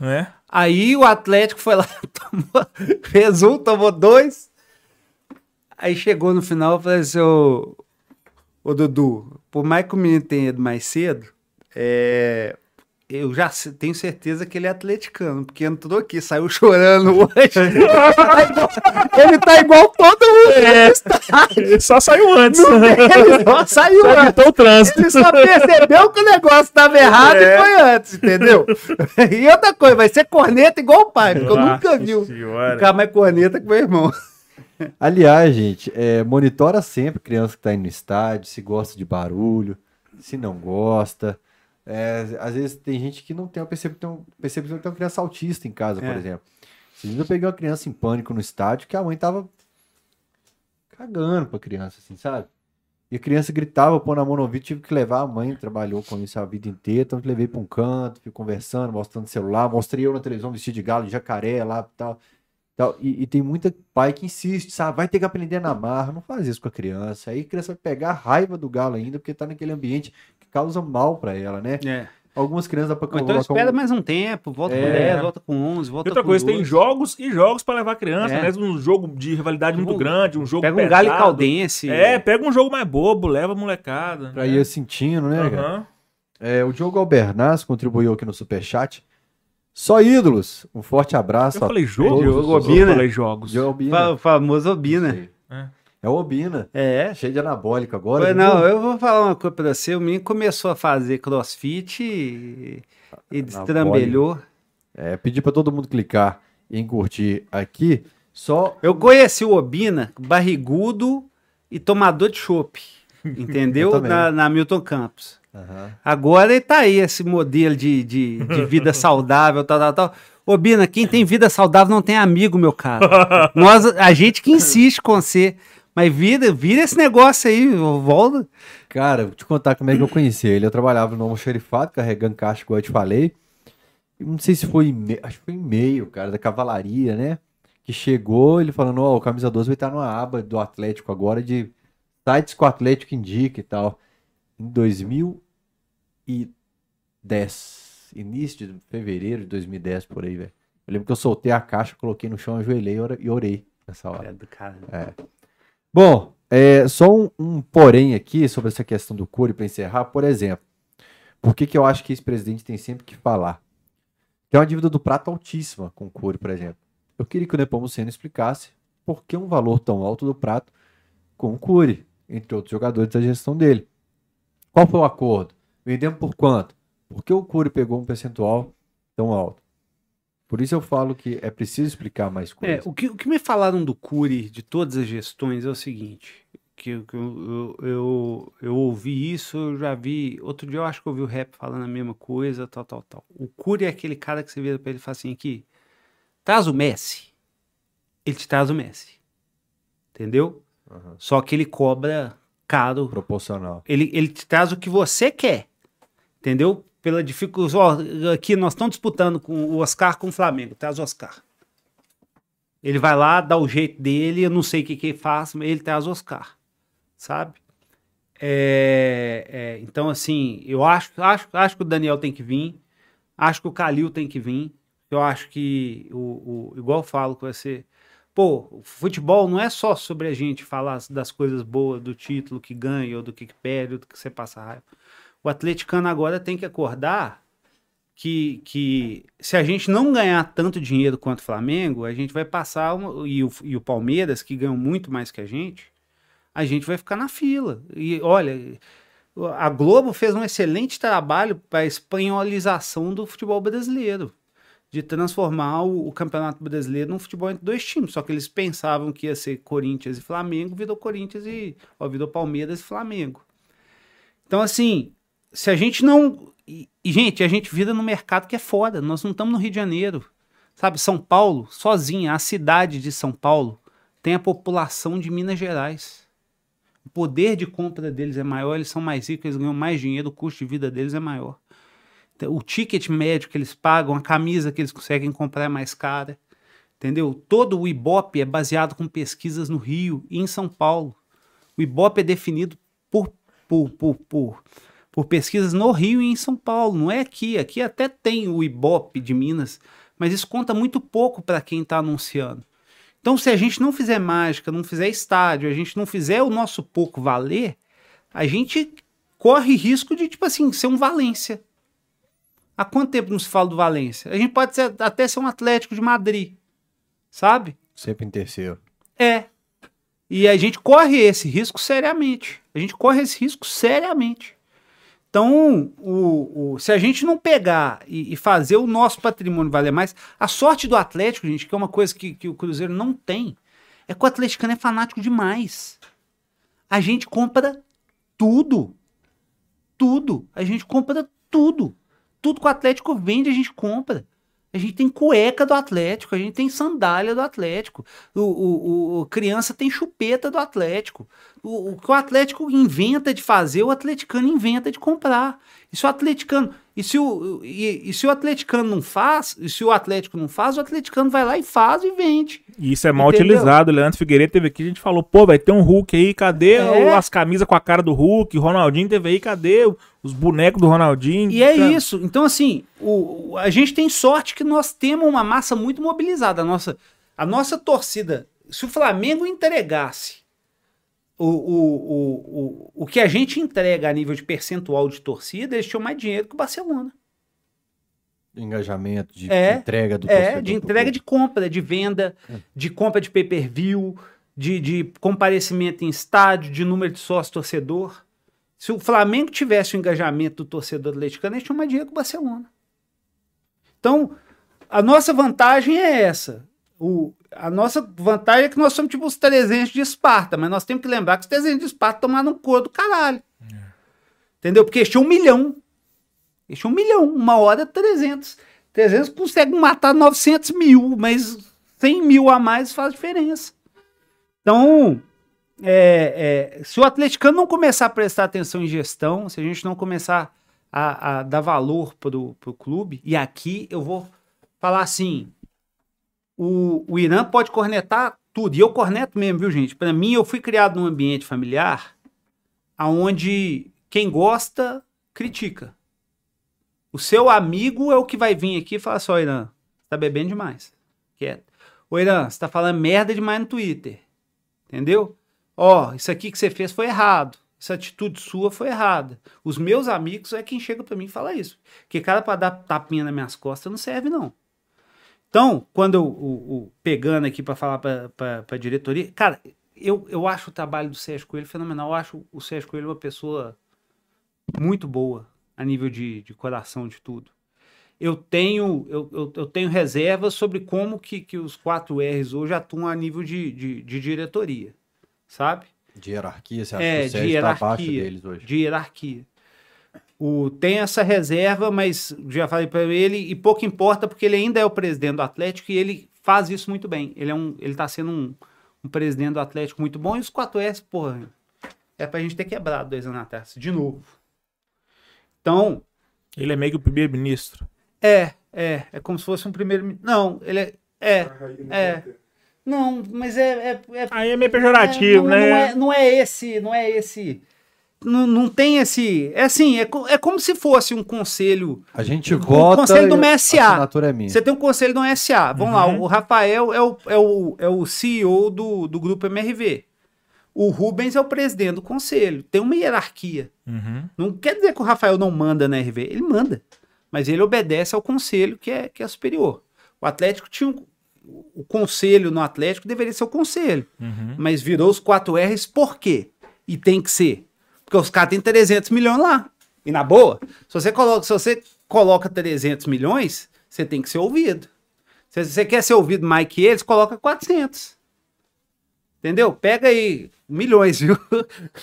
[SPEAKER 1] né?
[SPEAKER 3] Aí o Atlético foi lá, tomou- fez um, tomou dois. Aí chegou no final e falou assim: ô Dudu, por mais que o menino tenha ido mais cedo, é, eu já tenho certeza que ele é atleticano, porque entrou aqui, saiu chorando hoje. ele tá igual todo mundo.
[SPEAKER 1] Ele só saiu antes.
[SPEAKER 3] Ele só saiu antes.
[SPEAKER 1] Evitou o trânsito.
[SPEAKER 3] Ele só percebeu que o negócio estava errado
[SPEAKER 1] É.
[SPEAKER 3] e foi antes, entendeu? E outra coisa, vai ser corneta igual o pai, porque eu nunca
[SPEAKER 1] Nossa
[SPEAKER 3] vi ficar mais corneta que meu irmão.
[SPEAKER 2] Aliás, gente, é, monitora sempre criança que tá indo no estádio, se gosta de barulho, se não gosta. É, às vezes tem gente que não tem a percepção, percepção que tem uma criança autista em casa, por
[SPEAKER 3] É.
[SPEAKER 2] exemplo. Esses dias eu peguei uma criança em pânico no estádio que a mãe tava cagando pra criança, assim, sabe? E a criança gritava, pondo a mão no ouvido, tive que levar a mãe, trabalhou com isso a vida inteira, então levei pra um canto, fui conversando, mostrando celular, mostrei eu na televisão vestido de galo, de jacaré lá e tal. Tal. E, e tem muita pai que insiste, sabe? Vai ter que aprender na marra, não faz isso com a criança. Aí a criança vai pegar a raiva do galo ainda, porque tá naquele ambiente que causa mal pra ela, né?
[SPEAKER 3] É.
[SPEAKER 2] Algumas crianças dá pra
[SPEAKER 3] Ou então espera
[SPEAKER 2] um-
[SPEAKER 3] mais um tempo, volta com
[SPEAKER 2] É.
[SPEAKER 3] 10, volta com 11,
[SPEAKER 1] E
[SPEAKER 3] volta
[SPEAKER 1] outra
[SPEAKER 3] com
[SPEAKER 1] coisa, tem
[SPEAKER 3] 12.
[SPEAKER 1] jogos e jogos pra levar criança,
[SPEAKER 3] É.
[SPEAKER 1] mesmo um jogo de rivalidade muito
[SPEAKER 3] Um-
[SPEAKER 1] grande, um jogo
[SPEAKER 3] Pega um galho e caldense.
[SPEAKER 1] É, pega um jogo mais bobo, leva a molecada.
[SPEAKER 2] pra ir sentindo, né, cara?
[SPEAKER 1] Aham.
[SPEAKER 2] É, o Diogo Albernaz contribuiu aqui no Superchat. Só ídolos. Um forte abraço.
[SPEAKER 1] Eu falei jogo?
[SPEAKER 3] Diogo
[SPEAKER 1] Eu
[SPEAKER 3] Obina.
[SPEAKER 1] falei jogos.
[SPEAKER 2] Diogo Obina.
[SPEAKER 3] Fa- O famoso Obina.
[SPEAKER 1] É.
[SPEAKER 2] É o Obina.
[SPEAKER 3] É.
[SPEAKER 2] Cheio de anabólico agora. Viu?
[SPEAKER 3] não, eu vou falar uma coisa pra você. O menino começou a fazer crossfit e, e destrambelhou.
[SPEAKER 2] É, pedir pra todo mundo clicar em curtir aqui. Só
[SPEAKER 3] Eu conheci o Obina, barrigudo e tomador de chopp.
[SPEAKER 2] Eu
[SPEAKER 3] Entendeu? na, na Milton Campos.
[SPEAKER 2] Aham.
[SPEAKER 3] Agora ele tá aí, esse modelo de, de, de vida saudável, tal, tal, tal. Ô, Bina, quem tem vida saudável não tem amigo, meu caro. Nós, a gente que insiste com você. Mas vira, vira esse negócio aí, volta.
[SPEAKER 2] Cara, vou te contar como é que eu conheci ele. Eu trabalhava no almoxerifado, carregando caixa, como eu te falei. Não sei se foi e-mail, acho que foi e-mail, cara, da cavalaria, né? Que chegou, ele falando, ó, o camisa 12 vai estar numa aba do Atlético agora de sites que o Atlético indica e tal. Em 2010, início de fevereiro de 2010, por aí, velho. Eu lembro que eu soltei a caixa, coloquei no chão, ajoelhei e ore- orei nessa hora.
[SPEAKER 3] É do cara.
[SPEAKER 2] Bom, é, só um, um porém aqui sobre essa questão do Cury para encerrar, por exemplo. Por que, que eu acho que esse presidente tem sempre que falar? Tem uma dívida do prato altíssima com o Cury, por exemplo. Eu queria que o Nepomuceno explicasse por que um valor tão alto do prato com o Cury, entre outros jogadores da gestão dele. Qual foi o acordo? Vendemos por quanto? Por que o Cury pegou um percentual tão alto? Por isso eu falo que é preciso explicar mais
[SPEAKER 3] É,
[SPEAKER 2] coisas.
[SPEAKER 3] o, que, o que me falaram do Cury, de todas as gestões, é o seguinte: que, eu- que eu, eu, eu, eu ouvi isso, eu já vi. Outro dia eu acho que eu ouvi o rap falando a mesma coisa, tal, tal, tal. O Cury é aquele cara que você vira pra ele e fala assim: aqui, traz o Messi. Ele te traz o Messi. Entendeu?
[SPEAKER 2] Aham.
[SPEAKER 3] Só que ele cobra caro.
[SPEAKER 2] Proporcional.
[SPEAKER 3] Ele, ele te traz o que você quer. Entendeu? Pela dificuldade. Ó, aqui nós estamos disputando com o Oscar com o Flamengo. Traz o Oscar. Ele vai lá, dá o jeito dele, eu não sei o que, que ele faz, mas ele traz o Oscar. Sabe? É, é, então, assim, eu acho, acho, acho que o Daniel tem que vir. Acho que o Calil tem que vir. Eu acho que, o, o, igual eu falo com você, pô, o futebol não é só sobre a gente falar das coisas boas, do título que ganha, ou do que, perde, ou do que você passa raiva. O atleticano agora tem que acordar que, que se a gente não ganhar tanto dinheiro quanto o Flamengo, a gente vai passar, uma- e, o, e o Palmeiras, que ganham muito mais que a gente, a gente vai ficar na fila. E olha, a Globo fez um excelente trabalho para a espanholização do futebol brasileiro, de transformar o, o Campeonato Brasileiro num futebol entre dois times. Só que eles pensavam que ia ser Corinthians e Flamengo, virou Corinthians e ó, virou Palmeiras e Flamengo. Então, assim, se a gente não. E, gente, a gente vira no mercado que é foda. Nós não estamos no Rio de Janeiro. Sabe, São Paulo, sozinha, a cidade de São Paulo, tem a população de Minas Gerais. O poder de compra deles é maior, eles são mais ricos, eles ganham mais dinheiro, o custo de vida deles é maior. O ticket médio que eles pagam, a camisa que eles conseguem comprar é mais cara. Entendeu? Todo o Ibope é baseado com pesquisas no Rio e em São Paulo. O Ibope é definido por, por, por, por, por pesquisas no Rio e em São Paulo, não é aqui. Aqui até tem o Ibope de Minas, mas isso conta muito pouco para quem está anunciando. Então, se a gente não fizer mágica, não fizer estádio, a gente não fizer o nosso pouco valer, a gente corre risco de, tipo assim, ser um Valência. Há quanto tempo não se fala do Valência? A gente pode ser, até ser um Atlético de Madrid, sabe?
[SPEAKER 2] Sempre em terceiro.
[SPEAKER 3] É. E a gente corre esse risco seriamente. A gente corre esse risco seriamente. Então, o, o- se a gente não pegar e, e fazer o nosso patrimônio valer mais, a sorte do Atlético, gente, que é uma coisa que, que o Cruzeiro não tem, é que o atleticano é fanático demais. A gente compra tudo. Tudo. A gente compra tudo. Tudo que o Atlético vende, a gente compra. A gente tem cueca do Atlético, a gente tem sandália do Atlético. O, o, o- criança tem chupeta do Atlético. O, o que o Atlético inventa de fazer, o atleticano inventa de comprar. E se o atleticano, e se o, e, e se o atleticano não faz, e se o Atlético não faz, o atleticano vai lá e faz e vende.
[SPEAKER 1] E isso é mal
[SPEAKER 3] Entendeu?
[SPEAKER 1] utilizado. Leandro Figueiredo teve aqui, a gente falou, pô, vai ter um Hulk aí, cadê
[SPEAKER 3] É.
[SPEAKER 1] o- as camisas com a cara do Hulk? Ronaldinho teve aí, cadê o- os bonecos do Ronaldinho?
[SPEAKER 3] E é
[SPEAKER 1] Cara,
[SPEAKER 3] isso. Então, assim, o, o- a gente tem sorte que nós temos uma massa muito mobilizada. A nossa, a nossa torcida, se o Flamengo entregasse o, o, o, o, o que a gente entrega a nível de percentual de torcida, eles tinham mais dinheiro que o Barcelona.
[SPEAKER 2] Engajamento, de
[SPEAKER 3] É,
[SPEAKER 2] entrega do
[SPEAKER 3] É,
[SPEAKER 2] torcedor
[SPEAKER 3] de entrega de compra, de venda, de compra de pay-per-view, de, de comparecimento em estádio, de número de sócio torcedor. Se o Flamengo tivesse o engajamento do torcedor atleticano, eles tinham mais dinheiro que o Barcelona. Então, a nossa vantagem é essa. O, a nossa vantagem é que nós somos tipo os 300 de Esparta, mas nós temos que lembrar que os 300 de Esparta tomaram um cor do caralho. Entendeu? Porque eles tinham um milhão. Eles tinham um milhão. Uma hora, 300. 300 conseguem matar 900 mil, mas 100 mil a mais faz diferença. Então, é, é, se o atleticano não começar a prestar atenção em gestão, se a gente não começar a, a dar valor pro, pro clube, e aqui eu vou falar assim, o, o Irã pode cornetar tudo, e eu corneto mesmo, viu gente? Para mim, eu fui criado num ambiente familiar aonde quem gosta, critica. O seu amigo é o que vai vir aqui e falar assim, ó, Irã, tá bebendo demais. Quieto. Ô, Irã, você tá falando merda demais no Twitter. Entendeu? Ó, isso aqui que você fez foi errado. Essa atitude sua foi errada. Os meus amigos é quem chega pra mim e fala isso. Que cara pra dar tapinha nas minhas costas não serve, não. Então, quando eu o, o- pegando aqui pra falar pra, pra diretoria, cara, eu, eu acho o trabalho do Sérgio Coelho fenomenal. Eu acho o Sérgio Coelho uma pessoa muito boa a nível de, de coração de tudo. Eu tenho, eu, eu, eu tenho reservas sobre como que, que os 4 R's hoje atuam a nível de, de, de diretoria, sabe?
[SPEAKER 2] De hierarquia, você acha
[SPEAKER 3] É,
[SPEAKER 2] que o
[SPEAKER 3] de
[SPEAKER 2] Sérgio tá abaixo
[SPEAKER 3] hierarquia.
[SPEAKER 2] deles hoje?
[SPEAKER 3] De hierarquia. O, tem essa reserva, mas já falei para ele, e pouco importa, porque ele ainda é o presidente do Atlético e ele faz isso muito bem. Ele, é um, ele tá sendo um, um presidente do Atlético muito bom, e os 4S, porra, é pra gente ter quebrado dois anos atrás, de novo. Então,
[SPEAKER 1] Ele é meio que o primeiro-ministro.
[SPEAKER 3] é, é, é como se fosse um primeiro. Não, ele é. É,
[SPEAKER 4] não
[SPEAKER 3] é. Não, mas é, é, é
[SPEAKER 1] Aí é meio pejorativo,
[SPEAKER 3] É, não,
[SPEAKER 1] né?
[SPEAKER 3] Não é, não é esse, não é esse. Não, não tem esse. É assim, é, é como se fosse um conselho.
[SPEAKER 2] A gente
[SPEAKER 3] O
[SPEAKER 2] vota
[SPEAKER 3] conselho do
[SPEAKER 2] e a
[SPEAKER 3] MSA.
[SPEAKER 2] assinatura é minha.
[SPEAKER 3] Você tem um conselho do SA. Vamos lá,
[SPEAKER 1] Uhum.
[SPEAKER 3] o Rafael é o, é o, é o CEO do, do grupo MRV. O Rubens é o presidente do conselho. Tem uma hierarquia.
[SPEAKER 1] Uhum.
[SPEAKER 3] Não quer dizer que o Rafael não manda na RV. Ele manda. mas ele obedece ao conselho que é, que é superior. O Atlético tinha um, o conselho no Atlético deveria ser o conselho,
[SPEAKER 1] Uhum.
[SPEAKER 3] mas virou os 4 R's por quê? E tem que ser. Porque os caras têm 300 milhões lá. E na boa, se você coloca, se você coloca 300 milhões, você tem que ser ouvido. Se você quer ser ouvido mais que eles, coloca 400. Entendeu? Pega aí milhões, viu?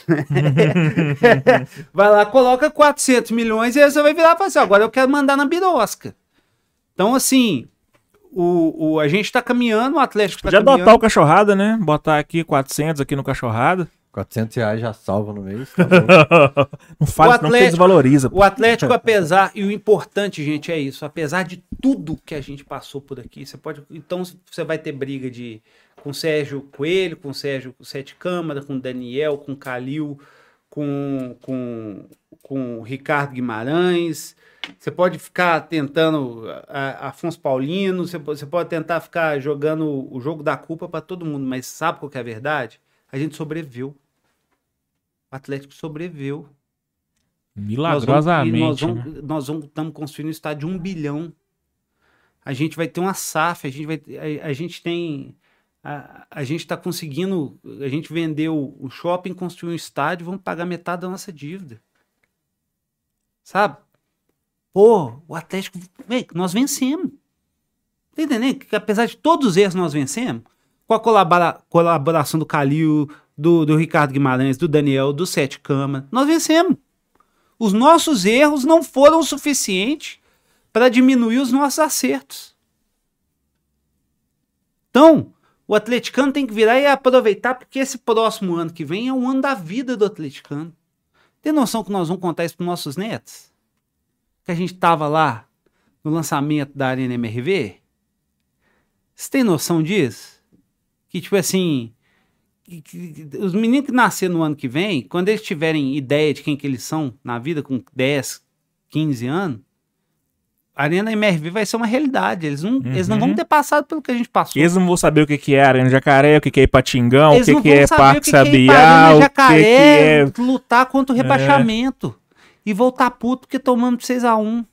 [SPEAKER 3] vai lá, coloca 400 milhões e aí você vai virar e falar assim, agora eu quero mandar na birosca. Então, assim, o, o, a gente tá caminhando, o Atlético tá
[SPEAKER 1] Podia
[SPEAKER 3] caminhando.
[SPEAKER 1] adotar o cachorrada, né? Botar aqui 400 aqui no cachorrada.
[SPEAKER 2] 400 reais já salva no mês. tá
[SPEAKER 1] não faz, não que
[SPEAKER 3] Atlético-
[SPEAKER 1] desvaloriza.
[SPEAKER 3] O Atlético, apesar, e o importante, gente, é isso, apesar de tudo que a gente passou por aqui, você pode. Então você vai ter briga de com o Sérgio Coelho, com o Sérgio Sete Câmara, com o Daniel, com o Calil, com, com, com o Ricardo Guimarães. Você pode ficar tentando a, Afonso Paulino, você, pode- você pode tentar ficar jogando o jogo da culpa para todo mundo, mas sabe qual que é a verdade? A gente sobreviveu. O Atlético sobreviveu.
[SPEAKER 1] Milagrosamente.
[SPEAKER 3] Nós vamos,
[SPEAKER 1] né?
[SPEAKER 3] nós vamos estamos construindo um estádio de um bilhão. A gente vai ter uma SAF, a gente vai, a, a gente tem, a, a gente está conseguindo, a gente vendeu o shopping, construiu um estádio, vamos pagar metade da nossa dívida. Sabe? Pô, o Atlético, nós vencemos. Tá entendendo? Que apesar de todos os erros nós vencemos, com a colabora- colaboração do Calil, do, do Ricardo Guimarães, do Daniel, do Sete Câmara, nós vencemos. Os nossos erros não foram o suficiente para diminuir os nossos acertos. Então, o atleticano tem que virar e aproveitar, porque esse próximo ano que vem é o ano da vida do atleticano. Tem noção que nós vamos contar isso para nossos netos? Que a gente estava lá no lançamento da Arena MRV? Você tem noção disso? Que, tipo assim, que- que- os meninos que nasceram no ano que vem, quando eles tiverem ideia de quem que eles são na vida, com 10, 15 anos, a Arena MRV vai ser uma realidade. Eles não, eles não
[SPEAKER 1] Uhum.
[SPEAKER 3] vão ter passado pelo que a gente passou.
[SPEAKER 1] Eles não vão saber o que, que é Arena Jacaré, o que, que é Ipatingão, o
[SPEAKER 3] Eles
[SPEAKER 1] que, é Parque
[SPEAKER 3] o que que é ir
[SPEAKER 1] Sabiá, o que, que é.
[SPEAKER 3] lutar contra o rebaixamento e voltar puto porque tomamos de 6x1.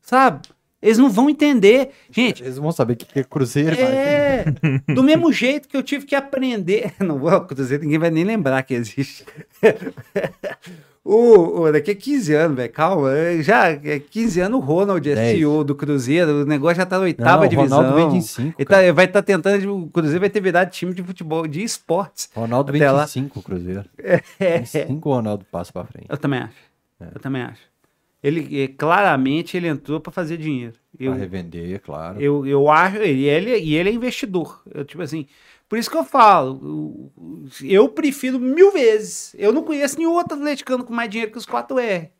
[SPEAKER 3] Sabe? Eles não vão entender. Gente,
[SPEAKER 2] Eles vão saber o que é Cruzeiro. mas-
[SPEAKER 3] é, do mesmo jeito que eu tive que aprender. Não vou dizer, ninguém vai nem lembrar que existe. O, o- daqui a 15 anos, velho, calma. é, Já é 15 anos o Ronald é. CEO do Cruzeiro, o negócio já tá na oitava
[SPEAKER 2] Não,
[SPEAKER 3] divisão.
[SPEAKER 2] Ronaldo vem de 5.
[SPEAKER 3] Ele tá- vai estar tentando. O Cruzeiro vai ter virado time de futebol, de esportes.
[SPEAKER 2] Ronaldo vem de 5, Cruzeiro.
[SPEAKER 3] É,
[SPEAKER 2] Em 5 o Ronaldo passa pra frente.
[SPEAKER 3] eu também acho. Eu também acho. Ele, eh, claramente, ele entrou para fazer dinheiro. Eu,
[SPEAKER 2] Pra revender, claro.
[SPEAKER 3] Eu, eu acho, e ele, e ele é investidor. Eu, tipo assim, por isso que eu falo, eu prefiro mil vezes. Eu não conheço nenhum outro atleticano com mais dinheiro que os 4R.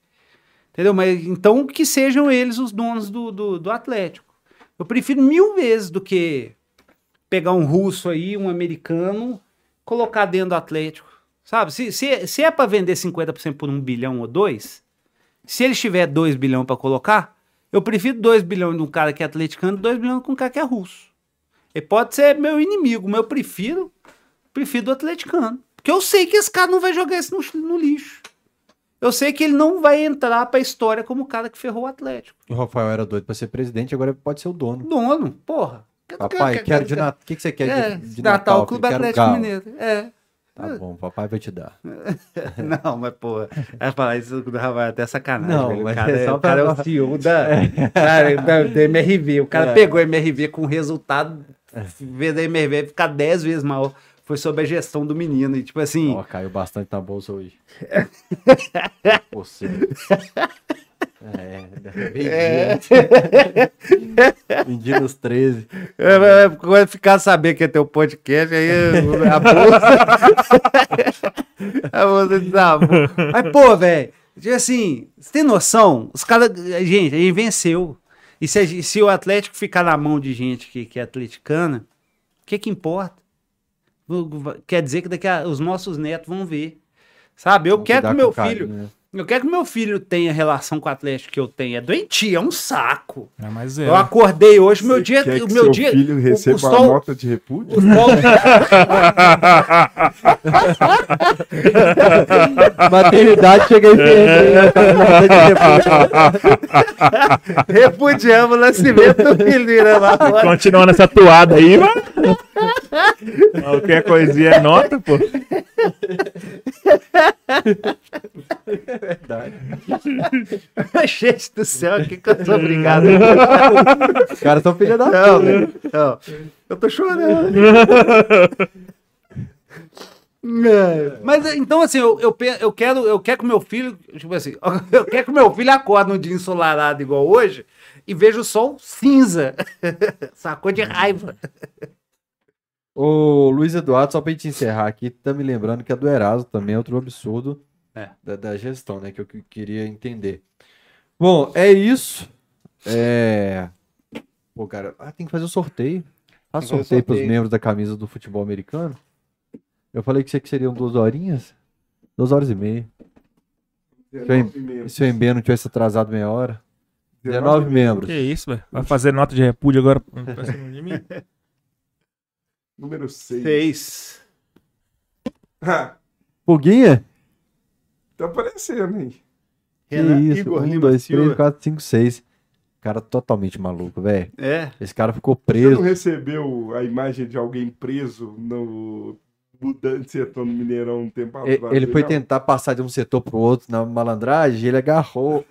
[SPEAKER 3] Entendeu? Mas então que sejam eles os donos do, do, do Atlético. Eu prefiro mil vezes do que pegar um russo aí, um americano, colocar dentro do Atlético. Sabe? Se, se, se é para vender 50% por um bilhão ou dois, se ele tiver 2 bilhões para colocar, eu prefiro 2 bilhões de um cara que é atleticano e 2 bilhões com um cara que é russo. Ele pode ser meu inimigo, mas eu prefiro, prefiro do atleticano. Porque eu sei que esse cara não vai jogar isso no, no lixo. Eu sei que ele não vai entrar pra história como o cara que ferrou o Atlético.
[SPEAKER 2] O Rafael era doido pra ser presidente, agora pode ser o dono.
[SPEAKER 3] Dono, porra.
[SPEAKER 2] Papai, quero de Natal. O que, que você quer
[SPEAKER 3] É,
[SPEAKER 2] de, de
[SPEAKER 3] Natal,
[SPEAKER 2] Natal?
[SPEAKER 3] Clube
[SPEAKER 2] Quero
[SPEAKER 3] Atlético. Mineiro. É.
[SPEAKER 2] Tá bom, papai vai te dar.
[SPEAKER 3] Não, mas, pô, vai falar isso do Rafael é até sacanagem.
[SPEAKER 2] Não,
[SPEAKER 3] velho. O
[SPEAKER 2] mas
[SPEAKER 3] cara,
[SPEAKER 2] é
[SPEAKER 3] é,
[SPEAKER 2] só
[SPEAKER 3] o cara é o CEO da, cara, da, da MRV. O cara
[SPEAKER 2] É.
[SPEAKER 3] pegou a MRV com resultado, vez da MRV ficar 10 vezes maior. Foi sobre a gestão do menino. E tipo assim,
[SPEAKER 2] Ó, caiu bastante na bolsa hoje. Você. É, vendi. Vendi nos 13.
[SPEAKER 3] É, é, Quando ficar saber que é teu podcast, aí a bolsa. a bolsa desabou. Mas, pô, velho, assim, você tem noção? Os caras. Gente, a gente venceu. E se, se o Atlético ficar na mão de gente que, que é atleticana, o que que importa? Quer dizer que daqui a, os nossos netos vão ver. Sabe? Eu
[SPEAKER 2] Vamos
[SPEAKER 3] quero que meu
[SPEAKER 2] com carinho,
[SPEAKER 3] filho.
[SPEAKER 2] né?
[SPEAKER 3] Eu quero que meu filho tenha relação com o Atlético que eu tenho. É doentio, é um saco.
[SPEAKER 1] É, mas é.
[SPEAKER 3] Eu acordei hoje, meu
[SPEAKER 4] Você
[SPEAKER 3] dia.
[SPEAKER 4] quer
[SPEAKER 3] O
[SPEAKER 4] que
[SPEAKER 3] meu
[SPEAKER 4] seu
[SPEAKER 3] dia.
[SPEAKER 4] filho
[SPEAKER 3] o-
[SPEAKER 4] receba
[SPEAKER 3] o sol-
[SPEAKER 4] a nota de repúdio?
[SPEAKER 3] o sol-
[SPEAKER 2] Maternidade chega aí.
[SPEAKER 3] Repudiamos o nascimento do filho, né? Lá.
[SPEAKER 1] Continuando essa toada aí, mano. Qualquer coisinha é nota, pô.
[SPEAKER 3] Gente do céu, o que, que eu sou obrigado?
[SPEAKER 2] Os caras são filha da
[SPEAKER 3] Não, velho, não. Eu tô chorando. É, Mas então, assim, eu, eu, eu quero, eu quero que meu filho, tipo assim, eu quero que meu filho acorde num dia ensolarado igual hoje e veja o sol cinza. Sacou de raiva.
[SPEAKER 2] Ô, Luiz Eduardo, só pra gente encerrar aqui, tá me lembrando que a do Eraso também é outro absurdo
[SPEAKER 3] É.
[SPEAKER 2] da, da gestão, né? Que eu que- queria entender. Bom, é isso. É. Pô, cara, ah, tem que fazer o sorteio. Faz
[SPEAKER 5] Tem que fazer o
[SPEAKER 2] sorteio pros
[SPEAKER 5] sorteio.
[SPEAKER 2] membros da camisa do futebol americano. Eu falei que isso aqui seriam duas horinhas. Duas horas e meia. E se o MB não tivesse atrasado meia hora? 19 membros.
[SPEAKER 1] Que isso, velho? Vai fazer nota de repúdio agora pra cima de mim?
[SPEAKER 4] Número 6.
[SPEAKER 3] Seis.
[SPEAKER 2] Puguinha?
[SPEAKER 4] Tá aparecendo, hein?
[SPEAKER 2] Que
[SPEAKER 3] Renan
[SPEAKER 2] isso?
[SPEAKER 3] Igor
[SPEAKER 2] um,
[SPEAKER 3] Lima
[SPEAKER 2] dois,
[SPEAKER 3] Silva.
[SPEAKER 2] três, quatro, cinco, seis. Cara totalmente maluco, velho.
[SPEAKER 3] É.
[SPEAKER 2] Esse cara ficou
[SPEAKER 4] Você
[SPEAKER 2] preso.
[SPEAKER 4] não recebeu a imagem de alguém preso no mudante setor no Mineirão um tempo atrás?
[SPEAKER 2] Ele foi
[SPEAKER 4] não?
[SPEAKER 2] tentar passar de um setor pro outro na malandragem e ele agarrou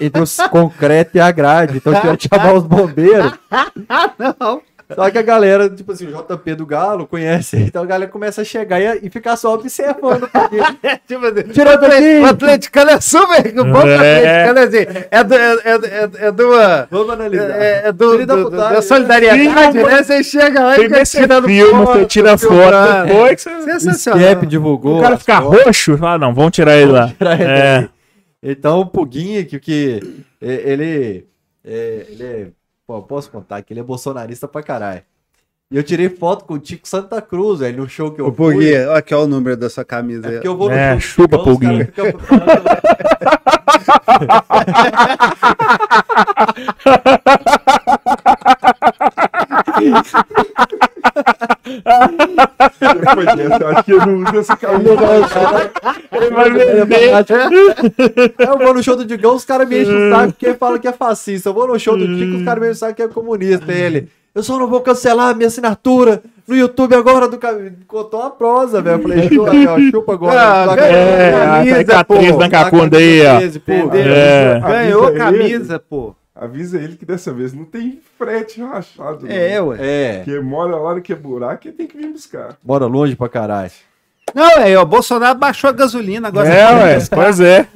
[SPEAKER 2] entre o concreto e a grade. Então tiveram que chamar os bombeiros.
[SPEAKER 3] Não.
[SPEAKER 2] Só que a galera, tipo assim, o JP do Galo conhece. Então a galera começa a chegar e, e ficar só observando. porque-
[SPEAKER 3] Tipo assim,
[SPEAKER 2] Tira daqui!
[SPEAKER 3] o atleticano é super. O bom
[SPEAKER 1] É.
[SPEAKER 3] atleticano é assim. É do. É, é, é, é do.
[SPEAKER 2] Vamos analisar.
[SPEAKER 3] É, é do, do- do- da solidariedade,
[SPEAKER 1] Sim,
[SPEAKER 3] né? Você chega lá e fica tirando
[SPEAKER 1] filme,
[SPEAKER 3] foto,
[SPEAKER 1] você tira foto
[SPEAKER 3] filmando.
[SPEAKER 1] depois. Você...
[SPEAKER 2] O
[SPEAKER 3] Sensacional.
[SPEAKER 2] Skep divulgou.
[SPEAKER 1] O cara fica roxo, fala, não, vamos tirar ele lá.
[SPEAKER 2] Tirar ele
[SPEAKER 1] É.
[SPEAKER 2] Então o Puguinha, que, que é, ele, é, ele é. Pô, eu posso contar que ele é bolsonarista pra caralho. E eu tirei foto com o Tico Santa Cruz, velho, no show que eu
[SPEAKER 5] Ô,
[SPEAKER 2] fui.
[SPEAKER 5] Pugui, olha aqui ó, o número da sua camisa.
[SPEAKER 2] É
[SPEAKER 5] ó.
[SPEAKER 2] eu vou no
[SPEAKER 1] É,
[SPEAKER 2] show do
[SPEAKER 1] chupa,
[SPEAKER 2] ficam
[SPEAKER 4] dessa, eu acho que eu não uso essa camisa.
[SPEAKER 1] Ele vai
[SPEAKER 2] É
[SPEAKER 1] vender.
[SPEAKER 2] fanático. Eu vou no show do Digão, os caras me enchem o saco porque falam que é fascista. Eu vou no show do Tico, os caras me enchem o saco que é comunista. Ele, eu só não vou cancelar a minha assinatura no YouTube agora do caminho. Contou uma prosa, velho. Eu falei, chupa, ó, chupa agora.
[SPEAKER 3] Ah,
[SPEAKER 2] Chupa
[SPEAKER 1] É,
[SPEAKER 2] agora.
[SPEAKER 1] a
[SPEAKER 3] camisa,
[SPEAKER 1] cicatriz
[SPEAKER 3] pô.
[SPEAKER 1] na cacunda aí, ó.
[SPEAKER 2] 13, pô.
[SPEAKER 3] Entendeu?
[SPEAKER 1] É.
[SPEAKER 3] Ganhou a
[SPEAKER 4] ele.
[SPEAKER 3] camisa, pô.
[SPEAKER 4] Avisa ele que dessa vez não tem frete rachado.
[SPEAKER 3] É,
[SPEAKER 4] não.
[SPEAKER 3] ué.
[SPEAKER 2] É,
[SPEAKER 4] Porque mora lá no que é buraco e tem que vir buscar.
[SPEAKER 2] mora longe pra caralho.
[SPEAKER 3] Não, é, o Bolsonaro baixou a gasolina agora.
[SPEAKER 1] É, ué, pois é.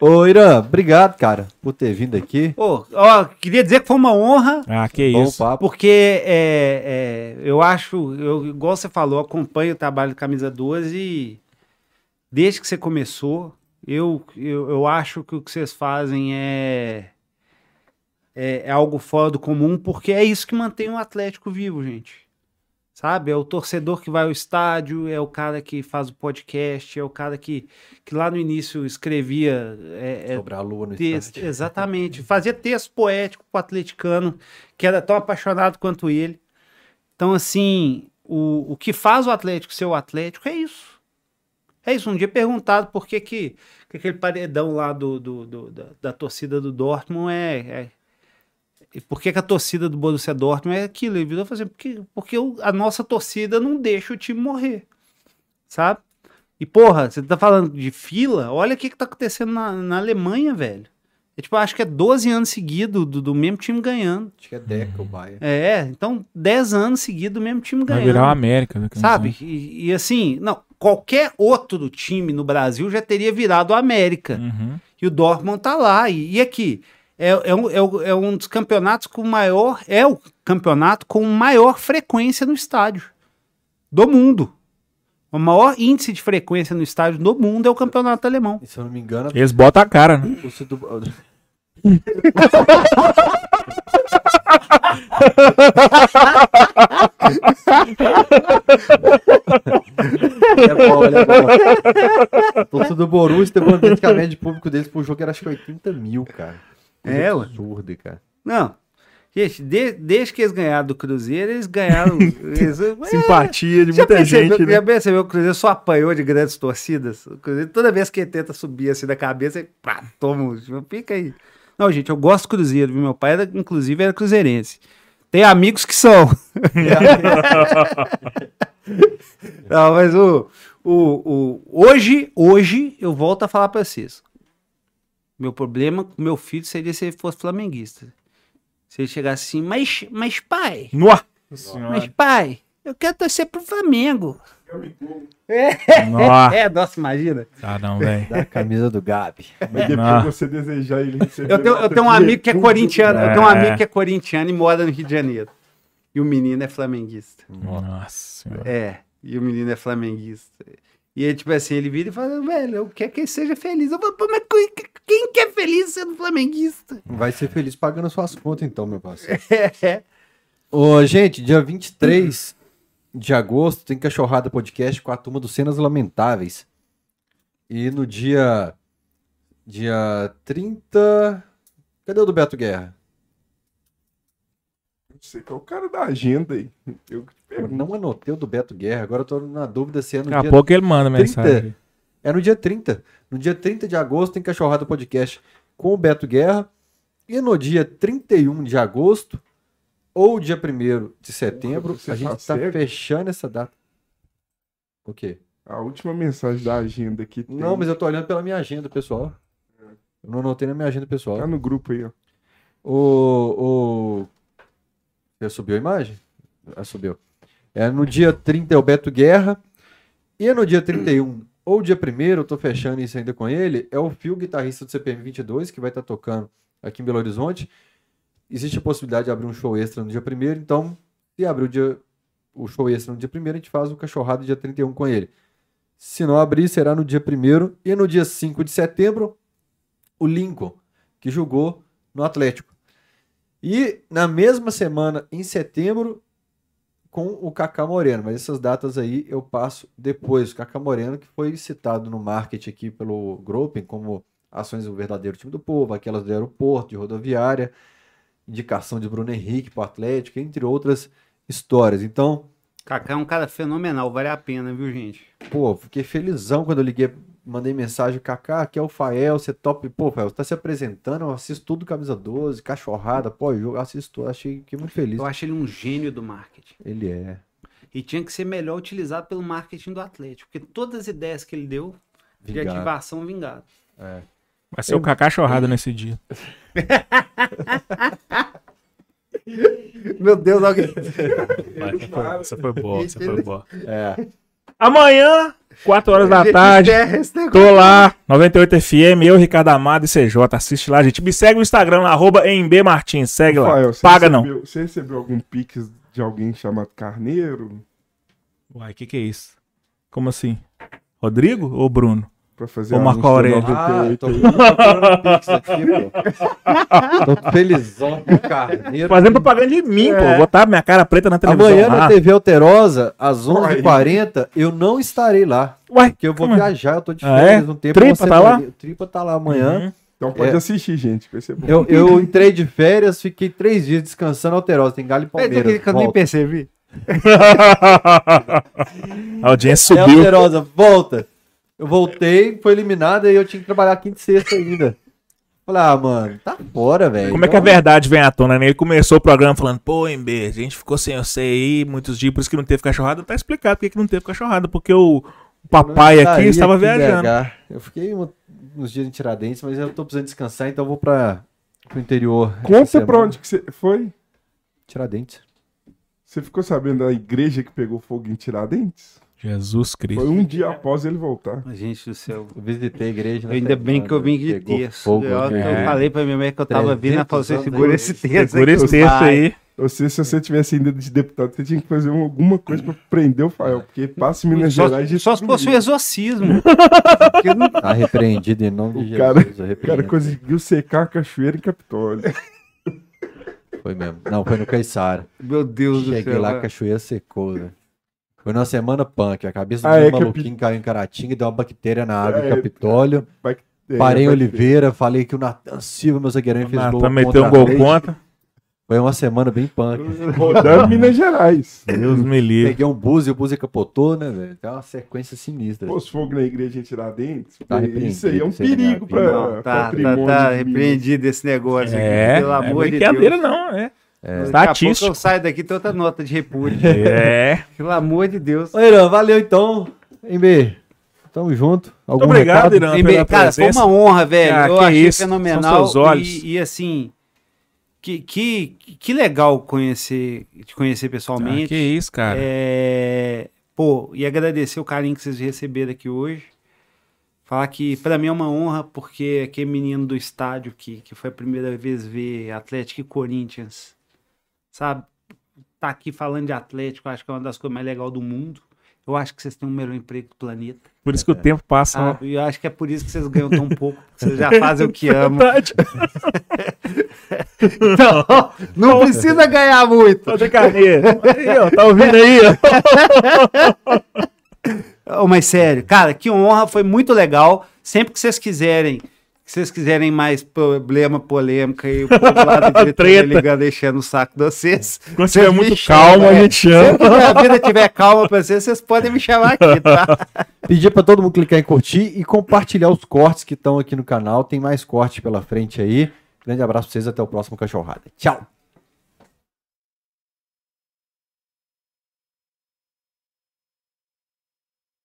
[SPEAKER 2] Ô, Irã, obrigado, cara, por ter vindo aqui.
[SPEAKER 3] Pô, ó, queria dizer que foi uma honra,
[SPEAKER 1] Ah, que
[SPEAKER 2] Bom
[SPEAKER 1] isso.
[SPEAKER 2] papo.
[SPEAKER 3] porque é, é, eu acho, eu, igual você falou, acompanho o trabalho do Camisa 12 e desde que você começou, eu, eu, eu acho que o que vocês fazem é, é, é algo fora do comum, porque é isso que mantém o Atlético vivo, gente. Sabe? É o torcedor que vai ao estádio, é o cara que faz o podcast, é o cara que, que lá no início escrevia é, é,
[SPEAKER 2] Sobre a lua no
[SPEAKER 3] texto,
[SPEAKER 2] estádio.
[SPEAKER 3] exatamente. Fazia texto poético pro atleticano, que era tão apaixonado quanto ele. Então, assim, o, o que faz o Atlético ser o Atlético é isso. É isso. Um dia perguntado por que, que, que aquele paredão lá do, do- do- da, da torcida do Dortmund é. é por que, que a torcida do Borussia Dortmund é aquilo? Ele virou e falou assim, porque, porque a nossa torcida não deixa o time morrer. Sabe? E, porra, você tá falando de fila? Olha o que, que tá acontecendo na, na Alemanha, velho. É, tipo, acho que é 12 anos seguidos do, do mesmo time ganhando.
[SPEAKER 2] Acho que é Deca o Baia.
[SPEAKER 3] É, então 10 anos seguidos do mesmo time
[SPEAKER 1] Vai
[SPEAKER 3] ganhando.
[SPEAKER 1] virar o América. né,
[SPEAKER 3] Sabe? E, e assim, não, qualquer outro time no Brasil já teria virado o América.
[SPEAKER 1] Uhum.
[SPEAKER 3] E o Dortmund tá lá. E, e aqui, é, é, um, é, é um dos campeonatos com maior. É o campeonato com maior frequência no estádio do mundo. O maior índice de frequência no estádio do mundo é o campeonato alemão.
[SPEAKER 2] E se eu não me engano,
[SPEAKER 1] Eles botam a cara, né?
[SPEAKER 2] É bom, ele é bom. Torcida do Borussia teve que média de público deles pro jogo era acho que 80 mil, cara. Coisa
[SPEAKER 3] É, ué.
[SPEAKER 2] absurda, cara.
[SPEAKER 3] Não. Gente, de- desde que eles ganharam do Cruzeiro, eles ganharam. eles- é,
[SPEAKER 1] Simpatia de
[SPEAKER 3] Já
[SPEAKER 1] muita
[SPEAKER 3] percebeu,
[SPEAKER 1] gente, né?
[SPEAKER 3] já percebeu que o Cruzeiro só apanhou de grandes torcidas? O Cruzeiro, toda vez que ele tenta subir assim da cabeça, ele pá, toma. Fica aí. Não, gente, eu gosto do Cruzeiro. viu? Meu pai, era, inclusive, era cruzeirense. Tem amigos que são. Não, mas o, o, o, hoje, hoje, eu volto a falar pra vocês. Meu problema com meu filho seria se ele fosse flamenguista. Se ele chegasse assim, mas, mas pai,
[SPEAKER 1] Nossa
[SPEAKER 3] mas pai, eu quero torcer pro Flamengo.
[SPEAKER 1] Nossa,
[SPEAKER 3] É, nossa, imagina.
[SPEAKER 1] tá não, velho.
[SPEAKER 2] Da camisa do Gabi.
[SPEAKER 4] Mas depois você desejar ele
[SPEAKER 3] Eu tenho, eu tenho um amigo que é corintiano, eu
[SPEAKER 1] É.
[SPEAKER 3] tenho um amigo que é corintiano e mora no Rio de Janeiro. E o menino é flamenguista.
[SPEAKER 1] Nossa senhora.
[SPEAKER 3] É, e o menino é flamenguista. E aí, tipo assim, ele vira e fala, velho, eu quero que ele seja feliz. Eu falo, pô, mas quem- quem que é feliz sendo flamenguista?
[SPEAKER 2] Vai ser feliz pagando suas contas, então, meu parceiro.
[SPEAKER 3] É.
[SPEAKER 2] Ô, gente, dia 23 de agosto tem Cachorrada Podcast com a turma dos Cenas Lamentáveis. E no dia. Dia 30. Cadê o do Beto Guerra?
[SPEAKER 4] Você que é o cara da agenda aí. Eu que te
[SPEAKER 2] Eu
[SPEAKER 4] pergunto.
[SPEAKER 2] não anotei o do Beto Guerra, agora eu tô na dúvida se é no
[SPEAKER 1] Daqui a
[SPEAKER 2] dia.
[SPEAKER 1] pouco ele manda
[SPEAKER 2] 30.
[SPEAKER 1] mensagem.
[SPEAKER 2] É no dia 30. No dia 30 de agosto tem Cachorrada Podcast com o Beto Guerra. E no dia 31 de agosto, ou dia 1 de setembro,
[SPEAKER 4] Você
[SPEAKER 2] a gente
[SPEAKER 4] tá
[SPEAKER 2] está
[SPEAKER 4] cego?
[SPEAKER 2] fechando essa data. O quê?
[SPEAKER 4] A última mensagem da agenda aqui tem.
[SPEAKER 2] Não, mas eu tô olhando pela minha agenda pessoal. Eu não anotei na minha agenda pessoal.
[SPEAKER 4] Tá no grupo aí, ó.
[SPEAKER 2] O. o... Subiu a imagem? Ah, subiu. É, no dia 30 é o Beto Guerra. E no dia 31, ou dia 1 eu tô fechando isso ainda com ele, é o Phil, guitarrista do CPM 22, que vai estar tocando aqui em Belo Horizonte. Existe a possibilidade de abrir um show extra no dia 1 então, se abrir o, dia, o show extra no dia 1 a gente faz o cachorrado dia 31 com ele. Se não abrir, será no dia 1 e no dia 5 de setembro, o Lincoln, que jogou no Atlético. E na mesma semana, em setembro, com o Kaká Moreno. Mas essas datas aí eu passo depois. O Kaká Moreno, que foi citado no marketing aqui pelo Groping como ações do verdadeiro time do povo, aquelas do aeroporto, de rodoviária, indicação de Bruno Henrique para o Atlético, entre outras histórias. Então,
[SPEAKER 3] Kaká é um cara fenomenal, vale a pena, viu, gente?
[SPEAKER 2] pô, fiquei felizão quando eu liguei, mandei mensagem, Kaká, aqui é o Fael, você top, pô, Fael, você tá se apresentando, eu assisto tudo camisa 12, cachorrada, pô, jogo, assisto, achei que muito feliz.
[SPEAKER 3] Eu acho ele um gênio do marketing.
[SPEAKER 2] Ele é.
[SPEAKER 3] E tinha que ser melhor utilizado pelo marketing do Atlético, porque todas as ideias que ele deu de
[SPEAKER 2] Vingado.
[SPEAKER 3] ativação vingaram.
[SPEAKER 1] Vai ser o Kaká chorrada nesse dia.
[SPEAKER 3] Meu Deus, alguém.
[SPEAKER 1] Essa foi, essa foi boa, essa foi boa.
[SPEAKER 2] É.
[SPEAKER 1] Amanhã, 4 horas da tarde, tô lá, 98 FM, eu, Ricardo Amado e CJ. Assiste lá, gente. Me segue no Instagram, lá, arroba Martins. Segue lá.
[SPEAKER 4] Rafael, você
[SPEAKER 1] Paga não.
[SPEAKER 4] recebeu- Você recebeu algum pix de alguém chamado Carneiro
[SPEAKER 1] Uai, o que que é isso? Como assim? Rodrigo ou Bruno?
[SPEAKER 4] Pra fazer
[SPEAKER 1] Ô, Marco
[SPEAKER 4] anúncio da
[SPEAKER 1] Aurélio.
[SPEAKER 2] Ah,
[SPEAKER 4] 98
[SPEAKER 2] tô, aqui, pô. Tô felizão com o Carneiro.
[SPEAKER 1] Fazendo propaganda de mim, pô. Vou botar minha cara preta na televisão.
[SPEAKER 2] Amanhã
[SPEAKER 1] lá.
[SPEAKER 2] na TV Alterosa, às 11h40, eu não estarei lá.
[SPEAKER 1] Uai,
[SPEAKER 2] Porque eu vou
[SPEAKER 1] como é?
[SPEAKER 2] viajar, eu tô de
[SPEAKER 1] Ah,
[SPEAKER 2] férias
[SPEAKER 1] é?
[SPEAKER 2] um tempo.
[SPEAKER 1] Tripa
[SPEAKER 2] você
[SPEAKER 1] tá lá?
[SPEAKER 2] Tripa tá lá amanhã.
[SPEAKER 1] Uhum.
[SPEAKER 4] Então pode
[SPEAKER 2] É.
[SPEAKER 4] assistir, gente. Vai ser bom.
[SPEAKER 2] Eu, eu entrei de férias, fiquei três dias descansando Alterosa. Tem Galo e Palmeiras.
[SPEAKER 3] que eu nem percebi.
[SPEAKER 1] A audiência
[SPEAKER 2] É
[SPEAKER 1] subiu.
[SPEAKER 2] Alterosa, volta. Eu voltei, foi eliminada e eu tinha que trabalhar quinta e sexta ainda. Falei, ah, mano, tá fora, velho.
[SPEAKER 1] Como é que a verdade vem à tona, né? Ele começou o programa falando, pô, MB, a gente ficou sem você aí muitos dias, por isso que não teve cachorrada. Tá explicado por que não teve cachorrada, porque o, o papai aqui estava
[SPEAKER 2] em
[SPEAKER 1] viajando.
[SPEAKER 2] Eu fiquei um- uns dias em Tiradentes, mas eu tô precisando descansar, então eu vou pra, pro interior.
[SPEAKER 4] Conta pra onde que você foi.
[SPEAKER 2] Tiradentes.
[SPEAKER 4] Você ficou sabendo da igreja que pegou fogo em Tiradentes?
[SPEAKER 1] Jesus
[SPEAKER 4] Foi
[SPEAKER 1] Cristo.
[SPEAKER 4] um dia após ele voltar.
[SPEAKER 3] Gente do céu.
[SPEAKER 2] Eu visitei a igreja. na
[SPEAKER 3] Ainda bem
[SPEAKER 2] semana,
[SPEAKER 3] que eu vim de terço. eu,
[SPEAKER 2] né?
[SPEAKER 3] eu falei pra minha mãe que eu tava vindo, ela falou assim,
[SPEAKER 2] 300
[SPEAKER 3] segura esse
[SPEAKER 2] aí.
[SPEAKER 3] texto
[SPEAKER 1] Segura esse texto
[SPEAKER 3] vai.
[SPEAKER 1] aí.
[SPEAKER 4] Você, se você tivesse ainda de deputado, você tinha que fazer um- alguma coisa pra prender o Fael, porque passa em Minas
[SPEAKER 3] Só,
[SPEAKER 4] Gerais. de
[SPEAKER 3] só se fosse
[SPEAKER 4] isso.
[SPEAKER 3] exorcismo. Não-
[SPEAKER 2] Tá repreendido em nome de
[SPEAKER 4] O cara-
[SPEAKER 2] Jesus.
[SPEAKER 4] O cara conseguiu secar a cachoeira em Capitólio.
[SPEAKER 2] Foi mesmo. Não, foi no Caiçara.
[SPEAKER 3] Meu Deus do
[SPEAKER 2] Cheguei
[SPEAKER 3] céu.
[SPEAKER 2] lá, a
[SPEAKER 3] né?
[SPEAKER 2] cachoeira secou, velho. Foi numa semana punk. A cabeça
[SPEAKER 4] Ah,
[SPEAKER 2] do
[SPEAKER 4] é,
[SPEAKER 2] maluquinho caiu em Caratinga e deu uma bactéria na água
[SPEAKER 4] É,
[SPEAKER 2] em Capitólio.
[SPEAKER 4] É,
[SPEAKER 2] Parei em Oliveira, falei que o Natan Silva, meu zagueirão, fez gol
[SPEAKER 1] meteu um gol contra.
[SPEAKER 2] Foi uma semana bem punk.
[SPEAKER 4] Rodando Minas Gerais.
[SPEAKER 1] Deus me livre.
[SPEAKER 2] Peguei um buzz e o buzz capotou, né, velho? Tem uma sequência sinistra.
[SPEAKER 4] Pôs fogo na igreja e Tiradentes.
[SPEAKER 2] Tá
[SPEAKER 4] isso aí é um
[SPEAKER 2] repreendido,
[SPEAKER 4] perigo para
[SPEAKER 3] Não, tá,
[SPEAKER 4] patrimônio
[SPEAKER 3] tá, tá
[SPEAKER 4] de Minas.
[SPEAKER 3] repreendido esse negócio
[SPEAKER 1] É,
[SPEAKER 3] aqui, pelo
[SPEAKER 1] é
[SPEAKER 3] amor de
[SPEAKER 1] brincadeira
[SPEAKER 3] Deus.
[SPEAKER 1] não, é.
[SPEAKER 3] Daqui a pouco
[SPEAKER 1] Estatístico.
[SPEAKER 3] eu saio daqui tem outra nota de repúdio.
[SPEAKER 1] É.
[SPEAKER 3] Pelo amor de Deus.
[SPEAKER 2] Ô, Irã, valeu então. MB, tamo junto. Algum
[SPEAKER 1] Muito obrigado,
[SPEAKER 2] recado?
[SPEAKER 1] Irã,
[SPEAKER 3] Em
[SPEAKER 1] pela
[SPEAKER 3] cara, foi
[SPEAKER 1] presença.
[SPEAKER 3] uma honra, velho.
[SPEAKER 1] Ah,
[SPEAKER 3] eu achei
[SPEAKER 1] isso, são
[SPEAKER 3] fenomenal.
[SPEAKER 1] seus olhos.
[SPEAKER 3] E, e, assim, que, que, que legal conhecer, te conhecer
[SPEAKER 1] Ah,
[SPEAKER 3] pessoalmente.
[SPEAKER 1] que isso, cara.
[SPEAKER 3] É, pô, e agradecer o carinho que vocês receberam aqui hoje. Falar que pra mim é uma honra, porque aquele menino do estádio que, que foi a primeira vez ver Atlético e Corinthians, sabe? Tá aqui falando de Atlético, acho que é uma das coisas mais legais do mundo. Eu acho que vocês têm o melhor emprego do planeta.
[SPEAKER 1] Por isso que o tempo passa.
[SPEAKER 3] Sabe? E eu acho que é por isso que vocês ganham tão pouco. porque Vocês já fazem o que amam.
[SPEAKER 1] Verdade.
[SPEAKER 3] Então, não precisa ganhar muito.
[SPEAKER 1] Ô, Carneiro. Aí, ó, tá ouvindo aí, ó?
[SPEAKER 3] Ô, mas sério, cara, que honra, foi muito legal. Sempre que vocês quiserem, que vocês quiserem mais problema, polêmica e o povo lá da diretoria
[SPEAKER 1] Treta.
[SPEAKER 3] ligando, enchendo o saco de vocês.
[SPEAKER 1] Quando
[SPEAKER 3] vocês
[SPEAKER 1] estiver
[SPEAKER 3] me
[SPEAKER 1] muito
[SPEAKER 3] chamam,
[SPEAKER 1] calmo, a
[SPEAKER 3] é.
[SPEAKER 1] gente chama.
[SPEAKER 3] Que a vida tiver calma pra vocês, vocês podem me chamar aqui, tá?
[SPEAKER 2] Pedir pra todo mundo clicar em curtir e compartilhar os cortes que estão aqui no canal. Tem mais corte pela frente aí. Grande abraço pra vocês, até o próximo Cachorrada. Tchau!